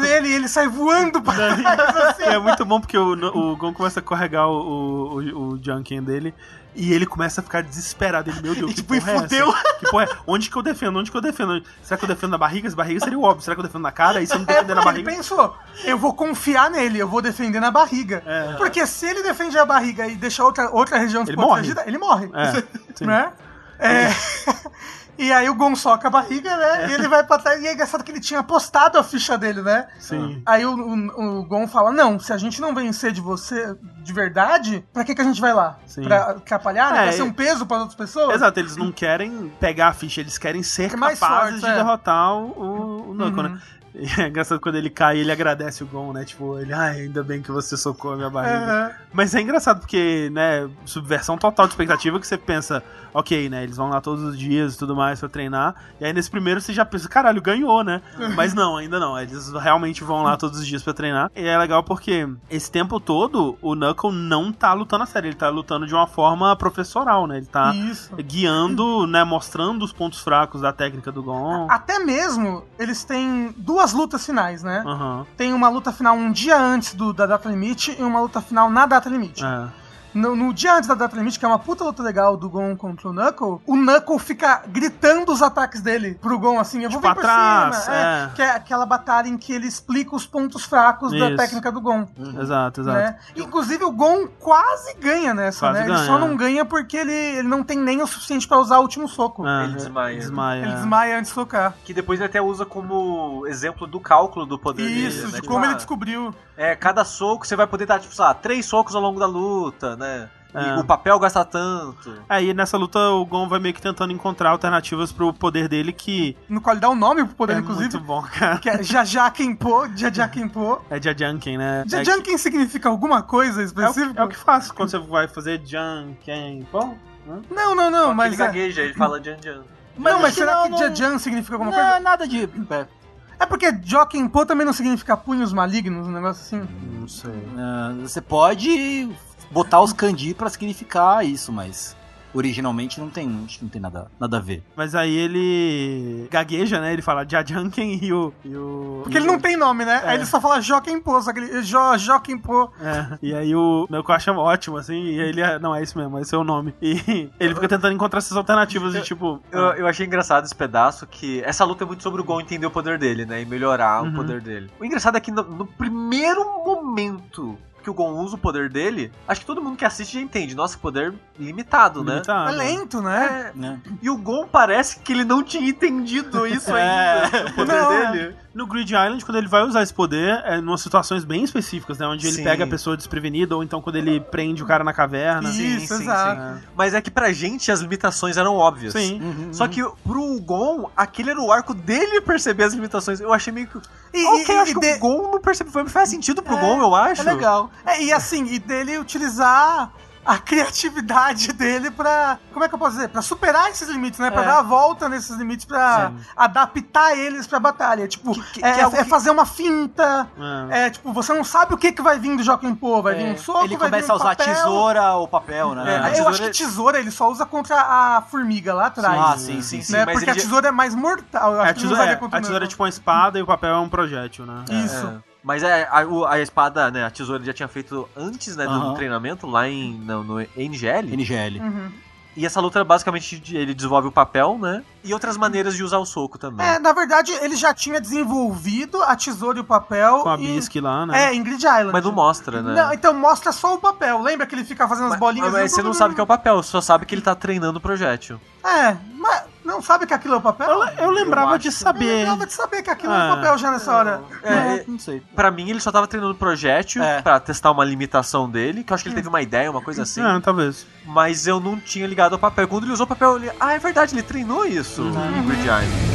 [SPEAKER 3] ele e ele sai voando pra trás assim.
[SPEAKER 2] É muito bom porque o, o Gon começa a carregar o, o, o, o Junkin dele. E ele começa a ficar desesperado. Ele, meu Deus,
[SPEAKER 3] E
[SPEAKER 2] que
[SPEAKER 3] tipo, e
[SPEAKER 2] é
[SPEAKER 3] fudeu.
[SPEAKER 2] essa? Que porra é? Onde que eu defendo? Onde que eu defendo? Será que eu defendo na barriga? As barrigas seria o óbvio. Será que eu defendo na cara? E se eu não
[SPEAKER 3] É,
[SPEAKER 2] defender na
[SPEAKER 3] ele
[SPEAKER 2] barriga?
[SPEAKER 3] pensou, eu vou confiar nele, eu vou defender na barriga.
[SPEAKER 2] É.
[SPEAKER 3] Porque se ele defende a barriga e deixa outra, outra região
[SPEAKER 2] Ele
[SPEAKER 3] desprotegida, ele morre.
[SPEAKER 2] É,
[SPEAKER 3] né? É. E aí o Gon soca a barriga, né? E ele vai pra trás. E é engraçado que ele tinha postado a ficha dele, né?
[SPEAKER 2] Sim.
[SPEAKER 3] Aí o, o, o Gon fala: Não, se a gente não vencer de você de verdade, pra que, que a gente vai lá?
[SPEAKER 2] Sim.
[SPEAKER 3] Pra atrapalhar?
[SPEAKER 2] É,
[SPEAKER 3] pra ser um peso para outras pessoas?
[SPEAKER 2] Exato, eles não querem pegar a ficha, eles querem ser
[SPEAKER 3] É mais
[SPEAKER 2] capazes
[SPEAKER 3] forte,
[SPEAKER 2] de
[SPEAKER 3] é.
[SPEAKER 2] derrotar o, o, o Knuckle,
[SPEAKER 3] Uhum.
[SPEAKER 2] né? E é engraçado quando ele cai, ele agradece o Gon, né? Tipo, ele, ai, ainda bem que você socou a minha barriga.
[SPEAKER 3] Aham.
[SPEAKER 2] Mas é engraçado porque, né, subversão total de expectativa que você pensa, ok, né, eles vão lá todos os dias e tudo mais pra treinar. E aí nesse primeiro você já pensa, caralho, ganhou, né? Mas não, ainda não. Eles realmente vão lá todos os dias pra treinar. E é legal porque esse tempo todo o Knuckle não tá lutando a sério, ele tá lutando de uma forma professoral, né? Ele tá
[SPEAKER 3] Isso.
[SPEAKER 2] guiando, né, mostrando os pontos fracos da técnica do Gon.
[SPEAKER 3] Até mesmo, eles têm duas lutas finais, né?
[SPEAKER 2] Aham.
[SPEAKER 3] Tem uma luta final um dia antes do, da data limite e uma luta final na data limite.
[SPEAKER 2] É.
[SPEAKER 3] No, no dia antes da data limite, que é uma puta luta legal do Gon contra o Knuckle, o Knuckle fica gritando os ataques dele pro Gon, assim, eu vou
[SPEAKER 2] Tipo,
[SPEAKER 3] vir por
[SPEAKER 2] atrás,
[SPEAKER 3] cima.
[SPEAKER 2] é.
[SPEAKER 3] Que é aquela batalha em que ele explica os pontos fracos da
[SPEAKER 2] Isso.
[SPEAKER 3] técnica do Gon.
[SPEAKER 2] Exato, exato.
[SPEAKER 3] Né? Inclusive o Gon quase ganha nessa,
[SPEAKER 2] Quase
[SPEAKER 3] né? ele
[SPEAKER 2] ganha,
[SPEAKER 3] só
[SPEAKER 2] é.
[SPEAKER 3] não ganha porque ele, ele não tem nem o suficiente pra usar o último soco.
[SPEAKER 2] É,
[SPEAKER 4] Ele desmaia.
[SPEAKER 2] Desmaia.
[SPEAKER 3] Ele
[SPEAKER 2] é.
[SPEAKER 3] desmaia antes de socar.
[SPEAKER 4] Que depois ele até usa como exemplo do cálculo do poder
[SPEAKER 3] Isso,
[SPEAKER 4] dele, né?
[SPEAKER 3] de
[SPEAKER 4] Tipo,
[SPEAKER 3] como ele
[SPEAKER 4] ah,
[SPEAKER 3] descobriu.
[SPEAKER 4] É, cada soco você vai poder dar, tipo, sei lá, três socos ao longo da luta, né?
[SPEAKER 2] É.
[SPEAKER 4] E o papel gasta tanto.
[SPEAKER 2] Aí nessa luta o Gon vai meio que tentando encontrar alternativas pro poder dele que
[SPEAKER 3] No qual ele dá o nome pro poder,
[SPEAKER 2] é
[SPEAKER 3] inclusive.
[SPEAKER 2] muito bom, cara.
[SPEAKER 3] Que é Jajakenpo, Jajakenpo.
[SPEAKER 2] É Jajanken, né? É,
[SPEAKER 3] Jajanken significa alguma coisa
[SPEAKER 2] é, o,
[SPEAKER 3] específica?
[SPEAKER 2] é o que faz quando você vai fazer Janken. Pô,
[SPEAKER 3] Não, não, não,
[SPEAKER 4] Só que
[SPEAKER 3] mas.
[SPEAKER 4] ele
[SPEAKER 3] É...
[SPEAKER 4] gagueja, ele fala Jan Jan.
[SPEAKER 3] Não, mas
[SPEAKER 1] que
[SPEAKER 3] será
[SPEAKER 1] não,
[SPEAKER 3] que
[SPEAKER 1] não-
[SPEAKER 3] Jajan significa alguma
[SPEAKER 1] Não,
[SPEAKER 3] coisa?
[SPEAKER 1] nada de. é,
[SPEAKER 3] É porque Jokenpo também não significa punhos malignos, um negócio assim.
[SPEAKER 2] não sei.
[SPEAKER 1] ah, você pode botar os kanji pra significar isso, mas originalmente não tem, acho que não tem nada, nada a ver.
[SPEAKER 2] Mas aí ele gagueja, né? Ele fala Jajanken e o. E o
[SPEAKER 3] Porque ele não tem nome, né?
[SPEAKER 2] É.
[SPEAKER 3] Aí ele só fala Jokenpo, só que ele. Jo, Jokenpo.
[SPEAKER 2] É, e aí o meu acha ótimo, assim, e ele é. Não, é isso mesmo, esse é o nome. E ele fica tentando encontrar essas alternativas de tipo.
[SPEAKER 4] Eu, eu achei engraçado esse pedaço que essa luta é muito sobre o Gon entender o poder dele, né? E melhorar
[SPEAKER 2] Uhum.
[SPEAKER 4] o poder dele. O engraçado é que no, no primeiro momento que o Gon usa o poder dele, acho que todo mundo que assiste já entende. Nossa, poder limitado, né?
[SPEAKER 2] limitado.
[SPEAKER 3] É lento, né?
[SPEAKER 4] É,
[SPEAKER 1] Né?
[SPEAKER 4] e o Gon parece que ele não tinha entendido isso
[SPEAKER 1] É.
[SPEAKER 4] ainda, o poder
[SPEAKER 3] Não.
[SPEAKER 4] dele.
[SPEAKER 2] No Grid Island, quando ele vai usar esse poder, é em umas situações bem específicas, né? Onde ele
[SPEAKER 4] Sim.
[SPEAKER 2] pega a pessoa desprevenida, ou então quando ele prende o cara na caverna.
[SPEAKER 4] Sim,
[SPEAKER 3] Isso,
[SPEAKER 4] sim,
[SPEAKER 3] exato.
[SPEAKER 2] É.
[SPEAKER 4] Mas é que pra gente as limitações eram óbvias.
[SPEAKER 2] Sim.
[SPEAKER 1] Uhum,
[SPEAKER 4] Só que pro Gon, aquele era o arco dele perceber as limitações. Eu achei meio que.
[SPEAKER 3] E,
[SPEAKER 4] ok,
[SPEAKER 3] e-
[SPEAKER 4] acho
[SPEAKER 3] e
[SPEAKER 4] que
[SPEAKER 3] de-
[SPEAKER 4] o Gon não percebeu. Faz sentido pro
[SPEAKER 3] É,
[SPEAKER 4] Gon, eu acho.
[SPEAKER 1] É legal.
[SPEAKER 3] É, e assim, e dele utilizar a criatividade dele pra. Como é que eu posso dizer? Pra superar esses limites, né? Pra
[SPEAKER 1] É.
[SPEAKER 3] dar a volta nesses limites, pra
[SPEAKER 2] Sim.
[SPEAKER 3] adaptar eles pra batalha. Tipo,
[SPEAKER 4] que-
[SPEAKER 3] é,
[SPEAKER 4] que é algo
[SPEAKER 3] é
[SPEAKER 4] que-
[SPEAKER 3] fazer uma finta.
[SPEAKER 2] É.
[SPEAKER 3] É, tipo, você não sabe o que, que vai vir do Jokenpo. Vai vir um soco,
[SPEAKER 1] ele começa
[SPEAKER 3] um
[SPEAKER 1] a usar
[SPEAKER 3] papel.
[SPEAKER 1] tesoura ou papel, né?
[SPEAKER 3] É, eu
[SPEAKER 4] tesoura-
[SPEAKER 3] acho que tesoura ele só usa contra a formiga lá atrás.
[SPEAKER 1] Ah, sim, sim, sim.
[SPEAKER 3] né? Porque a
[SPEAKER 4] já-
[SPEAKER 3] tesoura é mais mortal. Eu acho
[SPEAKER 2] É, a
[SPEAKER 3] que não
[SPEAKER 2] tesoura,
[SPEAKER 3] usaria
[SPEAKER 2] é,
[SPEAKER 3] contra
[SPEAKER 2] a tesoura é tipo uma espada e o papel é um projétil, né?
[SPEAKER 3] Isso.
[SPEAKER 4] Mas é, a, a espada, né? A tesoura ele já tinha feito antes né, do treinamento lá em, no, no NGL.
[SPEAKER 1] NGL.
[SPEAKER 3] Uhum.
[SPEAKER 4] E essa luta basicamente de- ele desenvolve o papel, né? E outras maneiras de usar o soco também.
[SPEAKER 3] É, na verdade, ele já tinha desenvolvido a tesoura e o papel.
[SPEAKER 2] Com a Bisque lá, né?
[SPEAKER 3] É, em Grid Island.
[SPEAKER 4] Mas não mostra, né?
[SPEAKER 3] Não, então mostra só o papel. Lembra que ele fica fazendo as
[SPEAKER 4] mas,
[SPEAKER 3] bolinhas?
[SPEAKER 4] mas você não sabe que é o papel, só sabe que ele tá treinando o projétil.
[SPEAKER 3] É, mas não sabe que aquilo é o papel?
[SPEAKER 2] Eu, eu lembrava
[SPEAKER 4] Eu
[SPEAKER 2] de
[SPEAKER 4] acho.
[SPEAKER 3] Eu
[SPEAKER 2] saber.
[SPEAKER 3] lembrava de saber que aquilo é
[SPEAKER 2] Ah.
[SPEAKER 3] o papel já nessa hora.
[SPEAKER 4] É, é,
[SPEAKER 1] não sei.
[SPEAKER 4] Pra mim, ele só tava treinando o projétil
[SPEAKER 1] É.
[SPEAKER 4] pra testar uma limitação dele, que eu acho que ele teve uma ideia, uma coisa assim.
[SPEAKER 2] É, talvez.
[SPEAKER 4] Mas eu não tinha ligado ao papel. Quando ele usou o papel, eu li... ah, é verdade, ele treinou isso em Grid Island.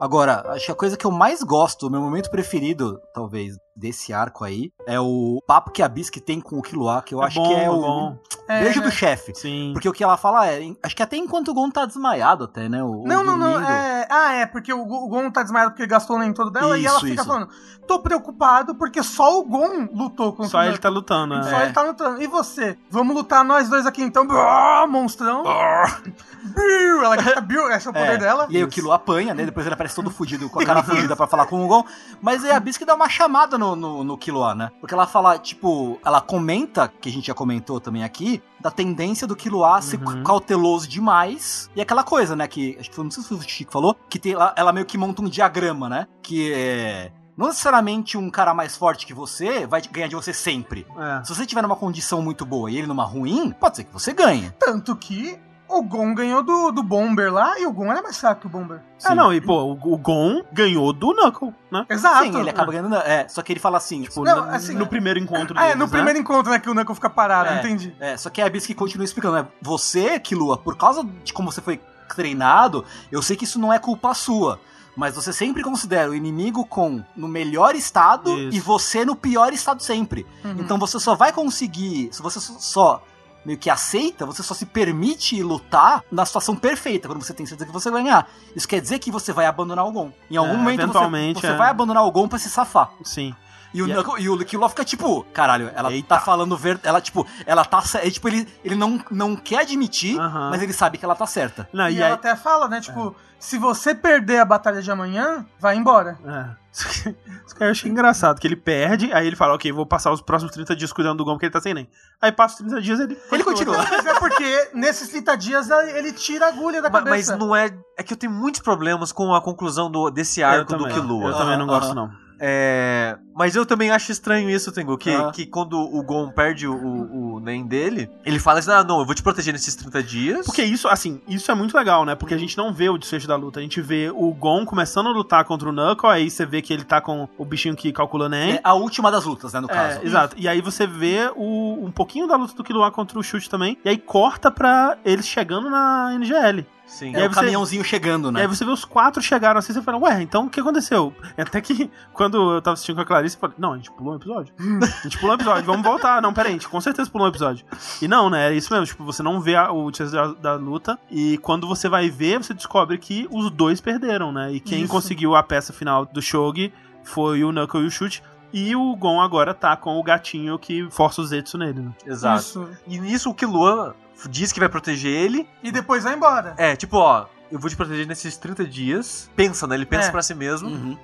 [SPEAKER 1] Agora, acho que a coisa que eu mais gosto, o meu momento preferido, talvez, desse arco aí, é o papo que a Bisque tem com o Killua, que eu
[SPEAKER 2] É
[SPEAKER 1] acho
[SPEAKER 2] bom,
[SPEAKER 1] que é
[SPEAKER 2] é
[SPEAKER 1] o
[SPEAKER 2] bom.
[SPEAKER 3] É,
[SPEAKER 1] beijo
[SPEAKER 3] né?
[SPEAKER 1] do chefe.
[SPEAKER 2] Sim.
[SPEAKER 1] Porque o que ela fala é, acho que até enquanto o Gon tá desmaiado até, né? O,
[SPEAKER 3] Não,
[SPEAKER 1] o
[SPEAKER 3] não, não. É... Ah, é, porque o, o Gon tá desmaiado porque ele gastou o nem todo dela e ela
[SPEAKER 1] Isso,
[SPEAKER 3] fica
[SPEAKER 1] isso.
[SPEAKER 3] falando: tô preocupado porque só o Gon lutou contra
[SPEAKER 2] Só ele tá lutando, né?
[SPEAKER 3] Só ele tá lutando. E você? Vamos lutar nós dois aqui então. Brrr, monstrão. Brrr, ela grita Brrr, esse é o poder
[SPEAKER 1] É,
[SPEAKER 3] dela.
[SPEAKER 1] E aí o Killua apanha, né? Depois ele aparece todo fudido, com a cara fudida pra falar com o Gon. Mas aí a Bisque dá uma chamada no, no, no Killua, né? Porque ela fala, tipo, ela comenta, que a gente já comentou também aqui, da tendência do Killua ser
[SPEAKER 2] Uhum.
[SPEAKER 1] cauteloso demais. E aquela coisa, né? Que acho que foi, não sei se foi o Chico falou, que tem, ela, ela meio que monta um diagrama, né? Que é. Não necessariamente um cara mais forte que você vai ganhar de você sempre.
[SPEAKER 2] É.
[SPEAKER 1] Se você tiver numa condição muito boa e ele numa ruim, pode ser que você ganhe.
[SPEAKER 3] Tanto que o Gon ganhou do, do Bomber lá e o Gon era mais fraco que o Bomber.
[SPEAKER 2] Ah, não, e pô, o, o Gon ganhou do Knuckle, né?
[SPEAKER 3] Exato.
[SPEAKER 1] Sim, ele acaba ganhando. É, só que ele fala assim, tipo,
[SPEAKER 3] Não,
[SPEAKER 2] no,
[SPEAKER 3] assim,
[SPEAKER 2] no primeiro encontro
[SPEAKER 3] Ah, é,
[SPEAKER 2] deles,
[SPEAKER 3] no
[SPEAKER 2] né?
[SPEAKER 3] primeiro encontro, né, que o Knuckle fica parado,
[SPEAKER 1] É.
[SPEAKER 3] entendi.
[SPEAKER 1] É, só que a Bisque continua explicando, né? Você, Kilua, por causa de como você foi treinado, eu sei que isso não é culpa sua. Mas você sempre considera o inimigo com no melhor estado
[SPEAKER 2] Isso.
[SPEAKER 1] e você no pior estado sempre.
[SPEAKER 3] Uhum.
[SPEAKER 1] Então você só vai conseguir. Se você só meio que aceita, você só se permite lutar na situação perfeita, quando você tem certeza que você vai ganhar. Isso quer dizer que você vai abandonar o Gon. Em algum
[SPEAKER 2] É,
[SPEAKER 1] momento você,
[SPEAKER 2] eventualmente,
[SPEAKER 1] você
[SPEAKER 2] é.
[SPEAKER 1] vai abandonar o Gon pra se safar.
[SPEAKER 2] Sim.
[SPEAKER 1] E o,
[SPEAKER 2] E é-
[SPEAKER 1] Knuckle- e o Killua fica tipo, caralho, ela
[SPEAKER 2] Eita.
[SPEAKER 1] tá falando ver, ela tipo, ela tá, é, tipo ele, ele não, não quer admitir,
[SPEAKER 2] Aham.
[SPEAKER 1] mas ele sabe que ela tá certa.
[SPEAKER 2] Não,
[SPEAKER 3] E,
[SPEAKER 2] e,
[SPEAKER 3] ela
[SPEAKER 2] aí...
[SPEAKER 3] até fala, né, tipo, se você perder a batalha de amanhã, vai embora.
[SPEAKER 2] É. Isso que eu achei engraçado, que ele perde, aí ele fala, ok, vou passar os próximos 30 dias cuidando do Gon, porque ele tá sem nem. Aí passa os 30 dias ele
[SPEAKER 1] Ele continua.
[SPEAKER 3] Mas é porque nesses 30 dias ele tira a agulha da
[SPEAKER 4] Ma- Mas
[SPEAKER 3] cabeça.
[SPEAKER 4] não é. É que eu tenho muitos problemas com a conclusão do, desse arco do Killua.
[SPEAKER 2] Eu também não gosto, não.
[SPEAKER 4] É, mas eu também acho estranho isso, Tengu, que,
[SPEAKER 1] Ah.
[SPEAKER 4] que quando o Gon perde o, o, o Nen dele, ele fala assim: ah, não, eu vou te proteger nesses 30 dias.
[SPEAKER 2] Porque isso, assim, isso é muito legal, né? Porque a gente não vê o desfecho da luta. A gente vê o Gon começando a lutar contra o Knuckle, aí você vê que ele tá com o bichinho que calcula nem.
[SPEAKER 1] É a última das lutas, né, no
[SPEAKER 2] É,
[SPEAKER 1] caso.
[SPEAKER 2] exato. E aí você vê o, um pouquinho da luta do Killua contra o Chute também. E aí corta pra eles chegando na NGL.
[SPEAKER 4] Sim.
[SPEAKER 1] É
[SPEAKER 2] E aí
[SPEAKER 1] o
[SPEAKER 2] você-
[SPEAKER 1] caminhãozinho chegando,
[SPEAKER 2] E
[SPEAKER 1] né?
[SPEAKER 2] aí você vê os quatro chegaram assim, você fala, ué, então o que aconteceu? Até que quando eu tava assistindo com a Clarice, eu falei, não, a gente pulou um episódio. a gente pulou um episódio, vamos voltar. Não, pera aí, a gente com certeza pulou um episódio. E não, né, é isso mesmo, tipo, você não vê a- o teaser da, da luta, e quando você vai ver, você descobre que os dois perderam, né? E quem
[SPEAKER 3] Isso.
[SPEAKER 2] conseguiu a peça final do Shogi foi o Knuckle e o Chute. E o Gon agora tá com o gatinho que força o Zetsu nele, né?
[SPEAKER 4] Exato.
[SPEAKER 3] Isso.
[SPEAKER 4] E nisso o Killua diz que vai proteger ele.
[SPEAKER 3] E depois vai embora.
[SPEAKER 4] É, tipo, ó, eu vou te proteger nesses 30 dias. Pensa, né? Ele pensa
[SPEAKER 3] É.
[SPEAKER 4] pra si mesmo.
[SPEAKER 1] Uhum.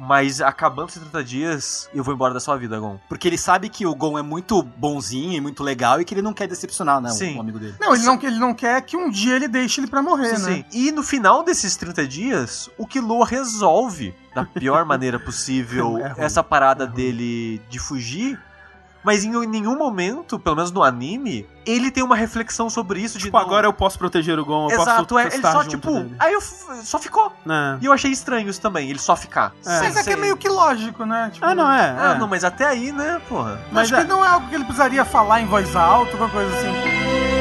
[SPEAKER 4] Mas acabando esses 30 dias, eu vou embora da sua vida, Gon.
[SPEAKER 1] Porque ele sabe que o Gon é muito bonzinho e muito legal e que ele não quer decepcionar, né, o-
[SPEAKER 4] Sim.
[SPEAKER 1] o amigo dele.
[SPEAKER 3] Não, ele não, ele não quer que um dia ele deixe ele pra morrer, né?
[SPEAKER 4] Sim. E no final desses 30 dias, o Killua resolve da pior maneira possível
[SPEAKER 2] É ruim,
[SPEAKER 4] essa parada
[SPEAKER 2] é
[SPEAKER 4] dele de fugir. Mas em nenhum momento, pelo menos no anime, ele tem uma reflexão sobre isso de
[SPEAKER 2] Tipo,
[SPEAKER 4] não-
[SPEAKER 2] agora eu posso proteger o Gon, eu
[SPEAKER 4] Exato,
[SPEAKER 2] posso
[SPEAKER 4] é, ele só
[SPEAKER 2] junto
[SPEAKER 4] tipo,
[SPEAKER 2] dele.
[SPEAKER 4] aí eu f- só ficou.
[SPEAKER 2] Né?
[SPEAKER 4] E eu achei estranho isso também, ele só ficar.
[SPEAKER 2] É.
[SPEAKER 3] Mas é que é meio que lógico, né? Tipo,
[SPEAKER 2] Ah, não, é.
[SPEAKER 4] Ah,
[SPEAKER 2] é.
[SPEAKER 4] não, mas até aí, né, porra.
[SPEAKER 2] Mas
[SPEAKER 3] acho
[SPEAKER 2] é-
[SPEAKER 3] que não é algo que ele precisaria falar em voz alta, alguma coisa assim.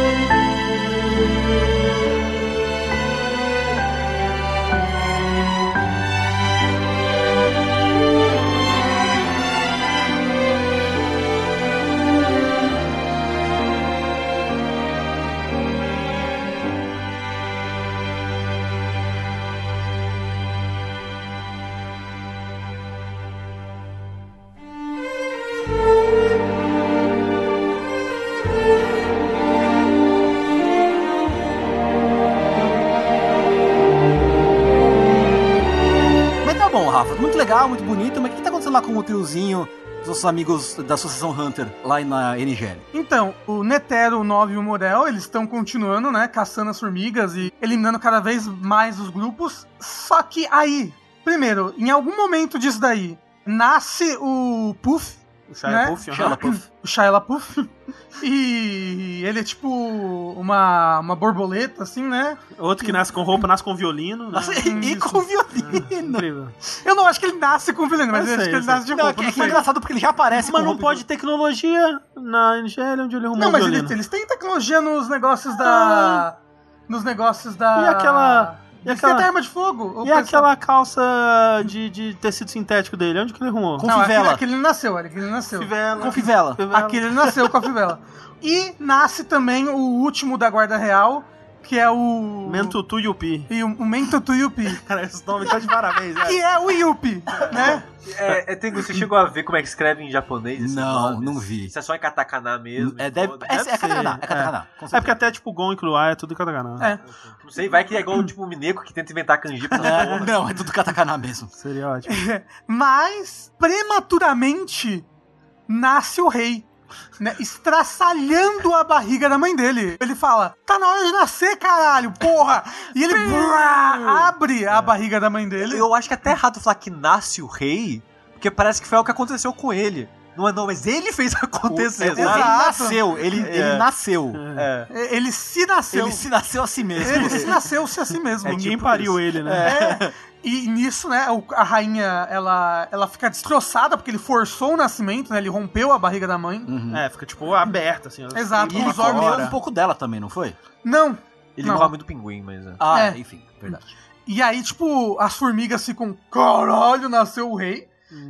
[SPEAKER 1] Legal, muito bonito, mas o que tá acontecendo lá com o triozinho dos nossos amigos da Associação Hunter, lá na NGL?
[SPEAKER 3] Então, o Netero, o 9 e o Morel, eles estão continuando, né, caçando as formigas e eliminando cada vez mais os grupos. Só que aí, primeiro, em algum momento disso daí, nasce o Puff,
[SPEAKER 2] O Shia
[SPEAKER 3] né?
[SPEAKER 2] Puff, aham.
[SPEAKER 1] Shia LaBeouf.
[SPEAKER 3] o Shia LaPuff, e ele é tipo uma, uma borboleta, assim, né?
[SPEAKER 2] Outro que nasce com roupa, nasce com violino. Né?
[SPEAKER 1] Nossa, e, com violino.
[SPEAKER 2] Incrível.
[SPEAKER 3] Eu não acho que ele nasce com vilão, mas
[SPEAKER 2] Eu
[SPEAKER 3] eu acho que ele
[SPEAKER 2] sei.
[SPEAKER 3] nasce de
[SPEAKER 1] Não, é
[SPEAKER 3] roupa.
[SPEAKER 1] é que é engraçado porque ele já aparece
[SPEAKER 2] Mas
[SPEAKER 1] com
[SPEAKER 2] não
[SPEAKER 1] roupa
[SPEAKER 2] pode tecnologia na NGL onde ele arrumou
[SPEAKER 3] Não,
[SPEAKER 2] o
[SPEAKER 3] mas
[SPEAKER 2] violino.
[SPEAKER 3] eles, eles têm tecnologia nos negócios da. Nos negócios da.
[SPEAKER 2] E aquela- e aquela-
[SPEAKER 3] têm arma de fogo.
[SPEAKER 2] E
[SPEAKER 3] pessoal-
[SPEAKER 2] aquela calça de, de tecido sintético dele? Onde que ele arrumou?
[SPEAKER 1] Com
[SPEAKER 3] Não, aquele, aquele ele nasceu, aquele ele nasceu.
[SPEAKER 2] Fivela.
[SPEAKER 1] Com fivela.
[SPEAKER 2] Fivela.
[SPEAKER 3] Aquele ele nasceu com a fivela. E nasce também o último da Guarda Real, que é o.
[SPEAKER 2] Mentutu Yupi.
[SPEAKER 3] E o, o Mentutu Yupi.
[SPEAKER 2] Cara, esse nome tá de parabéns,
[SPEAKER 3] que
[SPEAKER 2] velho.
[SPEAKER 3] é o Yupi, né?
[SPEAKER 4] É, é, tem, você chegou a ver como é que escreve em japonês esses
[SPEAKER 1] Não,
[SPEAKER 4] nomes?
[SPEAKER 1] não vi.
[SPEAKER 4] Isso é só em katakana mesmo.
[SPEAKER 1] É, deve, é, é,
[SPEAKER 2] Deve
[SPEAKER 1] katakana,
[SPEAKER 2] ser,
[SPEAKER 1] é katakana. com
[SPEAKER 2] É porque até, tipo, Gon e Kruai é tudo katakana.
[SPEAKER 3] É.
[SPEAKER 4] Não sei, vai que é igual tipo o Mineco que tenta inventar kanji pra
[SPEAKER 1] É, não, é tudo katakana mesmo.
[SPEAKER 2] Seria ótimo.
[SPEAKER 3] Mas, prematuramente, nasce o rei. Né, estraçalhando a barriga da mãe dele. Ele fala: Tá na hora de nascer, caralho, porra! E ele brá, abre a barriga da mãe dele.
[SPEAKER 4] Eu acho que é até errado falar que nasce o rei, Porque parece que foi o que aconteceu com ele. Não é não, mas ele fez acontecer,
[SPEAKER 1] O-
[SPEAKER 4] sabe?
[SPEAKER 1] ele
[SPEAKER 3] Exato.
[SPEAKER 1] nasceu, ele,
[SPEAKER 4] É.
[SPEAKER 1] ele nasceu.
[SPEAKER 4] É.
[SPEAKER 3] Ele se nasceu.
[SPEAKER 1] Ele se nasceu a si mesmo.
[SPEAKER 3] Ele se nasceu-se a si mesmo.
[SPEAKER 2] Ninguém
[SPEAKER 4] tipo
[SPEAKER 2] pariu
[SPEAKER 4] isso.
[SPEAKER 2] ele, né?
[SPEAKER 3] É, e nisso, né, a rainha, ela, ela fica destroçada porque ele forçou o nascimento, né, ele rompeu a barriga da mãe.
[SPEAKER 1] Uhum.
[SPEAKER 2] É, fica tipo aberta, assim.
[SPEAKER 3] Exato,
[SPEAKER 1] E ele comeu um pouco dela também, não foi?
[SPEAKER 3] Não.
[SPEAKER 4] Ele
[SPEAKER 3] Não.
[SPEAKER 4] come do pinguim, mas... é.
[SPEAKER 1] Ah,
[SPEAKER 3] É.
[SPEAKER 1] enfim, verdade.
[SPEAKER 3] E aí, tipo, as formigas ficam, caralho, nasceu o rei,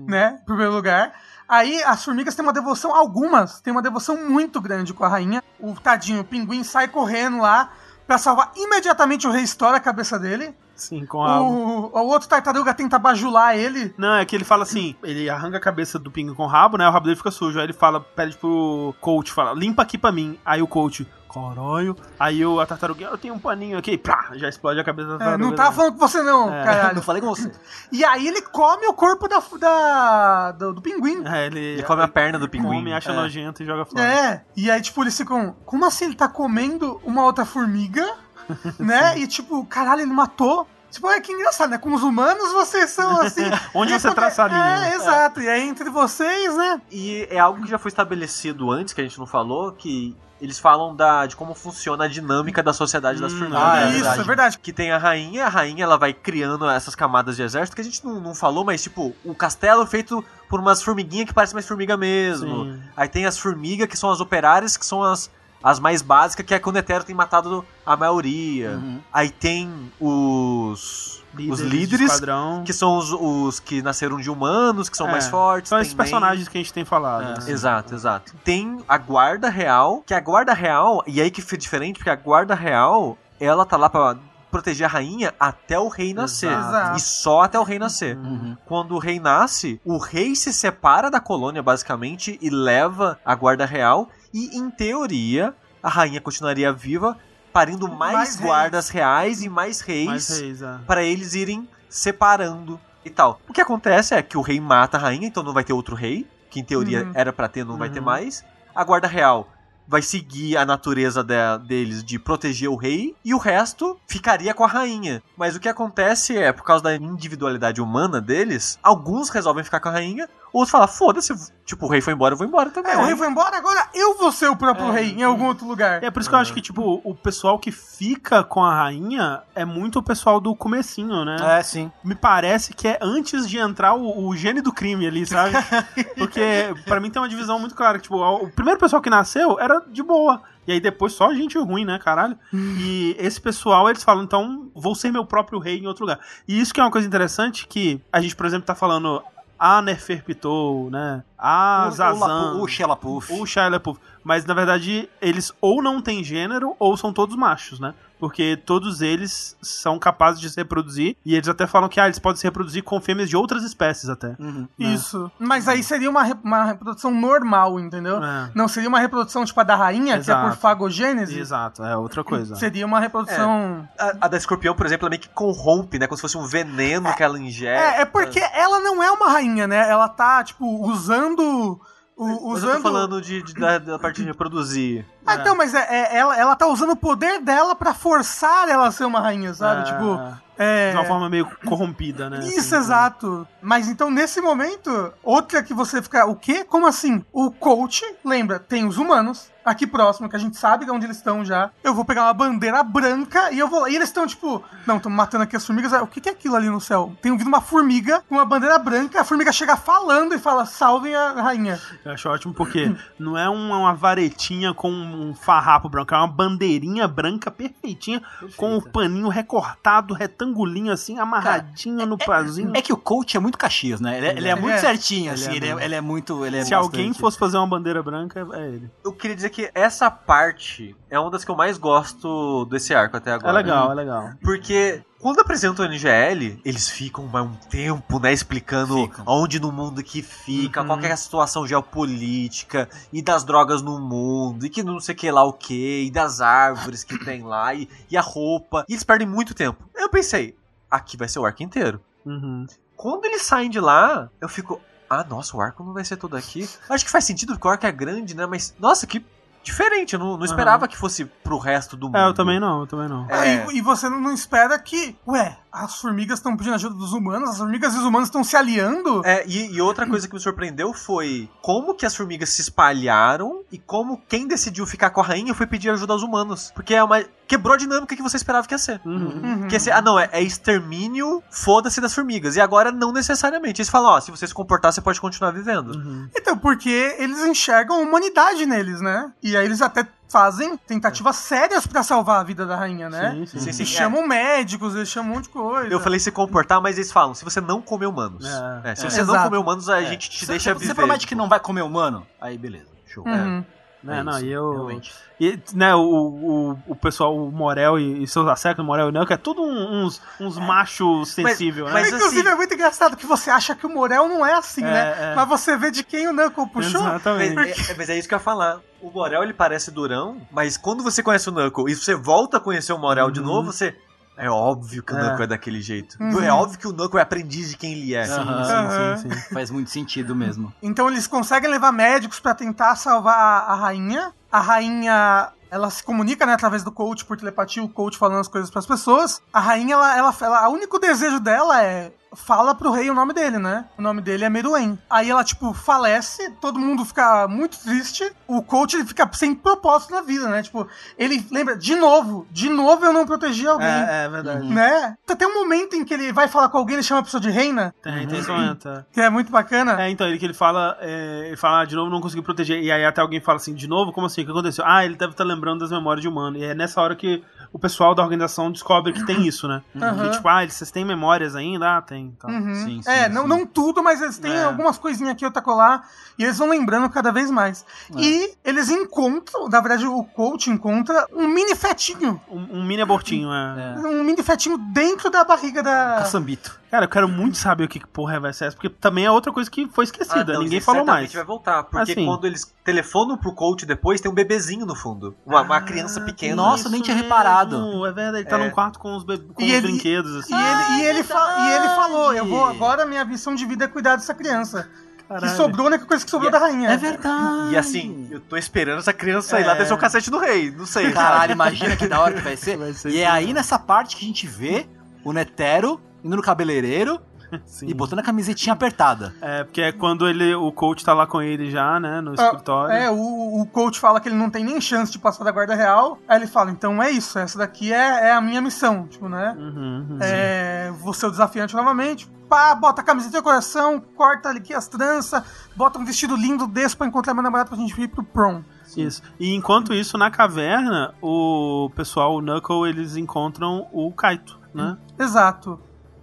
[SPEAKER 3] né, em primeiro lugar. Aí as formigas têm uma devoção, algumas têm uma devoção muito grande com a rainha. O tadinho, o pinguim sai correndo lá pra salvar imediatamente o rei, estoura a cabeça dele.
[SPEAKER 2] Sim, com a.
[SPEAKER 3] O, o outro tartaruga tenta bajular ele.
[SPEAKER 2] Não, é que ele fala assim, ele arranca a cabeça do pinguim com o rabo, né? O rabo dele fica sujo. Aí ele fala, pede pro coach, fala, limpa aqui pra mim. Aí o coach, caralho. Aí o, a tartaruguinha, eu tenho um paninho aqui, pá, já explode a cabeça da
[SPEAKER 3] É,
[SPEAKER 2] tartaruga.
[SPEAKER 3] não tava falando com você não,
[SPEAKER 2] É.
[SPEAKER 3] caralho.
[SPEAKER 1] Não falei com você.
[SPEAKER 3] E aí ele come o corpo da, da- do, do pinguim.
[SPEAKER 2] É, ele,
[SPEAKER 4] Ele come a perna do pinguim.
[SPEAKER 2] come, acha
[SPEAKER 4] É.
[SPEAKER 2] nojento e joga fora.
[SPEAKER 3] É, e aí, tipo, eles ficam. Como assim ele tá comendo uma outra formiga? né? E tipo, caralho, ele matou. Tipo, é que engraçado, né? Com os humanos vocês são assim.
[SPEAKER 2] Onde você traça a linha.
[SPEAKER 3] É, exato. E aí, entre vocês, né?
[SPEAKER 4] E é algo que já foi estabelecido antes, que a gente não falou, que eles falam da, de como funciona a dinâmica da sociedade das
[SPEAKER 2] Hum,
[SPEAKER 4] formigas.
[SPEAKER 1] ah, é
[SPEAKER 3] Isso,
[SPEAKER 1] verdade.
[SPEAKER 3] é verdade.
[SPEAKER 4] Que tem a rainha, a rainha ela vai criando essas camadas de exército que a gente não, não falou, mas tipo, o castelo é feito por umas formiguinhas que parecem mais formiga mesmo.
[SPEAKER 2] Sim.
[SPEAKER 4] Aí tem as formigas que são as operárias, que são as, as mais básicas, que é quando o Netero tem matado a maioria.
[SPEAKER 1] Uhum.
[SPEAKER 4] Aí tem os. os
[SPEAKER 2] de
[SPEAKER 4] líderes, que são os, os que nasceram de humanos, que são
[SPEAKER 2] É,
[SPEAKER 4] mais fortes.
[SPEAKER 2] São esses personagens que a gente tem falado.
[SPEAKER 1] É,
[SPEAKER 2] né?
[SPEAKER 4] Exato, exato. Tem a guarda real, que a guarda real, e aí que foi diferente, porque a guarda real, ela tá lá pra proteger a rainha até o rei nascer.
[SPEAKER 3] Exato.
[SPEAKER 4] E só até o rei nascer.
[SPEAKER 1] Uhum.
[SPEAKER 4] Quando o rei nasce, o rei se separa da colônia, basicamente, e leva a guarda real, e em teoria, a rainha continuaria viva, parindo mais,
[SPEAKER 3] Mais reis.
[SPEAKER 4] guardas reais e mais reis
[SPEAKER 2] Mais reis, é.
[SPEAKER 4] para eles irem separando e tal. O que acontece é que o rei mata a rainha, então não vai ter outro rei, que em teoria
[SPEAKER 3] Uhum.
[SPEAKER 4] era pra ter, não vai ter
[SPEAKER 2] Uhum.
[SPEAKER 4] mais. A guarda real vai seguir a natureza de- deles de proteger o rei e o resto ficaria com a rainha. Mas o que acontece é, por causa da individualidade humana deles, alguns resolvem ficar com a rainha, outros falam, foda-se, tipo, o rei foi embora, eu vou embora também.
[SPEAKER 3] É, o rei foi embora, agora eu vou ser o próprio
[SPEAKER 2] É.
[SPEAKER 3] rei em algum outro lugar.
[SPEAKER 2] É por isso que eu acho que, tipo, o pessoal que fica com a rainha é muito o pessoal do comecinho, né?
[SPEAKER 1] É, sim.
[SPEAKER 2] Me parece que é antes de entrar o, o gênio do crime ali, sabe? Porque pra mim tem uma divisão muito clara. que, Tipo, o primeiro pessoal que nasceu era de boa. E aí depois só gente ruim, né, caralho? E esse pessoal, eles falam, então, vou ser meu próprio rei em outro lugar. E isso que é uma coisa interessante, que a gente, por exemplo, tá falando a Neferpitou, né? A
[SPEAKER 1] o, o,
[SPEAKER 2] Zazan.
[SPEAKER 1] O Shia LaPouf.
[SPEAKER 2] O LaBeouf. Mas, na verdade, eles ou não têm gênero ou são todos machos, né? Porque todos eles são capazes de se reproduzir. E eles até falam que ah, eles podem se reproduzir com fêmeas de outras espécies até.
[SPEAKER 1] Uhum.
[SPEAKER 3] Isso. Mas aí seria uma, re- uma reprodução normal, entendeu?
[SPEAKER 2] É.
[SPEAKER 3] Não seria uma reprodução tipo a da rainha, que é
[SPEAKER 2] Exato.
[SPEAKER 3] por fagogênese.
[SPEAKER 2] Exato, é outra coisa.
[SPEAKER 3] Seria uma reprodução.
[SPEAKER 4] A, a da escorpião, por exemplo, ela meio que corrompe, né? Como se fosse um veneno que ela ingere.
[SPEAKER 3] É, é porque ela não é uma rainha, né? Ela tá, tipo, usando. O-
[SPEAKER 4] Mas eu
[SPEAKER 3] usando.
[SPEAKER 4] tô falando de, de- da, da parte de reproduzir.
[SPEAKER 3] Ah, então, mas é, é- ela, ela tá usando o poder dela pra forçar ela a ser uma rainha, sabe?
[SPEAKER 2] É,
[SPEAKER 3] Tipo. É...
[SPEAKER 2] De uma forma meio corrompida, né?
[SPEAKER 3] Isso,
[SPEAKER 2] Assim,
[SPEAKER 3] exato. Mas então, nesse momento, outra que você fica. O quê? Como assim? O coach, lembra, tem os humanos aqui próximo, que a gente sabe de onde eles estão já. Eu vou pegar uma bandeira branca e eu vou lá. E eles estão, tipo, não, estão matando aqui as formigas. O que que é aquilo ali no céu? Tem vindo uma formiga com uma bandeira branca, a formiga chega falando e fala: salvem a rainha.
[SPEAKER 2] Eu acho ótimo porque não é uma, uma varetinha com um farrapo branco, é uma bandeirinha branca perfeitinha, com o paninho recortado, retangulinho assim, amarradinho no pazinho.
[SPEAKER 1] É que o coach é muito Caxias, né? Ele, é- ele é
[SPEAKER 3] É.
[SPEAKER 1] muito certinho,
[SPEAKER 2] Ele
[SPEAKER 1] assim.
[SPEAKER 2] é
[SPEAKER 1] Ele é, ele é muito. Ele é
[SPEAKER 2] Se alguém
[SPEAKER 1] bastante-
[SPEAKER 2] fosse fazer uma bandeira branca, é ele.
[SPEAKER 4] Eu queria dizer que essa parte é uma das que eu mais gosto desse arco até agora.
[SPEAKER 2] É legal, é legal.
[SPEAKER 4] Porque quando apresentam o NGL, eles ficam mais um tempo, né, explicando
[SPEAKER 1] Ficam.
[SPEAKER 4] onde no mundo que fica,
[SPEAKER 2] Uhum.
[SPEAKER 4] qual é a situação geopolítica, e das drogas no mundo, e que não sei que lá o que, e das árvores que tem lá, e, e a roupa. E eles perdem muito tempo. Eu pensei, aqui vai ser o arco inteiro.
[SPEAKER 2] Uhum.
[SPEAKER 4] Quando eles saem de lá, eu fico. Ah, nossa, o arco não vai ser todo aqui. Acho que faz sentido porque o arco é grande, né? Mas, nossa, que. Diferente. Eu não, não esperava que fosse pro resto do mundo.
[SPEAKER 2] É, eu também não, eu também não.
[SPEAKER 3] Ah,
[SPEAKER 4] É.
[SPEAKER 3] e, e você não não espera que, ué, as formigas estão pedindo ajuda dos humanos, as formigas e os humanos estão se aliando.
[SPEAKER 4] É, e, e outra coisa que me surpreendeu foi como que as formigas se espalharam e como quem decidiu ficar com a rainha foi pedir ajuda aos humanos. Porque é uma. Quebrou a dinâmica que você esperava que ia ser.
[SPEAKER 2] Uhum.
[SPEAKER 3] Uhum.
[SPEAKER 4] Que ia ser, ah, não, é, é extermínio, foda-se das formigas. E agora não necessariamente. Eles falam, ó, se você se comportar, você pode continuar vivendo.
[SPEAKER 2] Uhum.
[SPEAKER 3] Então, porque eles enxergam a humanidade neles, né? E aí eles até fazem tentativas sérias pra salvar a vida da rainha, né?
[SPEAKER 2] Sim, sim.
[SPEAKER 4] Sim, sim.
[SPEAKER 3] Eles chamam médicos, eles chamam um monte de coisa.
[SPEAKER 4] Eu falei se comportar, mas eles falam, se você não comer humanos.
[SPEAKER 2] É.
[SPEAKER 4] É, se
[SPEAKER 3] É.
[SPEAKER 4] você não comer humanos, a gente te
[SPEAKER 1] Você-
[SPEAKER 4] deixa
[SPEAKER 1] você
[SPEAKER 4] viver.
[SPEAKER 1] promete
[SPEAKER 4] tipo.
[SPEAKER 1] que não vai comer humano? Aí, beleza. Show.
[SPEAKER 3] Uhum.
[SPEAKER 2] Né,
[SPEAKER 1] É
[SPEAKER 2] não,
[SPEAKER 1] isso,
[SPEAKER 2] e eu.
[SPEAKER 1] realmente.
[SPEAKER 2] E, né, o, o, o pessoal, o Morel e, e seus assecos, o Morel e o é tudo um- uns, uns machos sensíveis, né?
[SPEAKER 4] mas
[SPEAKER 3] Inclusive,
[SPEAKER 4] assim-
[SPEAKER 3] é muito engraçado que você acha que o Morel não é assim,
[SPEAKER 2] É,
[SPEAKER 3] né?
[SPEAKER 2] é.
[SPEAKER 3] Mas você vê de quem o Knuckle puxou.
[SPEAKER 2] Exatamente.
[SPEAKER 4] Mas é, mas é isso que eu ia falar. O Morel, ele parece durão, mas quando você conhece o Knuckle e você volta a conhecer o Morel de novo, você... É óbvio que o
[SPEAKER 2] É.
[SPEAKER 4] Knuckle é daquele jeito.
[SPEAKER 3] Uhum.
[SPEAKER 4] É óbvio que o Knuckle é aprendiz de quem ele é.
[SPEAKER 2] Sim, sim, sim, sim.
[SPEAKER 1] Faz muito sentido mesmo.
[SPEAKER 3] Então eles conseguem levar médicos pra tentar salvar a, a rainha. A rainha, ela se comunica, né, através do coach por telepatia, o coach falando as coisas pras pessoas. A rainha, ela, ela, ela, o único desejo dela é fala pro rei o nome dele, né? O nome dele é Meruem. Aí ela, tipo, falece, todo mundo fica muito triste. O coach, ele fica sem propósito na vida, né? Tipo, ele lembra, de novo, de novo eu não protegi alguém.
[SPEAKER 2] É, é verdade.
[SPEAKER 3] Né? Tem um momento em que ele vai falar com alguém, ele chama a pessoa de reina,
[SPEAKER 2] Tem, tem esse momento. é.
[SPEAKER 3] que é muito bacana.
[SPEAKER 2] É, então, ele que ele fala, é, ele fala, ah, de novo não consegui proteger. E aí até alguém fala assim, de novo? Como assim? O que aconteceu? Ah, ele deve estar lembrando das memórias de humano. E é nessa hora que o pessoal da organização descobre que tem isso, né?
[SPEAKER 3] Aham.
[SPEAKER 2] Que tipo, ah, eles- vocês têm memórias ainda? Ah, tem. Então.
[SPEAKER 3] Uhum.
[SPEAKER 1] Sim, sim,
[SPEAKER 3] é, não,
[SPEAKER 1] sim.
[SPEAKER 3] não tudo, mas eles têm
[SPEAKER 2] É.
[SPEAKER 3] algumas coisinhas aqui, outra colar, e eles vão lembrando cada vez mais.
[SPEAKER 1] É.
[SPEAKER 3] E eles encontram, na verdade, o coach encontra um mini fetinho.
[SPEAKER 2] Um, um mini abortinho, é.
[SPEAKER 1] É.
[SPEAKER 3] Um mini fetinho dentro da barriga da.
[SPEAKER 1] Caçambito.
[SPEAKER 2] Cara, eu quero muito saber o que que porra vai ser essa, porque também é outra coisa que foi esquecida.
[SPEAKER 4] Ah, não,
[SPEAKER 2] Ninguém
[SPEAKER 4] isso
[SPEAKER 2] falou
[SPEAKER 4] certamente
[SPEAKER 2] mais.
[SPEAKER 4] vai voltar, porque
[SPEAKER 2] Assim.
[SPEAKER 4] quando eles telefonam pro coach depois, tem um bebezinho no fundo. Uma, uma criança pequena.
[SPEAKER 1] Nossa, nem tinha
[SPEAKER 2] Isso
[SPEAKER 1] reparado.
[SPEAKER 2] mesmo, É verdade, ele tá
[SPEAKER 4] É.
[SPEAKER 2] num quarto com os, be- com
[SPEAKER 3] E
[SPEAKER 2] os
[SPEAKER 3] ele-
[SPEAKER 2] brinquedos, assim.
[SPEAKER 3] E ele, e, ele fa- e ele falou: Eu vou agora, minha missão de vida é cuidar dessa criança. Que
[SPEAKER 2] Caralho.
[SPEAKER 3] sobrou, a única coisa que sobrou
[SPEAKER 4] E-
[SPEAKER 3] da rainha.
[SPEAKER 1] É verdade.
[SPEAKER 4] E assim, eu tô esperando essa criança ir lá
[SPEAKER 2] É.
[SPEAKER 4] descer o cacete do rei. Não sei.
[SPEAKER 1] Caralho, imagina que da hora que vai ser.
[SPEAKER 2] Vai ser
[SPEAKER 1] e é aí
[SPEAKER 2] mesmo.
[SPEAKER 1] nessa parte que a gente vê o Netero indo no cabeleireiro
[SPEAKER 2] Sim.
[SPEAKER 1] e botando a camisetinha apertada.
[SPEAKER 2] É, porque é quando ele, o coach tá lá com ele já, né, no
[SPEAKER 3] Ah,
[SPEAKER 2] escritório.
[SPEAKER 3] É, o, o coach fala que ele não tem nem chance de passar da guarda real. Aí ele fala: Então é isso, essa daqui é, é a minha missão, tipo, né?
[SPEAKER 2] Uhum, uhum.
[SPEAKER 3] É, vou ser o desafiante novamente. Pá, bota a camiseta de coração, corta ali aqui as tranças, bota um vestido lindo desse pra encontrar meu namorado pra gente ir pro prom.
[SPEAKER 2] Isso. E enquanto isso, na caverna, o pessoal, o Knuckle, eles encontram o Kaito, né?
[SPEAKER 3] Exato.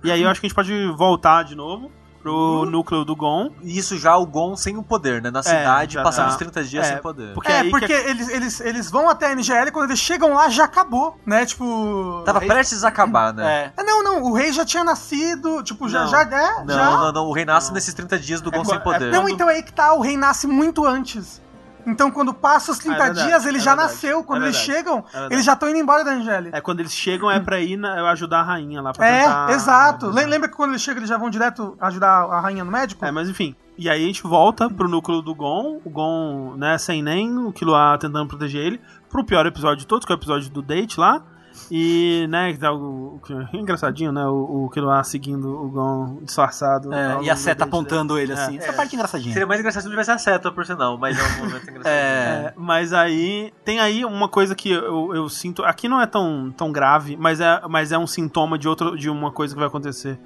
[SPEAKER 2] E aí eu acho que a gente pode voltar de novo pro núcleo do Gon.
[SPEAKER 4] E isso já o Gon sem o poder, né? Na cidade,
[SPEAKER 2] já
[SPEAKER 4] passando os 30 dias
[SPEAKER 2] É,
[SPEAKER 4] sem poder.
[SPEAKER 2] Porque
[SPEAKER 3] é,
[SPEAKER 2] aí
[SPEAKER 3] porque
[SPEAKER 2] que
[SPEAKER 3] eles, eles, eles vão até a NGL quando eles chegam lá já acabou, né? Tipo.
[SPEAKER 4] Tava prestes a acabar, né?
[SPEAKER 1] É.
[SPEAKER 3] Ah, Não, não, o rei já tinha nascido, tipo, já,
[SPEAKER 2] Não.
[SPEAKER 3] já é,
[SPEAKER 4] Não,
[SPEAKER 3] já.
[SPEAKER 4] não, não. O rei nasce nesses 30 dias do Gon
[SPEAKER 2] É
[SPEAKER 4] sem
[SPEAKER 2] é
[SPEAKER 4] poder.
[SPEAKER 3] Não, então é aí que tá, o rei nasce muito antes. Então quando passa os 30
[SPEAKER 2] Ah, é verdade,
[SPEAKER 3] dias, ele
[SPEAKER 2] é
[SPEAKER 3] já
[SPEAKER 2] verdade,
[SPEAKER 3] nasceu. Quando
[SPEAKER 2] é
[SPEAKER 3] eles
[SPEAKER 2] verdade,
[SPEAKER 3] chegam, eles já estão indo embora da Angélia.
[SPEAKER 2] É quando eles chegam é pra ir na- ajudar a rainha lá pra
[SPEAKER 3] É,
[SPEAKER 2] tentar...
[SPEAKER 3] exato. Lem- Lembra que quando eles chegam, eles já vão direto ajudar a rainha no médico?
[SPEAKER 2] É, mas enfim. E aí a gente volta pro núcleo do Gon, o Gon, né, sem nem o Killua tentando proteger ele, pro pior episódio de todos, que é o episódio do date lá. E, né, que tá o, o- engraçadinho, né, o, o Killua seguindo o Gon disfarçado.
[SPEAKER 1] É, e a seta apontando ele
[SPEAKER 2] É.
[SPEAKER 1] assim. Essa parte é engraçadinha.
[SPEAKER 4] Seria mais engraçado se não tivesse a seta, por sinal, mas é um momento engraçado.
[SPEAKER 1] É.
[SPEAKER 2] É, mas aí tem aí uma coisa que eu, eu sinto. Aqui não é tão, tão grave, mas é, mas é um sintoma de, outro, de uma coisa que vai acontecer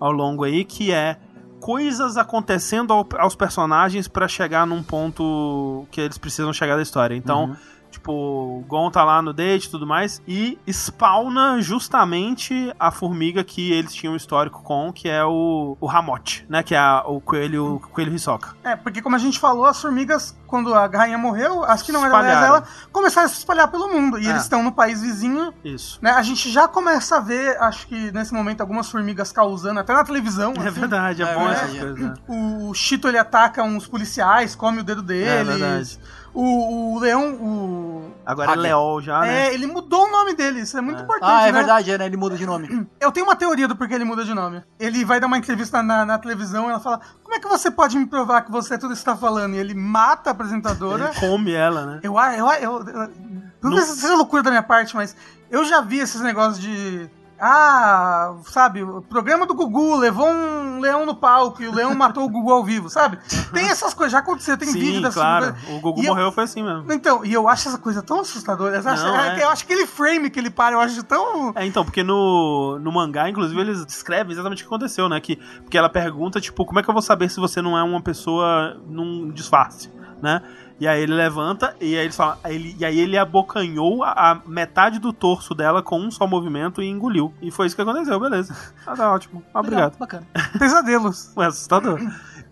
[SPEAKER 2] ao longo aí, que é coisas acontecendo ao- aos personagens pra chegar num ponto que eles precisam chegar da história. Então,
[SPEAKER 1] Uhum.
[SPEAKER 2] Tipo, o Gon tá lá no date e tudo mais, e spawna justamente a formiga que eles tinham um histórico com, que é o, o Hamote, né? Que é a- o coelho, o coelho Hisoka.
[SPEAKER 3] É, porque como a gente falou, as formigas, quando a rainha morreu, as que não eram ela, começaram a se espalhar pelo mundo. E
[SPEAKER 2] É.
[SPEAKER 3] eles estão no país vizinho,
[SPEAKER 2] Isso.
[SPEAKER 3] né? A gente já começa a ver, acho que nesse momento, algumas formigas causando, até na televisão.
[SPEAKER 2] É
[SPEAKER 3] assim.
[SPEAKER 2] verdade, é,
[SPEAKER 1] É
[SPEAKER 2] bom
[SPEAKER 1] verdade,
[SPEAKER 2] essas coisas. né?
[SPEAKER 3] O Chito ele ataca uns policiais, come o dedo deles.
[SPEAKER 2] É verdade.
[SPEAKER 3] O, o leão, o,
[SPEAKER 2] Agora é. Leol já, né?
[SPEAKER 3] É, ele mudou o nome dele, isso é muito importante,
[SPEAKER 1] Ah, é
[SPEAKER 3] né?
[SPEAKER 1] verdade, é, né? Ele muda de nome.
[SPEAKER 3] Eu tenho uma teoria do porquê ele muda de nome. Ele vai dar uma entrevista na, na televisão e ela fala: Como é que você pode me provar que você é tudo isso que tá falando? E ele mata a apresentadora.
[SPEAKER 2] Ele come ela, né?
[SPEAKER 3] Eu, eu, eu, eu, não
[SPEAKER 2] Não-
[SPEAKER 3] sei se seja loucura da minha parte, mas eu já vi esses negócios de. Ah, sabe, o programa do Gugu levou um leão no palco e o leão matou o Gugu ao vivo, sabe? Tem essas coisas, já aconteceu, tem vídeo
[SPEAKER 2] Sim,
[SPEAKER 3] dessas
[SPEAKER 2] claro.
[SPEAKER 3] coisas.
[SPEAKER 2] O Gugu
[SPEAKER 3] E eu-
[SPEAKER 2] morreu foi assim mesmo.
[SPEAKER 3] Então, e eu acho essa coisa tão assustadora. Eu acho,
[SPEAKER 2] Não,
[SPEAKER 3] é
[SPEAKER 2] é.
[SPEAKER 3] que eu acho aquele frame que ele para, eu acho tão.
[SPEAKER 2] É, então, porque no, no mangá, inclusive, eles descrevem exatamente o que aconteceu, né? Que, porque ela pergunta, tipo, como é que eu vou saber se você não é uma pessoa num disfarce, né? E aí ele levanta e aí eles falam, aí ele, e aí ele abocanhou a, a metade do torso dela com um só movimento e engoliu. E foi isso que aconteceu, beleza. Ah, tá ótimo. Obrigado.
[SPEAKER 1] Legal, bacana.
[SPEAKER 3] Pesadelos.
[SPEAKER 2] Foi assustador.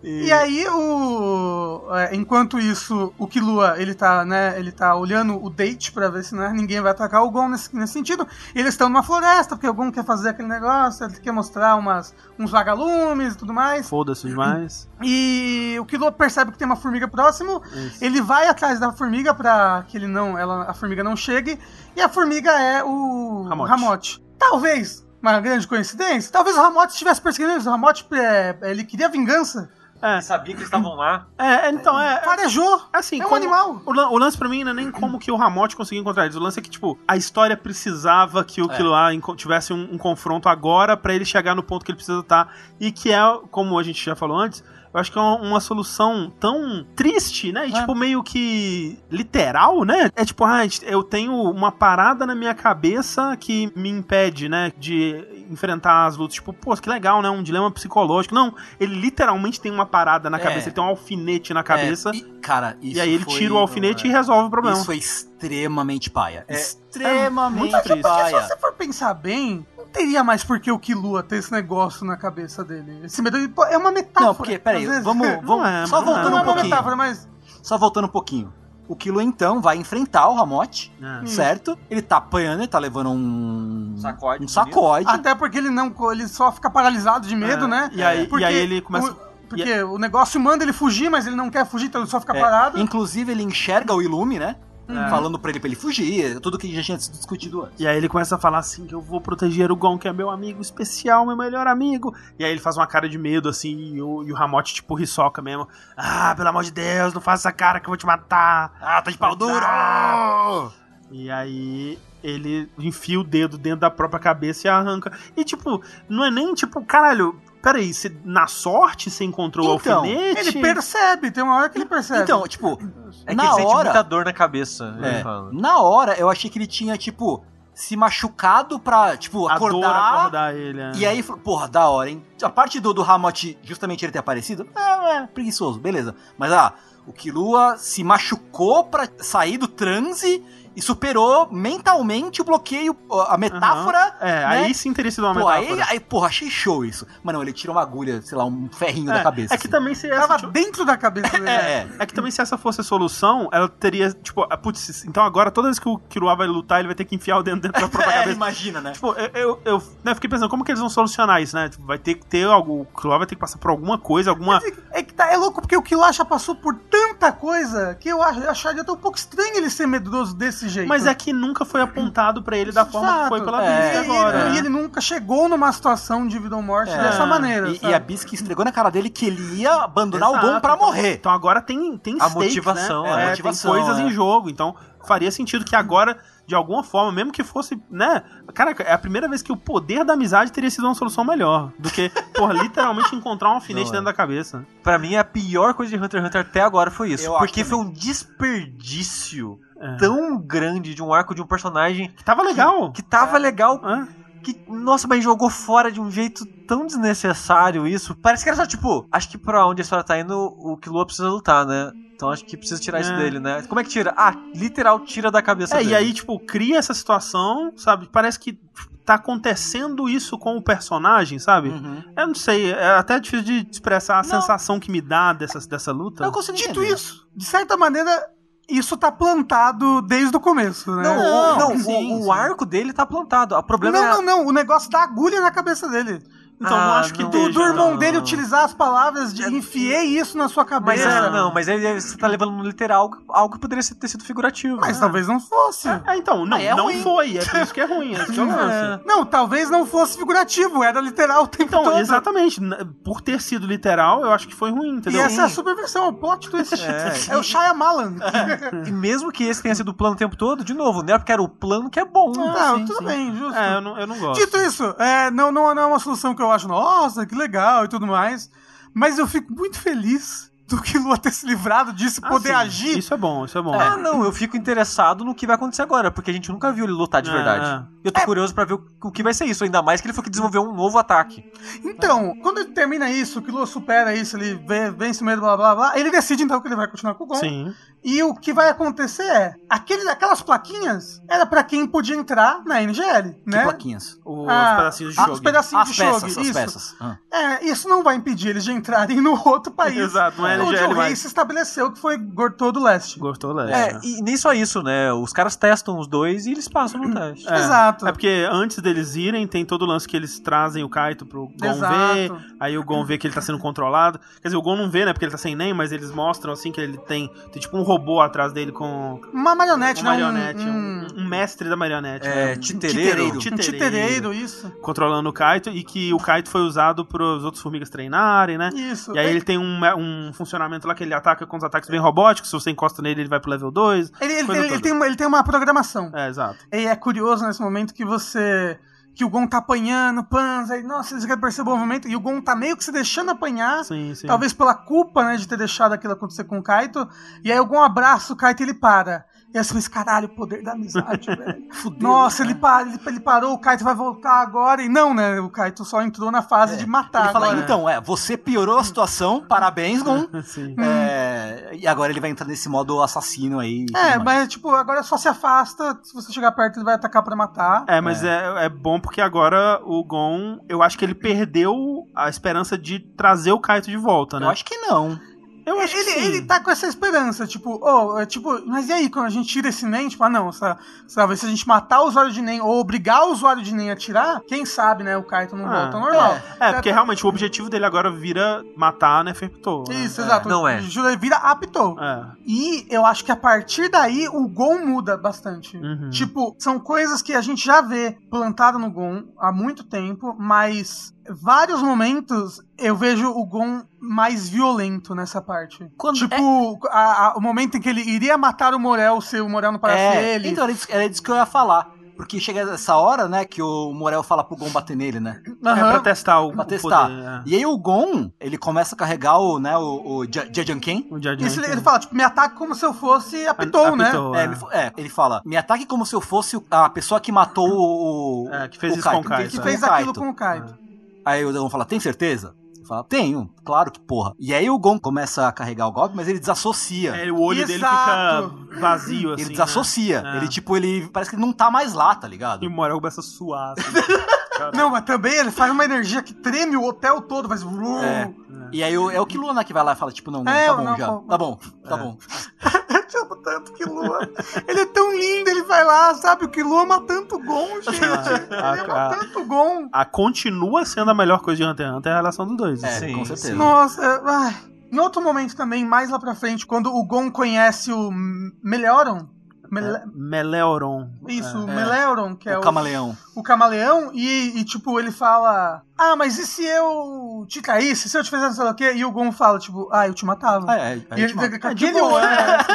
[SPEAKER 3] E aí, o. é, enquanto isso, o Killua, ele tá, né? Ele tá olhando o date pra ver se né, ninguém vai atacar o Gon nesse, nesse sentido. E eles estão numa floresta, porque o Gon quer fazer aquele negócio, ele quer mostrar umas, uns vagalumes e tudo mais.
[SPEAKER 2] Foda-se demais.
[SPEAKER 3] E o Killua percebe que tem uma formiga próximo.
[SPEAKER 2] Isso.
[SPEAKER 3] Ele vai atrás da formiga pra que ele não, ela, a formiga não chegue. E a formiga é o
[SPEAKER 2] Hamote.
[SPEAKER 3] Hamote. Talvez, uma grande coincidência, talvez o Hamote estivesse perseguindo eles. O Hamote, é, ele queria vingança.
[SPEAKER 2] É,
[SPEAKER 4] sabia que eles estavam lá.
[SPEAKER 2] é, então, é. é-
[SPEAKER 3] Farejou.
[SPEAKER 2] Assim,
[SPEAKER 3] É um
[SPEAKER 2] como-
[SPEAKER 3] animal.
[SPEAKER 2] O, o lance pra mim não é nem como que o Ramote conseguiu encontrar eles. O lance é que, tipo, a história precisava que o
[SPEAKER 1] É.
[SPEAKER 2] Enco- tivesse um, um confronto agora pra ele chegar no ponto que ele precisa estar. E que é, como a gente já falou antes, eu acho que é uma, uma solução tão triste, né? E,
[SPEAKER 1] É.
[SPEAKER 2] tipo, meio que literal, né? É tipo, ah, eu tenho uma parada na minha cabeça que me impede, né? De enfrentar as lutas. Tipo, pô, que legal, né? Um dilema psicológico. Não, ele literalmente tem uma parada na
[SPEAKER 1] É.
[SPEAKER 2] cabeça, ele tem um alfinete na cabeça.
[SPEAKER 1] É, e, cara, isso
[SPEAKER 2] E aí ele
[SPEAKER 1] foi-
[SPEAKER 2] tira o alfinete e resolve o problema.
[SPEAKER 1] Isso foi extremamente paia.
[SPEAKER 2] É,
[SPEAKER 1] extremamente
[SPEAKER 2] muito triste.
[SPEAKER 3] Porque se
[SPEAKER 1] paia.
[SPEAKER 3] você for pensar bem, não teria mais por que o Killua ter esse negócio na cabeça dele. Esse medo de- é uma metáfora.
[SPEAKER 1] Não, porque, peraí, vamos,
[SPEAKER 2] Não
[SPEAKER 1] vamos
[SPEAKER 2] é,
[SPEAKER 1] só
[SPEAKER 2] é.
[SPEAKER 1] voltando
[SPEAKER 3] é
[SPEAKER 1] um
[SPEAKER 3] uma
[SPEAKER 1] pouquinho.
[SPEAKER 3] metáfora, mas.
[SPEAKER 1] Só voltando um pouquinho. O Kilo então vai enfrentar o Ramote,
[SPEAKER 2] É.
[SPEAKER 1] certo? Ele tá apanhando, ele tá levando um
[SPEAKER 4] Sacode.
[SPEAKER 1] um sacode.
[SPEAKER 3] Até porque ele não. Ele só fica paralisado de medo,
[SPEAKER 2] É,
[SPEAKER 3] né?
[SPEAKER 2] e aí- e
[SPEAKER 3] Porque
[SPEAKER 2] aí ele começa-
[SPEAKER 3] o- porque o negócio manda ele fugir, mas ele não quer fugir, então ele só fica
[SPEAKER 1] É,
[SPEAKER 3] parado.
[SPEAKER 1] Inclusive ele enxerga o Ilume, né?
[SPEAKER 2] É.
[SPEAKER 1] Falando pra ele pra ele fugir, tudo que já tinha sido discutido antes.
[SPEAKER 2] E aí ele começa a falar assim que eu vou proteger o Gon, que é meu amigo especial, meu melhor amigo. E aí ele faz uma cara de medo, assim, e o, e o Ramote, tipo, risoca mesmo. Ah, pelo amor de Deus, não faça essa cara que eu vou te matar.
[SPEAKER 1] Ah, tá de pau duro!
[SPEAKER 2] Ah! E aí ele enfia o dedo dentro da própria cabeça e arranca. E tipo, não é nem tipo, caralho, peraí, você, na sorte você encontrou o
[SPEAKER 1] Então,
[SPEAKER 2] alfinete?
[SPEAKER 3] Ele percebe, tem uma hora que ele percebe.
[SPEAKER 1] Então, tipo,
[SPEAKER 4] É que
[SPEAKER 1] na
[SPEAKER 4] ele sente
[SPEAKER 1] hora,
[SPEAKER 4] muita dor na cabeça.
[SPEAKER 1] é, na hora eu achei que ele tinha, tipo, se machucado pra, tipo, acordar.
[SPEAKER 2] acordar ele. é.
[SPEAKER 1] E aí, falou, porra, da hora, hein? A parte do, do Hamote, justamente ele ter aparecido, é, é, preguiçoso, beleza. Mas, ah, o Killua se machucou pra sair do transe e superou mentalmente o bloqueio, a metáfora.
[SPEAKER 2] É,
[SPEAKER 1] né?
[SPEAKER 2] aí teria sido uma
[SPEAKER 1] Pô, aí,
[SPEAKER 2] metáfora.
[SPEAKER 1] aí, porra, achei show isso. Mas não, ele tira uma agulha, sei lá, um ferrinho da
[SPEAKER 2] É,
[SPEAKER 1] cabeça.
[SPEAKER 2] é que
[SPEAKER 1] assim.
[SPEAKER 2] também se essa,
[SPEAKER 3] Tava dentro da cabeça dele.
[SPEAKER 1] É, é.
[SPEAKER 2] é que também se essa fosse a solução, ela teria, tipo, ah, putz, então agora toda vez que o Killua vai lutar, ele vai ter que enfiar o dedo dentro da própria
[SPEAKER 1] É,
[SPEAKER 2] cabeça.
[SPEAKER 1] imagina, né?
[SPEAKER 2] Tipo, eu, eu, eu, né, fiquei pensando, como que eles vão solucionar isso, né? Tipo, vai ter que ter algo. O Killua vai ter que passar por alguma coisa, alguma.
[SPEAKER 3] É que tá, é louco porque o Killua já passou por tanta coisa que eu ach- acharia até um pouco estranho ele ser medroso desse jeito.
[SPEAKER 2] Mas é que nunca foi apontado pra ele da forma que
[SPEAKER 3] Exato.
[SPEAKER 2] foi pela
[SPEAKER 1] É,
[SPEAKER 2] Bisque
[SPEAKER 3] E ele-
[SPEAKER 2] agora.
[SPEAKER 3] E ele nunca chegou numa situação de vida ou morte
[SPEAKER 1] É.
[SPEAKER 3] dessa maneira.
[SPEAKER 1] E, e a Bisque estregou na cara dele que ele ia abandonar o
[SPEAKER 2] Exato,
[SPEAKER 1] Gon pra
[SPEAKER 2] então-
[SPEAKER 1] morrer.
[SPEAKER 2] Então agora tem, tem
[SPEAKER 4] A
[SPEAKER 2] stakes,
[SPEAKER 4] motivação,
[SPEAKER 2] né?
[SPEAKER 1] é, a
[SPEAKER 2] É,
[SPEAKER 1] motivação,
[SPEAKER 2] tem coisas
[SPEAKER 1] é.
[SPEAKER 2] em jogo. Então faria sentido que agora, de alguma forma, mesmo que fosse, né? Cara, é a primeira vez que o poder da amizade teria sido uma solução melhor do que, porra, literalmente encontrar um alfinete
[SPEAKER 4] Não,
[SPEAKER 2] dentro
[SPEAKER 4] é.
[SPEAKER 2] da cabeça.
[SPEAKER 4] Pra mim, a pior coisa de Hunter x Hunter até agora foi isso.
[SPEAKER 1] Eu
[SPEAKER 4] porque foi um desperdício
[SPEAKER 2] É.
[SPEAKER 4] tão grande de um arco de um personagem
[SPEAKER 2] Que tava legal.
[SPEAKER 4] que tava legal.
[SPEAKER 2] É.
[SPEAKER 4] Que, nossa, mas jogou fora de um jeito tão desnecessário isso. Parece que era só tipo, acho que pra onde a história tá indo, o Killua precisa lutar, né? Então acho que precisa tirar isso
[SPEAKER 2] É.
[SPEAKER 4] dele, né? Como é que tira? Ah, literal, tira da cabeça
[SPEAKER 2] É,
[SPEAKER 4] dele.
[SPEAKER 2] e aí, tipo, cria essa situação, sabe? Parece que tá acontecendo isso com o personagem, sabe?
[SPEAKER 1] Uhum.
[SPEAKER 2] Eu não sei, é até difícil de expressar a
[SPEAKER 1] Não.
[SPEAKER 2] sensação que me dá dessa, dessa luta.
[SPEAKER 1] Eu consigo
[SPEAKER 3] Dito
[SPEAKER 1] entender.
[SPEAKER 3] isso, de certa maneira, isso tá plantado desde o começo, né?
[SPEAKER 4] Não,
[SPEAKER 1] Não,
[SPEAKER 4] o, não,
[SPEAKER 1] sim,
[SPEAKER 4] o, o
[SPEAKER 1] sim.
[SPEAKER 4] arco dele tá plantado. O problema
[SPEAKER 3] não,
[SPEAKER 4] é.
[SPEAKER 3] não, não, o negócio da agulha na cabeça dele.
[SPEAKER 2] Então não
[SPEAKER 4] Ah,
[SPEAKER 2] acho que
[SPEAKER 4] não.
[SPEAKER 3] Do,
[SPEAKER 2] esteja,
[SPEAKER 3] do irmão
[SPEAKER 2] não.
[SPEAKER 3] dele utilizar as palavras de enfiei isso na sua
[SPEAKER 4] Mas
[SPEAKER 3] cabeça.
[SPEAKER 4] é, não, mas aí você tá levando no literal algo, algo que poderia ter sido figurativo.
[SPEAKER 3] Mas talvez não fosse.
[SPEAKER 2] É, então, não,
[SPEAKER 1] Ah, é
[SPEAKER 2] não
[SPEAKER 1] ruim.
[SPEAKER 2] foi. É por isso que é ruim. É isso que é lance.
[SPEAKER 3] Não, talvez não fosse figurativo, era literal o tempo
[SPEAKER 2] Então,
[SPEAKER 3] todo.
[SPEAKER 2] exatamente. Por ter sido literal, eu acho que foi ruim,
[SPEAKER 3] E
[SPEAKER 2] entendeu?
[SPEAKER 3] essa é a superversão, o plot twist.
[SPEAKER 4] É.
[SPEAKER 3] É, o Shyamalan.
[SPEAKER 4] E mesmo que esse tenha sido o plano o tempo todo, de novo, não é porque era o plano que é bom.
[SPEAKER 3] não,
[SPEAKER 2] sim,
[SPEAKER 3] tudo
[SPEAKER 2] sim.
[SPEAKER 3] bem, justo.
[SPEAKER 2] É, eu não, eu não gosto.
[SPEAKER 3] Dito isso, é, não, não, não é uma solução que eu acho, nossa, que legal e tudo mais. Mas eu fico muito feliz do que Lua ter se livrado disso e
[SPEAKER 2] Ah,
[SPEAKER 3] poder
[SPEAKER 2] sim,
[SPEAKER 3] agir.
[SPEAKER 2] Isso é bom, isso é bom.
[SPEAKER 4] Ah, não, eu fico interessado no que vai acontecer agora, porque a gente nunca viu ele lutar de
[SPEAKER 2] É,
[SPEAKER 4] verdade. Eu tô curioso pra ver o, o que vai ser isso, ainda mais que ele foi que desenvolveu um novo ataque.
[SPEAKER 3] Então, quando ele termina isso, que o Lua supera isso, ele vence o medo, blá blá blá, ele decide então que ele vai continuar com o Gon.
[SPEAKER 2] Sim.
[SPEAKER 3] E o que vai acontecer é, aquele, aquelas plaquinhas era pra quem podia entrar na NGL,
[SPEAKER 1] Que
[SPEAKER 3] né?
[SPEAKER 1] plaquinhas?
[SPEAKER 2] Os
[SPEAKER 3] Ah,
[SPEAKER 2] pedacinhos de
[SPEAKER 3] ah,
[SPEAKER 2] jogo.
[SPEAKER 3] os pedacinhos
[SPEAKER 1] As
[SPEAKER 3] de
[SPEAKER 1] peças,
[SPEAKER 3] Shogi,
[SPEAKER 1] as
[SPEAKER 3] isso.
[SPEAKER 1] peças. Ah.
[SPEAKER 3] É, isso não vai impedir eles de entrarem no outro país.
[SPEAKER 2] Exato, não é
[SPEAKER 3] onde
[SPEAKER 2] NGL
[SPEAKER 3] o rei
[SPEAKER 2] mais.
[SPEAKER 3] se estabeleceu, que foi Gortou do Leste.
[SPEAKER 2] Gostou, Leste.
[SPEAKER 4] É, e nem só isso, né? Os caras testam os dois e eles passam no teste.
[SPEAKER 2] É.
[SPEAKER 3] Exato.
[SPEAKER 2] É porque antes deles irem, tem todo o lance que eles trazem o Kaito pro Gon
[SPEAKER 3] Exato.
[SPEAKER 2] ver. Aí o Gon vê que ele tá sendo controlado. Quer dizer, o Gon não vê, né? Porque ele tá sem nem, mas eles mostram assim que ele tem, tem tipo um robô atrás dele com
[SPEAKER 3] Uma marionete,
[SPEAKER 2] uma
[SPEAKER 3] né? Um-
[SPEAKER 2] marionete.
[SPEAKER 3] Um,
[SPEAKER 2] Um, um mestre da marionete.
[SPEAKER 4] É,
[SPEAKER 2] né?
[SPEAKER 4] titereiro.
[SPEAKER 3] Titereiro, isso.
[SPEAKER 2] Controlando o Kaito e que o Kaito foi usado pros outros formigas treinarem, né?
[SPEAKER 3] Isso.
[SPEAKER 2] E aí ele tem um, um funcionamento lá que ele ataca com os ataques bem robóticos. Se você encosta nele, ele vai pro level 2.
[SPEAKER 3] Ele, ele- ele- ele tem, uma- ele tem uma programação.
[SPEAKER 2] É, exato.
[SPEAKER 3] E é curioso nesse momento que você. Que o Gon tá apanhando, Panza, aí, nossa, eles querem perceber o movimento, e o Gon tá meio que se deixando apanhar,
[SPEAKER 2] Sim, sim.
[SPEAKER 3] talvez pela culpa, né, de ter deixado aquilo acontecer com o Kaito, e aí o Gon abraça o Kaito e ele para. E aí você pensa, caralho, o poder da amizade, velho.
[SPEAKER 1] Fudeu.
[SPEAKER 3] Nossa, ele, para, ele, ele parou, o Kaito vai voltar agora, e não, né, o Kaito só entrou na fase de matar
[SPEAKER 1] Ele fala,
[SPEAKER 3] agora.
[SPEAKER 1] então, é, você piorou a situação, parabéns, Gon.
[SPEAKER 2] Sim.
[SPEAKER 1] É, e agora ele vai entrar nesse modo assassino aí.
[SPEAKER 3] É, mas tipo, agora só se afasta, se você chegar perto ele vai atacar pra matar.
[SPEAKER 2] É, mas é. É, bom porque agora o Gon, eu acho que ele perdeu a esperança de trazer o Kaito de volta, né?
[SPEAKER 1] Eu acho que não.
[SPEAKER 2] Eu acho
[SPEAKER 3] ele,
[SPEAKER 2] que sim.
[SPEAKER 3] ele tá com essa esperança, tipo, oh, é tipo, mas e aí, quando a gente tira esse NEM, tipo, ah não, sa- sabe, se a gente matar o usuário de NEM ou obrigar o usuário de NEM a tirar, quem sabe, né, o Kaito não
[SPEAKER 2] Ah,
[SPEAKER 3] volta ao normal.
[SPEAKER 2] É, porque realmente o objetivo dele agora vira matar Neferpitou. né?
[SPEAKER 3] Isso, exato.
[SPEAKER 4] não é.
[SPEAKER 3] Jura, vira aptou.
[SPEAKER 2] É.
[SPEAKER 3] E eu acho que a partir daí o Gon muda bastante.
[SPEAKER 2] Uhum.
[SPEAKER 3] Tipo, são coisas que a gente já vê plantado no Gon há muito tempo, mas vários momentos eu vejo o Gon mais violento nessa parte.
[SPEAKER 1] Quando-
[SPEAKER 3] tipo, a- a- o momento em que ele iria matar o Morel se o Morel não parasse
[SPEAKER 1] É,
[SPEAKER 3] ele.
[SPEAKER 1] Então, era isso, era isso que eu ia falar. Porque chega essa hora, né, que o Morel fala pro Gon bater nele, né?
[SPEAKER 2] É
[SPEAKER 3] Aham.
[SPEAKER 2] pra testar o,
[SPEAKER 1] Pra
[SPEAKER 2] o
[SPEAKER 1] testar.
[SPEAKER 2] poder. é.
[SPEAKER 1] E aí o Gon, ele começa a carregar o, né, o, o Ja- Jajanken.
[SPEAKER 2] O Jar
[SPEAKER 3] Isso ele, fala, tipo, me ataca como se eu fosse Aptou, né?
[SPEAKER 2] Apitou,
[SPEAKER 1] É,
[SPEAKER 2] é.
[SPEAKER 1] ele, é, ele fala, me ataque como se eu fosse a pessoa que matou o... o-
[SPEAKER 2] É, que fez
[SPEAKER 1] o
[SPEAKER 2] isso com o
[SPEAKER 1] Kaito,
[SPEAKER 2] Kaito,
[SPEAKER 3] Que
[SPEAKER 2] é.
[SPEAKER 3] fez aquilo
[SPEAKER 1] Kaito.
[SPEAKER 3] com o Kaito.
[SPEAKER 1] Aí o Gon fala, tem certeza? Fala, tenho, claro que porra. E aí o Gon começa a carregar o golpe, mas ele desassocia.
[SPEAKER 2] É, o olho dele
[SPEAKER 3] Exato.
[SPEAKER 2] fica vazio, assim.
[SPEAKER 1] ele
[SPEAKER 2] né?
[SPEAKER 1] desassocia.
[SPEAKER 2] É.
[SPEAKER 1] Ele, tipo, ele parece que ele não tá mais lá, tá ligado?
[SPEAKER 2] E o Morel começa a suar. Assim.
[SPEAKER 3] Não, mas também ele faz uma energia que treme o hotel todo, faz...
[SPEAKER 1] É. E aí é o que Luna que vai lá e fala, tipo, não, não,
[SPEAKER 3] É,
[SPEAKER 1] tá bom
[SPEAKER 3] não,
[SPEAKER 1] já.
[SPEAKER 3] não.
[SPEAKER 1] Tá bom, tá bom.
[SPEAKER 3] Eu te amo tanto que Lua. Ele é tão lindo, ele vai lá, sabe? O que Lua ama tanto Gon, gente. Ele ama tanto Gon.
[SPEAKER 2] A continua sendo a melhor coisa de Hunter x Hunter é a relação dos dois.
[SPEAKER 1] É,
[SPEAKER 2] assim.
[SPEAKER 1] com certeza.
[SPEAKER 3] Nossa, é- ai. Em outro momento também, mais lá pra frente, quando o Gon conhece o M- Melioron. Mele-
[SPEAKER 2] Meleoron.
[SPEAKER 3] Isso, o
[SPEAKER 1] É.
[SPEAKER 3] Meleuron, que é
[SPEAKER 1] o
[SPEAKER 3] o,
[SPEAKER 1] camaleão.
[SPEAKER 3] o camaleão, e, e, tipo, ele fala: Ah, mas e se eu te caísse? Se eu te fizesse sei lá o quê? E o Gon fala, tipo, ah, eu te matava.
[SPEAKER 1] Ah, é,
[SPEAKER 3] e
[SPEAKER 1] aí
[SPEAKER 3] ele fica com
[SPEAKER 2] É,
[SPEAKER 3] aquele olho,
[SPEAKER 2] é.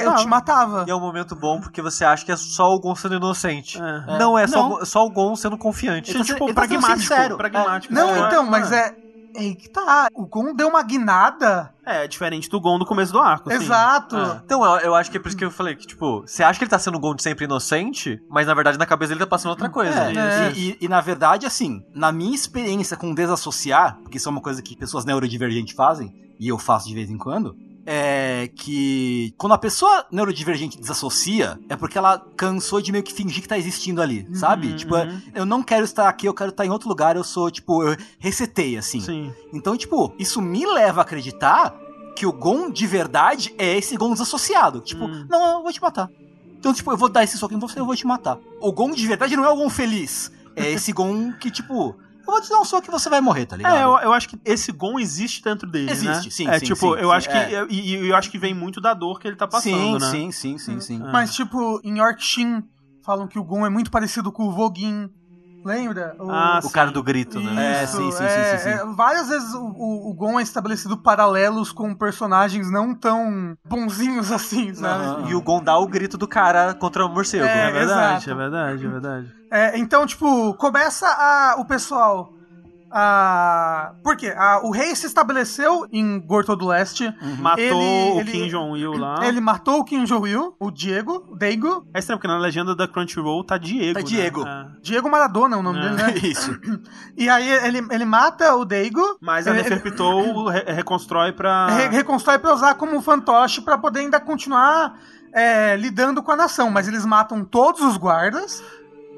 [SPEAKER 2] É?
[SPEAKER 3] Eu te matava.
[SPEAKER 4] E é um momento bom porque você acha que é só o Gon sendo inocente.
[SPEAKER 2] É.
[SPEAKER 4] Não, é só,
[SPEAKER 1] Não.
[SPEAKER 4] o Gon- só o Gon sendo confiante.
[SPEAKER 1] Ele tá
[SPEAKER 2] tipo,
[SPEAKER 1] ele tá sendo
[SPEAKER 2] pragmático.
[SPEAKER 1] sincero.
[SPEAKER 2] pragmático.
[SPEAKER 3] Não,
[SPEAKER 2] É.
[SPEAKER 3] então, mas é. É aí que tá. O Gon deu uma guinada.
[SPEAKER 2] É, é diferente do Gon do começo do arco. sim.
[SPEAKER 3] Exato.
[SPEAKER 2] É.
[SPEAKER 4] Então, eu, eu acho que é por isso que eu falei que, tipo, você acha que ele tá sendo o Gon de sempre inocente, mas na verdade na cabeça ele tá passando outra coisa.
[SPEAKER 1] É,
[SPEAKER 3] É.
[SPEAKER 1] E, e- e, na verdade, assim, na minha experiência com desassociar, porque isso é uma coisa que pessoas neurodivergentes fazem, e eu faço de vez em quando, é que quando a pessoa neurodivergente desassocia, é porque ela cansou de meio que fingir que tá existindo ali, sabe?
[SPEAKER 2] Uhum,
[SPEAKER 1] Tipo,
[SPEAKER 2] uhum.
[SPEAKER 1] eu não quero estar aqui, eu quero estar em outro lugar, eu sou, tipo, eu resetei, assim.
[SPEAKER 2] Sim.
[SPEAKER 1] Então, tipo, isso me leva a acreditar que o Gon de verdade é esse Gon desassociado. Tipo,
[SPEAKER 2] Hum.
[SPEAKER 1] não, eu vou te matar. Então, tipo, eu vou dar esse soco em você, eu vou te matar. O Gon de verdade não é o Gon feliz. É esse Gon que, tipo, Eu vou te dar um soco que você vai morrer, tá ligado?
[SPEAKER 2] É, eu, eu acho que esse Gon existe dentro dele,
[SPEAKER 1] Existe,
[SPEAKER 2] né?
[SPEAKER 1] sim,
[SPEAKER 2] É,
[SPEAKER 1] sim,
[SPEAKER 2] tipo,
[SPEAKER 1] sim,
[SPEAKER 2] eu
[SPEAKER 1] sim,
[SPEAKER 2] acho que...
[SPEAKER 1] é.
[SPEAKER 2] E e eu, acho que vem muito da dor que ele tá passando,
[SPEAKER 1] sim,
[SPEAKER 2] né?
[SPEAKER 1] sim, sim, sim, sim.
[SPEAKER 3] Mas, tipo, em Yorkshin, falam que o Gon é muito parecido com o Voguin. Lembra? O,
[SPEAKER 2] Ah,
[SPEAKER 4] O cara do grito, né?
[SPEAKER 1] É,
[SPEAKER 3] Isso,
[SPEAKER 1] sim, sim,
[SPEAKER 3] é,
[SPEAKER 1] sim, sim, sim.
[SPEAKER 3] é, várias vezes o, o, o Gon é estabelecido paralelos com personagens não tão bonzinhos assim, sabe?
[SPEAKER 4] E o Gon dá o grito do cara contra o morcego.
[SPEAKER 3] É,
[SPEAKER 2] É verdade,
[SPEAKER 3] exato.
[SPEAKER 2] é verdade, é verdade.
[SPEAKER 3] É, então, tipo, começa a, o pessoal a... Por quê? A- o rei se estabeleceu em Gorto do Leste.
[SPEAKER 2] Matou
[SPEAKER 3] Ele-
[SPEAKER 2] o
[SPEAKER 3] ele-
[SPEAKER 2] Kim Jong-il lá.
[SPEAKER 3] Ele matou o Kim Jong-il, o Diego, o Daigo.
[SPEAKER 2] É estranho, porque na legenda da Crunchyroll tá Diego.
[SPEAKER 1] Tá
[SPEAKER 2] né?
[SPEAKER 1] Diego.
[SPEAKER 2] É.
[SPEAKER 3] Diego Maradona é o nome
[SPEAKER 2] É.
[SPEAKER 3] dele, né?
[SPEAKER 1] Isso.
[SPEAKER 3] E aí ele, ele mata o Daigo.
[SPEAKER 2] Mas a
[SPEAKER 3] ele,
[SPEAKER 2] Neferpitou re- reconstrói pra...
[SPEAKER 3] re- reconstrói pra usar como fantoche pra poder ainda continuar é, lidando com a nação. Mas eles matam todos os guardas.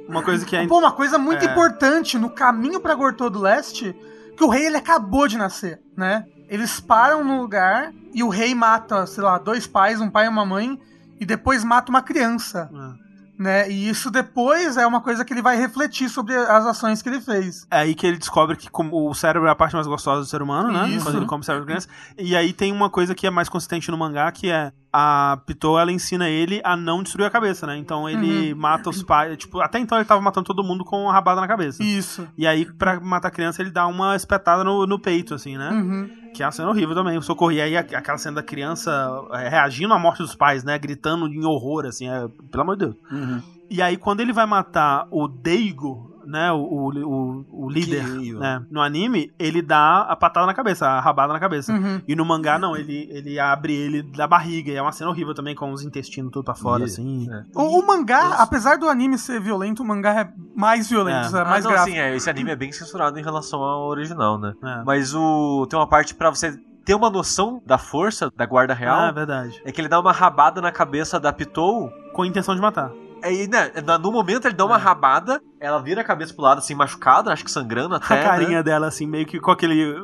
[SPEAKER 2] Uma coisa que é...
[SPEAKER 3] Pô, uma coisa muito
[SPEAKER 2] É.
[SPEAKER 3] importante no caminho pra Gortô do Leste, que o rei ele acabou de nascer, né? Eles param no lugar e o rei mata, sei lá, dois pais, um pai e uma mãe, e depois mata uma criança,
[SPEAKER 2] É.
[SPEAKER 3] né? E isso depois é uma coisa que ele vai refletir sobre as ações que ele fez.
[SPEAKER 2] É aí que ele descobre que como o cérebro é a parte mais gostosa do ser humano, né?
[SPEAKER 3] Isso.
[SPEAKER 2] Quando ele come o cérebro de criança. E aí tem uma coisa que é mais consistente no mangá, que é a Pitou, ela ensina ele a não destruir a cabeça, né? Então ele
[SPEAKER 3] Uhum.
[SPEAKER 2] mata os pais. Tipo, até então ele tava matando todo mundo com uma rabada na cabeça.
[SPEAKER 3] Isso.
[SPEAKER 2] E aí, pra matar a criança, ele dá uma espetada no, no peito, assim, né?
[SPEAKER 3] Uhum.
[SPEAKER 2] Que é uma cena horrível também, o socorro. E aí aquela cena da criança é, reagindo à morte dos pais, né? Gritando em horror, assim, é, pelo amor de Deus.
[SPEAKER 1] Uhum.
[SPEAKER 2] E aí, quando ele vai matar o Deigo, né? O, o, o, o líder, né? No anime, ele dá a patada na cabeça, a rabada na cabeça.
[SPEAKER 3] Uhum.
[SPEAKER 2] E no mangá, não, ele, ele abre ele da barriga. E é uma cena horrível também, com os intestinos tudo pra fora,
[SPEAKER 1] E-
[SPEAKER 2] assim.
[SPEAKER 3] O, o mangá,
[SPEAKER 2] Isso.
[SPEAKER 3] apesar do anime ser violento, o mangá é mais violento,
[SPEAKER 2] É.
[SPEAKER 3] é, mais
[SPEAKER 4] ah, não,
[SPEAKER 3] gráfico.
[SPEAKER 4] sim, é, esse anime é bem censurado em relação ao original, né?
[SPEAKER 2] É.
[SPEAKER 4] Mas o tem uma parte pra você ter uma noção da força da guarda real.
[SPEAKER 2] Ah, é verdade.
[SPEAKER 4] É que ele dá uma rabada na cabeça da Pitou.
[SPEAKER 2] Com a intenção de matar.
[SPEAKER 4] Aí, né, na- no momento ele dá uma
[SPEAKER 2] É.
[SPEAKER 4] rabada, ela vira a cabeça pro lado, assim, machucada, acho que sangrando até.
[SPEAKER 2] a carinha
[SPEAKER 4] né?
[SPEAKER 2] dela, assim, meio que com aquele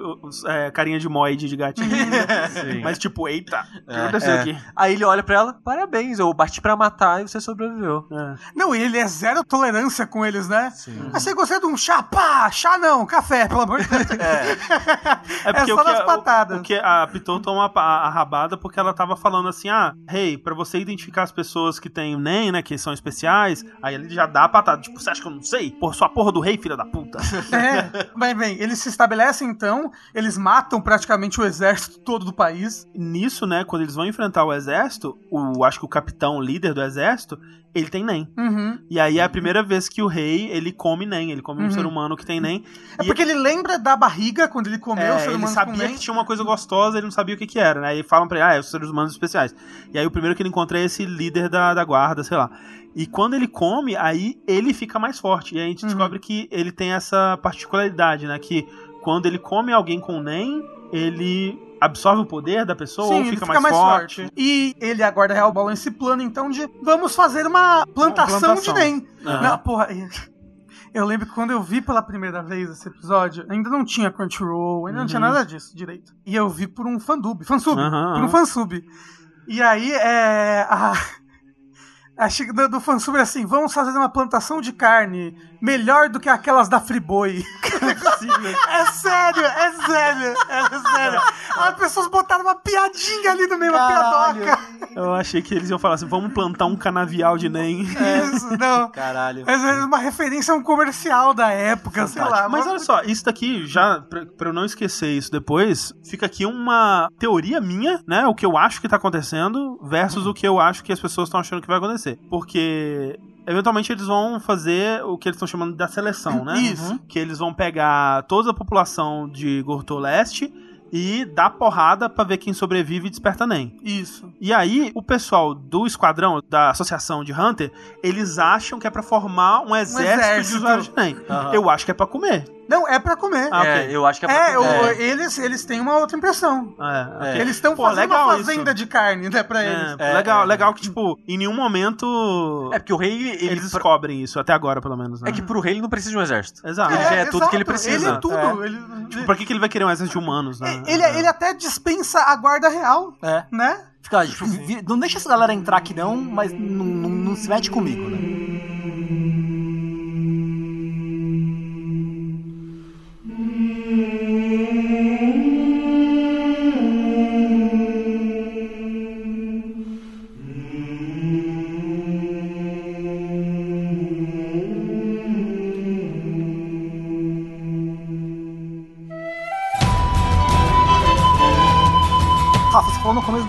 [SPEAKER 2] é, carinha de moide de gatinho.
[SPEAKER 4] Sim.
[SPEAKER 2] Mas tipo, eita, o que
[SPEAKER 4] É,
[SPEAKER 2] aconteceu
[SPEAKER 4] é.
[SPEAKER 2] aqui?
[SPEAKER 4] Aí ele olha pra ela, parabéns, eu bati pra matar e você sobreviveu.
[SPEAKER 2] É.
[SPEAKER 3] Não, e ele é zero tolerância com eles, né?
[SPEAKER 4] Sim.
[SPEAKER 3] Mas você gostaria de um chá? Pá! Chá não, café, pelo amor de Deus.
[SPEAKER 2] É porque
[SPEAKER 3] só
[SPEAKER 2] o que,
[SPEAKER 3] nas
[SPEAKER 2] o-
[SPEAKER 3] patadas.
[SPEAKER 2] O, que a Pitou toma a, a rabada porque ela tava falando assim: ah, rei, pra você identificar as pessoas que têm o NEM, né, que são especiais, aí ele já dá a patada. Tipo, você acha que eu não sei? Por sua porra do rei, filha da puta.
[SPEAKER 3] É, bem, bem, eles se estabelecem então, eles matam praticamente o exército todo do país.
[SPEAKER 2] Nisso, né, quando eles vão enfrentar o exército, o, acho que o capitão, o líder do exército, ele tem NEM.
[SPEAKER 3] Uhum.
[SPEAKER 2] E aí é a primeira vez que o rei, ele come NEM, ele come um
[SPEAKER 3] Uhum.
[SPEAKER 2] ser humano que tem NEM.
[SPEAKER 3] É
[SPEAKER 2] E-
[SPEAKER 3] porque ele lembra da barriga quando ele comeu o
[SPEAKER 2] É,
[SPEAKER 3] ser
[SPEAKER 2] ele
[SPEAKER 3] humano com
[SPEAKER 2] sabia que tinha uma coisa gostosa, ele não sabia o que que era, né? E falam pra ele, ah, é os seres humanos especiais. E aí o primeiro que ele encontra é esse líder da, da guarda, sei lá. E quando ele come, aí ele fica mais forte. E aí a gente
[SPEAKER 3] Uhum.
[SPEAKER 2] descobre que ele tem essa particularidade, né? Que quando ele come alguém com NEM, ele absorve o poder da pessoa
[SPEAKER 3] Sim,
[SPEAKER 2] ou
[SPEAKER 3] ele
[SPEAKER 2] fica,
[SPEAKER 3] fica
[SPEAKER 2] mais, forte.
[SPEAKER 3] E ele e a Guarda Real bolam esse plano, então, de vamos fazer uma plantação,
[SPEAKER 2] plantação.
[SPEAKER 3] de NEM.
[SPEAKER 2] Aham.
[SPEAKER 3] Não, porra, eu lembro que quando eu vi pela primeira vez esse episódio, ainda não tinha Crunchyroll, ainda não tinha
[SPEAKER 2] Uhum.
[SPEAKER 3] nada disso direito. E eu vi por um fandub, fansub,
[SPEAKER 2] Aham,
[SPEAKER 3] por um fansub. E aí, é... A... A chica do, do fansub é assim, vamos fazer uma plantação de carne melhor do que aquelas da Friboi. é sério, é sério, é sério. As pessoas botaram uma piadinha ali no meio, uma
[SPEAKER 1] Caralho.
[SPEAKER 3] piadoca.
[SPEAKER 2] Eu achei que eles iam falar assim, vamos plantar um canavial de NEM.
[SPEAKER 3] Isso, não.
[SPEAKER 1] Caralho.
[SPEAKER 3] Mas é uma referência a um comercial da época, sei lá.
[SPEAKER 2] Mas olha só, isso daqui, já, pra, pra eu não esquecer isso depois, fica aqui uma teoria minha, né? O que eu acho que tá acontecendo versus o que eu acho que as pessoas estão achando que vai acontecer. Porque. Eventualmente eles vão fazer o que eles estão chamando da seleção, né?
[SPEAKER 3] Isso.
[SPEAKER 2] Que eles vão pegar toda a população de Gortô Leste e dar porrada pra ver quem sobrevive e desperta NEM.
[SPEAKER 3] Isso.
[SPEAKER 2] E aí, o pessoal do esquadrão, da associação de Hunter, eles acham que é pra formar um exército,
[SPEAKER 3] exército.
[SPEAKER 2] de usuários de NEM.
[SPEAKER 1] Aham.
[SPEAKER 2] Eu acho que é pra comer.
[SPEAKER 3] Não, é pra comer.
[SPEAKER 2] Ah,
[SPEAKER 4] é,
[SPEAKER 2] ok.
[SPEAKER 4] eu acho que é pra
[SPEAKER 3] É, o-
[SPEAKER 4] comer.
[SPEAKER 3] eles, eles têm uma outra impressão.
[SPEAKER 2] É, ok.
[SPEAKER 3] Eles estão fazendo
[SPEAKER 2] legal
[SPEAKER 3] uma fazenda
[SPEAKER 2] isso.
[SPEAKER 3] de carne, né, pra eles.
[SPEAKER 2] É,
[SPEAKER 4] É,
[SPEAKER 2] legal,
[SPEAKER 4] é.
[SPEAKER 2] legal que, tipo, em nenhum momento
[SPEAKER 4] É porque o rei, ele,
[SPEAKER 2] eles descobrem isso, até agora, pelo menos. Né?
[SPEAKER 4] é que pro rei ele não precisa de um exército.
[SPEAKER 2] Exato.
[SPEAKER 4] ele já é tudo que ele precisa.
[SPEAKER 3] Ele é tudo.
[SPEAKER 4] É.
[SPEAKER 3] Ele,
[SPEAKER 2] Tipo, pra que, que ele vai querer um exército de humanos, né?
[SPEAKER 3] ele, ele até dispensa a guarda real,
[SPEAKER 1] É.
[SPEAKER 3] né?
[SPEAKER 1] Fica, tipo, vi- não deixa essa galera entrar aqui não, mas não, não, não se mete comigo, né?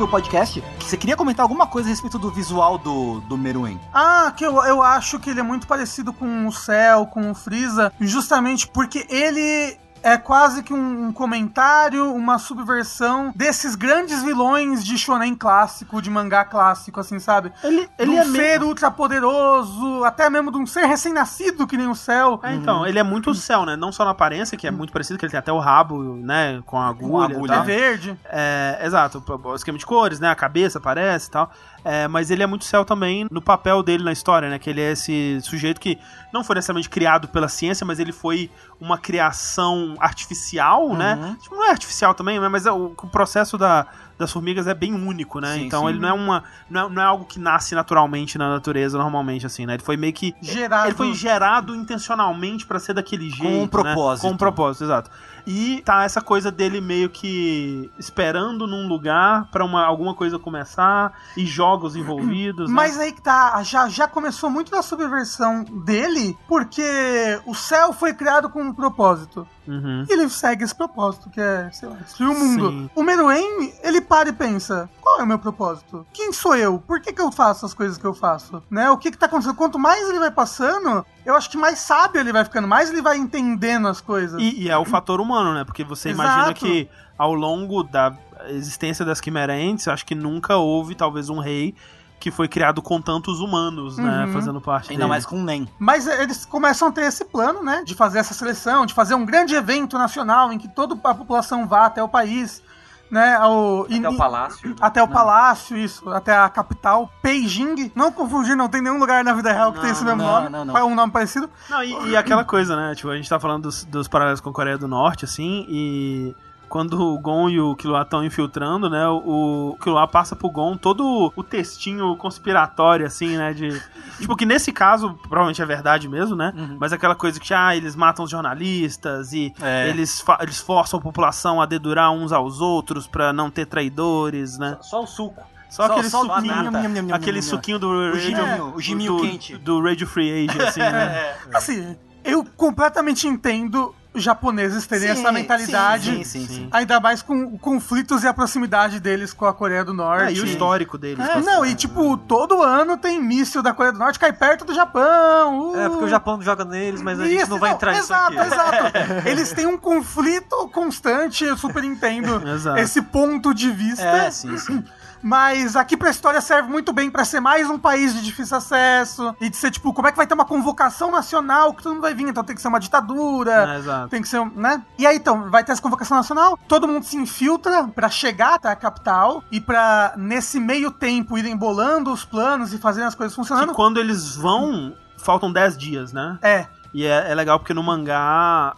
[SPEAKER 1] Do podcast você queria comentar alguma coisa a respeito do visual do, do Meruem.
[SPEAKER 3] Ah, que eu, eu acho que ele é muito parecido com o Cell, com o Freeza, justamente porque ele é quase que um, um comentário, uma subversão desses grandes vilões de shonen clássico, de mangá clássico, assim, sabe?
[SPEAKER 2] Ele,
[SPEAKER 3] Ele um
[SPEAKER 2] é meio...
[SPEAKER 3] ser ultra poderoso, até mesmo de um ser recém-nascido que nem o Cell.
[SPEAKER 2] É, então, ele é muito o céu, né? Não só na aparência, que é muito parecido, que ele tem até o rabo, né? Com a agulha, e
[SPEAKER 1] agulha.
[SPEAKER 3] É
[SPEAKER 2] tal.
[SPEAKER 3] verde.
[SPEAKER 2] É, exato, o esquema de cores, né? A cabeça aparece e tal. É, mas ele é muito céu também no papel dele na história, né? Que ele é esse sujeito que não foi necessariamente criado pela ciência, mas ele foi uma criação artificial, né? Tipo, não é artificial também, né? Mas é o, o processo da, das formigas é bem único, né?
[SPEAKER 1] Sim,
[SPEAKER 2] então
[SPEAKER 1] sim.
[SPEAKER 2] ele não é uma. Não é, não é algo que nasce naturalmente na natureza, normalmente, assim, né? Ele foi meio que.
[SPEAKER 3] Gerado.
[SPEAKER 2] Ele foi gerado intencionalmente pra ser daquele jeito.
[SPEAKER 1] um
[SPEAKER 2] né?
[SPEAKER 1] propósito.
[SPEAKER 2] Com um propósito, exato. E tá essa coisa dele meio que esperando num lugar pra uma, alguma coisa começar e jogos envolvidos. né?
[SPEAKER 3] Mas aí que tá, já, já começou muito da subversão dele, porque o céu foi criado com um propósito.
[SPEAKER 2] Uhum.
[SPEAKER 3] E ele segue esse propósito, que é, sei lá, destruir o mundo.
[SPEAKER 2] Sim.
[SPEAKER 3] O Meruem, ele para e pensa: qual é o meu propósito? Quem sou eu? Por que, que eu faço as coisas que eu faço? Né? O que, que tá acontecendo? Quanto mais ele vai passando, eu acho que mais sábio ele vai ficando, mais ele vai entendendo as coisas.
[SPEAKER 2] E, e é o fator humano, né? Porque você
[SPEAKER 3] Exato.
[SPEAKER 2] imagina que ao longo da existência das Quimerentes, acho que nunca houve talvez um rei que foi criado com tantos humanos, né?
[SPEAKER 3] Uhum.
[SPEAKER 2] Fazendo parte
[SPEAKER 1] Ainda
[SPEAKER 2] dele.
[SPEAKER 1] mais com o Nen.
[SPEAKER 3] Mas eles começam a ter esse plano, né? De fazer essa seleção, de fazer um grande evento nacional em que toda a população vá até o país, né? Ao,
[SPEAKER 4] Até
[SPEAKER 3] e-
[SPEAKER 4] o palácio.
[SPEAKER 3] Até o palácio, isso, até a capital, Beijing. Não confundir, não tem nenhum lugar na vida real que tem esse mesmo
[SPEAKER 1] não,
[SPEAKER 3] nome.
[SPEAKER 1] não, não.
[SPEAKER 3] É um nome parecido?
[SPEAKER 2] Não, e, e aquela coisa, né? Tipo, a gente tá falando dos, dos paralelos com a Coreia do Norte, assim, e quando o Gon e o Killua estão infiltrando, né? O, o Killua passa pro Gon todo o textinho conspiratório, assim, né? De. Tipo, que nesse caso, provavelmente é verdade mesmo, né? Mas aquela coisa que, ah, eles matam os jornalistas e
[SPEAKER 1] É.
[SPEAKER 2] eles, eles forçam a população a dedurar uns aos outros pra não ter traidores, né?
[SPEAKER 4] Só o suco.
[SPEAKER 2] Só,
[SPEAKER 1] Só-
[SPEAKER 2] aquele
[SPEAKER 1] só
[SPEAKER 2] suquinho.
[SPEAKER 1] nata. Nham, nham, nham,
[SPEAKER 2] aquele suquinho do Radio,
[SPEAKER 1] giminho, o giminho
[SPEAKER 2] do,
[SPEAKER 1] quente.
[SPEAKER 2] do Radio Free Asia, assim, né?
[SPEAKER 3] Assim, eu completamente entendo japoneses terem
[SPEAKER 1] Sim,
[SPEAKER 3] essa mentalidade.
[SPEAKER 1] sim, sim, sim.
[SPEAKER 3] Ainda mais com conflitos e a proximidade deles com a Coreia do
[SPEAKER 2] Ah,
[SPEAKER 3] Norte.
[SPEAKER 2] e o histórico deles.
[SPEAKER 3] É, não, e tipo, todo ano tem míssil da Coreia do Norte cai perto do Japão. uh.
[SPEAKER 4] É, porque o Japão joga neles, mas a gente
[SPEAKER 3] Isso,
[SPEAKER 4] não vai entrar nisso
[SPEAKER 3] exato,
[SPEAKER 4] aqui.
[SPEAKER 3] Exato, Eles têm um conflito constante, eu super entendo
[SPEAKER 2] Exato.
[SPEAKER 3] esse ponto de vista.
[SPEAKER 1] É, sim, sim.
[SPEAKER 3] Mas aqui pra história serve muito bem pra ser mais um país de difícil acesso. E de ser, tipo, como é que vai ter uma convocação nacional que todo mundo vai vir? Então tem que ser uma ditadura.
[SPEAKER 2] É, exato.
[SPEAKER 3] Tem que ser, né? E aí, então, vai ter essa convocação nacional, todo mundo se infiltra pra chegar até a capital e pra, nesse meio tempo, irem bolando os planos e fazendo as coisas
[SPEAKER 2] Que
[SPEAKER 3] funcionando.
[SPEAKER 2] quando eles vão, faltam 10 dias, né?
[SPEAKER 3] É,
[SPEAKER 2] E é, é legal porque no mangá.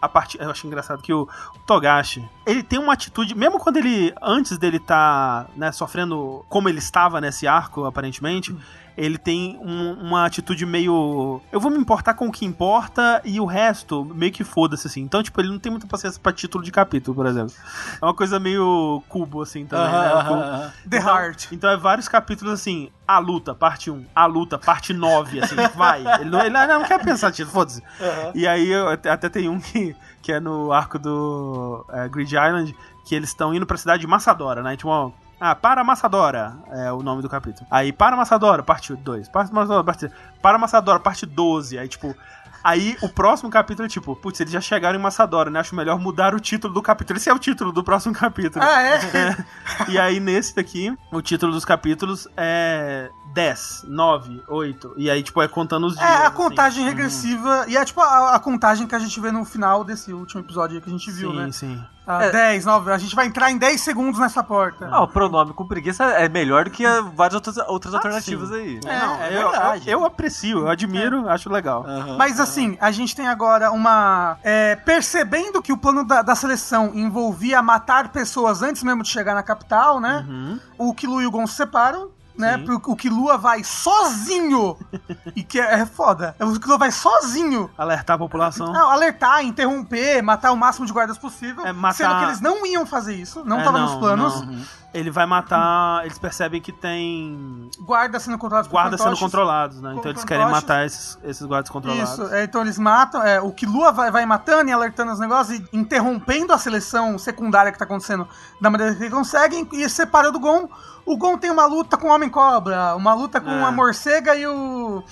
[SPEAKER 2] A parte, eu acho engraçado que o, o Togashi, ele tem uma atitude, mesmo quando ele, antes dele tá, né, sofrendo como ele estava nesse arco, aparentemente, ele tem um- uma atitude meio, eu vou me importar com o que importa e o resto meio que foda-se, assim. Então, tipo, ele não tem muita paciência pra título de capítulo, por exemplo. É uma coisa meio cubo, assim, também, né?
[SPEAKER 1] Aham,
[SPEAKER 2] O cubo-
[SPEAKER 1] aham, aham.
[SPEAKER 3] The Heart.
[SPEAKER 2] então é vários capítulos assim, a luta, parte 1, a luta, parte 9, assim, vai. Ele não, ele não quer pensar título, foda-se. E aí eu, até tem um que, que é no arco do é, Grid Island, que eles estão indo pra cidade de Massadora, né? Tipo, ó, ah, para Massadora é o nome do capítulo. Aí, para Massadora, parte 2. Para Massadora, parte 3. Para Massadora, parte 12. Aí, tipo. Aí o próximo capítulo é tipo, putz, eles já chegaram em Massadora, né? Acho melhor mudar o título do capítulo. Esse é o título do próximo capítulo.
[SPEAKER 3] Ah, é?
[SPEAKER 2] E aí, nesse daqui, o título dos capítulos é 10, 9, 8. E aí, tipo, é contando os dias.
[SPEAKER 3] É a
[SPEAKER 2] assim.
[SPEAKER 3] contagem regressiva. E é tipo a, a contagem que a gente vê no final desse último episódio que a gente viu,
[SPEAKER 2] sim,
[SPEAKER 3] né?
[SPEAKER 2] sim.
[SPEAKER 3] Ah,
[SPEAKER 4] É.
[SPEAKER 3] 10, 9. A gente vai entrar em 10 segundos nessa porta.
[SPEAKER 4] Ah, o pronome com preguiça é melhor do que várias outras, outras
[SPEAKER 2] Ah,
[SPEAKER 4] alternativas
[SPEAKER 2] sim.
[SPEAKER 4] aí.
[SPEAKER 3] É,
[SPEAKER 2] Não,
[SPEAKER 1] é
[SPEAKER 2] eu,
[SPEAKER 1] verdade.
[SPEAKER 2] eu, eu aprecio, eu admiro, acho legal.
[SPEAKER 1] Aham.
[SPEAKER 3] Mas assim, a gente tem agora uma. é, percebendo que o plano da, da seleção envolvia matar pessoas antes mesmo de chegar na capital, né?
[SPEAKER 2] Uhum.
[SPEAKER 3] O Killua e o Gon se separam. Né?
[SPEAKER 2] Sim.
[SPEAKER 3] O Killua vai sozinho. e que é, é foda. O Killua vai sozinho.
[SPEAKER 2] Alertar a população.
[SPEAKER 3] Não, alertar, interromper, matar o máximo de guardas possível.
[SPEAKER 2] É, matar-
[SPEAKER 3] Sendo que eles não iam fazer isso, não
[SPEAKER 2] É,
[SPEAKER 3] tava
[SPEAKER 2] não,
[SPEAKER 3] nos planos.
[SPEAKER 2] não. Ele vai matar. Eles percebem que tem
[SPEAKER 3] Guarda sendo controlados por
[SPEAKER 2] guardas sendo controlados, né? Então eles querem matar esses, esses guardas controlados.
[SPEAKER 3] Isso, é, então eles matam, é, o Killua vai, vai matando e alertando os negócios e interrompendo a seleção secundária que tá acontecendo da maneira que eles conseguem e separando o Gon. O Gon tem uma luta com o Homem-Cobra, uma luta com
[SPEAKER 2] É.
[SPEAKER 3] a Morcega e o.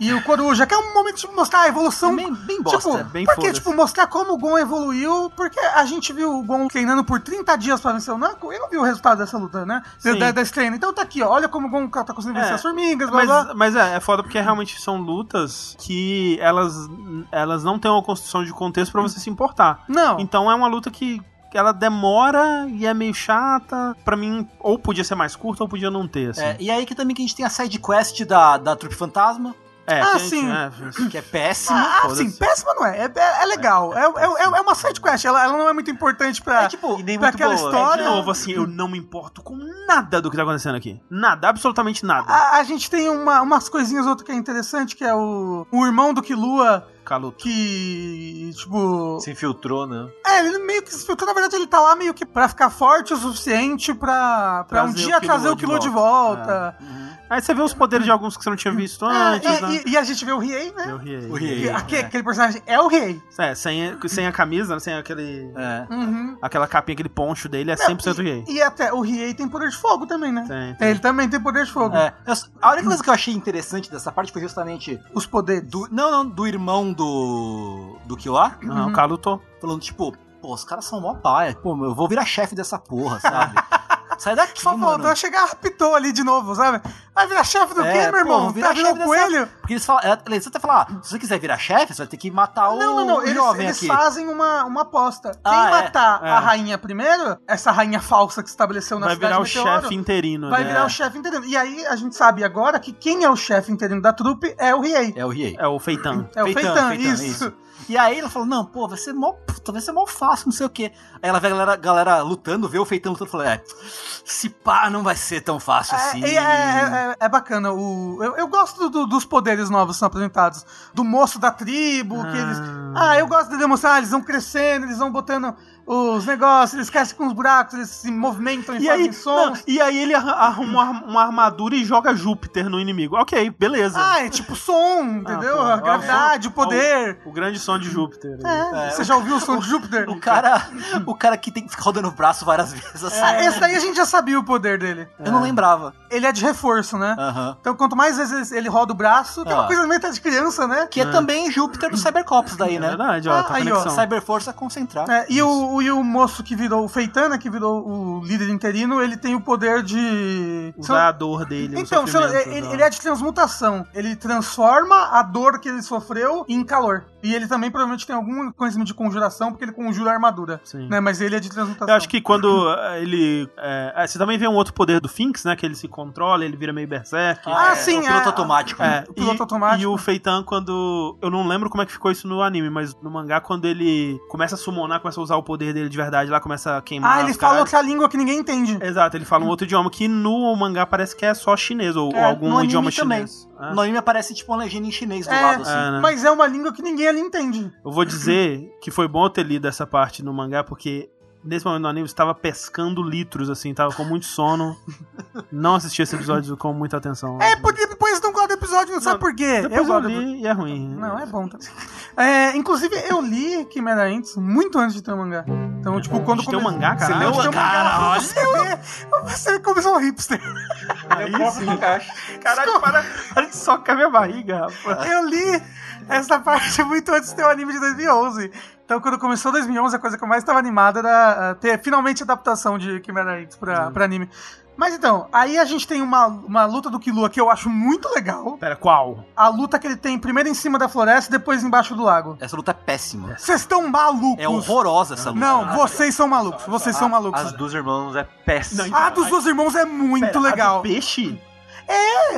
[SPEAKER 3] E o Coruja, que é um momento de mostrar a evolução.
[SPEAKER 1] Bem, bem bosta.
[SPEAKER 3] Tipo,
[SPEAKER 2] é bem
[SPEAKER 3] porque, tipo, mostrar como o Gon evoluiu, porque a gente viu o Gon treinando por 30 dias pra vencer o Nanko, e não viu o resultado dessa luta, né?
[SPEAKER 2] Sim.
[SPEAKER 3] Da, desse treino. Então tá aqui, ó, olha como o Gon tá conseguindo vencer
[SPEAKER 2] É,
[SPEAKER 3] as formigas, blá
[SPEAKER 2] Mas,
[SPEAKER 3] blá.
[SPEAKER 2] mas é, é foda porque realmente são lutas que elas, elas não têm uma construção de contexto pra você se importar.
[SPEAKER 3] Não.
[SPEAKER 2] Então é uma luta que ela demora e é meio chata. Pra mim, ou podia ser mais curta ou podia não ter, assim.
[SPEAKER 1] É, e aí que também que a gente tem a side quest da, da Trupe Fantasma,
[SPEAKER 2] É,
[SPEAKER 3] Ah,
[SPEAKER 2] tem-
[SPEAKER 3] sim.
[SPEAKER 2] é,
[SPEAKER 1] que é péssima.
[SPEAKER 3] Ah, sim, péssima não é. É, é- é legal. É, é, é uma side quest. Ela, ela não é muito importante pra.
[SPEAKER 1] É tipo,
[SPEAKER 4] nem
[SPEAKER 3] pra aquela
[SPEAKER 4] boa.
[SPEAKER 3] história-
[SPEAKER 2] de novo, assim, eu não me importo com nada do que tá acontecendo aqui. Nada, absolutamente nada.
[SPEAKER 3] A, a gente tem uma, umas coisinhas outras que é interessante, que é o, o irmão do Killua, Que, tipo...
[SPEAKER 4] Se infiltrou, né?
[SPEAKER 3] É, ele meio que se filtrou. Na verdade, ele tá lá meio que pra ficar forte o suficiente pra, pra um dia
[SPEAKER 2] o
[SPEAKER 3] trazer o
[SPEAKER 2] de
[SPEAKER 3] Killua de
[SPEAKER 2] volta.
[SPEAKER 3] volta.
[SPEAKER 2] Aí você vê os poderes de alguns que você não tinha visto
[SPEAKER 3] É,
[SPEAKER 2] antes,
[SPEAKER 3] e,
[SPEAKER 2] né?
[SPEAKER 3] e- e a gente vê o Riei, né?
[SPEAKER 2] Eu ri
[SPEAKER 1] O Riei.
[SPEAKER 3] Que- aque- Aquele personagem é o Riei.
[SPEAKER 2] É, sem, sem a camisa, né, sem aquele.
[SPEAKER 1] É.
[SPEAKER 3] Uhum.
[SPEAKER 2] Aquela capinha, aquele poncho dele é
[SPEAKER 3] Não,
[SPEAKER 2] 100% rei.
[SPEAKER 3] E até o Riei tem poder de fogo também, né?
[SPEAKER 2] Tem, tem.
[SPEAKER 3] Ele também tem poder de fogo.
[SPEAKER 1] É, eu- a única coisa que eu achei interessante dessa parte foi justamente
[SPEAKER 3] Os poderes.
[SPEAKER 1] do, não, não, do irmão do do Killua,
[SPEAKER 2] Não, o Caluto.
[SPEAKER 1] falando tipo, pô, os caras são mó paia, pô, eu vou virar chefe dessa porra, sabe? Sai daqui,
[SPEAKER 3] Só
[SPEAKER 1] mano.
[SPEAKER 3] faltou chegar rapitou ali de novo, sabe? Vai virar chefe do
[SPEAKER 1] É,
[SPEAKER 3] quê, meu irmão?
[SPEAKER 1] virar
[SPEAKER 3] Tá
[SPEAKER 1] chefe
[SPEAKER 3] coelho?
[SPEAKER 1] Porque eles falam, é, eles até falam, ah, se você quiser virar chefe, você vai ter que matar o,
[SPEAKER 3] Não, não, não. Eles,
[SPEAKER 1] jovem
[SPEAKER 3] eles
[SPEAKER 1] aqui.
[SPEAKER 3] fazem uma, uma aposta. Quem
[SPEAKER 1] Ah, é,
[SPEAKER 3] matar
[SPEAKER 2] é.
[SPEAKER 3] a rainha primeiro, essa rainha falsa que se estabeleceu na
[SPEAKER 2] Vai
[SPEAKER 3] cidade
[SPEAKER 2] virar o chefe interino.
[SPEAKER 3] Vai
[SPEAKER 2] né?
[SPEAKER 3] virar o chefe interino. E aí a gente sabe agora que quem é o chefe interino da trupe é o Riei.
[SPEAKER 1] É o Riei.
[SPEAKER 2] É o Feitan.
[SPEAKER 3] É o
[SPEAKER 1] Feitan,
[SPEAKER 3] Feitan,
[SPEAKER 1] Feitan,
[SPEAKER 3] isso.
[SPEAKER 1] isso. E aí ela falou, não, pô, vai ser mó, puta, vai ser mó fácil, não sei o quê. Aí ela vê a galera, galera lutando, vê o Feitão lutando e falou, é, se pá, não vai ser tão fácil
[SPEAKER 3] É,
[SPEAKER 1] assim.
[SPEAKER 3] e é, é- é bacana. O, eu, eu gosto do- dos poderes novos que são apresentados. Do moço da tribo, que eles. Ah, eu gosto de demonstrar, eles vão crescendo, eles vão botando os negócios, eles crescem com os buracos, eles se movimentam e,
[SPEAKER 2] E
[SPEAKER 3] fazem
[SPEAKER 2] aí,
[SPEAKER 3] sons.
[SPEAKER 2] não, e aí ele arruma uma, uma armadura e joga Júpiter no inimigo. Ok, beleza.
[SPEAKER 3] Ah, é tipo som, entendeu?
[SPEAKER 2] pô,
[SPEAKER 3] a
[SPEAKER 2] ó,
[SPEAKER 3] gravidade, o poder.
[SPEAKER 2] O grande som de Júpiter.
[SPEAKER 3] É, você já ouviu o som de Júpiter?
[SPEAKER 1] O cara, o cara que tem que ficar rodando o braço várias vezes assim.
[SPEAKER 3] Ah, esse daí a gente já sabia o poder dele.
[SPEAKER 1] Eu não lembrava.
[SPEAKER 3] Ele é de reforço, né?
[SPEAKER 1] Aham.
[SPEAKER 3] Então, quanto mais vezes ele roda o braço, que é uma
[SPEAKER 1] Ah.
[SPEAKER 3] coisa meio de criança, né?
[SPEAKER 1] Que é também Júpiter do Cybercops daí,
[SPEAKER 2] É
[SPEAKER 1] né?
[SPEAKER 2] verdade, ó,
[SPEAKER 3] Ah,
[SPEAKER 2] tá
[SPEAKER 3] aí, ó.
[SPEAKER 1] Cyberforça concentrar.
[SPEAKER 3] É, e, o, o- e o moço que virou o Feitana, que virou o líder interino, ele tem o poder de.
[SPEAKER 2] Usar a dor dele.
[SPEAKER 3] Então,
[SPEAKER 2] sofrimento,
[SPEAKER 3] ele,
[SPEAKER 2] né?
[SPEAKER 3] ele é de transmutação. Ele transforma a dor que ele sofreu em calor. E ele também provavelmente tem algum conhecimento de conjuração, porque ele conjura a armadura.
[SPEAKER 2] Sim.
[SPEAKER 3] Né? Mas ele é de transmutação.
[SPEAKER 2] Eu acho que quando eh, ele. é, é, você também vê um outro poder do Finks, né? Que ele se controla, ele vira meio berserk.
[SPEAKER 3] Ah,
[SPEAKER 1] É,
[SPEAKER 3] sim,
[SPEAKER 1] O piloto
[SPEAKER 3] é.
[SPEAKER 1] automático.
[SPEAKER 2] É,
[SPEAKER 3] o piloto
[SPEAKER 2] e,
[SPEAKER 3] automático.
[SPEAKER 2] E o Feitan, quando. Eu não lembro como é que ficou isso no anime, mas no mangá, quando ele começa a summonar, começa a usar o poder dele de verdade lá, começa a queimar.
[SPEAKER 3] Ah, ele
[SPEAKER 2] os
[SPEAKER 3] fala
[SPEAKER 2] caras.
[SPEAKER 3] outra língua que ninguém entende.
[SPEAKER 2] Exato, ele fala um outro idioma que no mangá parece que é só chinês, ou,
[SPEAKER 1] É,
[SPEAKER 2] ou algum idioma
[SPEAKER 1] também.
[SPEAKER 2] chinês. É.
[SPEAKER 1] No anime aparece tipo uma legenda em chinês do
[SPEAKER 3] É,
[SPEAKER 1] lado, assim.
[SPEAKER 2] é, né?
[SPEAKER 3] Mas é uma língua que ninguém ali entende.
[SPEAKER 2] Eu vou dizer que foi bom eu ter lido essa parte no mangá, porque nesse momento no anime eu estava pescando litros, assim, tava com muito sono. Não assisti esse episódio com muita atenção.
[SPEAKER 3] É, porque depois não gosta do episódio, não, sabe
[SPEAKER 2] Não,
[SPEAKER 3] por quê?
[SPEAKER 2] Depois eu,
[SPEAKER 3] do-
[SPEAKER 2] li e é ruim.
[SPEAKER 3] Não, é bom. Tá? É, inclusive, eu li Quimera antes, muito antes de ter o mangá. Então, tipo, quando
[SPEAKER 2] o
[SPEAKER 3] come-
[SPEAKER 2] mangá,
[SPEAKER 3] Você
[SPEAKER 2] caralho?
[SPEAKER 3] leu o
[SPEAKER 2] Cara,
[SPEAKER 3] mangá? Você vê, você começou um hipster.
[SPEAKER 2] Aí sim. Caralho, para, para de socar minha barriga, rapaz.
[SPEAKER 3] Eu li essa parte muito antes de ter o anime de 2011. Então, quando começou 2011, a coisa que eu mais estava animada era ah, ter finalmente a adaptação de Chimera X pra, pra anime. Mas então, aí a gente tem uma, uma luta do Killua que eu acho muito legal.
[SPEAKER 2] Pera, qual?
[SPEAKER 3] A luta que ele tem primeiro em cima da floresta e depois embaixo do lago.
[SPEAKER 1] Essa luta é péssima.
[SPEAKER 3] Vocês estão malucos.
[SPEAKER 1] É horrorosa essa luta.
[SPEAKER 3] Não, vocês são malucos. Vocês são malucos.
[SPEAKER 4] As dos irmãos é péssimo.
[SPEAKER 3] A dos dois irmãos é muito
[SPEAKER 2] Pera, a
[SPEAKER 3] legal.
[SPEAKER 2] do peixe?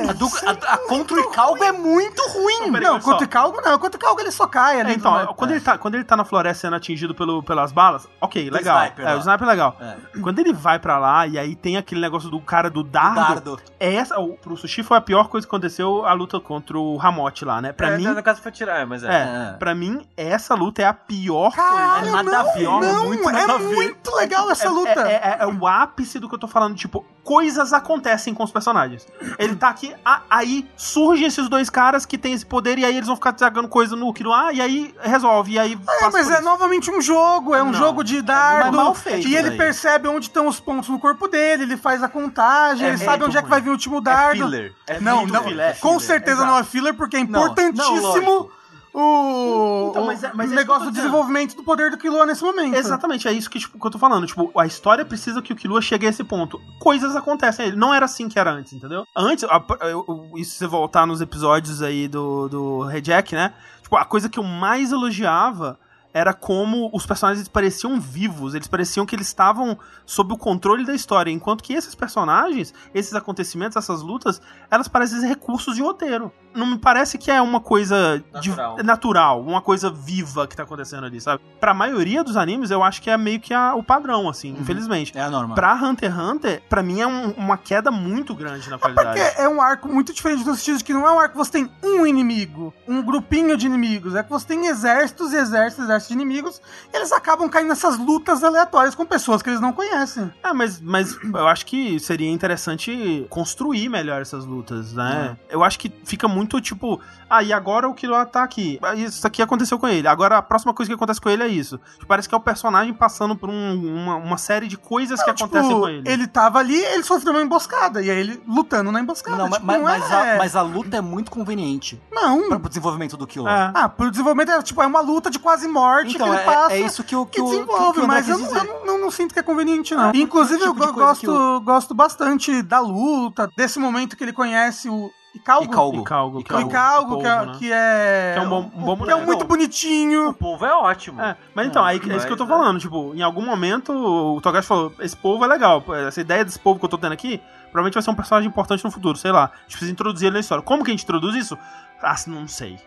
[SPEAKER 1] A, do, a, a contra o Icalgo é muito ruim.
[SPEAKER 3] Não,
[SPEAKER 2] só.
[SPEAKER 3] contra o Calgo não. Contra o Calgo ele só cai ali.
[SPEAKER 2] É, então,
[SPEAKER 3] né?
[SPEAKER 2] quando, ele tá, quando ele tá na floresta sendo atingido pelo, pelas balas, ok, legal.
[SPEAKER 1] sniper
[SPEAKER 2] é, o sniper é legal.
[SPEAKER 1] É.
[SPEAKER 2] Quando ele vai pra lá e aí tem aquele negócio do cara do dardo,
[SPEAKER 1] Dardo.
[SPEAKER 2] é essa, o, pro Sushi foi a pior coisa que aconteceu a luta contra o Ramote lá, né? Pra
[SPEAKER 4] É,
[SPEAKER 2] mim,
[SPEAKER 4] No caso foi tirar, é, mas é.
[SPEAKER 2] é,
[SPEAKER 1] É.
[SPEAKER 2] pra mim, essa luta é a pior
[SPEAKER 3] Caralho,
[SPEAKER 1] É nada a
[SPEAKER 3] não,
[SPEAKER 1] ver,
[SPEAKER 3] não,
[SPEAKER 1] muito
[SPEAKER 3] é muito legal essa
[SPEAKER 2] É-
[SPEAKER 3] luta.
[SPEAKER 2] É, é- é o ápice do que eu tô falando. Tipo, coisas acontecem com os personagens. Ele tá aqui, a- aí surgem esses dois caras que têm esse poder e aí eles vão ficar jogando coisa no Kiruá e aí resolve. E aí
[SPEAKER 3] É,
[SPEAKER 2] passa
[SPEAKER 3] mas é
[SPEAKER 2] isso.
[SPEAKER 3] novamente um jogo, é um
[SPEAKER 2] Não,
[SPEAKER 3] jogo de dardo.
[SPEAKER 1] mal feito
[SPEAKER 3] e ele
[SPEAKER 1] daí.
[SPEAKER 3] percebe onde estão os pontos no corpo dele, ele faz a contagem,
[SPEAKER 2] É
[SPEAKER 3] ele sabe onde é que
[SPEAKER 2] ruim.
[SPEAKER 3] vai vir o último
[SPEAKER 4] É
[SPEAKER 3] dardo.
[SPEAKER 4] filler. É
[SPEAKER 3] não,
[SPEAKER 4] muito
[SPEAKER 3] não,
[SPEAKER 4] filler.
[SPEAKER 3] com certeza não é filler, porque é
[SPEAKER 1] Não,
[SPEAKER 3] importantíssimo
[SPEAKER 1] não, lógico.
[SPEAKER 3] O,
[SPEAKER 2] Então,
[SPEAKER 3] o
[SPEAKER 2] mas é- mas é eu
[SPEAKER 3] negócio do desenvolvimento do poder do Killua nesse momento.
[SPEAKER 2] Exatamente, é isso que, tipo, que eu tô falando. Tipo, a história precisa que o Killua chegue a esse ponto. Coisas acontecem. Ele não era assim que era antes, entendeu? Antes, a- eu- eu- isso se você voltar nos episódios aí do, do Rejack, né? Tipo, a coisa que eu mais elogiava era como os personagens pareciam vivos, eles pareciam que eles estavam sob o controle da história, enquanto que esses personagens, esses acontecimentos, essas lutas, elas parecem recursos de roteiro. Não me parece que é uma coisa de-
[SPEAKER 4] Natural.
[SPEAKER 2] natural, uma coisa viva que tá acontecendo ali, sabe? Pra maioria dos animes, eu acho que é meio que a- o padrão, assim, infelizmente.
[SPEAKER 1] É a norma.
[SPEAKER 2] Pra Hunter x Hunter, pra mim é um- uma queda muito grande na
[SPEAKER 3] Porque
[SPEAKER 2] qualidade.
[SPEAKER 3] é um arco muito diferente no sentido de que não é um arco que você tem um inimigo, um grupinho de inimigos. É que você tem exércitos e exércitos, exércitos de inimigos, e eles acabam caindo nessas lutas aleatórias com pessoas que eles não conhecem.
[SPEAKER 2] É, mas, mas eu acho que seria interessante construir melhor essas lutas, né? Eu acho que fica muito tipo, ah, e agora o Killua tá aqui. Ah, Isso aqui aconteceu com ele. Agora a próxima coisa que acontece com ele é isso. Parece que é o personagem passando por um- uma, uma série de coisas que acontecem
[SPEAKER 3] Tipo,
[SPEAKER 2] com ele.
[SPEAKER 3] ele tava ali, ele sofreu uma emboscada, e aí ele lutando na emboscada.
[SPEAKER 1] Não,
[SPEAKER 3] tipo,
[SPEAKER 1] mas,
[SPEAKER 3] não
[SPEAKER 1] mas,
[SPEAKER 3] é...
[SPEAKER 1] a, mas a luta é muito conveniente
[SPEAKER 3] Não.
[SPEAKER 1] para o desenvolvimento do Killua.
[SPEAKER 2] É.
[SPEAKER 3] Ah, pro desenvolvimento é tipo, é uma luta de quase morte
[SPEAKER 1] Então,
[SPEAKER 3] que ele
[SPEAKER 1] é,
[SPEAKER 3] passa.
[SPEAKER 1] é isso que o que
[SPEAKER 3] que
[SPEAKER 1] que
[SPEAKER 3] desenvolve,
[SPEAKER 1] que o
[SPEAKER 3] mas eu, não, eu não, não- não sinto que é conveniente, não.
[SPEAKER 1] Ah,
[SPEAKER 3] Inclusive,
[SPEAKER 1] tipo
[SPEAKER 3] eu
[SPEAKER 1] que
[SPEAKER 3] gosto, gosto bastante da luta, desse momento que ele conhece o Icalgo.
[SPEAKER 1] Icalgo.
[SPEAKER 2] Icalgo, é
[SPEAKER 3] Icalgo,
[SPEAKER 2] o
[SPEAKER 3] que, é,
[SPEAKER 2] povo, né?
[SPEAKER 3] que é.
[SPEAKER 2] Que é um bom- um bom
[SPEAKER 3] que é
[SPEAKER 2] boneco.
[SPEAKER 3] muito bonitinho.
[SPEAKER 4] O povo é ótimo.
[SPEAKER 2] É, mas então, aí, é isso que eu tô falando, tipo, em algum momento o Togashi falou, esse povo é legal, essa ideia desse povo que eu tô tendo aqui, provavelmente vai ser um personagem importante no futuro, sei lá. A gente precisa introduzir ele na história. Como que a gente introduz isso? Ah, não sei.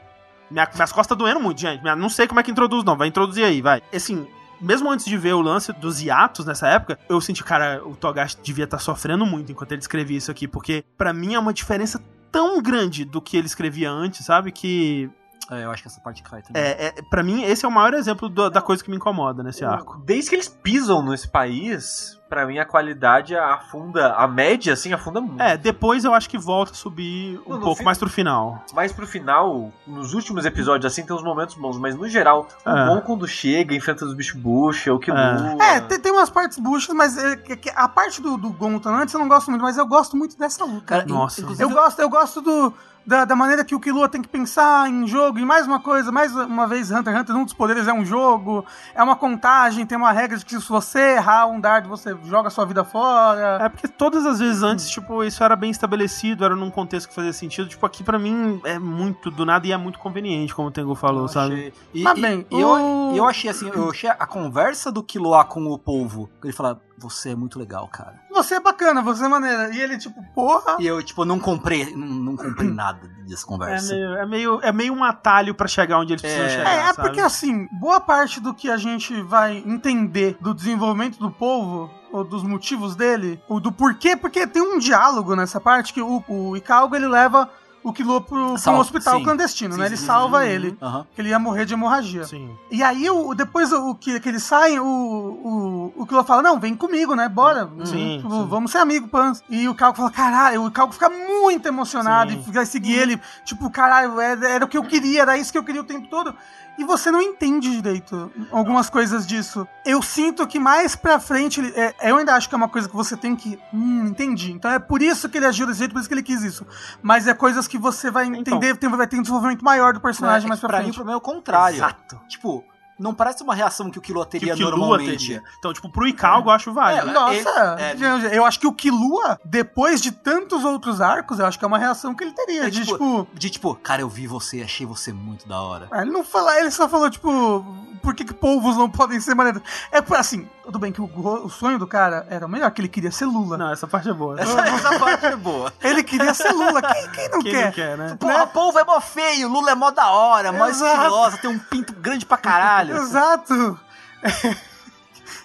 [SPEAKER 2] Minha- minhas costas doendo muito, gente. Minha- Não sei como é que introduz, não. Vai introduzir aí, vai. Assim, mesmo antes de ver o lance dos hiatos nessa época, eu senti, cara, o Togashi devia estar sofrendo muito enquanto ele escrevia isso aqui, porque pra mim é uma diferença tão grande do que ele escrevia antes, sabe? Que
[SPEAKER 1] É, eu acho que essa parte cai também.
[SPEAKER 2] é, é, para mim, esse é o maior exemplo do- da coisa que me incomoda nesse arco.
[SPEAKER 4] Desde que eles pisam nesse país, pra mim a qualidade afunda, a média assim afunda muito.
[SPEAKER 2] É, depois eu acho que volta a subir um
[SPEAKER 4] No- no
[SPEAKER 2] pouco
[SPEAKER 4] fim-
[SPEAKER 2] mais pro final.
[SPEAKER 4] Mas pro final, nos últimos episódios, assim, tem uns momentos bons. Mas no geral, o
[SPEAKER 2] É.
[SPEAKER 4] bom quando chega, enfrenta os bichos bucha, o que
[SPEAKER 3] É, tem, tem umas partes buchas, mas é, a parte do, do Gonta antes eu não gosto muito, mas eu gosto muito dessa luta.
[SPEAKER 1] Cara,
[SPEAKER 2] Nossa.
[SPEAKER 1] inclusive,
[SPEAKER 3] Eu gosto, eu gosto do, da, da maneira que o Killua tem que pensar em jogo. E mais uma coisa, mais uma vez, Hunter x Hunter, um dos poderes é um jogo, é uma contagem, tem uma regra de que se você errar um dardo, você joga a sua vida fora.
[SPEAKER 2] É porque todas as vezes antes, tipo, isso era bem estabelecido, era num contexto que fazia sentido. Tipo, aqui pra mim é muito do nada e é muito conveniente, como o Tengu falou,
[SPEAKER 1] Eu
[SPEAKER 2] sabe?
[SPEAKER 1] E,
[SPEAKER 3] Mas bem,
[SPEAKER 1] e eu,
[SPEAKER 3] o-
[SPEAKER 1] e eu achei assim, eu achei a conversa do Killua com o povo. Ele fala, você é muito legal, cara.
[SPEAKER 3] Você é bacana, você é maneira. E ele, tipo, porra.
[SPEAKER 1] E eu, tipo, não comprei, não, não comprei nada dessa
[SPEAKER 2] É
[SPEAKER 1] conversa.
[SPEAKER 2] meio, é, meio, é meio um atalho pra chegar onde eles precisam
[SPEAKER 1] É.
[SPEAKER 2] chegar.
[SPEAKER 3] É, é
[SPEAKER 2] sabe?
[SPEAKER 3] porque assim, boa parte do que a gente vai entender do desenvolvimento do povo, ou dos motivos dele, ou do porquê, porque tem um diálogo nessa parte que o, o Icalgo ele leva o Killua pro, um hospital
[SPEAKER 1] sim.
[SPEAKER 3] clandestino,
[SPEAKER 1] Sim,
[SPEAKER 3] né? Ele
[SPEAKER 1] sim,
[SPEAKER 3] salva
[SPEAKER 1] sim.
[SPEAKER 3] ele,
[SPEAKER 1] Aham.
[SPEAKER 3] que ele ia morrer de hemorragia.
[SPEAKER 2] Sim.
[SPEAKER 3] E aí, o, depois o que, que eles saem, o, o, o Killua fala, não, vem comigo, né? Bora.
[SPEAKER 2] Sim,
[SPEAKER 3] Tipo,
[SPEAKER 2] sim.
[SPEAKER 3] Vamos ser amigos, Pans. E o Calco fala, caralho, o Calco fica muito emocionado e vai seguir ele. Tipo, caralho, era, era o que eu queria, era isso que eu queria o tempo todo. E você não entende direito algumas coisas disso. Eu sinto que mais pra frente, é, eu ainda acho que é uma coisa que você tem que. Hum, entendi. Então é por isso que ele agiu desse jeito, por isso que ele quis isso. Mas é coisas que você vai
[SPEAKER 2] Então.
[SPEAKER 3] entender, tem, vai ter um desenvolvimento maior do personagem
[SPEAKER 1] É,
[SPEAKER 3] mais pra,
[SPEAKER 1] pra mim o
[SPEAKER 3] frente.
[SPEAKER 1] problema é o contrário.
[SPEAKER 2] Exato.
[SPEAKER 1] Tipo, não parece uma reação que o Killua
[SPEAKER 2] Que
[SPEAKER 1] teria
[SPEAKER 2] o Killua
[SPEAKER 1] normalmente.
[SPEAKER 2] teria. Então, tipo, pro Icalgo eu acho válido.
[SPEAKER 1] É,
[SPEAKER 3] Nossa,
[SPEAKER 1] ele- é-
[SPEAKER 3] eu acho que o Killua, depois de tantos outros arcos, eu acho que é uma reação que ele teria.
[SPEAKER 1] É,
[SPEAKER 3] de
[SPEAKER 1] tipo,
[SPEAKER 3] tipo.
[SPEAKER 1] De tipo, cara, eu vi você, achei você muito da hora.
[SPEAKER 3] ah, Ele não fala, ele só falou, tipo, por que, que povos não podem ser maneiros? É por- assim, tudo bem que o, o sonho do cara era o melhor, que ele queria ser Lula.
[SPEAKER 2] Não, essa parte é boa.
[SPEAKER 1] Essa, essa parte é boa.
[SPEAKER 3] Ele queria ser Lula. Quem, quem não
[SPEAKER 2] Quem
[SPEAKER 3] quer?
[SPEAKER 2] não quer, né?
[SPEAKER 1] Porra, polvo é mó feio, Lula é mó da hora, mó estilosa, tem um pinto grande pra caralho.
[SPEAKER 3] Exato.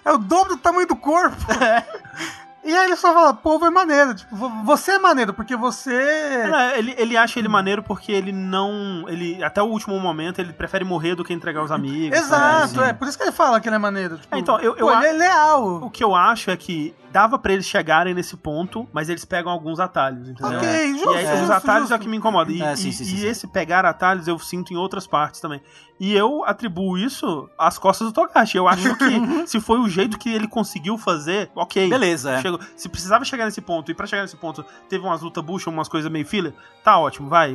[SPEAKER 3] É o dobro do tamanho do corpo. E aí ele só fala, povo é maneiro. Tipo, vo- você é maneiro, porque você.
[SPEAKER 2] Não, ele, ele acha ele maneiro porque ele não. Ele, até o último momento, ele prefere morrer do que entregar os amigos. sabe?
[SPEAKER 3] Exato, é por isso que ele fala que ele é maneiro. Tipo,
[SPEAKER 2] É, então, eu- eu
[SPEAKER 3] pô,
[SPEAKER 2] a-
[SPEAKER 3] ele é leal.
[SPEAKER 2] O que eu acho é que dava pra eles chegarem nesse ponto, mas eles pegam alguns atalhos, entendeu?
[SPEAKER 3] Ok, justo,
[SPEAKER 2] E aí, os
[SPEAKER 3] justo,
[SPEAKER 2] atalhos
[SPEAKER 3] justo.
[SPEAKER 2] é o que me incomoda. E,
[SPEAKER 1] É, sim,
[SPEAKER 2] e-
[SPEAKER 1] sim,
[SPEAKER 2] e
[SPEAKER 1] sim, sim.
[SPEAKER 2] esse pegar atalhos eu sinto em outras partes também. E eu atribuo isso às costas do Togashi. Eu acho que se foi o jeito que ele conseguiu fazer, ok.
[SPEAKER 1] Beleza, é.
[SPEAKER 2] Chegou. Se precisava chegar nesse ponto, e pra chegar nesse ponto teve umas lutas bucha, umas coisas meio filler, tá ótimo, vai.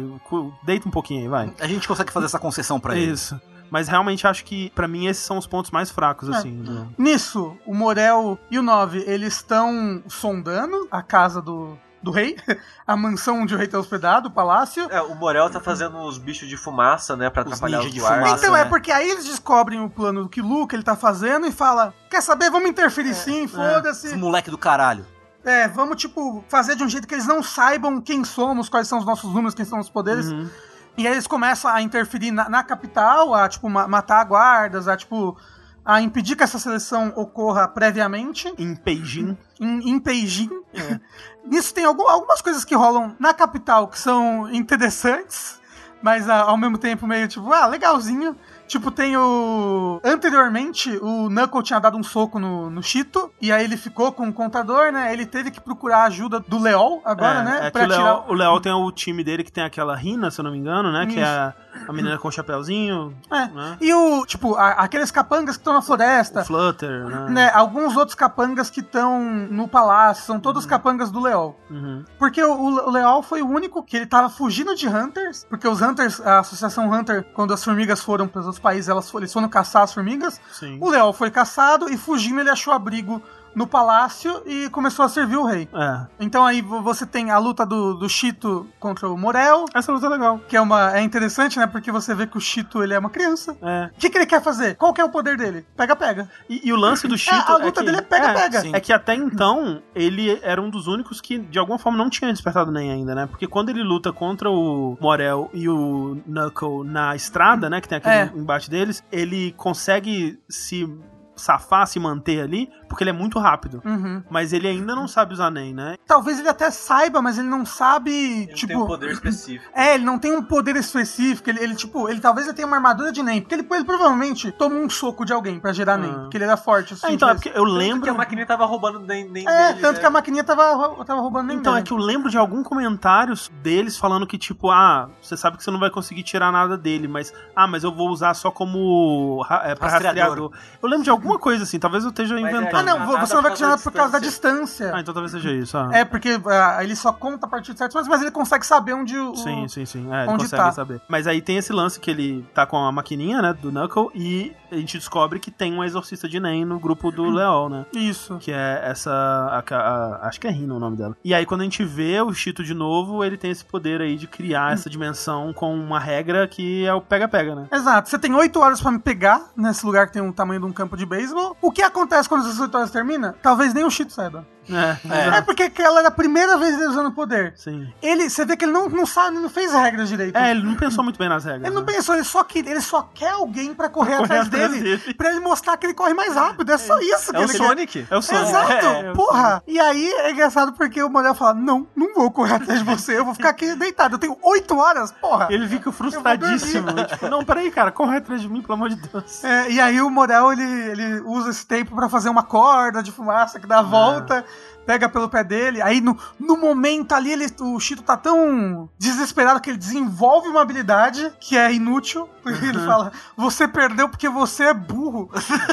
[SPEAKER 2] Deita um pouquinho aí, vai.
[SPEAKER 1] A gente consegue fazer essa concessão pra ele.
[SPEAKER 2] Isso. Mas realmente acho que, pra mim, esses são os pontos mais fracos,
[SPEAKER 3] É.
[SPEAKER 2] assim. do-
[SPEAKER 3] Nisso, o Morel e o Nove, eles estão sondando a casa do, do rei, a mansão onde o rei está hospedado, o palácio.
[SPEAKER 4] É, o Morel tá fazendo os bichos de fumaça, né? Pra
[SPEAKER 1] Os
[SPEAKER 4] atrapalhar os
[SPEAKER 1] de fumaça.
[SPEAKER 3] Então é
[SPEAKER 1] né?
[SPEAKER 3] porque aí eles descobrem o plano do Kilu que ele tá fazendo e fala: Quer saber? Vamos interferir sim,
[SPEAKER 1] Esse
[SPEAKER 3] foda-se.
[SPEAKER 1] moleque do caralho.
[SPEAKER 3] É, vamos, tipo, fazer de um jeito que eles não saibam quem somos, quais são os nossos números, quem são os poderes.
[SPEAKER 2] Uhum.
[SPEAKER 3] E aí eles começam a interferir na, na capital, a, tipo, ma- matar guardas, a, tipo, a impedir que essa seleção ocorra previamente.
[SPEAKER 2] Em Beijing.
[SPEAKER 3] em, em Beijing. Nisso tem algum- algumas coisas que rolam na capital que são interessantes, mas ah, ao mesmo tempo meio tipo, ah, legalzinho. Tipo, tem o. Anteriormente, o Knuckle tinha dado um soco no, no Cheeto, e aí ele ficou com o contador, né? Ele teve que procurar a ajuda do Leol agora,
[SPEAKER 2] é,
[SPEAKER 3] né?
[SPEAKER 2] É
[SPEAKER 3] pra
[SPEAKER 2] o
[SPEAKER 3] tirar-
[SPEAKER 2] o Léo tem o time dele que tem aquela Rina, se eu não me engano, né? Que é a, a menina com o chapéuzinho,
[SPEAKER 3] É.
[SPEAKER 2] né?
[SPEAKER 3] E o, tipo, a- aqueles capangas que estão na floresta.
[SPEAKER 2] O Flutter, né?
[SPEAKER 3] Né, alguns outros capangas que estão no palácio, são todos capangas do Leol.
[SPEAKER 2] Uhum.
[SPEAKER 3] Porque o, o Leal foi o único que ele tava fugindo de Hunters, porque os Hunters, a Associação Hunter, quando as formigas foram para os outros países, elas foram, eles foram caçar as formigas.
[SPEAKER 2] Sim.
[SPEAKER 3] O Leal foi caçado e fugindo ele achou abrigo no palácio e começou a servir o rei.
[SPEAKER 2] É.
[SPEAKER 3] Então aí vo- você tem a luta do, do Chito contra o Morel,
[SPEAKER 2] Essa luta é legal.
[SPEAKER 3] que é uma é interessante, né? Porque você vê que o Chito ele é uma criança.
[SPEAKER 2] É.
[SPEAKER 3] O que, que ele quer fazer? Qual que é o poder dele? Pega, pega.
[SPEAKER 2] E, e o lance do Cheeto.
[SPEAKER 3] a luta
[SPEAKER 2] que,
[SPEAKER 3] dele é pega-pega.
[SPEAKER 2] É, é que até então ele era um dos únicos que de alguma forma não tinha despertado nem ainda, né? Porque quando ele luta contra o Morel e o Knuckle na estrada, né? Que tem aquele
[SPEAKER 3] É.
[SPEAKER 2] embate deles, ele consegue se safar, se manter ali, porque ele é muito rápido.
[SPEAKER 3] Uhum.
[SPEAKER 2] Mas ele ainda não sabe usar nem, né?
[SPEAKER 3] Talvez ele até saiba, mas ele não sabe,
[SPEAKER 4] Ele
[SPEAKER 3] tipo...
[SPEAKER 4] tem um poder específico.
[SPEAKER 3] É, ele não tem um poder específico, ele, ele, tipo, ele talvez ele tenha uma armadura de NEM, porque ele, ele provavelmente tomou um soco de alguém pra gerar NEM,
[SPEAKER 2] Ah.
[SPEAKER 3] porque ele era forte. Assim,
[SPEAKER 2] Ah, então, é porque eu
[SPEAKER 4] Tanto que
[SPEAKER 2] lembro.
[SPEAKER 4] a maquininha tava roubando nem, nem
[SPEAKER 3] É,
[SPEAKER 4] dele,
[SPEAKER 3] tanto
[SPEAKER 4] né?
[SPEAKER 3] que a maquininha tava, tava roubando NEM
[SPEAKER 2] Então, é
[SPEAKER 3] dele.
[SPEAKER 2] que eu lembro de algum comentários deles falando que, tipo, ah, você sabe que você não vai conseguir tirar nada dele, mas, ah, mas eu vou usar só como é, pra
[SPEAKER 1] Rastreador.
[SPEAKER 2] rastreador. Eu lembro de alguma coisa assim, talvez eu esteja
[SPEAKER 4] Mas é,
[SPEAKER 2] inventando.
[SPEAKER 3] Ah, não,
[SPEAKER 4] Nada
[SPEAKER 3] você não vai
[SPEAKER 4] causa
[SPEAKER 3] por causa da
[SPEAKER 4] distância.
[SPEAKER 2] Ah, então talvez seja isso. Ah.
[SPEAKER 3] É, porque ah, ele só conta a partir de certos, mas, mas ele consegue saber onde o.
[SPEAKER 2] Sim, sim, sim. É, ele
[SPEAKER 3] onde
[SPEAKER 2] consegue
[SPEAKER 3] tá.
[SPEAKER 2] saber. Mas aí tem esse lance que ele tá com a maquininha, né, do Knuckle, e a gente descobre que tem um exorcista de Nen no grupo do Leol, né?
[SPEAKER 3] Isso.
[SPEAKER 2] Que é essa. a- a- acho que é Rina o nome dela. E aí, quando a gente vê o Cheeto de novo, ele tem esse poder aí de criar essa dimensão com uma regra que é o pega-pega, né?
[SPEAKER 3] Exato, você tem oito horas pra me pegar nesse lugar que tem o tamanho de um campo de beisebol. O que acontece quando essas horas termina? Talvez nem o Cheeto saiba.
[SPEAKER 2] É,
[SPEAKER 1] É.
[SPEAKER 3] É porque aquela era a primeira vez dele usando o poder.
[SPEAKER 2] Sim.
[SPEAKER 3] Ele, você vê que ele não, não sabe, não fez regras direito.
[SPEAKER 2] É, ele não pensou muito bem nas regras.
[SPEAKER 3] Ele não
[SPEAKER 2] né?
[SPEAKER 3] pensou, ele só, que, ele só quer alguém pra correr,
[SPEAKER 2] Correr
[SPEAKER 3] atrás,
[SPEAKER 2] atrás
[SPEAKER 3] dele,
[SPEAKER 2] dele.
[SPEAKER 3] pra ele mostrar que ele corre mais rápido. É só isso que
[SPEAKER 4] É o
[SPEAKER 3] ele quer.
[SPEAKER 4] Sonic.
[SPEAKER 2] É o Sonic.
[SPEAKER 3] Exato,
[SPEAKER 2] É, é
[SPEAKER 3] porra. E aí é engraçado porque o Morel fala: Não, não vou correr atrás de você, eu vou ficar aqui deitado. Eu tenho oito horas, porra.
[SPEAKER 2] Ele fica frustradíssimo. tipo, não, peraí, cara, corre atrás de mim, pelo amor de Deus.
[SPEAKER 3] É, e aí o Morel ele, ele usa esse tempo pra fazer uma corda de fumaça que dá a volta. Pega pelo pé dele. Aí no, no momento ali, ele, o Chito tá tão desesperado que ele desenvolve uma habilidade que é inútil. Porque ele fala: Você perdeu porque você é burro.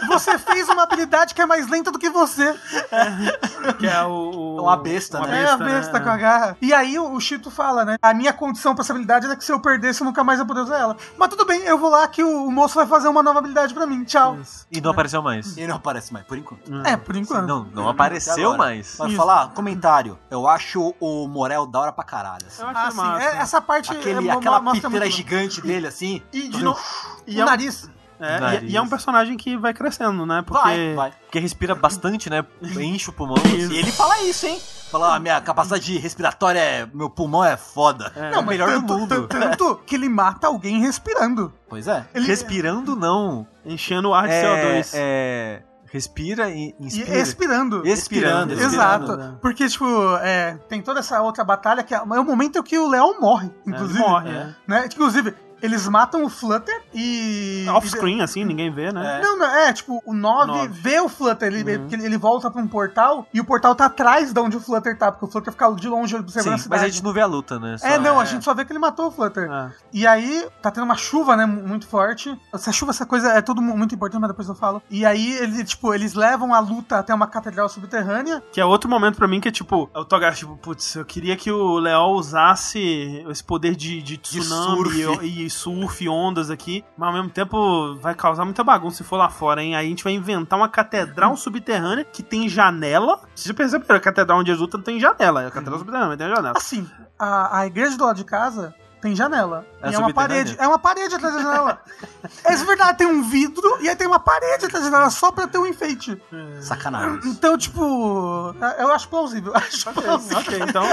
[SPEAKER 3] Você fez uma habilidade que é mais lenta do que você.
[SPEAKER 2] Que é o. o
[SPEAKER 1] Uma besta,
[SPEAKER 2] uma
[SPEAKER 1] né?
[SPEAKER 3] é a besta
[SPEAKER 2] né?
[SPEAKER 3] com a garra. E aí o, o Chito fala, né? A minha condição pra essa habilidade era que se eu perdesse, eu nunca mais ia poder usar ela. Mas tudo bem, eu vou lá que o, o moço vai fazer uma nova habilidade pra mim. Tchau.
[SPEAKER 2] Isso.
[SPEAKER 4] E não apareceu mais.
[SPEAKER 1] Ele não aparece mais, por enquanto.
[SPEAKER 3] É, por enquanto.
[SPEAKER 4] Não, não apareceu mais.
[SPEAKER 1] Vai
[SPEAKER 3] Isso.
[SPEAKER 1] falar? Comentário. Eu acho o Morel da hora pra caralho. assim.
[SPEAKER 2] Eu acho
[SPEAKER 3] Ah, sim. é- essa parte
[SPEAKER 1] Aquele,
[SPEAKER 3] é,
[SPEAKER 1] aquela piteira gigante dele, assim.
[SPEAKER 3] E de
[SPEAKER 2] E
[SPEAKER 3] o
[SPEAKER 2] é um-
[SPEAKER 3] nariz.
[SPEAKER 2] É,
[SPEAKER 4] Nariz.
[SPEAKER 2] e, e é um personagem que vai crescendo, né? Porque.
[SPEAKER 1] Vai, vai.
[SPEAKER 4] Porque respira bastante, né? Enche o pulmão.
[SPEAKER 2] Isso.
[SPEAKER 1] E ele fala isso, hein? Fala, ah, minha capacidade respiratória é. Meu pulmão é foda.
[SPEAKER 2] É.
[SPEAKER 1] Não, o melhor do
[SPEAKER 3] tanto,
[SPEAKER 1] mundo.
[SPEAKER 3] Tanto que ele mata alguém respirando.
[SPEAKER 1] Pois é.
[SPEAKER 3] Ele
[SPEAKER 4] Respirando, não.
[SPEAKER 2] Enchendo o ar de
[SPEAKER 4] É,
[SPEAKER 2] CO2.
[SPEAKER 4] é, respira e
[SPEAKER 3] e
[SPEAKER 4] inspira.
[SPEAKER 3] expirando.
[SPEAKER 4] Expirando.
[SPEAKER 1] Expirando.
[SPEAKER 3] Exato.
[SPEAKER 2] né?
[SPEAKER 3] Porque, tipo, é, tem toda essa outra batalha que é, é o momento em que o Leão morre,
[SPEAKER 2] É,
[SPEAKER 3] inclusive.
[SPEAKER 2] morre,
[SPEAKER 1] é.
[SPEAKER 2] é.
[SPEAKER 3] Né? Inclusive, eles matam o Flutter e.
[SPEAKER 2] Off-screen, assim, ninguém vê, né?
[SPEAKER 3] Não, não, é, tipo, o 9,
[SPEAKER 2] Nove.
[SPEAKER 3] vê o Flutter, ele,
[SPEAKER 2] Uhum.
[SPEAKER 3] ele, ele volta pra um portal e o portal tá atrás de onde o Flutter tá, porque o Flutter fica de longe observando
[SPEAKER 4] Sim,
[SPEAKER 3] a
[SPEAKER 4] mas
[SPEAKER 3] cidade.
[SPEAKER 4] a gente não vê a luta, né? Só-
[SPEAKER 3] É, não, a
[SPEAKER 1] é.
[SPEAKER 3] gente só vê que ele matou o Flutter.
[SPEAKER 2] É.
[SPEAKER 3] E aí, tá tendo uma chuva, né, mu- muito forte. Essa chuva, essa coisa é tudo mu- muito importante, mas depois eu falo. E aí, ele, tipo, eles levam a luta até uma catedral subterrânea.
[SPEAKER 2] Que é outro momento pra mim que é tipo, o Togashi, tipo, putz, eu queria que o Leol usasse esse poder de, de tsunami
[SPEAKER 1] surf.
[SPEAKER 2] E, e surf, ondas aqui, mas ao mesmo tempo vai causar muita bagunça se for lá fora, hein? Aí a gente vai inventar uma catedral subterrânea que tem janela. Vocês já perceberam, a catedral onde lutam não tem janela, é a catedral subterrânea, mas tem janela.
[SPEAKER 3] Assim, a, a igreja do lado de casa tem janela.
[SPEAKER 4] É
[SPEAKER 3] e é uma
[SPEAKER 4] subterrânea?
[SPEAKER 3] parede. É uma parede atrás da janela. é verdade, tem um vidro e aí tem uma parede atrás da janela só pra ter um enfeite.
[SPEAKER 1] Sacanagem.
[SPEAKER 3] Então, tipo, eu acho plausível. Acho
[SPEAKER 2] Ok,
[SPEAKER 3] plausível.
[SPEAKER 2] ok, então,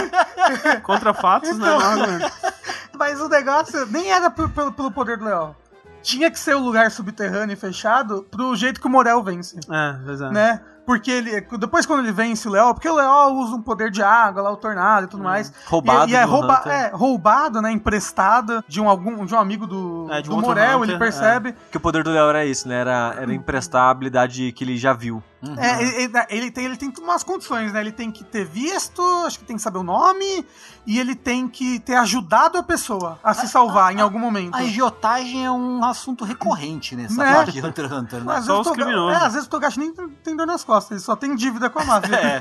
[SPEAKER 2] contra fatos, né?
[SPEAKER 3] Então-
[SPEAKER 2] argumento.
[SPEAKER 3] Mas o negócio nem era por- pelo, pelo poder do Leão. Tinha que ser o lugar subterrâneo e fechado pro jeito que o Morel vence,
[SPEAKER 2] É, é.
[SPEAKER 3] né? Porque ele. Depois quando ele vence o Leão, porque o Leão usa um poder de água, lá o tornado e tudo mais.
[SPEAKER 4] Roubado
[SPEAKER 3] E, e é, rouba, é roubado, né? Emprestado de um, algum, de um amigo do,
[SPEAKER 2] É,
[SPEAKER 3] do
[SPEAKER 2] um
[SPEAKER 3] Morel,
[SPEAKER 2] Hunter,
[SPEAKER 3] ele percebe.
[SPEAKER 4] Que o poder do Léo era isso, né? Era, era emprestar a habilidade que ele já viu.
[SPEAKER 3] É, ele, ele- tem, ele tem umas condições, né? Ele tem que ter visto, acho que tem que saber o nome, e ele tem que ter ajudado a pessoa a se salvar em algum momento.
[SPEAKER 1] A agiotagem é um assunto recorrente nessa
[SPEAKER 3] Né?
[SPEAKER 1] parte de Hunter x Hunter, né?
[SPEAKER 3] Às
[SPEAKER 2] Só
[SPEAKER 3] vezes
[SPEAKER 2] os criminosos.
[SPEAKER 3] É, às vezes o Togashi nem tem- dor nas costas, ele só tem dívida com a máfia.
[SPEAKER 1] É.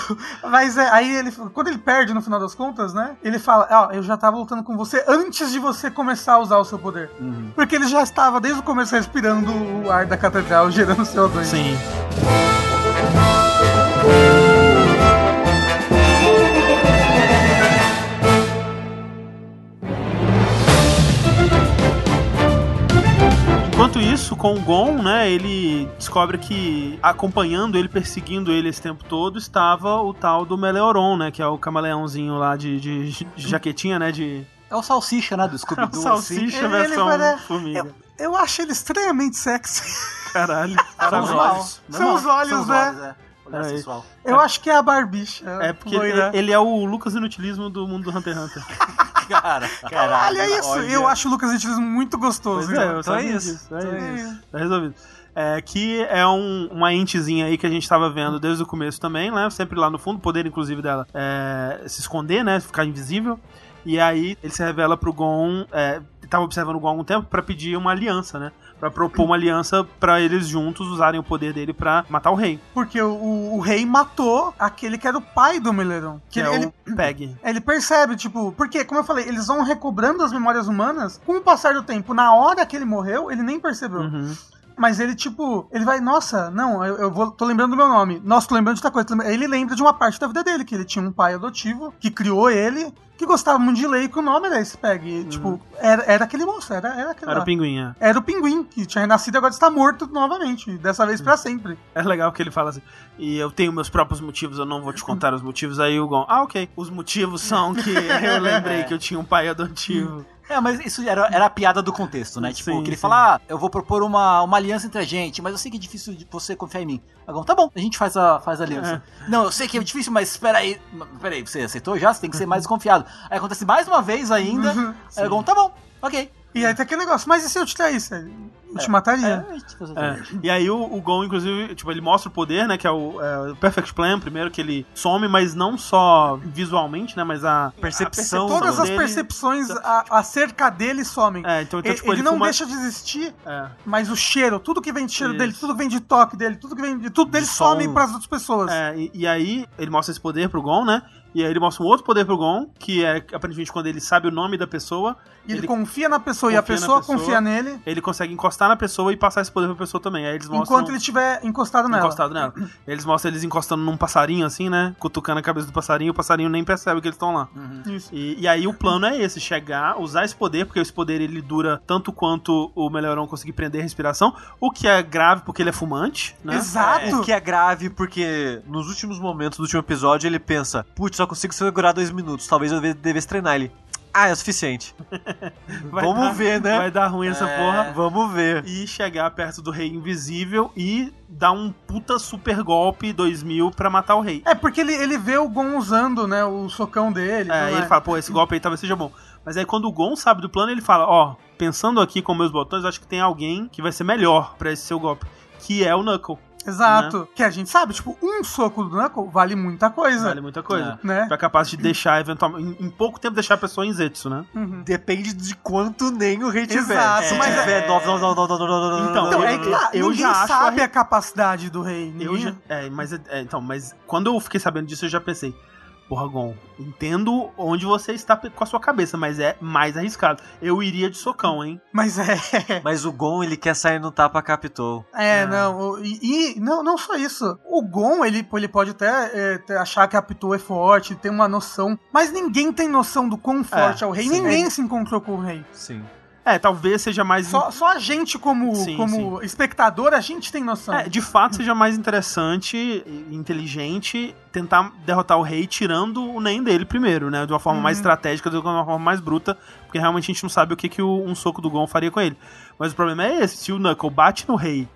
[SPEAKER 3] Mas é, aí ele, quando ele perde no final das contas, né? Ele fala: Ó, eu já tava lutando com você antes de você começar a usar o seu poder.
[SPEAKER 1] Uhum.
[SPEAKER 3] Porque ele já estava desde o começo respirando o ar da catedral, gerando CO2.
[SPEAKER 2] Sim. Enquanto isso, com o Gon, né, ele descobre que acompanhando ele, perseguindo ele esse tempo todo, estava o tal do Meleoron, né, que é o camaleãozinho lá de, de, de jaquetinha, né, de
[SPEAKER 1] É o salsicha, né? Do
[SPEAKER 2] é o
[SPEAKER 1] Scooby-Doo.
[SPEAKER 2] salsicha
[SPEAKER 3] Ele- ele
[SPEAKER 2] versão
[SPEAKER 3] parece-
[SPEAKER 2] formiga.
[SPEAKER 3] Eu acho ele extremamente sexy.
[SPEAKER 2] Caralho.
[SPEAKER 1] São os
[SPEAKER 2] Caralho.
[SPEAKER 1] olhos.
[SPEAKER 3] São os olhos,
[SPEAKER 1] São os
[SPEAKER 3] né?
[SPEAKER 1] olhos, é.
[SPEAKER 3] Eu acho que é a barbicha.
[SPEAKER 2] É porque ele, ele é o Lucas Inutilismo do mundo do Hunter x Hunter.
[SPEAKER 1] Cara,
[SPEAKER 3] Caralho, é isso.
[SPEAKER 1] olha.
[SPEAKER 3] Eu acho o Lucas Itilismo muito gostoso.
[SPEAKER 2] É,
[SPEAKER 3] então.
[SPEAKER 4] então é
[SPEAKER 2] sabia
[SPEAKER 4] isso.
[SPEAKER 2] disso, é
[SPEAKER 3] Então é
[SPEAKER 2] isso.
[SPEAKER 3] isso.
[SPEAKER 2] Tá resolvido. É, que é um, uma entezinha aí que a gente tava vendo desde o começo também, né? Sempre lá no fundo, o poder inclusive dela é se esconder, né? Ficar invisível. E aí ele se revela pro Gon, é, tava observando o Gon há algum tempo pra pedir uma aliança, né? Pra propor uma aliança pra eles juntos usarem o poder dele pra matar o rei,
[SPEAKER 3] Porque o, o- o rei matou aquele que era o pai do Meleron.
[SPEAKER 2] que
[SPEAKER 3] ele,
[SPEAKER 2] é
[SPEAKER 3] ele,
[SPEAKER 2] Peg.
[SPEAKER 3] ele percebe, tipo, porque, como eu falei, eles vão recobrando as memórias humanas com o passar do tempo. Na hora que ele morreu, ele nem percebeu.
[SPEAKER 2] Uhum.
[SPEAKER 3] Mas ele, tipo, ele vai, nossa, não, eu, eu vou, tô lembrando do meu nome. Nossa, tô lembrando de outra coisa. Ele lembra de uma parte da vida dele, que ele tinha um pai adotivo, que criou ele, que gostava muito de ler, e que o nome era esse Peg. E, Tipo, era, era aquele moço, era, era aquele
[SPEAKER 2] Uhum. Era
[SPEAKER 3] lá.
[SPEAKER 2] o pinguim, é.
[SPEAKER 3] Era o pinguim, que tinha renascido e agora está morto novamente. Dessa vez pra sempre.
[SPEAKER 2] É legal que ele fala assim, e eu tenho meus próprios motivos, eu não vou te contar os motivos. Aí o Gon, ah, ok. Os motivos são que eu lembrei que eu tinha um pai adotivo.
[SPEAKER 1] É, mas isso era, era a piada do contexto, né? Tipo,
[SPEAKER 2] Sim,
[SPEAKER 1] que ele
[SPEAKER 2] sim.
[SPEAKER 1] fala, ah, eu vou propor uma, uma aliança entre a gente, mas eu sei que é difícil de você confiar em mim. Agora, tá bom, a gente faz a, faz a aliança. Não, eu sei que é difícil, mas espera aí. Espera aí, você aceitou já? Você tem que ser mais desconfiado. Aí acontece mais uma vez ainda. Aí Gon, tá bom, ok.
[SPEAKER 3] E aí tem aquele negócio, mas e se eu te traísse? Eu te mataria.
[SPEAKER 1] É, a gente faz
[SPEAKER 2] É.
[SPEAKER 1] outra.
[SPEAKER 2] E aí o, o Gon, inclusive, tipo, ele mostra o poder, né? Que é o, é o Perfect Plan, primeiro, que ele some, mas não só visualmente, né? Mas a
[SPEAKER 4] Percepção,
[SPEAKER 2] a
[SPEAKER 3] Todas as
[SPEAKER 2] dele-
[SPEAKER 3] percepções a- acerca dele somem.
[SPEAKER 2] É, então, então
[SPEAKER 3] ele,
[SPEAKER 2] tipo,
[SPEAKER 3] ele não
[SPEAKER 2] fuma-
[SPEAKER 3] deixa de existir,
[SPEAKER 2] É.
[SPEAKER 3] mas o cheiro, tudo que vem de cheiro
[SPEAKER 2] Isso.
[SPEAKER 3] dele, tudo que vem de toque dele, tudo que vem de tudo dele
[SPEAKER 4] De
[SPEAKER 3] some
[SPEAKER 4] som.
[SPEAKER 3] pras outras pessoas.
[SPEAKER 2] É, e, e aí ele mostra esse poder pro Gon, né? E aí ele mostra um outro poder pro Gon, que é aparentemente quando ele sabe o nome da pessoa,
[SPEAKER 3] E ele,
[SPEAKER 2] ele
[SPEAKER 3] confia na pessoa e a
[SPEAKER 2] confia
[SPEAKER 3] pessoa
[SPEAKER 2] pessoa.
[SPEAKER 3] confia nele
[SPEAKER 2] ele consegue encostar na pessoa e passar esse poder pra pessoa também. Aí eles mostram
[SPEAKER 3] enquanto ele estiver encostado nela.
[SPEAKER 2] encostado nela. Eles mostram eles encostando num passarinho assim, né? Cutucando a cabeça do passarinho, o passarinho nem percebe que eles estão lá.
[SPEAKER 3] Isso.
[SPEAKER 2] E, e aí o plano é esse, chegar, usar esse poder, porque esse poder ele dura tanto quanto o Melhorão conseguir prender a respiração, o que é grave porque ele é fumante, né?
[SPEAKER 3] Exato.
[SPEAKER 4] O que é grave porque nos últimos momentos do último episódio ele pensa: putz, só consigo segurar dois minutos, talvez eu deve- devesse treinar. Ele, ah, é o suficiente. Vamos
[SPEAKER 2] dar-
[SPEAKER 4] ver, né?
[SPEAKER 2] Vai dar ruim essa
[SPEAKER 1] É.
[SPEAKER 2] porra.
[SPEAKER 4] Vamos ver.
[SPEAKER 2] E chegar perto do rei invisível e dar um puta super golpe 2000 pra matar o rei.
[SPEAKER 3] É porque ele, ele vê o Gon usando, né, o socão dele.
[SPEAKER 2] É, e
[SPEAKER 3] é?
[SPEAKER 2] ele fala, pô, esse golpe aí talvez seja bom. Mas aí quando o Gon sabe do plano, ele fala, ó, pensando aqui com meus botões, acho que tem alguém que vai ser melhor pra esse seu golpe. Que é o Knuckle.
[SPEAKER 3] Exato. Que a gente sabe, tipo, um soco do Knuckle vale muita coisa.
[SPEAKER 2] Vale muita coisa.
[SPEAKER 3] Né?
[SPEAKER 2] É capaz de deixar, eventualmente, em, em pouco tempo, deixar a pessoa em Zetsu, né?
[SPEAKER 3] Uhum.
[SPEAKER 4] Depende de quanto nem o rei tiver.
[SPEAKER 3] Exato,
[SPEAKER 4] Se
[SPEAKER 3] mas
[SPEAKER 4] tiver
[SPEAKER 2] é-
[SPEAKER 4] 9, 9, 9, 9, 9, 9,
[SPEAKER 2] Então,
[SPEAKER 3] Então,
[SPEAKER 2] eu-
[SPEAKER 3] é que tá,
[SPEAKER 2] eu
[SPEAKER 3] ninguém
[SPEAKER 2] já
[SPEAKER 3] sabe
[SPEAKER 2] a-
[SPEAKER 3] a capacidade do rei.
[SPEAKER 2] Eu já, é, mas é, é, então, mas quando eu fiquei sabendo disso, eu já pensei, porra, Gon, entendo onde você está com a sua cabeça, mas é mais arriscado. Eu iria de socão, hein?
[SPEAKER 3] Mas é.
[SPEAKER 4] Mas o Gon, ele quer sair no tapa captou.
[SPEAKER 3] É,
[SPEAKER 2] É.
[SPEAKER 3] não. E, e não, não só isso. O Gon, ele, ele pode até é, achar que a Pitou é forte, tem uma noção. Mas ninguém tem noção do quão forte é, o rei.
[SPEAKER 2] sim.
[SPEAKER 3] Ninguém se encontrou com o rei.
[SPEAKER 4] Sim.
[SPEAKER 2] É, talvez seja mais.
[SPEAKER 3] Só, só a gente, como,
[SPEAKER 2] Sim,
[SPEAKER 3] como espectador, a gente tem noção.
[SPEAKER 2] É, de fato, seja mais interessante e inteligente tentar derrotar o rei tirando o NEM dele primeiro, né? De uma forma mais
[SPEAKER 3] Uhum.
[SPEAKER 2] estratégica do que de uma forma mais bruta, porque realmente a gente não sabe o que, que o- um soco do Gon faria com ele. Mas o problema é esse: se o Knuckle bate no rei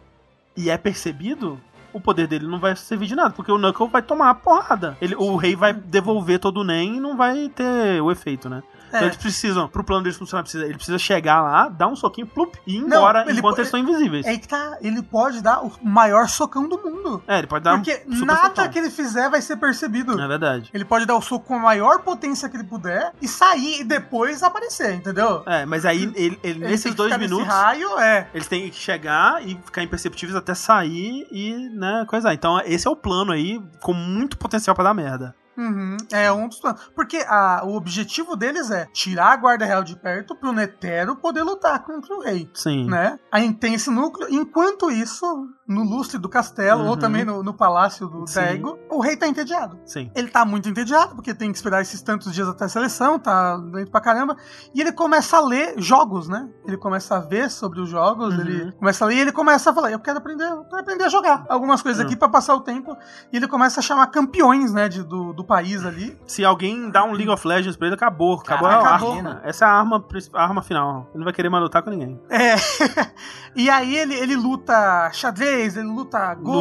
[SPEAKER 2] e é percebido. O poder dele não vai servir de nada, porque o Knuckle vai tomar a porrada. Ele, o rei vai devolver todo o NEM e não vai ter o efeito, né? Então
[SPEAKER 3] É.
[SPEAKER 2] eles precisam, pro plano deles funcionar, precisa, ele precisa chegar lá, dar um soquinho, plup, e ir embora enquanto eles estão invisíveis.
[SPEAKER 3] É que tá. Ele pode dar o maior socão do mundo.
[SPEAKER 2] É, ele pode dar
[SPEAKER 3] Porque
[SPEAKER 2] um
[SPEAKER 3] nada
[SPEAKER 2] socão.
[SPEAKER 3] que ele fizer vai ser percebido.
[SPEAKER 2] É verdade.
[SPEAKER 3] Ele pode dar o soco com a maior potência que ele puder e sair e depois aparecer, entendeu?
[SPEAKER 2] É, mas aí ele, ele- nesses dois
[SPEAKER 3] ficar nesse
[SPEAKER 2] minutos,
[SPEAKER 3] raio, é.
[SPEAKER 2] eles têm que chegar e ficar imperceptíveis até sair e, né, coisar. Então esse é o plano aí, com muito potencial pra dar merda.
[SPEAKER 3] Uhum, é um dos planos. Porque a- o objetivo deles é tirar a guarda real de perto pro Netero poder lutar contra o rei.
[SPEAKER 2] Sim.
[SPEAKER 3] Né? Aí tem esse núcleo. Enquanto isso, no lustre do castelo, ou
[SPEAKER 2] Uhum.
[SPEAKER 3] também no, no palácio do. Tego, o rei tá entediado.
[SPEAKER 2] Sim.
[SPEAKER 3] Ele tá muito entediado, porque tem que esperar esses tantos dias até a seleção, tá lento pra caramba. E ele começa a ler jogos, né? Ele começa a ver sobre os jogos,
[SPEAKER 2] Uhum.
[SPEAKER 3] ele começa a ler e ele começa a falar: Eu quero aprender, eu quero aprender a jogar algumas coisas
[SPEAKER 2] Uhum.
[SPEAKER 3] aqui pra passar o tempo. E ele começa a chamar campeões, né, de- do, do país ali.
[SPEAKER 2] Se alguém dá um League of Legends pra ele, acabou. Acabou
[SPEAKER 1] Caraca,
[SPEAKER 2] a
[SPEAKER 3] acabou.
[SPEAKER 2] arma. Essa é a arma, a arma final. Ele não vai querer mais lutar com ninguém.
[SPEAKER 3] É. e aí ele, ele luta xadrez, ele luta go.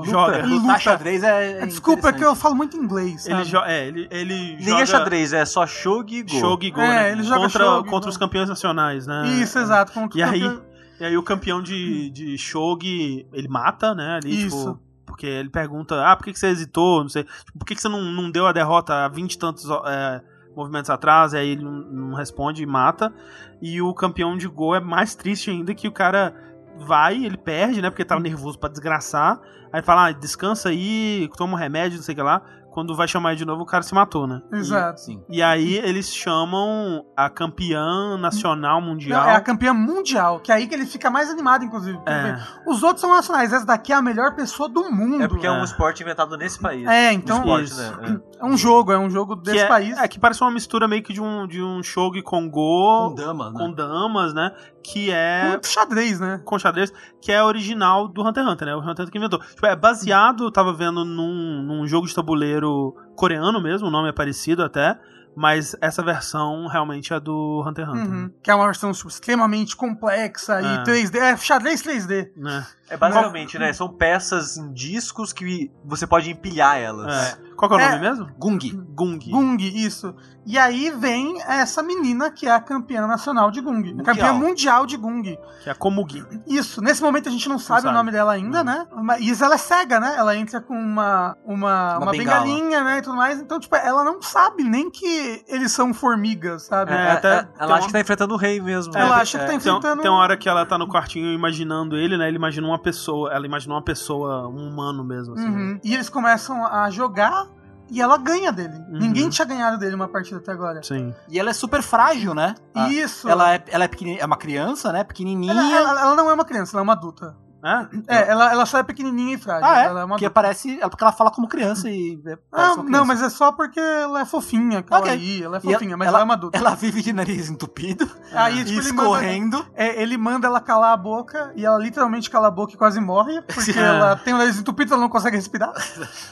[SPEAKER 2] Lu- joga.
[SPEAKER 3] ele
[SPEAKER 1] Lutar
[SPEAKER 3] luta.
[SPEAKER 1] xadrez é. é
[SPEAKER 3] Desculpa, é que eu falo muito inglês. Sabe?
[SPEAKER 2] Ele, é, ele, ele
[SPEAKER 4] Nem
[SPEAKER 2] joga
[SPEAKER 4] é xadrez, é só shogi e go.
[SPEAKER 2] Shogi e Go,
[SPEAKER 3] É,
[SPEAKER 2] né?
[SPEAKER 3] ele joga
[SPEAKER 2] contra,
[SPEAKER 3] Shogi,
[SPEAKER 2] contra os campeões nacionais, né?
[SPEAKER 3] Isso, exato. contra
[SPEAKER 2] E
[SPEAKER 3] o
[SPEAKER 2] aí,
[SPEAKER 3] campeão-
[SPEAKER 2] e aí o campeão de, de Shogi, ele mata, né? Ali,
[SPEAKER 3] Isso.
[SPEAKER 2] tipo. Porque ele pergunta, ah, por que, que você hesitou? Não sei. Tipo, por que, que você não, não deu a derrota há 20 e tantos é, movimentos atrás? Aí ele não, não responde e mata. E o campeão de Go é mais triste ainda que o cara vai, ele perde, né? Porque tava nervoso pra desgraçar. Aí fala, ah, descansa aí, toma um remédio, não sei o que lá. Quando vai chamar ele de novo, o cara se matou, né?
[SPEAKER 3] Exato.
[SPEAKER 1] Sim.
[SPEAKER 2] E aí eles chamam a campeã nacional mundial.
[SPEAKER 3] Não, é a campeã mundial, que é aí que ele fica mais animado, inclusive.
[SPEAKER 2] É.
[SPEAKER 3] Os outros são nacionais, essa daqui é a melhor pessoa do mundo.
[SPEAKER 4] É porque é um
[SPEAKER 2] É.
[SPEAKER 4] esporte inventado nesse país.
[SPEAKER 3] É, então.
[SPEAKER 4] Um esporte, né?
[SPEAKER 3] É um jogo, é um jogo
[SPEAKER 2] que
[SPEAKER 3] desse
[SPEAKER 2] é,
[SPEAKER 3] país.
[SPEAKER 2] É, que parece uma mistura meio que de um, de um shogi com go,
[SPEAKER 1] Com damas, né?
[SPEAKER 2] com damas, né? Que é.
[SPEAKER 3] Com xadrez, né?
[SPEAKER 2] Com xadrez, que é original do Hunter x Hunter, né? O Hunter x Hunter que inventou. Tipo, é baseado, eu tava vendo num, num jogo de tabuleiro coreano mesmo, o nome é parecido até. Mas essa versão realmente é do Hunter x Hunter.
[SPEAKER 3] Uhum. Que é uma versão tipo, extremamente complexa e
[SPEAKER 2] É.
[SPEAKER 3] 3D. É xadrez 3D.
[SPEAKER 2] Né?
[SPEAKER 4] É basicamente, né? São peças em discos que você pode empilhar elas.
[SPEAKER 2] É. Qual que é o
[SPEAKER 3] É.
[SPEAKER 2] nome mesmo?
[SPEAKER 1] Gung.
[SPEAKER 2] Gung.
[SPEAKER 3] Gung, isso. E aí vem essa menina que é a campeã nacional de Gung.
[SPEAKER 1] Mundial.
[SPEAKER 3] Campeã mundial de Gung.
[SPEAKER 2] Que é a Komugi.
[SPEAKER 3] Isso, nesse momento a gente não sabe,
[SPEAKER 2] sabe.
[SPEAKER 3] o nome dela ainda, né? Mas ela é cega, né? Ela entra com uma, uma,
[SPEAKER 1] Uma
[SPEAKER 3] uma, bengalinha, né? E tudo mais. Então, tipo, ela não sabe nem que eles são formigas, sabe?
[SPEAKER 2] É,
[SPEAKER 4] É,
[SPEAKER 2] até-
[SPEAKER 4] é,
[SPEAKER 2] tem
[SPEAKER 4] ela
[SPEAKER 2] uma-
[SPEAKER 4] acha que tá enfrentando o rei mesmo.
[SPEAKER 3] Ela
[SPEAKER 4] né?
[SPEAKER 3] acha que
[SPEAKER 4] É.
[SPEAKER 3] tá
[SPEAKER 2] Tem,
[SPEAKER 3] enfrentando.
[SPEAKER 2] tem uma hora que ela tá no quartinho imaginando ele, né? Ele imagina uma pessoa. Ela imagina uma pessoa, um humano mesmo, assim.
[SPEAKER 3] Uhum. E eles começam a jogar e ela ganha dele.
[SPEAKER 2] Uhum.
[SPEAKER 3] Ninguém tinha ganhado dele uma partida até agora.
[SPEAKER 2] Sim.
[SPEAKER 1] E ela é super frágil, né?
[SPEAKER 3] Isso.
[SPEAKER 1] Ela é, ela é, pequeni- é uma criança, né? Pequenininha.
[SPEAKER 3] Ela, ela- ela não é uma criança, ela é uma adulta.
[SPEAKER 2] É?
[SPEAKER 3] É, ela, ela só é pequenininha e frágil.
[SPEAKER 1] Ah, é?
[SPEAKER 3] Ela é uma
[SPEAKER 1] Porque
[SPEAKER 3] adulta.
[SPEAKER 1] parece. É porque ela fala como criança e. é-
[SPEAKER 3] Ah,
[SPEAKER 1] uma
[SPEAKER 3] não,
[SPEAKER 1] criança.
[SPEAKER 3] mas é só porque ela é fofinha, kawaii, ela é
[SPEAKER 1] E
[SPEAKER 3] fofinha, mas ela, é uma adulta.
[SPEAKER 1] Ela vive de nariz entupido.
[SPEAKER 3] Aí,
[SPEAKER 1] e
[SPEAKER 3] tipo, ele manda,
[SPEAKER 1] escorrendo.
[SPEAKER 3] é, ele manda ela calar a boca e ela literalmente cala a boca e quase morre, porque ela tem o nariz entupido ela não consegue respirar.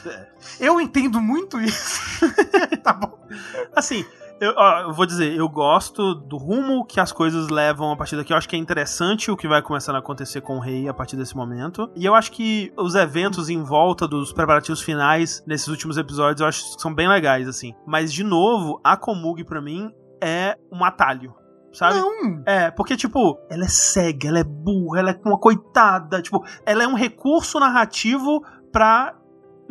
[SPEAKER 3] Eu entendo muito isso. tá bom.
[SPEAKER 2] Assim, eu, ó, eu vou dizer, eu gosto do rumo que as coisas levam a partir daqui. Eu acho que é interessante o que vai começando a acontecer com o rei a partir desse momento. E eu acho que os eventos em volta dos preparativos finais nesses últimos episódios eu acho que são bem legais, assim. Mas, de novo, a Komugi pra mim é um atalho. Sabe?
[SPEAKER 3] Não.
[SPEAKER 2] É, porque, tipo, ela é cega, ela é burra, ela é uma coitada. Tipo, ela é um recurso narrativo pra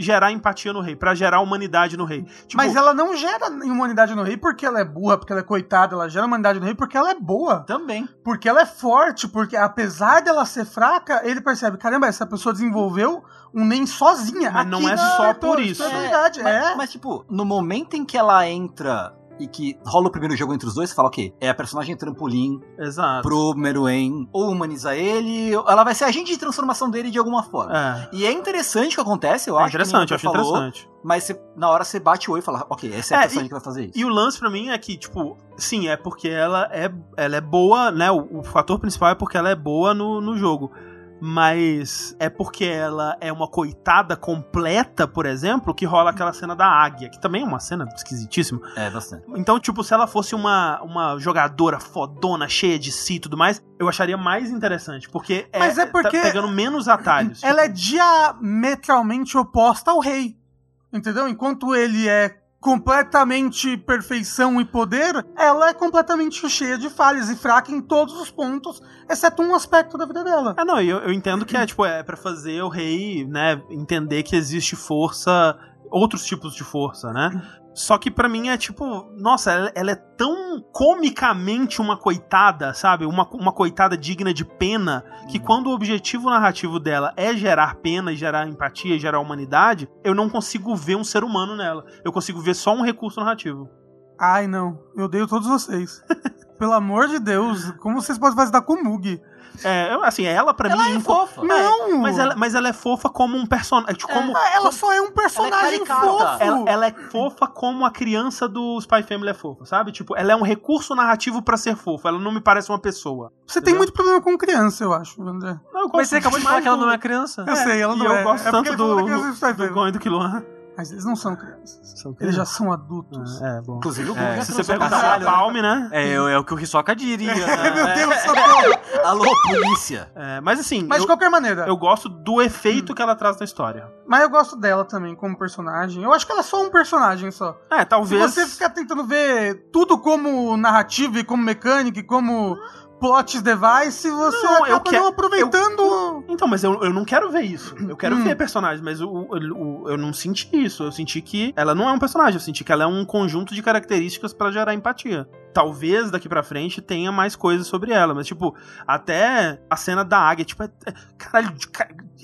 [SPEAKER 2] gerar empatia no rei, pra gerar humanidade no rei. Tipo,
[SPEAKER 3] Mas ela não gera humanidade no rei porque ela é burra, porque ela é coitada, ela gera humanidade no rei porque ela é boa.
[SPEAKER 1] Também.
[SPEAKER 3] Porque ela é forte, porque apesar dela ser fraca, ele percebe, caramba, essa pessoa desenvolveu um NEM sozinha.
[SPEAKER 2] Mas
[SPEAKER 3] Aqui
[SPEAKER 2] não é só por isso.
[SPEAKER 3] É verdade,
[SPEAKER 1] mas,
[SPEAKER 3] é.
[SPEAKER 1] mas, tipo, no momento em que ela entra e que rola o primeiro jogo entre os dois, você fala, ok, é a personagem trampolim
[SPEAKER 2] Exato.
[SPEAKER 1] pro Meruem ou humaniza ele, ela vai ser agente de transformação dele de alguma forma.
[SPEAKER 2] É.
[SPEAKER 1] E é interessante o que acontece, eu
[SPEAKER 2] É
[SPEAKER 1] acho. que
[SPEAKER 2] interessante, eu acho
[SPEAKER 1] falou,
[SPEAKER 2] interessante.
[SPEAKER 1] Mas você- na hora você bate o olho e fala, ok, essa é a
[SPEAKER 2] É,
[SPEAKER 1] personagem
[SPEAKER 2] e-
[SPEAKER 1] que vai fazer isso.
[SPEAKER 2] E o lance pra mim é que, tipo, sim, é porque ela é, ela é boa, né? O, o fator principal é porque ela é boa no, no jogo. Mas é porque ela é uma coitada completa, por exemplo, que rola aquela cena da águia, que também é uma cena esquisitíssima.
[SPEAKER 1] É, bastante.
[SPEAKER 2] Então, tipo, se ela fosse uma, uma jogadora fodona, cheia de si e tudo mais, eu acharia mais interessante. Porque é,
[SPEAKER 3] Mas é porque-
[SPEAKER 2] tá pegando menos atalhos.
[SPEAKER 3] Ela é diametralmente oposta ao rei. Entendeu? Enquanto ele é completamente perfeição e poder, ela é completamente cheia de falhas e fraca em todos os pontos, exceto um aspecto da vida dela.
[SPEAKER 2] Ah, não, eu, eu entendo que é, tipo, é pra fazer o rei, né, entender que existe força, outros tipos de força, né? Só que pra mim é tipo, nossa, ela, é tão comicamente uma coitada, sabe? Uma, uma coitada digna de pena, que quando o objetivo narrativo dela é gerar pena e gerar empatia e gerar humanidade, eu não consigo ver um ser humano nela. Eu consigo ver só um recurso narrativo.
[SPEAKER 3] Ai, não. Eu odeio todos vocês. Pelo amor de Deus, como vocês podem fazer da Komug?
[SPEAKER 2] É, eu- assim, ela pra
[SPEAKER 1] Ela
[SPEAKER 2] mim.
[SPEAKER 1] é
[SPEAKER 2] info-
[SPEAKER 1] fofa.
[SPEAKER 3] Não!
[SPEAKER 2] Mas ela, mas ela é fofa como um personagem. Como,
[SPEAKER 3] Ah, ela só é um personagem
[SPEAKER 1] caricata.
[SPEAKER 3] fofo.
[SPEAKER 2] Ela, ela é fofa como a criança do Spy Family é fofa, sabe? Tipo, ela é um recurso narrativo pra ser fofa. Ela não me parece uma pessoa.
[SPEAKER 3] Você tem
[SPEAKER 2] entendeu?
[SPEAKER 3] muito problema com criança, eu acho, André.
[SPEAKER 2] Não, eu
[SPEAKER 4] Mas você acabou de falar que ela
[SPEAKER 2] do-
[SPEAKER 4] não é criança.
[SPEAKER 3] Eu sei, ela
[SPEAKER 2] e
[SPEAKER 3] não
[SPEAKER 2] eu
[SPEAKER 3] é.
[SPEAKER 2] gosto
[SPEAKER 3] É
[SPEAKER 2] tanto do,
[SPEAKER 3] do
[SPEAKER 2] do
[SPEAKER 3] Family.
[SPEAKER 2] Gon e do.
[SPEAKER 3] Mas eles não são crianças.
[SPEAKER 2] São
[SPEAKER 3] Eles já
[SPEAKER 2] crianças.
[SPEAKER 3] são adultos.
[SPEAKER 2] É, bom.
[SPEAKER 1] Inclusive o
[SPEAKER 4] É,
[SPEAKER 1] Gung já
[SPEAKER 2] Se você perguntar
[SPEAKER 1] né?
[SPEAKER 2] Palme, né?
[SPEAKER 4] É, é o que o Hisoka diria.
[SPEAKER 3] Meu
[SPEAKER 4] né?
[SPEAKER 3] Deus, socorro!
[SPEAKER 1] Alô, polícia.
[SPEAKER 2] É, mas assim,
[SPEAKER 3] Mas de
[SPEAKER 2] eu,
[SPEAKER 3] qualquer maneira,
[SPEAKER 2] eu gosto do efeito que ela traz na história.
[SPEAKER 3] mas eu gosto dela também como personagem. Eu acho que ela é só um personagem só.
[SPEAKER 2] É,
[SPEAKER 3] Se
[SPEAKER 2] talvez.
[SPEAKER 3] você ficar tentando ver tudo como narrativa e como mecânica e como plots device, você
[SPEAKER 2] Não, eu
[SPEAKER 3] acaba
[SPEAKER 2] que-
[SPEAKER 3] não aproveitando.
[SPEAKER 2] Então, mas eu, eu não quero ver isso. Eu quero
[SPEAKER 3] Hum.
[SPEAKER 2] ver personagens, mas o, o- o- eu não senti isso. Eu senti que ela não é um personagem, eu senti que ela é um conjunto de características pra gerar empatia. Talvez daqui pra frente tenha mais coisas sobre ela, mas tipo, até a cena da águia, tipo, é, é- caralho,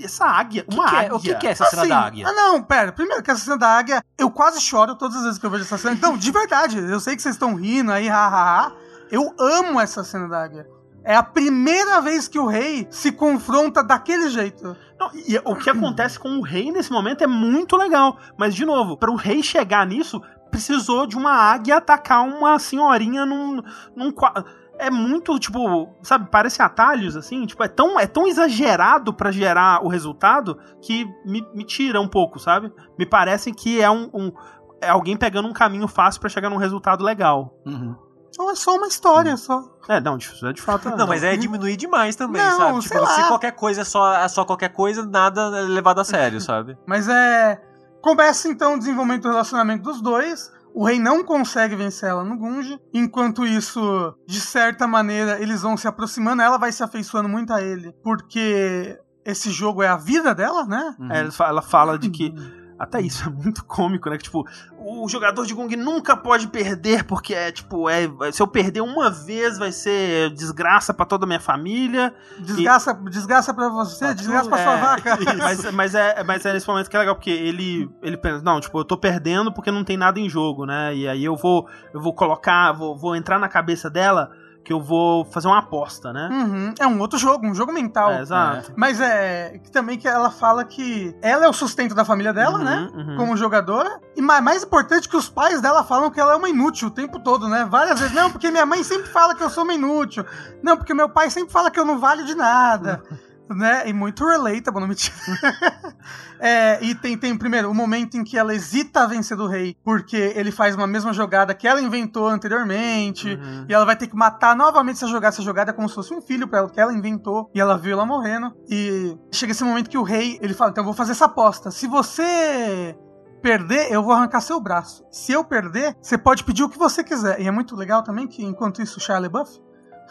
[SPEAKER 2] essa águia,
[SPEAKER 1] O que
[SPEAKER 2] uma
[SPEAKER 1] que é-
[SPEAKER 2] águia.
[SPEAKER 1] o que, que é essa cena
[SPEAKER 3] Assim,
[SPEAKER 1] da águia?
[SPEAKER 3] Ah, não, pera. Primeiro que essa cena da águia, eu quase choro todas as vezes que eu vejo essa cena. Então, de verdade, eu sei que vocês estão rindo aí, hahaha. Eu amo essa cena da águia. É a primeira vez que o rei se confronta daquele jeito.
[SPEAKER 2] Não, e o que acontece com o rei nesse momento é muito legal. Mas, de novo, para o rei chegar nisso, precisou de uma águia atacar uma senhorinha num. num qua- é muito, tipo, sabe, parece atalhos, assim, tipo, é tão, é tão exagerado pra gerar o resultado que me, me tira um pouco, sabe? Me parece que é um. um- é alguém pegando um caminho fácil pra chegar num resultado legal.
[SPEAKER 1] Uhum.
[SPEAKER 3] Então é só uma história, só.
[SPEAKER 2] É, não, de, é de fato.
[SPEAKER 4] Não, mas é diminuir demais também,
[SPEAKER 3] Não,
[SPEAKER 4] sabe?
[SPEAKER 3] sei
[SPEAKER 4] Tipo, se
[SPEAKER 3] lá.
[SPEAKER 4] qualquer coisa é só, é só qualquer coisa, nada é levado a sério, sabe?
[SPEAKER 3] Mas é. Começa então o desenvolvimento do relacionamento dos dois. O rei não consegue vencer ela no Gunji. Enquanto isso, de certa maneira, eles vão se aproximando. Ela vai se afeiçoando muito a ele. Porque esse jogo é a vida dela, né?
[SPEAKER 2] É, ela fa- ela fala de que. Até isso é muito cômico, né? Que, tipo, o jogador de Gung nunca pode perder, porque é, tipo, é, se eu perder uma vez vai ser desgraça pra toda a minha família.
[SPEAKER 3] Desgraça, desgraça pra você, desgraça pra sua
[SPEAKER 2] É,
[SPEAKER 3] vaca.
[SPEAKER 2] Mas, mas, é, mas é nesse momento que é legal, porque ele, ele pensa, não, tipo, eu tô perdendo porque não tem nada em jogo, né? E aí eu vou, eu vou colocar, vou, vou entrar na cabeça dela que eu vou fazer uma aposta, né?
[SPEAKER 3] Uhum, É um outro jogo, um jogo mental.
[SPEAKER 2] É, exato.
[SPEAKER 3] Mas é que também que ela fala que ela é o sustento da família dela,
[SPEAKER 2] Uhum,
[SPEAKER 3] né?
[SPEAKER 2] uhum.
[SPEAKER 3] Como jogadora. E ma- mais importante que os pais dela falam que ela é uma inútil o tempo todo, né? Várias vezes. Não, porque minha mãe sempre fala que eu sou uma inútil. Não, porque meu pai sempre fala que eu não valho de nada. né? E muito relatable, não mentira. É, e tem, tem, primeiro, o momento em que ela hesita a vencer do rei, porque ele faz uma mesma jogada que ela inventou anteriormente,
[SPEAKER 2] Uhum.
[SPEAKER 3] e ela vai ter que matar novamente essa jogada. Essa jogada é como se fosse um filho pra ela, que ela inventou, e ela viu ela morrendo. E chega esse momento que o rei, ele fala, então eu vou fazer essa aposta. Se você perder, eu vou arrancar seu braço. Se eu perder, você pode pedir o que você quiser. E é muito legal também que, enquanto isso, o Shia LaBeouf...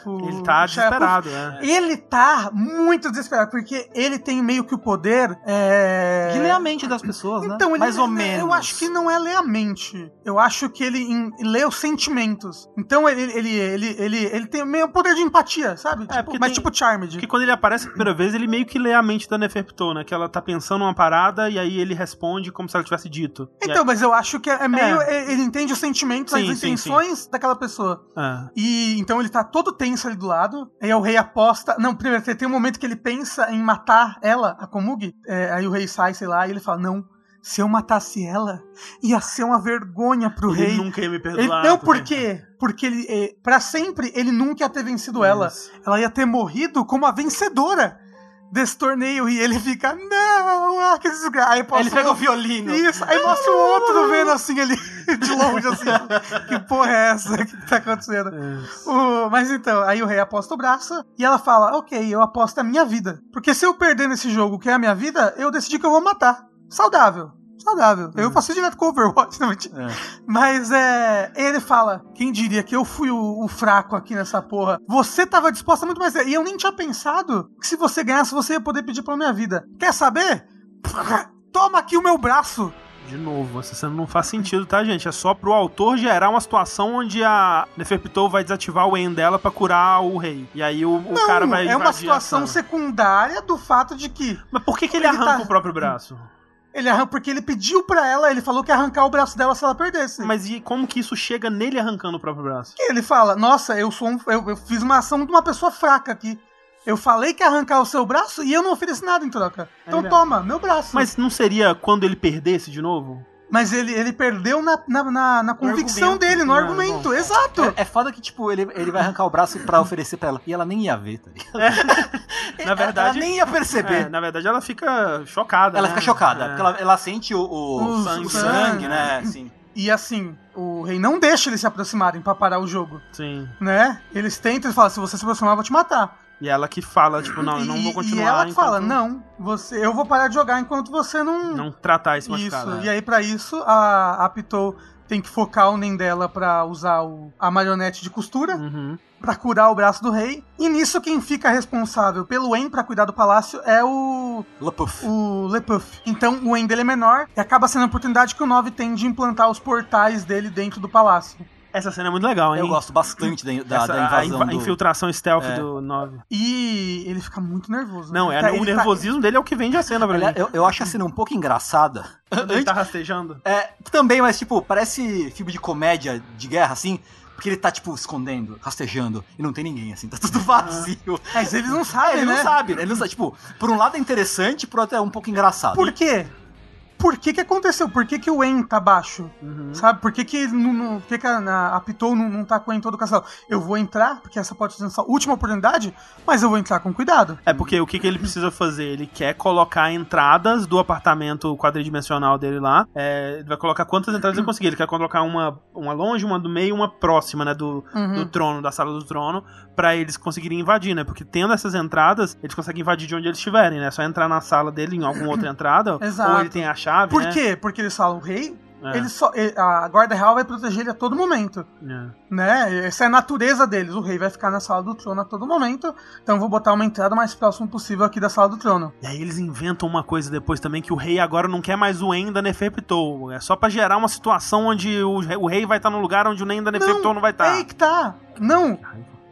[SPEAKER 3] o
[SPEAKER 2] Ele tá
[SPEAKER 3] Shia LaBeouf,
[SPEAKER 2] desesperado, né?
[SPEAKER 3] ele tá muito desesperado, porque ele tem meio que o poder. É...
[SPEAKER 1] De ler a mente das pessoas, né?
[SPEAKER 3] Então, ele,
[SPEAKER 1] Mais ou
[SPEAKER 3] ele-
[SPEAKER 1] menos.
[SPEAKER 3] Eu acho que não é ler a mente. Eu acho que ele em- lê os sentimentos. Então ele, ele, ele, ele, ele tem meio poder de empatia, sabe? Tipo-
[SPEAKER 2] É, porque
[SPEAKER 3] mas
[SPEAKER 2] tem-
[SPEAKER 3] tipo Charmed.
[SPEAKER 2] Porque quando ele aparece a primeira vez, ele meio que lê a mente da Neferpitou, né? Que ela tá pensando uma parada e aí ele responde como se ela tivesse dito.
[SPEAKER 3] Então, mas eu acho que é meio. Ele entende os sentimentos,
[SPEAKER 2] Sim,
[SPEAKER 3] as
[SPEAKER 2] sim,
[SPEAKER 3] intenções daquela pessoa.
[SPEAKER 2] aí-
[SPEAKER 3] E então ele tá todo tenso ali do lado. Aí o rei aposta. Não, primeiro, tem- um momento que ele pensa em matar ela, a Komugi. É, aí o rei sai, sei lá, e ele fala: Não, se eu matasse ela, ia ser uma vergonha pro
[SPEAKER 2] ele
[SPEAKER 3] rei.
[SPEAKER 2] nunca ia me
[SPEAKER 3] Ele-
[SPEAKER 2] perdoar.
[SPEAKER 3] não, por quê? Porque ele, é, para sempre, ele nunca ia ter vencido ela.
[SPEAKER 2] Isso.
[SPEAKER 3] Ela ia ter morrido como a vencedora desse torneio. E ele fica, não, ah, que desgraça. Aí
[SPEAKER 1] ele pega o violino.
[SPEAKER 3] Isso, aí mostra o outro vendo assim ali, de longe, assim. que porra é essa? O que tá acontecendo? O- mas então, aí o rei aposta o braço e ela fala: Ok, eu aposto a minha vida. Porque se eu perder nesse jogo, que é a minha vida, eu decidi que eu vou matar. Saudável. Saudável. Eu faço isso direto com o Overwatch, não mentira.
[SPEAKER 1] É.
[SPEAKER 3] Mas é. Ele fala: Quem diria que eu fui o, o fraco aqui nessa porra? Você tava disposta muito mais. E eu nem tinha pensado que se você ganhasse, você ia poder pedir pela minha vida. Quer saber? Toma aqui o meu braço.
[SPEAKER 2] De novo, essa cena não faz sentido, tá, gente? É só pro autor gerar uma situação onde a Neferpitou vai desativar o En dela pra curar o rei. E aí o, o
[SPEAKER 3] Não,
[SPEAKER 2] cara vai
[SPEAKER 3] é uma situação secundária do fato de que
[SPEAKER 2] Mas por que, que ele,
[SPEAKER 3] Ele
[SPEAKER 2] arranca
[SPEAKER 3] tá-
[SPEAKER 2] o próprio braço?
[SPEAKER 3] Ele arranca porque ele pediu pra ela, ele falou que ia arrancar o braço dela se ela perdesse.
[SPEAKER 2] Mas e como que isso chega nele arrancando o próprio braço?
[SPEAKER 3] E ele fala: Nossa, eu sou um, eu, eu fiz uma ação de uma pessoa fraca aqui. Eu falei que ia arrancar o seu braço e eu não ofereci nada em troca. Então
[SPEAKER 2] Ainda-
[SPEAKER 3] toma, meu braço. Mas
[SPEAKER 2] não seria quando ele perdesse de novo?
[SPEAKER 3] Ele, ele perdeu na, na, na, na convicção
[SPEAKER 2] argumento.
[SPEAKER 3] dele, no
[SPEAKER 2] Ah,
[SPEAKER 3] argumento.
[SPEAKER 2] bom.
[SPEAKER 3] Exato.
[SPEAKER 1] É, é foda que, tipo, ele, ele vai arrancar o braço pra oferecer pra ela. E ela nem ia ver, tá ligado?
[SPEAKER 2] Na verdade-
[SPEAKER 1] Ela nem ia perceber.
[SPEAKER 2] É, na verdade, ela fica chocada.
[SPEAKER 1] ela
[SPEAKER 2] né?
[SPEAKER 1] fica chocada,
[SPEAKER 2] É.
[SPEAKER 1] porque ela, ela sente o, o,
[SPEAKER 3] O
[SPEAKER 1] o
[SPEAKER 3] sangue.
[SPEAKER 1] sangue, né? Assim.
[SPEAKER 3] E assim, o rei não deixa eles se aproximarem pra parar o jogo,
[SPEAKER 2] Sim.
[SPEAKER 3] né? Eles tentam e falam: Se você se aproximar, eu vou te matar.
[SPEAKER 2] E ela que fala, tipo, não, eu não vou continuar.
[SPEAKER 3] E ela que fala: Não, você, eu vou parar de jogar enquanto você não,
[SPEAKER 2] Não tratar esse
[SPEAKER 3] Isso,
[SPEAKER 2] machucado. né?
[SPEAKER 3] e aí pra isso a, a Pitou tem que focar o Nen dela pra usar o- a marionete de costura
[SPEAKER 2] Uhum.
[SPEAKER 3] pra curar o braço do rei. E nisso quem fica responsável pelo En pra cuidar do palácio é o
[SPEAKER 1] Lapuf.
[SPEAKER 3] o Lepuff. Então o En dele é menor e acaba sendo a oportunidade que o 9 tem de implantar os portais dele dentro do palácio.
[SPEAKER 2] Essa cena é muito legal, hein?
[SPEAKER 1] Eu gosto bastante da, da,
[SPEAKER 2] Essa-
[SPEAKER 1] da
[SPEAKER 2] a
[SPEAKER 1] invasão
[SPEAKER 2] inva-
[SPEAKER 1] do...
[SPEAKER 2] infiltração stealth
[SPEAKER 1] É.
[SPEAKER 2] do 9.
[SPEAKER 3] E ele fica muito nervoso.
[SPEAKER 2] Não,
[SPEAKER 3] Ele
[SPEAKER 2] é,
[SPEAKER 3] tá-
[SPEAKER 2] o
[SPEAKER 3] ele tá-
[SPEAKER 2] nervosismo dele é o que vende a cena pra
[SPEAKER 1] Aliás,
[SPEAKER 2] mim.
[SPEAKER 1] eu, eu acho a cena um pouco engraçada.
[SPEAKER 2] Ele tá rastejando.
[SPEAKER 1] É, também, mas tipo, parece filme de comédia de guerra, assim. Porque ele tá, tipo, escondendo, rastejando, e não tem ninguém, assim, tá tudo vazio.
[SPEAKER 3] Mas eles não
[SPEAKER 1] Ah,
[SPEAKER 3] sabem,
[SPEAKER 1] ele
[SPEAKER 3] né?
[SPEAKER 1] não sabe, ele não sabe. Tipo, por um lado é interessante, por outro é um pouco engraçado.
[SPEAKER 3] Por quê? Por que que aconteceu? Por que que o En tá baixo?
[SPEAKER 2] Uhum.
[SPEAKER 3] Sabe? Por que que, não, não- por que, que a, a, a Pitou não, não tá com em todo o castelo? Eu vou entrar, porque essa pode ser a última oportunidade, mas eu vou entrar com cuidado.
[SPEAKER 2] É porque o que, que ele precisa fazer? Ele quer colocar entradas do apartamento quadridimensional dele lá. É, ele vai colocar quantas entradas ele conseguir. Ele quer colocar uma, uma longe, uma do meio e uma próxima, né? Do,
[SPEAKER 3] Uhum.
[SPEAKER 2] do trono, da sala do trono, pra eles conseguirem invadir, né? Porque tendo essas entradas, eles conseguem invadir de onde eles estiverem, né? É só entrar na sala dele em alguma outra entrada,
[SPEAKER 3] Exato.
[SPEAKER 2] ou ele tem a chave
[SPEAKER 3] Por
[SPEAKER 2] né?
[SPEAKER 3] quê? Porque eles falam, o rei,
[SPEAKER 2] É,
[SPEAKER 3] ele só, a guarda real vai proteger ele a todo momento.
[SPEAKER 2] é.
[SPEAKER 3] né? Essa é a natureza deles. O rei vai ficar na sala do trono a todo momento. Então eu vou botar uma entrada mais próxima possível aqui da sala do trono.
[SPEAKER 2] E aí eles inventam uma coisa depois também, que o rei agora não quer mais o En da Neferpitou. É só pra gerar uma situação onde o, re- o rei vai estar no lugar onde o Nem da Neferpitou não, vai
[SPEAKER 3] É aí
[SPEAKER 2] estar.
[SPEAKER 3] que tá. Não.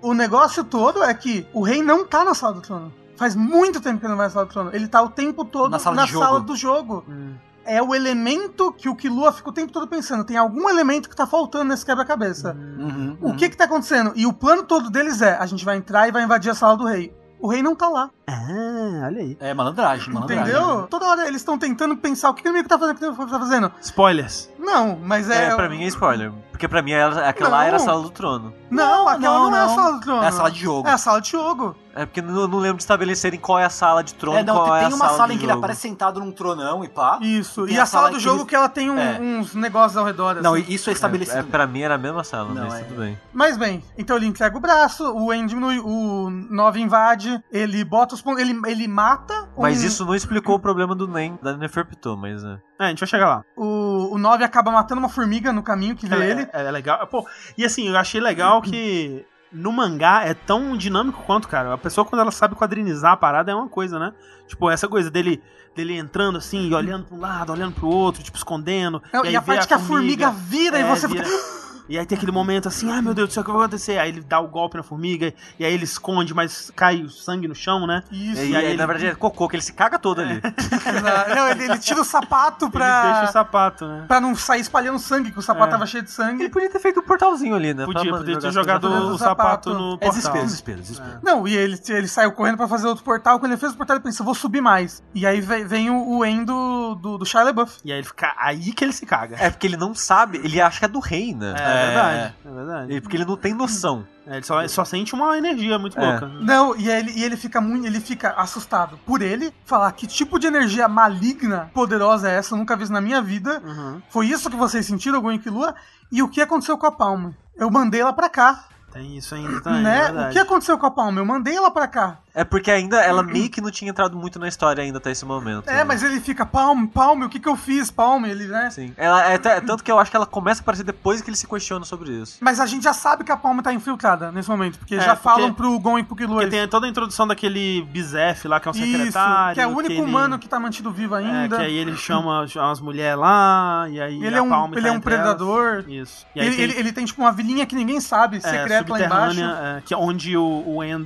[SPEAKER 3] O negócio todo é que o rei não tá na sala do trono. Faz muito tempo que ele não vai na sala do trono. Ele tá o tempo todo
[SPEAKER 1] Na sala de jogo.
[SPEAKER 3] sala do jogo.
[SPEAKER 2] Hum.
[SPEAKER 3] É o elemento que o Killua fica o tempo todo pensando. Tem algum elemento que tá faltando nesse quebra-cabeça.
[SPEAKER 1] Uhum,
[SPEAKER 3] O que que tá acontecendo? E o plano todo deles é: a gente vai entrar e vai invadir a sala do rei. O rei não tá lá.
[SPEAKER 2] Ah, olha aí.
[SPEAKER 1] É malandragem, malandragem.
[SPEAKER 3] Entendeu? Toda hora eles estão tentando pensar o que o inimigo tá fazendo, o que o inimigo tá fazendo.
[SPEAKER 2] Spoilers.
[SPEAKER 3] Não, mas é.
[SPEAKER 4] É, pra mim é spoiler. Porque pra mim ela- aquela lá
[SPEAKER 3] Não.
[SPEAKER 4] era a sala do trono.
[SPEAKER 3] Não, aquela não,
[SPEAKER 1] não,
[SPEAKER 3] é a
[SPEAKER 1] não.
[SPEAKER 3] sala do trono.
[SPEAKER 1] É a sala de jogo.
[SPEAKER 3] É a sala de jogo.
[SPEAKER 4] É porque não, não lembro de estabelecerem qual é a sala de trono
[SPEAKER 1] É, não,
[SPEAKER 4] qual é
[SPEAKER 1] tem
[SPEAKER 4] a
[SPEAKER 1] uma
[SPEAKER 4] sala,
[SPEAKER 1] sala em que ele
[SPEAKER 4] jogo.
[SPEAKER 1] aparece sentado num tronão e pá.
[SPEAKER 3] Isso.
[SPEAKER 1] Tem
[SPEAKER 3] E
[SPEAKER 1] a
[SPEAKER 3] a sala
[SPEAKER 1] sala
[SPEAKER 3] do
[SPEAKER 1] que
[SPEAKER 3] jogo
[SPEAKER 1] eles-
[SPEAKER 3] que ela tem um-
[SPEAKER 1] É.
[SPEAKER 3] uns negócios ao redor.
[SPEAKER 1] Não,
[SPEAKER 3] assim.
[SPEAKER 1] isso é estabelecido.
[SPEAKER 4] É, pra mim era a mesma sala,
[SPEAKER 1] Não,
[SPEAKER 4] mas
[SPEAKER 1] é.
[SPEAKER 4] tudo bem.
[SPEAKER 3] Mas bem, então ele entrega o braço, o En diminui, o 9 invade, ele bota os pontos. Ele, ele mata.
[SPEAKER 4] Mas
[SPEAKER 3] um-
[SPEAKER 4] isso não explicou o problema do Nem, da Neferpitou, mas é.
[SPEAKER 2] É, a gente vai chegar lá.
[SPEAKER 3] O, o 9 acaba matando uma formiga no caminho que vê
[SPEAKER 2] É,
[SPEAKER 3] ele.
[SPEAKER 2] é, é legal. Pô, e assim, eu achei legal que no mangá é tão dinâmico quanto, cara. A pessoa, quando ela sabe quadrinizar a parada, é uma coisa, né? Tipo, essa coisa dele, dele entrando assim, e olhando pra um lado, olhando pro outro, tipo, escondendo.
[SPEAKER 3] Não,
[SPEAKER 2] e,
[SPEAKER 3] e, a parte que a formiga vira e
[SPEAKER 2] É,
[SPEAKER 3] você
[SPEAKER 2] vira-
[SPEAKER 3] fica.
[SPEAKER 2] E aí tem aquele momento assim, ai meu Deus do céu, o que vai acontecer? Aí ele dá o golpe na formiga, e aí ele esconde, mas cai o sangue no chão, né?
[SPEAKER 3] Isso.
[SPEAKER 4] E,
[SPEAKER 2] aí
[SPEAKER 4] aí,
[SPEAKER 2] ele-
[SPEAKER 4] na verdade, é cocô, que ele se caga todo ali.
[SPEAKER 3] Não, ele, ele tira o sapato
[SPEAKER 2] Ele deixa
[SPEAKER 3] pra.
[SPEAKER 2] o sapato, né?
[SPEAKER 3] Pra não sair espalhando sangue, que o sapato
[SPEAKER 2] É.
[SPEAKER 3] tava cheio de sangue.
[SPEAKER 4] Ele podia ter feito um portalzinho ali, né?
[SPEAKER 2] Podia,
[SPEAKER 4] pra
[SPEAKER 2] podia ter jogado
[SPEAKER 4] pra
[SPEAKER 2] o sapato
[SPEAKER 3] sapato.
[SPEAKER 2] no
[SPEAKER 1] É
[SPEAKER 2] portal.
[SPEAKER 1] desespero, desespero, desespero.
[SPEAKER 3] Não, e ele, ele saiu correndo pra fazer outro portal. Quando ele fez o portal, ele pensa, vou subir mais. E aí vem, o, o En do, do, do Shia LaBeouf.
[SPEAKER 2] E aí ele fica. Aí que ele se caga.
[SPEAKER 4] É porque ele não sabe, ele acha que é do rei,
[SPEAKER 2] É,
[SPEAKER 4] né?
[SPEAKER 2] verdade. É verdade.
[SPEAKER 4] Ele- porque ele não tem noção.
[SPEAKER 2] É, ele só, ele só sente uma energia muito
[SPEAKER 4] É.
[SPEAKER 2] louca.
[SPEAKER 3] Não, e ele, e ele fica muito. Ele fica assustado por ele falar que tipo de energia maligna, poderosa é essa, eu nunca vi isso na minha vida.
[SPEAKER 2] Uhum.
[SPEAKER 3] Foi isso que vocês sentiram, Gwen e Lua? E o que aconteceu com a Palma? Eu mandei ela pra cá,
[SPEAKER 2] Tem isso ainda também. é
[SPEAKER 3] né?
[SPEAKER 2] verdade.
[SPEAKER 3] O que aconteceu com a Palma? Eu mandei ela pra cá.
[SPEAKER 4] É porque ainda ela meio que não tinha entrado muito na história ainda até esse momento.
[SPEAKER 3] É,
[SPEAKER 4] né?
[SPEAKER 3] mas ele fica, Palme, Palme, o que que eu fiz, Palme? Ele, né?
[SPEAKER 4] Sim. Ela, é, tanto que eu acho que ela começa a aparecer depois que ele se questiona sobre isso.
[SPEAKER 3] Mas a gente já sabe que a Palma tá infiltrada nesse momento, porque
[SPEAKER 2] É,
[SPEAKER 3] já
[SPEAKER 2] porque-
[SPEAKER 3] falam pro Gon e pro Killua.
[SPEAKER 2] Porque tem toda a introdução daquele Bizef lá, que é um
[SPEAKER 3] Isso,
[SPEAKER 2] secretário.
[SPEAKER 3] que é o único
[SPEAKER 2] ele-
[SPEAKER 3] humano que tá mantido vivo
[SPEAKER 2] É,
[SPEAKER 3] ainda.
[SPEAKER 2] que aí ele chama as- mulheres lá, e aí
[SPEAKER 3] Ele
[SPEAKER 2] a
[SPEAKER 3] é um-
[SPEAKER 2] Palme
[SPEAKER 3] ele
[SPEAKER 2] tá
[SPEAKER 3] é um predador.
[SPEAKER 2] elas. Isso. E aí
[SPEAKER 3] Ele,
[SPEAKER 2] tem,
[SPEAKER 3] ele, ele tem tipo uma vilinha que ninguém sabe,
[SPEAKER 2] é,
[SPEAKER 3] secreta lá embaixo.
[SPEAKER 2] é, que é onde o, o En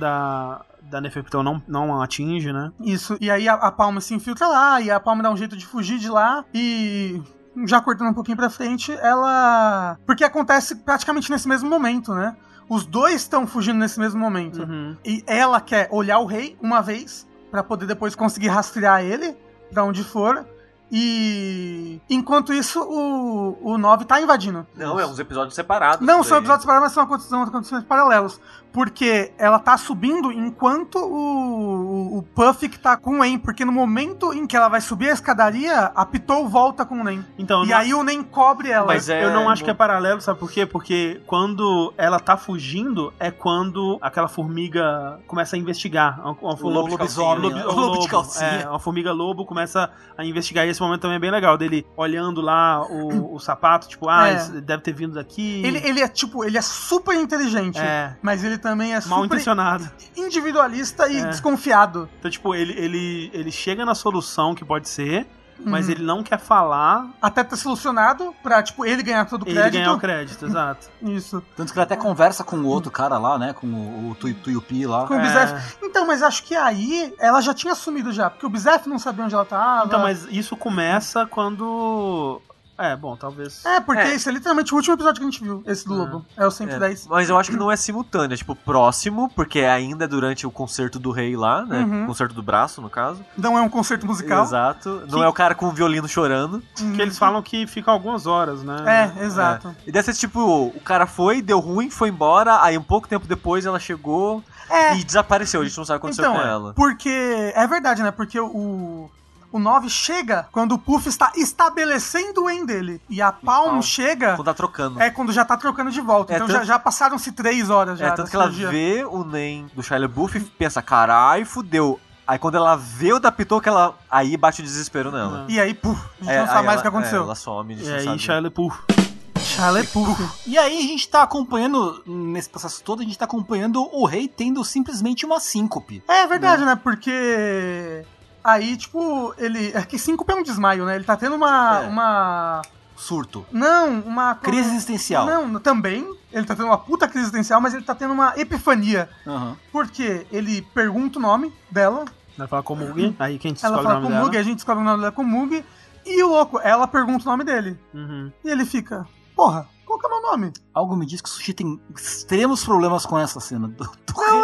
[SPEAKER 2] da, da Neferpitou não, não atinge, né?
[SPEAKER 3] Isso, e aí a, a Palma se infiltra lá, e a Palma dá um jeito de fugir de lá, e já cortando um pouquinho pra frente, ela. Porque acontece praticamente nesse mesmo momento, né? Os dois estão fugindo nesse mesmo momento.
[SPEAKER 2] Uhum.
[SPEAKER 3] E ela quer olhar o rei uma vez, pra poder depois conseguir rastrear ele pra onde for. E enquanto isso, o, o 9 tá invadindo.
[SPEAKER 4] Não, é uns episódios separados.
[SPEAKER 3] Não, são episódios separados, mas são acontecimentos paralelos. Porque ela tá subindo enquanto o, o, o Puff que tá com o Nen. Porque no momento em que ela vai subir a escadaria, a Pitou volta com o Nen.
[SPEAKER 2] Então,
[SPEAKER 3] E
[SPEAKER 2] não-
[SPEAKER 3] aí o Nen cobre ela.
[SPEAKER 4] Mas é-
[SPEAKER 2] eu não acho que é paralelo, sabe por quê? Porque quando ela tá fugindo, é quando aquela formiga começa a investigar. Uma, uma
[SPEAKER 1] O
[SPEAKER 2] formiga-
[SPEAKER 1] lobisomem,
[SPEAKER 2] lobo-
[SPEAKER 1] né?
[SPEAKER 2] o
[SPEAKER 1] O lobo de
[SPEAKER 2] lobo,
[SPEAKER 1] calcinha.
[SPEAKER 2] É, uma formiga lobo começa a investigar. E esse momento também é bem legal, dele olhando lá o, o sapato, tipo, ah,
[SPEAKER 3] É.
[SPEAKER 2] deve ter vindo daqui.
[SPEAKER 3] Ele, ele é tipo, ele é super inteligente.
[SPEAKER 2] É.
[SPEAKER 3] Mas ele também é
[SPEAKER 2] Mal intencionado.
[SPEAKER 3] individualista e
[SPEAKER 2] É.
[SPEAKER 3] desconfiado.
[SPEAKER 2] Então, tipo, ele, ele, ele chega na solução que pode ser, mas
[SPEAKER 3] Uhum.
[SPEAKER 2] ele não quer falar
[SPEAKER 3] Até ter solucionado pra, tipo, ele ganhar todo o
[SPEAKER 2] ele
[SPEAKER 3] crédito.
[SPEAKER 2] ganhar o crédito, exato.
[SPEAKER 3] Isso.
[SPEAKER 1] Tanto que ele até conversa com o outro cara lá, né? Com o, o Tui- Tuiupi lá.
[SPEAKER 3] Com o
[SPEAKER 2] É.
[SPEAKER 3] Bizef. Então, mas acho que aí ela já tinha assumido já, porque o Bizef não sabia onde ela tava.
[SPEAKER 2] Então, mas isso começa quando. É, bom, talvez.
[SPEAKER 3] É, porque
[SPEAKER 4] É.
[SPEAKER 3] esse é literalmente o último episódio que a gente viu, esse do
[SPEAKER 2] É.
[SPEAKER 3] Lobo. É o
[SPEAKER 4] É,
[SPEAKER 3] 110.
[SPEAKER 4] mas eu acho que não é simultâneo, é tipo próximo, porque ainda é durante o concerto do rei lá, né?
[SPEAKER 3] Uhum.
[SPEAKER 4] Concerto do braço, no caso.
[SPEAKER 3] Não é um concerto musical.
[SPEAKER 4] Exato. Não
[SPEAKER 2] Que-
[SPEAKER 4] é o cara com o violino chorando.
[SPEAKER 3] Uhum.
[SPEAKER 2] Que eles falam que fica algumas horas, né?
[SPEAKER 3] É, exato.
[SPEAKER 4] E deve ser tipo, o cara foi, deu ruim, foi embora, aí um pouco tempo depois ela chegou
[SPEAKER 3] É,
[SPEAKER 4] e desapareceu. A gente não sabe o que aconteceu
[SPEAKER 3] então,
[SPEAKER 4] com
[SPEAKER 3] é,
[SPEAKER 4] ela.
[SPEAKER 3] porque é verdade, né? Porque o o 9 chega quando o Puff está estabelecendo o em dele. E a Palm
[SPEAKER 4] Palm.
[SPEAKER 3] chega
[SPEAKER 4] Quando tá trocando.
[SPEAKER 3] é quando já tá trocando de volta.
[SPEAKER 4] É,
[SPEAKER 3] então
[SPEAKER 4] tanto-
[SPEAKER 3] já, já passaram-se três horas já.
[SPEAKER 4] É, tanto que ela
[SPEAKER 3] cirurgia.
[SPEAKER 4] vê o Nen do Shia LaBeouf e pensa, carai, fudeu. Aí quando ela vê o da Pitoca, ela. Aí bate o desespero nela.
[SPEAKER 3] E aí, puf, a gente
[SPEAKER 4] É,
[SPEAKER 3] não sabe mais o
[SPEAKER 4] ela-
[SPEAKER 3] que aconteceu.
[SPEAKER 4] é, ela some, a gente
[SPEAKER 2] E
[SPEAKER 4] não
[SPEAKER 2] aí,
[SPEAKER 4] sabe.
[SPEAKER 2] Shia
[SPEAKER 3] puff.
[SPEAKER 1] E aí a gente tá acompanhando, nesse processo todo, a gente tá acompanhando o rei tendo simplesmente uma síncope.
[SPEAKER 3] É verdade, né? Porque aí, tipo, ele. É que síncope é um desmaio, né? Ele tá tendo uma.
[SPEAKER 1] É.
[SPEAKER 3] uma.
[SPEAKER 1] Surto.
[SPEAKER 3] Não, uma.
[SPEAKER 1] Crise existencial.
[SPEAKER 3] Não, também. Ele tá tendo uma puta crise existencial, mas ele tá tendo uma epifania.
[SPEAKER 1] Aham.
[SPEAKER 3] Porque ele pergunta o nome dela,
[SPEAKER 2] Ela fala com o Mugi. Aí quem te
[SPEAKER 3] ela
[SPEAKER 2] escolhe o
[SPEAKER 3] fala
[SPEAKER 2] nome
[SPEAKER 3] com o
[SPEAKER 2] dela?
[SPEAKER 3] Mug, a gente descobre o nome dela com o Mug. E o louco, ela pergunta o nome dele.
[SPEAKER 2] Uhum.
[SPEAKER 3] E ele fica, porra, qual que é o meu nome?
[SPEAKER 1] Algo me diz que o Sushi tem extremos problemas com essa cena do, do rei.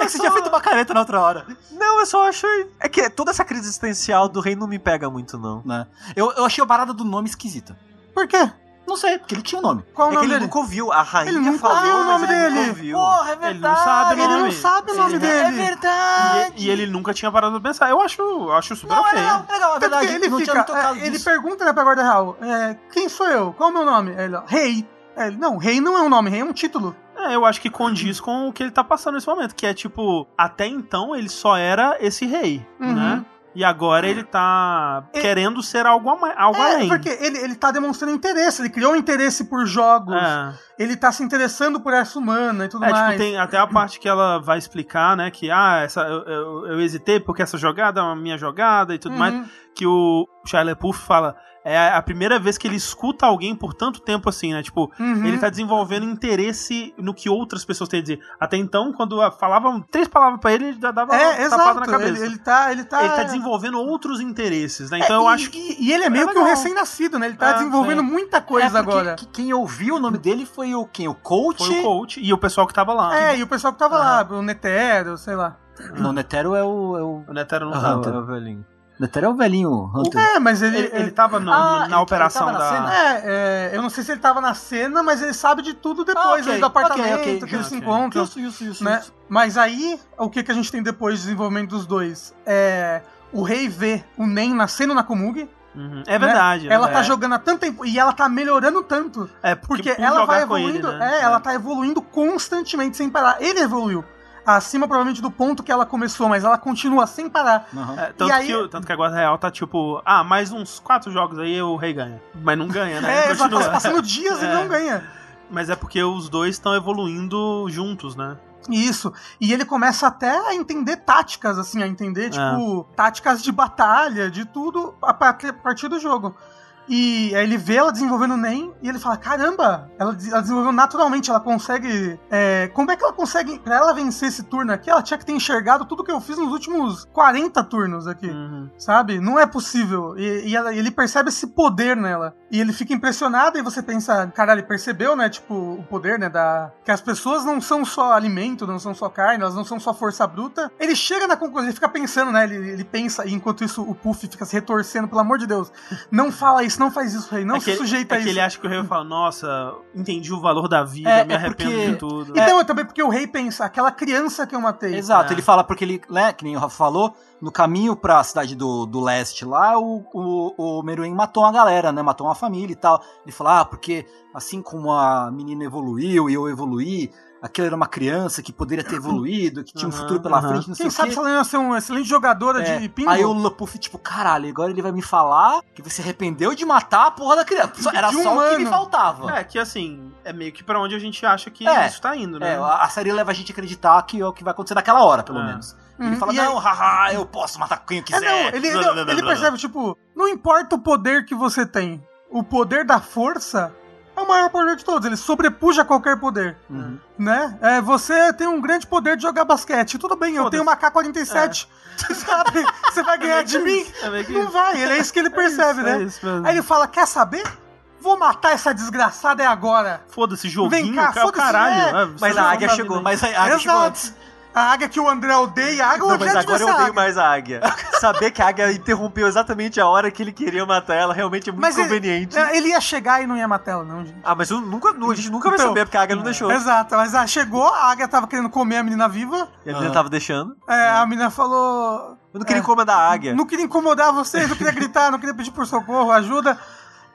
[SPEAKER 1] é que você tinha feito uma careta na outra hora.
[SPEAKER 4] Não, eu só acho. É que toda essa crise existencial do rei não me pega muito, não.
[SPEAKER 1] Né? Eu, eu achei a parada do nome esquisita.
[SPEAKER 3] Por quê?
[SPEAKER 1] Não sei, porque ele tinha um nome.
[SPEAKER 3] Qual o
[SPEAKER 4] é que
[SPEAKER 3] nome
[SPEAKER 4] ele
[SPEAKER 3] dele?
[SPEAKER 4] nunca ouviu. A rainha
[SPEAKER 3] Ele nunca
[SPEAKER 4] falou,
[SPEAKER 3] ouviu o
[SPEAKER 4] mas
[SPEAKER 3] nome
[SPEAKER 4] ele nunca
[SPEAKER 3] dele.
[SPEAKER 4] ouviu.
[SPEAKER 1] Porra, é
[SPEAKER 2] Ele
[SPEAKER 1] verdade.
[SPEAKER 2] não sabe o
[SPEAKER 3] Ele
[SPEAKER 2] nome.
[SPEAKER 3] não sabe o nome
[SPEAKER 1] É
[SPEAKER 3] dele.
[SPEAKER 1] verdade.
[SPEAKER 2] E, e ele nunca tinha parado pra pensar. Eu acho, eu acho super
[SPEAKER 1] Não, é
[SPEAKER 2] ok.
[SPEAKER 1] legal, é legal, é verdade.
[SPEAKER 3] ele
[SPEAKER 1] não
[SPEAKER 3] fica,
[SPEAKER 1] tinha me tocado
[SPEAKER 3] é, ele pergunta né, pra guarda real, é, quem sou eu? Qual é o meu nome? Ele, ó, rei. Ele, não, rei não é um nome, rei é um título.
[SPEAKER 2] É, eu acho que condiz com o que ele tá passando nesse momento, que é tipo, até então ele só era esse rei,
[SPEAKER 3] Uhum.
[SPEAKER 2] né? E agora ele tá
[SPEAKER 3] É-
[SPEAKER 2] querendo ser algo, algo
[SPEAKER 3] É,
[SPEAKER 2] além.
[SPEAKER 3] porque ele, ele tá demonstrando interesse, ele criou um interesse por jogos,
[SPEAKER 2] É.
[SPEAKER 3] ele tá se interessando por essa humana e tudo
[SPEAKER 2] É,
[SPEAKER 3] mais.
[SPEAKER 2] tipo, tem até a parte que ela vai explicar, né? Que, ah, essa, eu, eu, eu hesitei porque essa jogada é uma minha jogada e tudo
[SPEAKER 3] Uhum.
[SPEAKER 2] mais. Que o Shia LaBeouf fala, é a primeira vez que ele escuta alguém por tanto tempo assim, né? Tipo,
[SPEAKER 3] Uhum.
[SPEAKER 2] ele tá desenvolvendo interesse no que outras pessoas têm a dizer. Até então, quando falavam três palavras pra ele, ele já dava
[SPEAKER 3] É,
[SPEAKER 2] uma tapada na cabeça.
[SPEAKER 3] ele,
[SPEAKER 2] Ele,
[SPEAKER 3] ele tá... Ele tá,
[SPEAKER 2] tá desenvolvendo outros interesses, né?
[SPEAKER 3] É,
[SPEAKER 2] Então eu
[SPEAKER 3] e,
[SPEAKER 2] acho que.
[SPEAKER 3] E, e ele é meio que um recém-nascido, né? Ele tá
[SPEAKER 2] É,
[SPEAKER 3] desenvolvendo
[SPEAKER 2] sim.
[SPEAKER 3] muita
[SPEAKER 1] É,
[SPEAKER 3] coisa
[SPEAKER 1] porque
[SPEAKER 3] agora.
[SPEAKER 1] que- Quem ouviu o nome dele foi o quem? O coach?
[SPEAKER 2] Foi o coach e o pessoal que tava lá.
[SPEAKER 3] É, e o pessoal que tava lá, o Netero, sei lá.
[SPEAKER 1] Não, Netero é o. É o...
[SPEAKER 2] O Netero não
[SPEAKER 1] Aham.
[SPEAKER 2] tava.
[SPEAKER 4] É o velhinho.
[SPEAKER 1] Netero é o velhinho Hunter.
[SPEAKER 3] É, mas ele...
[SPEAKER 2] Ele, ele tava no-
[SPEAKER 1] Ah,
[SPEAKER 2] na operação
[SPEAKER 1] ele tava na
[SPEAKER 2] da.
[SPEAKER 1] cena?
[SPEAKER 3] É, é, eu não sei se ele tava na cena, mas ele sabe de tudo depois,
[SPEAKER 1] Ah, ok,
[SPEAKER 3] ali do apartamento,
[SPEAKER 1] ok, ok,
[SPEAKER 3] que eles se
[SPEAKER 2] ok.
[SPEAKER 3] encontram.
[SPEAKER 1] Isso, isso, isso.
[SPEAKER 3] né?
[SPEAKER 1] isso.
[SPEAKER 3] Mas aí, o que, que a gente tem depois do desenvolvimento dos dois? É. O rei vê o Nen nascendo na Komugi.
[SPEAKER 2] Uhum. É verdade.
[SPEAKER 3] Ela
[SPEAKER 2] né?
[SPEAKER 3] tá jogando há tanto tempo e ela tá melhorando tanto.
[SPEAKER 2] É,
[SPEAKER 3] Porque
[SPEAKER 2] por
[SPEAKER 3] ela vai
[SPEAKER 2] com ele,
[SPEAKER 3] evoluindo.
[SPEAKER 2] né?
[SPEAKER 3] É, ela tá evoluindo constantemente, sem parar. Ele evoluiu. Acima, provavelmente, do ponto que ela começou, mas ela continua sem parar.
[SPEAKER 1] Aham.
[SPEAKER 2] É, tanto,
[SPEAKER 3] E aí-
[SPEAKER 2] que, o- tanto que a Guarda Real tá tipo, ah, mais uns quatro jogos aí o rei ganha. Mas não ganha, né?
[SPEAKER 3] É, exato, tá passando dias e
[SPEAKER 2] É.
[SPEAKER 3] não ganha.
[SPEAKER 2] Mas é porque os dois estão evoluindo juntos, né?
[SPEAKER 3] Isso. E ele começa até a entender táticas, assim, a entender, tipo,
[SPEAKER 2] É.
[SPEAKER 3] táticas de batalha, de tudo, a partir do jogo. E aí ele vê ela desenvolvendo o NEM e ele fala: caramba, ela, ela desenvolveu naturalmente, ela consegue. é, como é que ela consegue. Pra ela vencer esse turno aqui, ela tinha que ter enxergado tudo que eu fiz nos últimos 40 turnos aqui.
[SPEAKER 2] Uhum.
[SPEAKER 3] Sabe? Não é possível. E, e ela- ele percebe esse poder nela. E ele fica impressionado e você pensa, caralho, ele percebeu, né? Tipo, o poder, né? Da. Que as pessoas não são só alimento, não são só carne, elas não são só força bruta. Ele chega na conclusão, ele fica pensando, né? Ele, ele pensa, e enquanto isso o Puff fica se retorcendo, pelo amor de Deus. Não fala isso, não faz isso, rei. Não
[SPEAKER 2] é
[SPEAKER 3] se
[SPEAKER 2] ele-
[SPEAKER 3] sujeita
[SPEAKER 2] é
[SPEAKER 3] a
[SPEAKER 2] que
[SPEAKER 3] isso.
[SPEAKER 2] ele acha que o rei vai falar, nossa, entendi o valor da vida,
[SPEAKER 1] É,
[SPEAKER 2] me
[SPEAKER 1] é
[SPEAKER 2] arrependo
[SPEAKER 1] porque-
[SPEAKER 2] de tudo.
[SPEAKER 3] Então, é também porque o rei pensa, aquela criança que eu matei.
[SPEAKER 1] Exato,
[SPEAKER 2] É.
[SPEAKER 1] ele fala porque ele, né, que nem o Rafa falou, no caminho pra cidade do, do leste lá, o, o, o Meruem matou uma galera, né? Matou uma família e tal. Ele fala, ah, porque assim como a menina evoluiu e eu evoluí, aquela era uma criança que poderia ter evoluído, que tinha um futuro pela frente, não sei
[SPEAKER 3] Quem
[SPEAKER 1] o
[SPEAKER 3] sabe
[SPEAKER 1] quê.
[SPEAKER 3] se ela ia ser uma excelente jogadora
[SPEAKER 1] É,
[SPEAKER 3] de pinball.
[SPEAKER 1] Aí o Lapuff, tipo, caralho, agora ele vai me falar que você arrependeu de matar a porra da criança. Só- Era
[SPEAKER 3] um
[SPEAKER 1] só o que me faltava.
[SPEAKER 2] É, que assim, é meio que pra onde a gente acha que
[SPEAKER 1] É.
[SPEAKER 2] isso tá indo, né?
[SPEAKER 1] É, a série leva a gente a acreditar que é o que vai acontecer naquela hora, pelo
[SPEAKER 2] É.
[SPEAKER 1] menos.
[SPEAKER 3] Uhum,
[SPEAKER 1] Ele fala,
[SPEAKER 3] e aí-
[SPEAKER 1] não, haha, eu posso matar quem eu
[SPEAKER 3] É,
[SPEAKER 1] quiser.
[SPEAKER 3] não, ele, ele, ele percebe, tipo, não importa o poder que você tem, o poder da força é o maior poder de todos, ele sobrepuja qualquer poder,
[SPEAKER 1] Uhum.
[SPEAKER 3] né? É, você tem um grande poder de jogar basquete, tudo bem, eu tenho uma K-47, sabe? Você vai ganhar de mim?
[SPEAKER 2] É
[SPEAKER 3] Não vai, ele é isso que ele percebe,
[SPEAKER 2] isso,
[SPEAKER 3] né?
[SPEAKER 2] é isso.
[SPEAKER 3] Aí ele fala, quer saber? Vou matar essa desgraçada é agora.
[SPEAKER 2] Foda-se, joguinho,
[SPEAKER 3] Vem cá, foda-se,
[SPEAKER 2] caralho.
[SPEAKER 3] é.
[SPEAKER 2] É,
[SPEAKER 4] Mas a
[SPEAKER 2] não
[SPEAKER 4] águia
[SPEAKER 2] tá
[SPEAKER 4] chegou.
[SPEAKER 2] vendo.
[SPEAKER 1] Mas a águia chegou.
[SPEAKER 3] A águia que o André odeia, a águia
[SPEAKER 4] Não,
[SPEAKER 3] hoje
[SPEAKER 4] mas
[SPEAKER 3] é
[SPEAKER 4] agora eu odeio mais a águia. Saber que a águia interrompeu exatamente a hora que ele queria matar ela realmente é muito
[SPEAKER 3] Mas ele-
[SPEAKER 4] conveniente.
[SPEAKER 3] É, Ele ia chegar e não ia matar ela, não, gente.
[SPEAKER 4] Ah, mas eu nunca, a gente nunca vai
[SPEAKER 3] Então,
[SPEAKER 4] saber, porque a águia não deixou.
[SPEAKER 3] Exato, mas ah, chegou, a águia tava querendo comer a menina viva.
[SPEAKER 4] E a menina tava deixando.
[SPEAKER 3] É, a menina falou.
[SPEAKER 4] Eu não queria
[SPEAKER 3] É.
[SPEAKER 4] incomodar a águia.
[SPEAKER 3] Não queria incomodar vocês, não queria gritar, não queria pedir por socorro, ajuda.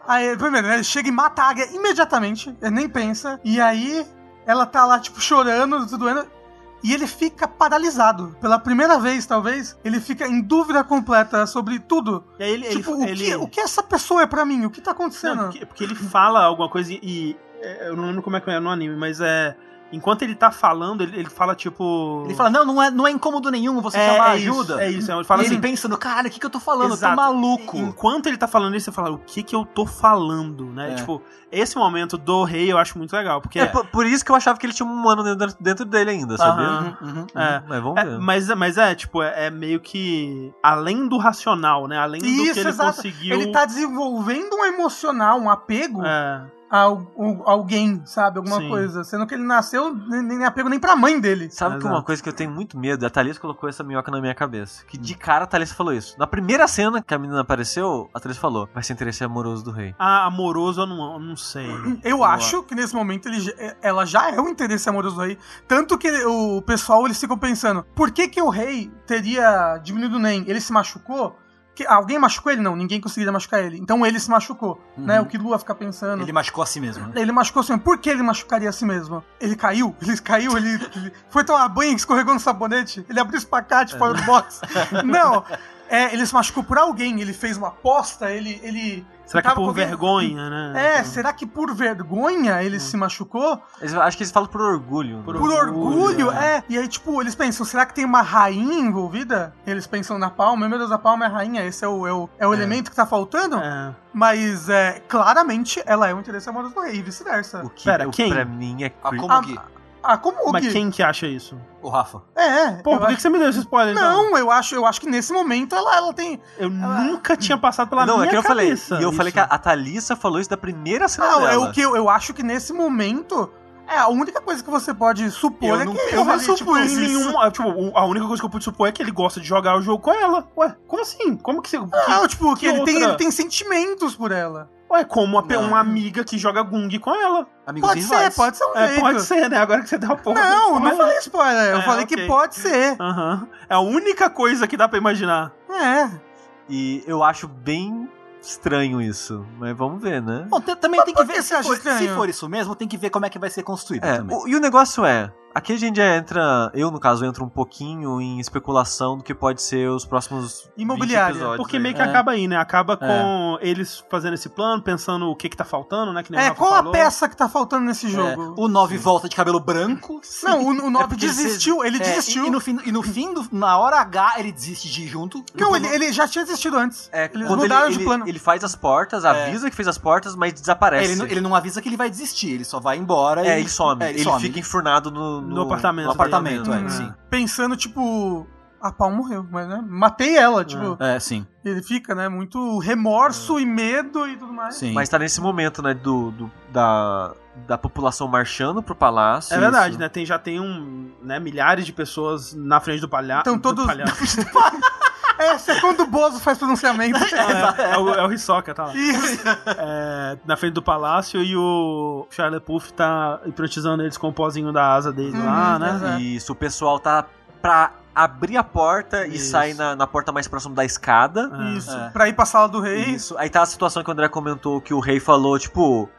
[SPEAKER 3] Aí, primeiro, ele chega e mata a águia imediatamente, ele nem pensa. E aí, ela tá lá, tipo, chorando, tudo doendo. E ele fica paralisado. Pela primeira vez, talvez, ele fica em dúvida completa sobre tudo.
[SPEAKER 2] E aí ele,
[SPEAKER 3] tipo,
[SPEAKER 2] ele,
[SPEAKER 3] o,
[SPEAKER 2] ele-
[SPEAKER 3] que, o que essa pessoa é pra mim? O que tá acontecendo?
[SPEAKER 2] Não, porque, porque ele fala alguma coisa e, e, é, eu não lembro como é que é no anime, mas é enquanto ele tá falando, ele, ele fala tipo
[SPEAKER 1] Ele fala, não, não é, não é incômodo nenhum você
[SPEAKER 2] é,
[SPEAKER 1] chamar
[SPEAKER 2] é isso,
[SPEAKER 1] ajuda.
[SPEAKER 2] é isso, é, ele fala
[SPEAKER 1] e ele
[SPEAKER 2] assim,
[SPEAKER 1] pensa no caralho, o que, que eu tô falando?
[SPEAKER 2] Exato.
[SPEAKER 1] Eu tô maluco.
[SPEAKER 2] Enquanto ele tá falando isso, você fala, o que que eu tô falando, né?
[SPEAKER 1] É.
[SPEAKER 2] Tipo, esse momento do rei eu acho muito legal, porque
[SPEAKER 4] É, por, por isso que eu achava que ele tinha um humano dentro, dentro dele ainda, sabia?
[SPEAKER 2] Aham.
[SPEAKER 1] Uhum, uhum.
[SPEAKER 2] é,
[SPEAKER 4] Mas vamos
[SPEAKER 2] É,
[SPEAKER 4] ver.
[SPEAKER 2] mas, mas é, tipo, é, é meio que além do racional, né? Além do
[SPEAKER 3] Isso,
[SPEAKER 2] que ele
[SPEAKER 3] exato.
[SPEAKER 2] conseguiu.
[SPEAKER 3] Ele tá desenvolvendo um emocional, um apego
[SPEAKER 2] É,
[SPEAKER 3] alguém, sabe? Alguma
[SPEAKER 2] Sim.
[SPEAKER 3] coisa. Sendo que ele nasceu nem, nem apego nem pra mãe dele.
[SPEAKER 4] Sabe que
[SPEAKER 2] Exato.
[SPEAKER 4] uma coisa que eu tenho muito medo? A Thalissa colocou essa minhoca na minha cabeça. Que de cara a Thalissa falou isso. Na primeira cena que a menina apareceu, a Thalissa falou: vai ser interesse amoroso do rei.
[SPEAKER 2] ah, amoroso eu não, eu não sei.
[SPEAKER 3] Eu acho que nesse momento ele, já- ela já é o interesse amoroso do rei. Tanto que o pessoal eles ficam pensando: por que, que o rei teria diminuído o NEM? Ele se machucou? Que, alguém machucou ele? Não, ninguém conseguiria machucar ele. Então ele se machucou. Né? O que Lua fica pensando.
[SPEAKER 1] Ele machucou a si mesmo. né?
[SPEAKER 3] Ele machucou assim, por que ele machucaria a si mesmo? Ele caiu, ele caiu, ele, ele foi tomar banho e escorregou no sabonete, ele abriu o espacate fora do box. Não, é, ele se machucou por alguém, ele fez uma aposta, ele. ele
[SPEAKER 2] Será que é por
[SPEAKER 3] com
[SPEAKER 2] vergonha, né?
[SPEAKER 3] É, será que por vergonha ele se machucou?
[SPEAKER 4] Eles- acho que eles falam por orgulho.
[SPEAKER 2] Por
[SPEAKER 4] né?
[SPEAKER 3] Por
[SPEAKER 2] orgulho,
[SPEAKER 3] orgulho, é. E aí, tipo, eles pensam, será que tem uma rainha envolvida? Eles pensam na palma, meu Deus, a palma é a rainha, esse é o, é o, é o elemento que tá faltando?
[SPEAKER 2] É.
[SPEAKER 3] Mas, é, claramente, ela é o interesse amoroso do rei, e vice-versa.
[SPEAKER 4] O que
[SPEAKER 2] Pera,
[SPEAKER 4] o-
[SPEAKER 2] quem?
[SPEAKER 4] pra mim é
[SPEAKER 1] A
[SPEAKER 4] creep.
[SPEAKER 1] Komugi,
[SPEAKER 3] Ah, como o
[SPEAKER 2] Mas
[SPEAKER 3] Gui?
[SPEAKER 2] quem que acha isso?
[SPEAKER 1] o Rafa.
[SPEAKER 3] É,
[SPEAKER 2] Pô,
[SPEAKER 3] eu
[SPEAKER 2] por que,
[SPEAKER 3] acho-
[SPEAKER 2] que você me deu esse spoiler? então?
[SPEAKER 3] Não, eu acho, eu acho que nesse momento ela, ela tem.
[SPEAKER 2] Eu nunca tinha passado pela
[SPEAKER 4] não,
[SPEAKER 2] minha
[SPEAKER 4] é que eu falei.
[SPEAKER 2] cabeça.
[SPEAKER 4] E eu falei que a, a Thalissa falou isso da primeira cena
[SPEAKER 3] Não,
[SPEAKER 4] dela.
[SPEAKER 3] é o que eu, eu acho que nesse momento. É, a única coisa que você pode supor
[SPEAKER 1] Eu
[SPEAKER 3] é
[SPEAKER 1] não-
[SPEAKER 3] que
[SPEAKER 2] Eu não
[SPEAKER 3] tipo,
[SPEAKER 2] supus Tipo, o- a única coisa que eu pude supor é que ele gosta de jogar o jogo com ela. Ué, como assim? Como que você.
[SPEAKER 3] Não, tipo, que,
[SPEAKER 2] que
[SPEAKER 3] ele, tem,
[SPEAKER 2] outra?
[SPEAKER 3] ele tem sentimentos por ela.
[SPEAKER 2] Ué, como uma, uma amiga que joga Gung com ela.
[SPEAKER 1] Amigos
[SPEAKER 3] Pode ser, pode ser um
[SPEAKER 2] É,
[SPEAKER 3] jeito.
[SPEAKER 2] pode ser, né? Agora que você deu a porra.
[SPEAKER 3] Não, não
[SPEAKER 2] Mas-
[SPEAKER 3] falei spoiler. Eu
[SPEAKER 2] É,
[SPEAKER 3] falei
[SPEAKER 2] ok.
[SPEAKER 3] que pode ser.
[SPEAKER 2] Aham. É a única coisa que dá pra imaginar.
[SPEAKER 3] É.
[SPEAKER 4] E eu acho bem estranho isso. Mas vamos ver, né?
[SPEAKER 1] Bom, também tem que ver, se for, se for isso mesmo, tem que ver como é que vai ser construído
[SPEAKER 4] É,
[SPEAKER 1] também.
[SPEAKER 4] o- e o negócio é, aqui a gente já entra, eu no caso, entro um pouquinho em especulação do que pode ser os próximos 20
[SPEAKER 3] Imobiliária.
[SPEAKER 4] episódios
[SPEAKER 2] Porque
[SPEAKER 4] aí.
[SPEAKER 2] meio que
[SPEAKER 1] É.
[SPEAKER 2] acaba aí, né? Acaba com eles fazendo esse plano, pensando o que que tá faltando, né? Que nem o
[SPEAKER 3] É, qual a
[SPEAKER 2] falou.
[SPEAKER 3] peça que tá faltando nesse
[SPEAKER 1] É,
[SPEAKER 3] jogo?
[SPEAKER 1] o 9 volta de cabelo branco.
[SPEAKER 3] Não, o, o 9
[SPEAKER 1] porque ele
[SPEAKER 3] desistiu, ele
[SPEAKER 1] É,
[SPEAKER 3] desistiu.
[SPEAKER 1] E, e no fim, e no fim do- na hora H, ele desiste de ir junto.
[SPEAKER 3] Não, ele, ele já tinha desistido antes.
[SPEAKER 4] É,
[SPEAKER 3] Eles
[SPEAKER 4] quando
[SPEAKER 3] mudaram
[SPEAKER 4] ele,
[SPEAKER 3] de
[SPEAKER 4] ele-
[SPEAKER 3] plano.
[SPEAKER 4] ele faz as portas, avisa que fez as portas, mas desaparece.
[SPEAKER 1] É, ele, não- ele não avisa que ele vai desistir, ele só vai embora
[SPEAKER 4] É,
[SPEAKER 1] e
[SPEAKER 4] ele some.
[SPEAKER 1] É,
[SPEAKER 4] ele
[SPEAKER 1] some.
[SPEAKER 4] fica enfurnado no,
[SPEAKER 2] No apartamento
[SPEAKER 4] No apartamento,
[SPEAKER 1] dele,
[SPEAKER 4] é.
[SPEAKER 1] né?
[SPEAKER 3] Hum,
[SPEAKER 1] sim.
[SPEAKER 3] Pensando, tipo, a pau morreu, mas né? Matei ela, tipo.
[SPEAKER 1] É, sim.
[SPEAKER 3] Ele fica, né? Muito remorso e medo e tudo mais.
[SPEAKER 1] sim.
[SPEAKER 4] Mas tá nesse momento, né, do, do- da, da população marchando pro palácio.
[SPEAKER 2] É verdade,
[SPEAKER 4] Isso.
[SPEAKER 2] né? Tem, já tem um, né, milhares de pessoas na frente do palhaço.
[SPEAKER 3] Então todos. é, isso é quando o Bozo faz pronunciamento.
[SPEAKER 2] É, é o, é o Hisoka, tá lá.
[SPEAKER 3] Isso.
[SPEAKER 2] É, na frente do palácio e o Charlie Puff tá hipnotizando eles com o pozinho da asa dele lá,
[SPEAKER 3] Uhum,
[SPEAKER 2] né?
[SPEAKER 3] exato.
[SPEAKER 4] Isso, o pessoal tá pra abrir a porta e
[SPEAKER 2] Isso.
[SPEAKER 4] sair na, na porta mais próxima da escada.
[SPEAKER 2] É.
[SPEAKER 3] Isso.
[SPEAKER 1] É.
[SPEAKER 3] Pra ir pra sala do rei.
[SPEAKER 4] Isso. Aí tá a situação que o André comentou que o rei falou, tipo.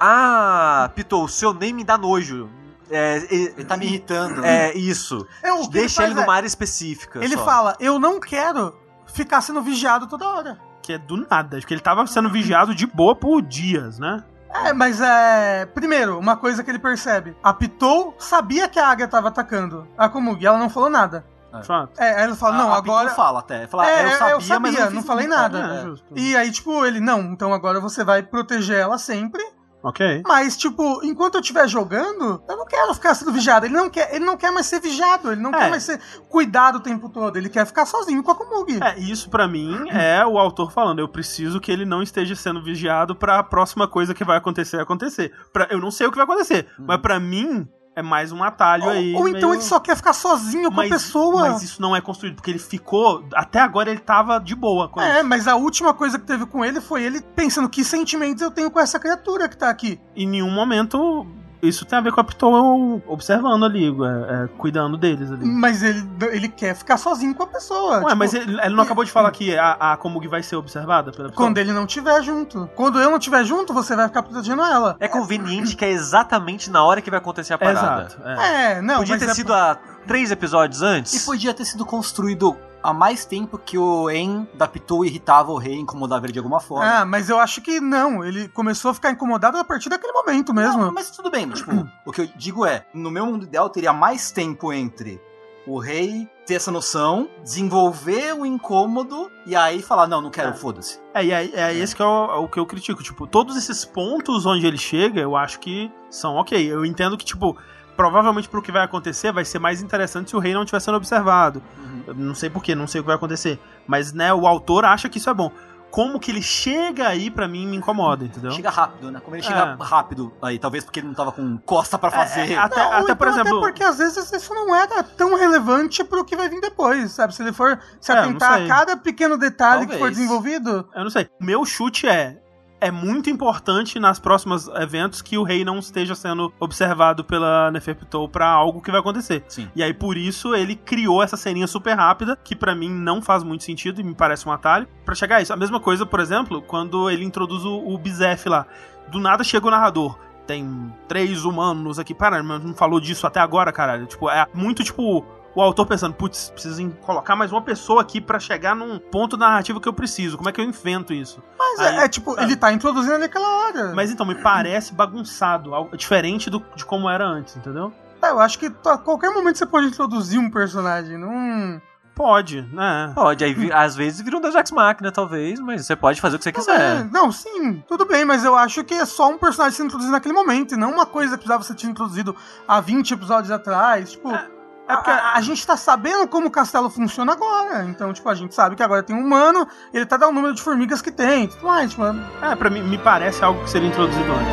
[SPEAKER 4] Ah, Pitou, o seu nem me dá nojo. É,
[SPEAKER 1] Ele tá me irritando.
[SPEAKER 4] é isso.
[SPEAKER 3] É, o que
[SPEAKER 4] Deixa
[SPEAKER 3] ele,
[SPEAKER 4] ele numa
[SPEAKER 3] é,
[SPEAKER 4] área específica.
[SPEAKER 3] Ele
[SPEAKER 4] só.
[SPEAKER 3] fala: Eu não quero ficar sendo vigiado toda hora.
[SPEAKER 2] Que é do nada. Porque ele tava sendo vigiado de boa por dias, né?
[SPEAKER 3] É, mas é. Primeiro, uma coisa que ele percebe: a Pitou sabia que a águia tava atacando a Komugi, ela não falou nada.
[SPEAKER 2] Fato.
[SPEAKER 3] É, aí ele fala: Não,
[SPEAKER 1] A- a
[SPEAKER 3] agora.
[SPEAKER 1] Pitou fala até. Fala,
[SPEAKER 3] É,
[SPEAKER 1] eu
[SPEAKER 3] eu
[SPEAKER 1] sabia,
[SPEAKER 3] sabia,
[SPEAKER 1] mas eu
[SPEAKER 3] não
[SPEAKER 1] fiz
[SPEAKER 3] falei
[SPEAKER 1] nada.
[SPEAKER 3] nada.
[SPEAKER 2] É,
[SPEAKER 1] É.
[SPEAKER 3] E aí, tipo, ele: Não, então agora você vai proteger ela sempre.
[SPEAKER 2] Ok.
[SPEAKER 3] Mas, tipo, enquanto eu estiver jogando, eu não quero ficar sendo vigiado. Ele não quer, ele não quer mais ser vigiado, ele não
[SPEAKER 2] É.
[SPEAKER 3] quer mais ser cuidado o tempo todo. Ele quer ficar sozinho com a Komugi.
[SPEAKER 2] É, isso pra mim é o autor falando. Eu preciso que ele não esteja sendo vigiado pra próxima coisa que vai acontecer acontecer. Pra, eu não sei o que vai acontecer, mas pra mim é mais um atalho
[SPEAKER 3] ou,
[SPEAKER 2] aí.
[SPEAKER 3] ou então
[SPEAKER 2] meio-
[SPEAKER 3] ele só quer ficar sozinho com
[SPEAKER 2] mas,
[SPEAKER 3] a pessoa.
[SPEAKER 2] Mas isso não é construído, porque ele ficou. Até agora ele tava de boa com
[SPEAKER 3] É,
[SPEAKER 2] isso.
[SPEAKER 3] mas a última coisa que teve com ele foi ele pensando que sentimentos eu tenho com essa criatura que tá aqui.
[SPEAKER 2] Em nenhum momento isso tem a ver com a Pitou observando ali, é, é, cuidando deles ali.
[SPEAKER 3] Mas ele, ele quer ficar sozinho com a pessoa.
[SPEAKER 2] Ué,
[SPEAKER 3] tipo,
[SPEAKER 2] mas ele, ele não acabou de falar que a, a Komugi vai ser observada pela Pitou?
[SPEAKER 3] Quando ele não tiver junto. Quando eu não tiver junto, você vai ficar protegendo ela.
[SPEAKER 4] É conveniente que é exatamente na hora que vai acontecer a parada.
[SPEAKER 2] Exato. É.
[SPEAKER 3] É, não,
[SPEAKER 4] Podia
[SPEAKER 3] mas
[SPEAKER 4] ter
[SPEAKER 3] é-
[SPEAKER 4] sido a três episódios antes.
[SPEAKER 1] E podia ter sido construído há mais tempo que o En da Pitou irritava o rei, incomodava ele de alguma forma.
[SPEAKER 3] Ah, mas eu acho que não. Ele começou a ficar incomodado a partir daquele momento mesmo.
[SPEAKER 1] Não, mas tudo bem, tipo, o que eu digo é, no meu mundo ideal teria mais tempo entre o rei ter essa noção, desenvolver o incômodo e aí falar, não, não quero,
[SPEAKER 2] É.
[SPEAKER 1] foda-se.
[SPEAKER 2] É, e é, é esse que é o, o que eu critico. Tipo, todos esses pontos onde ele chega, eu acho que são ok. Eu entendo que, tipo, provavelmente pro que vai acontecer vai ser mais interessante se o rei não estiver sendo observado. Eu não sei porquê, não sei o que vai acontecer. Mas, né, o autor acha que isso é bom. Como que ele chega aí, pra mim, me incomoda, entendeu?
[SPEAKER 1] Chega rápido, né? Como ele chega
[SPEAKER 2] É.
[SPEAKER 1] rápido aí, talvez porque ele não tava com costa pra fazer.
[SPEAKER 2] É, até,
[SPEAKER 3] Não,
[SPEAKER 2] até, por
[SPEAKER 3] então,
[SPEAKER 2] exemplo.
[SPEAKER 3] Até porque às vezes isso não era tão relevante pro que vai vir depois, sabe? Se ele for se
[SPEAKER 2] É,
[SPEAKER 3] atentar a cada pequeno detalhe que for
[SPEAKER 1] Talvez.
[SPEAKER 3] desenvolvido.
[SPEAKER 2] Eu não sei. O meu chute é. É muito importante nas próximas eventos que o rei não esteja sendo observado pela Neferpitou pra algo que vai acontecer.
[SPEAKER 1] Sim.
[SPEAKER 2] E aí, por isso, ele criou essa ceninha super rápida, que pra mim não faz muito sentido e me parece um atalho, pra chegar a isso. A mesma coisa, por exemplo, quando ele introduz o, o Bizef lá. Do nada chega o narrador. Tem três humanos aqui. Para, mas não falou disso até agora, caralho. Tipo, é muito tipo. O autor pensando, putz, preciso colocar mais uma pessoa aqui pra chegar num ponto narrativo que eu preciso. Como é que eu invento isso?
[SPEAKER 3] Mas
[SPEAKER 2] Aí,
[SPEAKER 3] é, é tipo,
[SPEAKER 2] sabe?
[SPEAKER 3] ele tá introduzindo ali aquela hora.
[SPEAKER 2] Mas então, me parece bagunçado, algo diferente do, de como era antes, entendeu?
[SPEAKER 3] É, eu acho que a qualquer momento você pode introduzir um personagem. Não.
[SPEAKER 2] Pode, né?
[SPEAKER 4] Pode, aí às vezes vira um Deus Ex Machina, talvez, mas você pode fazer o que você
[SPEAKER 3] É,
[SPEAKER 4] quiser.
[SPEAKER 3] não, sim, tudo bem, mas eu acho que é só um personagem sendo introduzido naquele momento, e não uma coisa que precisava ser introduzido há 20 episódios atrás. Tipo,
[SPEAKER 2] É porque
[SPEAKER 3] a, a gente tá sabendo como o castelo funciona agora. Então, tipo, a gente sabe que agora tem um humano, ele tá dando o número de formigas que tem, tudo mais, tipo,
[SPEAKER 2] É, pra mim, me parece algo que seria introduzido antes.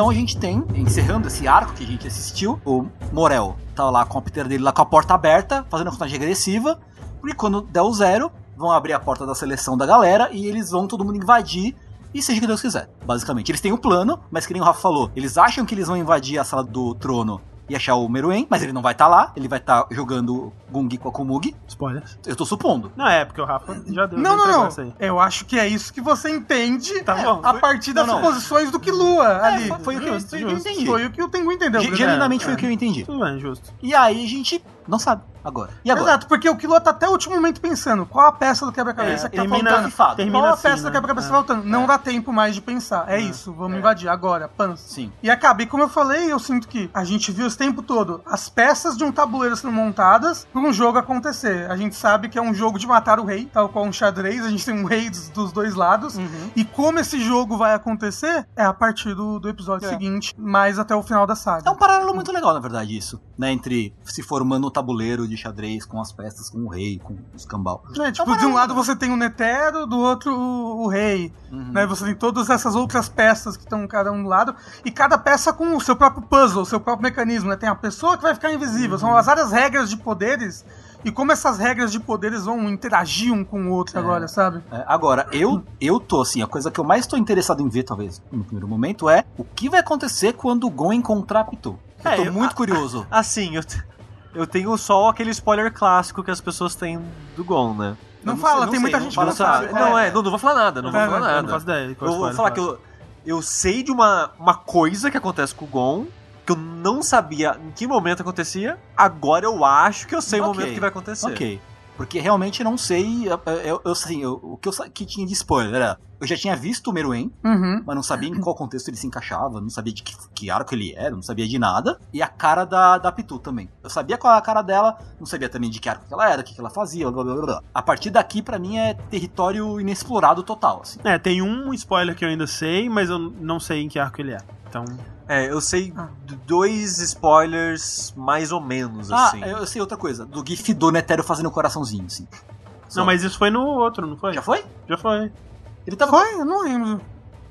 [SPEAKER 1] Então a gente tem, encerrando esse arco que a gente assistiu, o Morel tá lá com a piteira dele lá com a porta aberta, fazendo a contagem regressiva, porque quando der o zero, vão abrir a porta da seleção da galera e eles vão todo mundo invadir e seja o que Deus quiser, basicamente. Eles têm um plano, mas que nem o Rafa falou, eles acham que eles vão invadir a sala do trono e achar o Meruem, mas ele não vai estar lá, ele vai estar jogando Gungi com a Kumugi.
[SPEAKER 2] Spoilers.
[SPEAKER 1] Eu tô supondo.
[SPEAKER 2] Não, é, porque o Rafa já deu.
[SPEAKER 3] Não, não, não. Eu acho que é isso que você entende
[SPEAKER 2] Tá bom.
[SPEAKER 3] a partir das
[SPEAKER 1] Não, não.
[SPEAKER 3] suposições do Killua ali.
[SPEAKER 1] foi, foi o que eu,
[SPEAKER 2] Justo,
[SPEAKER 1] foi o que eu entendi.
[SPEAKER 3] Foi o que o Tengu entendeu.
[SPEAKER 1] Genuinamente
[SPEAKER 2] É,
[SPEAKER 1] foi
[SPEAKER 2] é.
[SPEAKER 1] o que eu entendi.
[SPEAKER 2] Tudo bem, justo.
[SPEAKER 1] E aí a gente não sabe agora. E agora?
[SPEAKER 3] Exato, porque o Killua tá até o último momento pensando qual a peça do quebra-cabeça
[SPEAKER 2] É,
[SPEAKER 3] que tá faltando.
[SPEAKER 1] fado.
[SPEAKER 2] termina
[SPEAKER 3] Qual a
[SPEAKER 2] assim,
[SPEAKER 3] peça
[SPEAKER 2] né?
[SPEAKER 3] do quebra-cabeça
[SPEAKER 2] É.
[SPEAKER 3] tá faltando? Não dá tempo mais de pensar. É, isso, vamos invadir agora, pança.
[SPEAKER 1] Sim.
[SPEAKER 3] E acaba. E como eu falei, eu sinto que a gente viu esse tempo todo as peças de um tabuleiro sendo montadas para um jogo acontecer. A gente sabe que é um jogo de matar o rei, tal qual um xadrez. A gente tem um rei dos, dos dois lados. E como esse jogo vai acontecer é a partir do, do episódio
[SPEAKER 1] É.
[SPEAKER 3] seguinte, mais até o final da saga.
[SPEAKER 1] É um paralelo muito legal, na verdade, isso. Né? Entre se formando o tabuleiro de xadrez com as peças, com o rei, com os cambal.
[SPEAKER 3] É, tipo,
[SPEAKER 1] É um
[SPEAKER 3] de um lado você tem o Netero, do outro o, o rei.
[SPEAKER 1] Uhum.
[SPEAKER 3] Né? Você tem todas essas outras peças que estão cada um do lado. E cada peça com o seu próprio puzzle, o seu próprio mecanismo. Né? Tem a pessoa que vai ficar invisível. São as várias regras de poderes. E como essas regras de poderes vão interagir um com o outro agora, sabe?
[SPEAKER 1] É, agora, eu, eu tô assim, a coisa que eu mais tô interessado em ver, talvez, no primeiro momento, é o que vai acontecer quando o Gon encontrar a Pitu. Eu
[SPEAKER 4] É,
[SPEAKER 1] tô
[SPEAKER 4] eu-
[SPEAKER 1] muito curioso.
[SPEAKER 4] Assim, eu, eu tenho só aquele spoiler clássico que as pessoas têm do Gon, né?
[SPEAKER 3] Não,
[SPEAKER 1] não
[SPEAKER 3] fala,
[SPEAKER 1] sei, não
[SPEAKER 3] tem muita
[SPEAKER 1] sei,
[SPEAKER 3] gente
[SPEAKER 1] não
[SPEAKER 3] que não sabe.
[SPEAKER 4] Não,
[SPEAKER 3] é.
[SPEAKER 4] não, vou falar nada, não vou falar nada.
[SPEAKER 2] não faço ideia.
[SPEAKER 4] Eu vou falar que eu, eu sei de uma, uma coisa que acontece com o Gon, que eu não sabia em que momento acontecia, agora eu acho que eu sei o
[SPEAKER 1] Ok,
[SPEAKER 4] momento que vai acontecer.
[SPEAKER 1] Ok. Porque realmente não sei. Eu, eu, eu, assim, eu- o que eu que tinha de spoiler era. Eu já tinha visto o Meruem,
[SPEAKER 3] Uhum.
[SPEAKER 1] mas não sabia em qual contexto ele se encaixava, não sabia de que, que arco ele era, não sabia de nada. E a cara da, da Pitu também. Eu sabia qual era a cara dela, não sabia também de que arco que ela era, o que, que ela fazia, blá blá blá blá. A partir daqui, pra mim, é território inexplorado total, assim.
[SPEAKER 2] É, tem um spoiler que eu ainda sei, mas eu não sei em que arco ele é. Então,
[SPEAKER 4] É, eu sei
[SPEAKER 3] Ah.
[SPEAKER 4] dois spoilers mais ou menos,
[SPEAKER 1] Ah,
[SPEAKER 4] assim.
[SPEAKER 1] eu sei outra coisa. Do GIF do Netero fazendo um coraçãozinho, assim. Só.
[SPEAKER 2] não, mas isso foi no outro, não foi?
[SPEAKER 1] Já foi?
[SPEAKER 2] Já foi.
[SPEAKER 1] Ele tava.
[SPEAKER 3] Foi? Eu não lembro.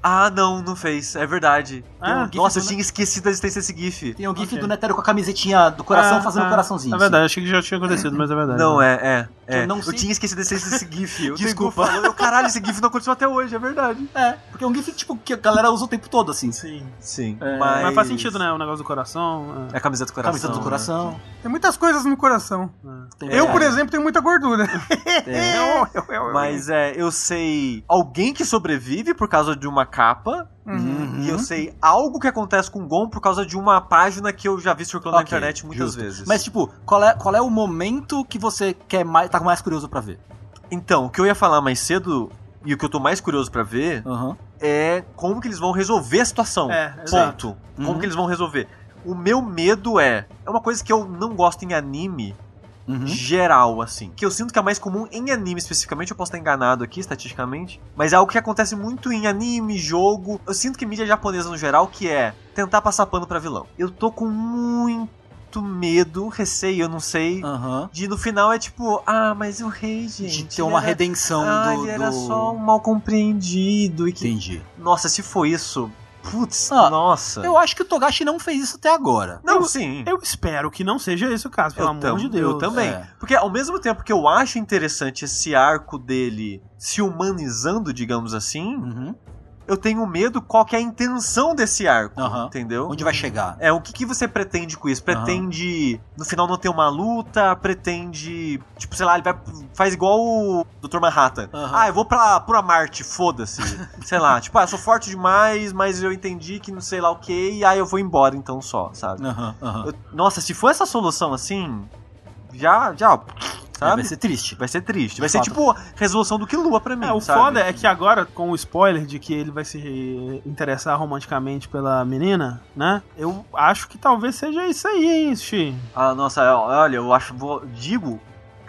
[SPEAKER 4] Ah, não, não fez. É verdade.
[SPEAKER 2] Ah,
[SPEAKER 1] um
[SPEAKER 4] Nossa, eu tinha esquecido da existência desse GIF.
[SPEAKER 1] Tem um GIF
[SPEAKER 2] Ok.
[SPEAKER 1] do Netero com a camisetinha do coração
[SPEAKER 2] Ah,
[SPEAKER 1] fazendo
[SPEAKER 2] ah,
[SPEAKER 1] um coraçãozinho.
[SPEAKER 2] É verdade, achei que já tinha acontecido, mas é verdade.
[SPEAKER 4] Não, é, é. é.
[SPEAKER 1] Eu não
[SPEAKER 4] Eu tinha esquecido da existência desse GIF. O
[SPEAKER 1] Desculpa.
[SPEAKER 4] Falou, eu, caralho, esse GIF não aconteceu até hoje, é verdade.
[SPEAKER 1] assim. É, porque é um GIF tipo, que a galera usa o tempo todo, assim.
[SPEAKER 2] Sim.
[SPEAKER 4] Sim,
[SPEAKER 1] É,
[SPEAKER 4] mas...
[SPEAKER 2] Mas faz sentido, né? O negócio do coração.
[SPEAKER 4] É a camiseta do coração.
[SPEAKER 1] Camiseta do
[SPEAKER 4] né?
[SPEAKER 1] coração.
[SPEAKER 3] Tem muitas coisas no coração.
[SPEAKER 1] Tem
[SPEAKER 3] Eu, por
[SPEAKER 1] verdade.
[SPEAKER 3] exemplo, tenho muita gordura.
[SPEAKER 1] É.
[SPEAKER 4] Mas é, eu sei alguém que sobrevive por causa de uma capa.
[SPEAKER 3] Uhum.
[SPEAKER 4] E eu sei algo que acontece com o Gon por causa de uma página que eu já vi circulando na
[SPEAKER 1] Ok,
[SPEAKER 4] internet muitas
[SPEAKER 1] justo.
[SPEAKER 4] vezes.
[SPEAKER 1] Mas, tipo, qual é, qual é o momento que você quer mais, tá mais curioso pra ver?
[SPEAKER 4] Então, o que eu ia falar mais cedo, e o que eu tô mais curioso pra ver,
[SPEAKER 1] Aham.
[SPEAKER 4] é como que eles vão resolver a situação.
[SPEAKER 2] É.
[SPEAKER 4] Ponto. Como
[SPEAKER 1] Uhum.
[SPEAKER 4] que eles vão resolver. O meu medo é. É uma coisa que eu não gosto em anime
[SPEAKER 1] Uhum.
[SPEAKER 4] geral, assim. Que eu sinto que é mais comum em anime especificamente. Eu posso estar enganado aqui, estatisticamente. Mas é algo que acontece muito em anime, jogo. Eu sinto que mídia japonesa no geral, que é tentar passar pano pra vilão. Eu tô com muito medo, receio, eu não sei.
[SPEAKER 1] Aham.
[SPEAKER 4] De no final é tipo, ah, mas o rei, gente.
[SPEAKER 1] De ter uma
[SPEAKER 4] era-
[SPEAKER 1] redenção
[SPEAKER 4] Ah,
[SPEAKER 1] do.
[SPEAKER 4] ele era
[SPEAKER 1] do-
[SPEAKER 4] só um mal compreendido. E que...
[SPEAKER 1] Entendi.
[SPEAKER 4] Nossa, se for isso. Putz,
[SPEAKER 1] Ah,
[SPEAKER 4] nossa.
[SPEAKER 1] Eu acho que o Togashi não fez isso até agora.
[SPEAKER 4] Não,
[SPEAKER 2] Eu-
[SPEAKER 4] sim.
[SPEAKER 2] Eu espero que não seja esse o caso, pelo
[SPEAKER 4] Eu
[SPEAKER 2] amor
[SPEAKER 4] tam-
[SPEAKER 2] de Deus.
[SPEAKER 4] Eu também.
[SPEAKER 1] É.
[SPEAKER 4] Porque ao mesmo tempo que eu acho interessante esse arco dele se humanizando, digamos assim,
[SPEAKER 1] Uhum.
[SPEAKER 4] Eu tenho medo qual que é a intenção desse arco, entendeu?
[SPEAKER 1] Onde vai chegar?
[SPEAKER 4] É, o que, que você pretende com isso? Pretende, no final, não ter uma luta? Pretende, tipo, sei lá, ele vai, faz igual o Dr. Manhattan. Ah, eu vou pra, pra Marte, foda-se. sei lá, tipo, ah, eu sou forte demais, mas eu entendi que não sei lá o que, e aí eu vou embora então só, sabe? Eu- nossa, se for essa solução assim, já, já,
[SPEAKER 1] É,
[SPEAKER 4] sabe?
[SPEAKER 1] vai ser triste.
[SPEAKER 4] Vai ser triste. Vai ser
[SPEAKER 1] fato.
[SPEAKER 4] tipo resolução do que Lua pra mim.
[SPEAKER 2] É, o
[SPEAKER 4] sabe?
[SPEAKER 2] foda é que agora, com o spoiler de que ele vai se interessar romanticamente pela menina, né? Eu acho que talvez seja isso aí, hein, Xi?
[SPEAKER 4] Ah, nossa, olha, eu acho. Digo,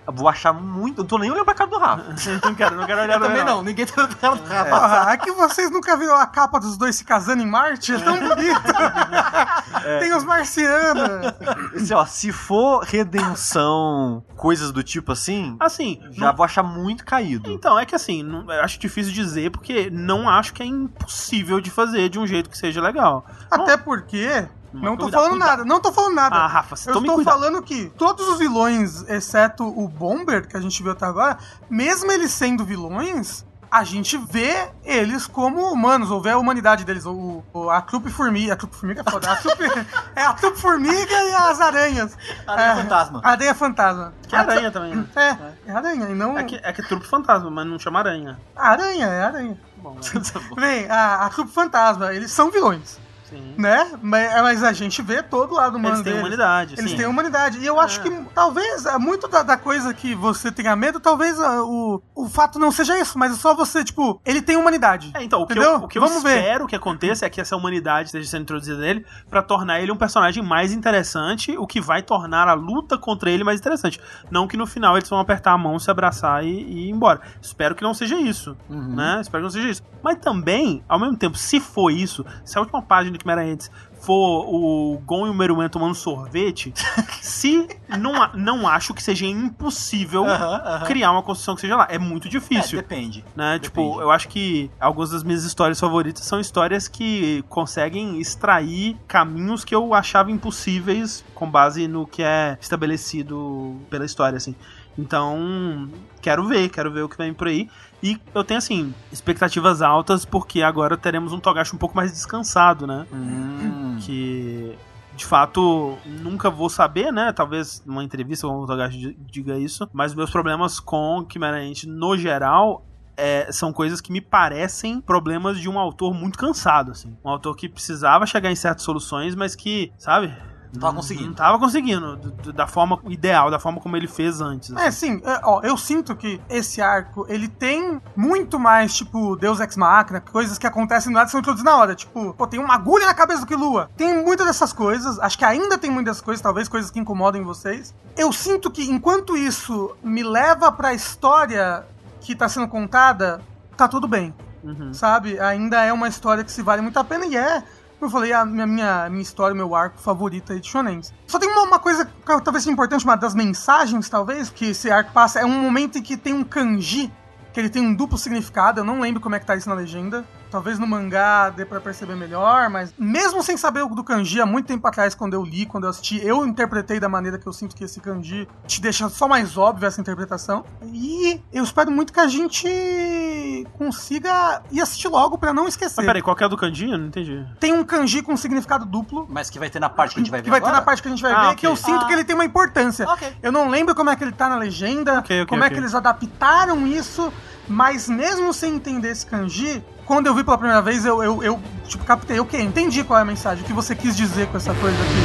[SPEAKER 4] vou achar muito. Eu não tô nem olhando pra cara do Rafa.
[SPEAKER 2] não quero, não quero olhar
[SPEAKER 1] Eu também
[SPEAKER 2] também
[SPEAKER 1] não, ninguém tá cara do cara.
[SPEAKER 3] Porra, é que vocês nunca viram a capa dos dois se casando em Marte? É tão bonito. Tem os marcianos.
[SPEAKER 4] Assim, ó, se for redenção, coisas do tipo assim,
[SPEAKER 2] Assim,
[SPEAKER 4] já
[SPEAKER 2] não-
[SPEAKER 4] vou achar muito caído.
[SPEAKER 2] Então, é que assim, não- acho difícil dizer, porque não acho que é impossível de fazer de um jeito que seja legal.
[SPEAKER 3] Até porque. Não tô falando nada, não tô falando nada.
[SPEAKER 2] Ah, Rafa, você
[SPEAKER 3] Eu estou
[SPEAKER 2] cuidado.
[SPEAKER 3] falando que todos os vilões, exceto o Bomber, que a gente viu até agora, mesmo eles sendo vilões, a gente vê eles como humanos, ou vê a humanidade deles. O, o- a Trupe Formiga. A Trupe Formiga é foda. A trupe, é a Trupe Formiga e as aranhas.
[SPEAKER 1] Aranha
[SPEAKER 3] É,
[SPEAKER 1] fantasma.
[SPEAKER 3] Aranha fantasma.
[SPEAKER 2] Que é aranha também. né?
[SPEAKER 3] É, é aranha, e não.
[SPEAKER 2] É que, é que é trupe fantasma, mas não chama aranha.
[SPEAKER 3] Aranha, é aranha.
[SPEAKER 2] Bom,
[SPEAKER 3] Bem, a, a Trupe Fantasma, eles são vilões,
[SPEAKER 2] sim.
[SPEAKER 3] né? Mas, mas a gente vê todo lado humano
[SPEAKER 2] Eles têm
[SPEAKER 3] deles.
[SPEAKER 2] humanidade,
[SPEAKER 3] Eles
[SPEAKER 2] sim.
[SPEAKER 3] têm humanidade. E eu acho
[SPEAKER 2] É.
[SPEAKER 3] que talvez ah, muito da, da coisa que você tenha medo, talvez ah, o, o fato não seja isso, mas é só você, tipo, ele tem humanidade.
[SPEAKER 2] É, então, o que
[SPEAKER 3] Entendeu?
[SPEAKER 2] eu, o que eu
[SPEAKER 3] Vamos ver.
[SPEAKER 2] espero que aconteça é que essa humanidade esteja sendo introduzida nele pra tornar ele um personagem mais interessante, o que vai tornar a luta contra ele mais interessante. Não que no final eles vão apertar a mão, se abraçar e, e ir embora. Espero que não seja isso,
[SPEAKER 1] Uhum.
[SPEAKER 2] né? Espero que não seja isso. Mas também, ao mesmo tempo, se for isso, se a última página Ants for o Gon e o Meruem tomando sorvete, se não, não acho que seja impossível
[SPEAKER 1] Aham, aham.
[SPEAKER 2] criar uma construção que seja lá. É muito
[SPEAKER 1] É,
[SPEAKER 2] difícil
[SPEAKER 1] depende.
[SPEAKER 2] né?
[SPEAKER 1] Depende.
[SPEAKER 2] Tipo, eu acho que algumas das minhas histórias favoritas são histórias que conseguem extrair caminhos que eu achava impossíveis com base no que é estabelecido pela história, assim. Então, quero ver, quero ver o que vem por aí. E eu tenho, assim, expectativas altas, porque agora teremos um Togashi um pouco mais descansado, né?
[SPEAKER 1] Hum.
[SPEAKER 2] que de fato nunca vou saber, né? Talvez numa entrevista o Togashi di- diga isso, mas meus problemas com Chimera Ant no geral é, são coisas que me parecem problemas de um autor muito cansado, assim. Um autor que precisava chegar em certas soluções, mas que, sabe?
[SPEAKER 1] Não tava conseguindo.
[SPEAKER 2] Não tava conseguindo, do- do- da forma ideal, da forma como ele fez antes.
[SPEAKER 3] É, sim, é, ó, eu sinto que esse arco, ele tem muito mais, tipo, Deus Ex Machina, coisas que acontecem no nada são introduzidas na hora. Tipo, pô, tem uma agulha na cabeça do Killua. Tem muitas dessas coisas, acho que ainda tem muitas coisas, talvez coisas que incomodem vocês. Eu sinto que, enquanto isso me leva pra história que tá sendo contada, tá tudo bem
[SPEAKER 2] Uhum.
[SPEAKER 3] sabe? Ainda é uma história que se vale muito a pena e é eu falei, a minha, minha, minha história, meu arco favorito aí de shonens. Só tem uma, uma coisa que talvez seja importante, uma das mensagens, talvez, que esse arco passa, é um momento em que tem um kanji, que ele tem um duplo significado, eu não lembro como é que tá isso na legenda. Talvez no mangá dê pra perceber melhor, mas mesmo sem saber o do kanji, há muito tempo atrás, quando eu li, quando eu assisti, eu interpretei da maneira que eu sinto que esse kanji te deixa só mais óbvio essa interpretação. E eu espero muito que a gente consiga ir assistir logo pra não esquecer.
[SPEAKER 2] Mas peraí, qual que é do Candinho? Não entendi.
[SPEAKER 3] Tem um kanji com significado duplo,
[SPEAKER 1] Mas que vai ter na parte que a gente vai ver
[SPEAKER 3] que vai ter
[SPEAKER 1] agora?
[SPEAKER 3] na parte que a gente vai
[SPEAKER 2] Ah,
[SPEAKER 3] ver, que eu sinto
[SPEAKER 1] Ah.
[SPEAKER 3] que ele tem uma importância.
[SPEAKER 1] Ok.
[SPEAKER 3] Eu não lembro como é que ele tá na legenda,
[SPEAKER 2] Ok, ok,
[SPEAKER 3] como é que eles adaptaram isso, mas mesmo sem entender esse kanji, quando eu vi pela primeira vez, eu, eu, eu tipo, captei, ok, entendi qual é a mensagem, o que você quis dizer com essa coisa aqui.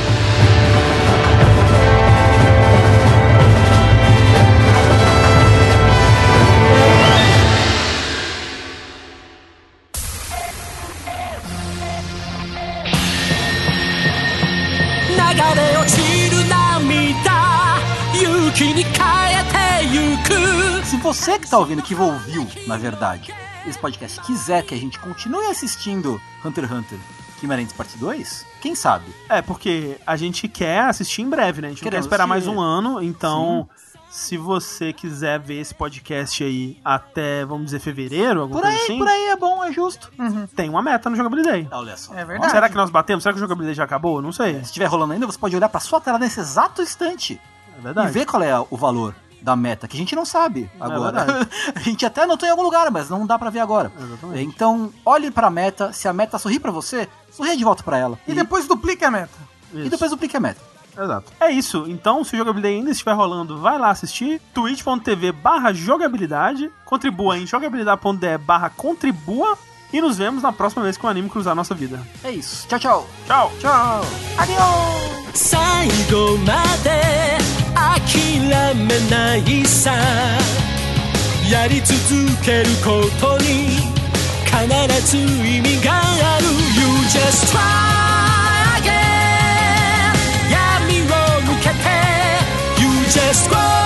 [SPEAKER 1] Se você que tá ouvindo, que ouviu, na verdade, esse podcast quiser que a gente continue assistindo Hunter x Hunter Guimarães Parte 2, quem sabe?
[SPEAKER 2] É, porque a gente quer assistir em breve, né? A gente não quer esperar mais um ano, então. Se você quiser ver esse podcast aí até, vamos dizer, fevereiro, alguma
[SPEAKER 1] Por
[SPEAKER 2] coisa
[SPEAKER 1] aí,
[SPEAKER 2] assim,
[SPEAKER 1] por aí é bom, é justo.
[SPEAKER 2] tem uma meta no Jogabilidade.
[SPEAKER 1] Olha só.
[SPEAKER 3] É verdade.
[SPEAKER 2] Será que nós batemos? Será que o Jogabilidade já acabou? Não sei.
[SPEAKER 1] Se estiver rolando ainda, você pode olhar pra sua tela nesse exato instante
[SPEAKER 2] É
[SPEAKER 1] e
[SPEAKER 2] verdade.
[SPEAKER 1] ver qual é o valor da meta, que a gente não sabe é agora.
[SPEAKER 2] É
[SPEAKER 1] a gente até anotou em algum lugar, mas não dá para ver agora.
[SPEAKER 2] Exatamente.
[SPEAKER 1] Então, olhe para a meta, se a meta sorri para você, sorria de volta para ela.
[SPEAKER 3] E, e, depois duplique a meta. Isso.
[SPEAKER 1] E depois duplique a meta.
[SPEAKER 2] Exato. É isso. Então, se o jogabilidade ainda estiver rolando, vai lá assistir. twitch.tv barra jogabilidade. Contribua em jogabilidade.de barra contribua. E nos vemos na próxima vez que o anime cruzar a nossa vida.
[SPEAKER 1] É isso. Tchau, tchau.
[SPEAKER 2] Tchau.
[SPEAKER 1] Tchau.
[SPEAKER 7] Adeus. 諦めないさ。やり続けることに必ず意味がある。You just try again 闇を抜けて。You just go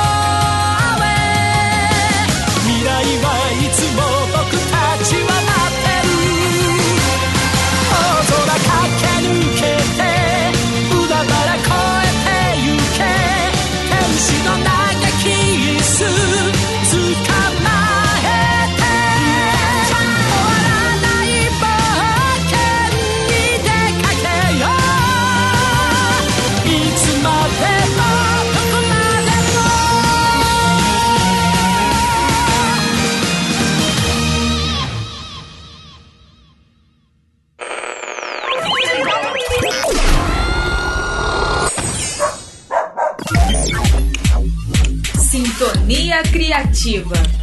[SPEAKER 7] も
[SPEAKER 8] Sintonia Criativa.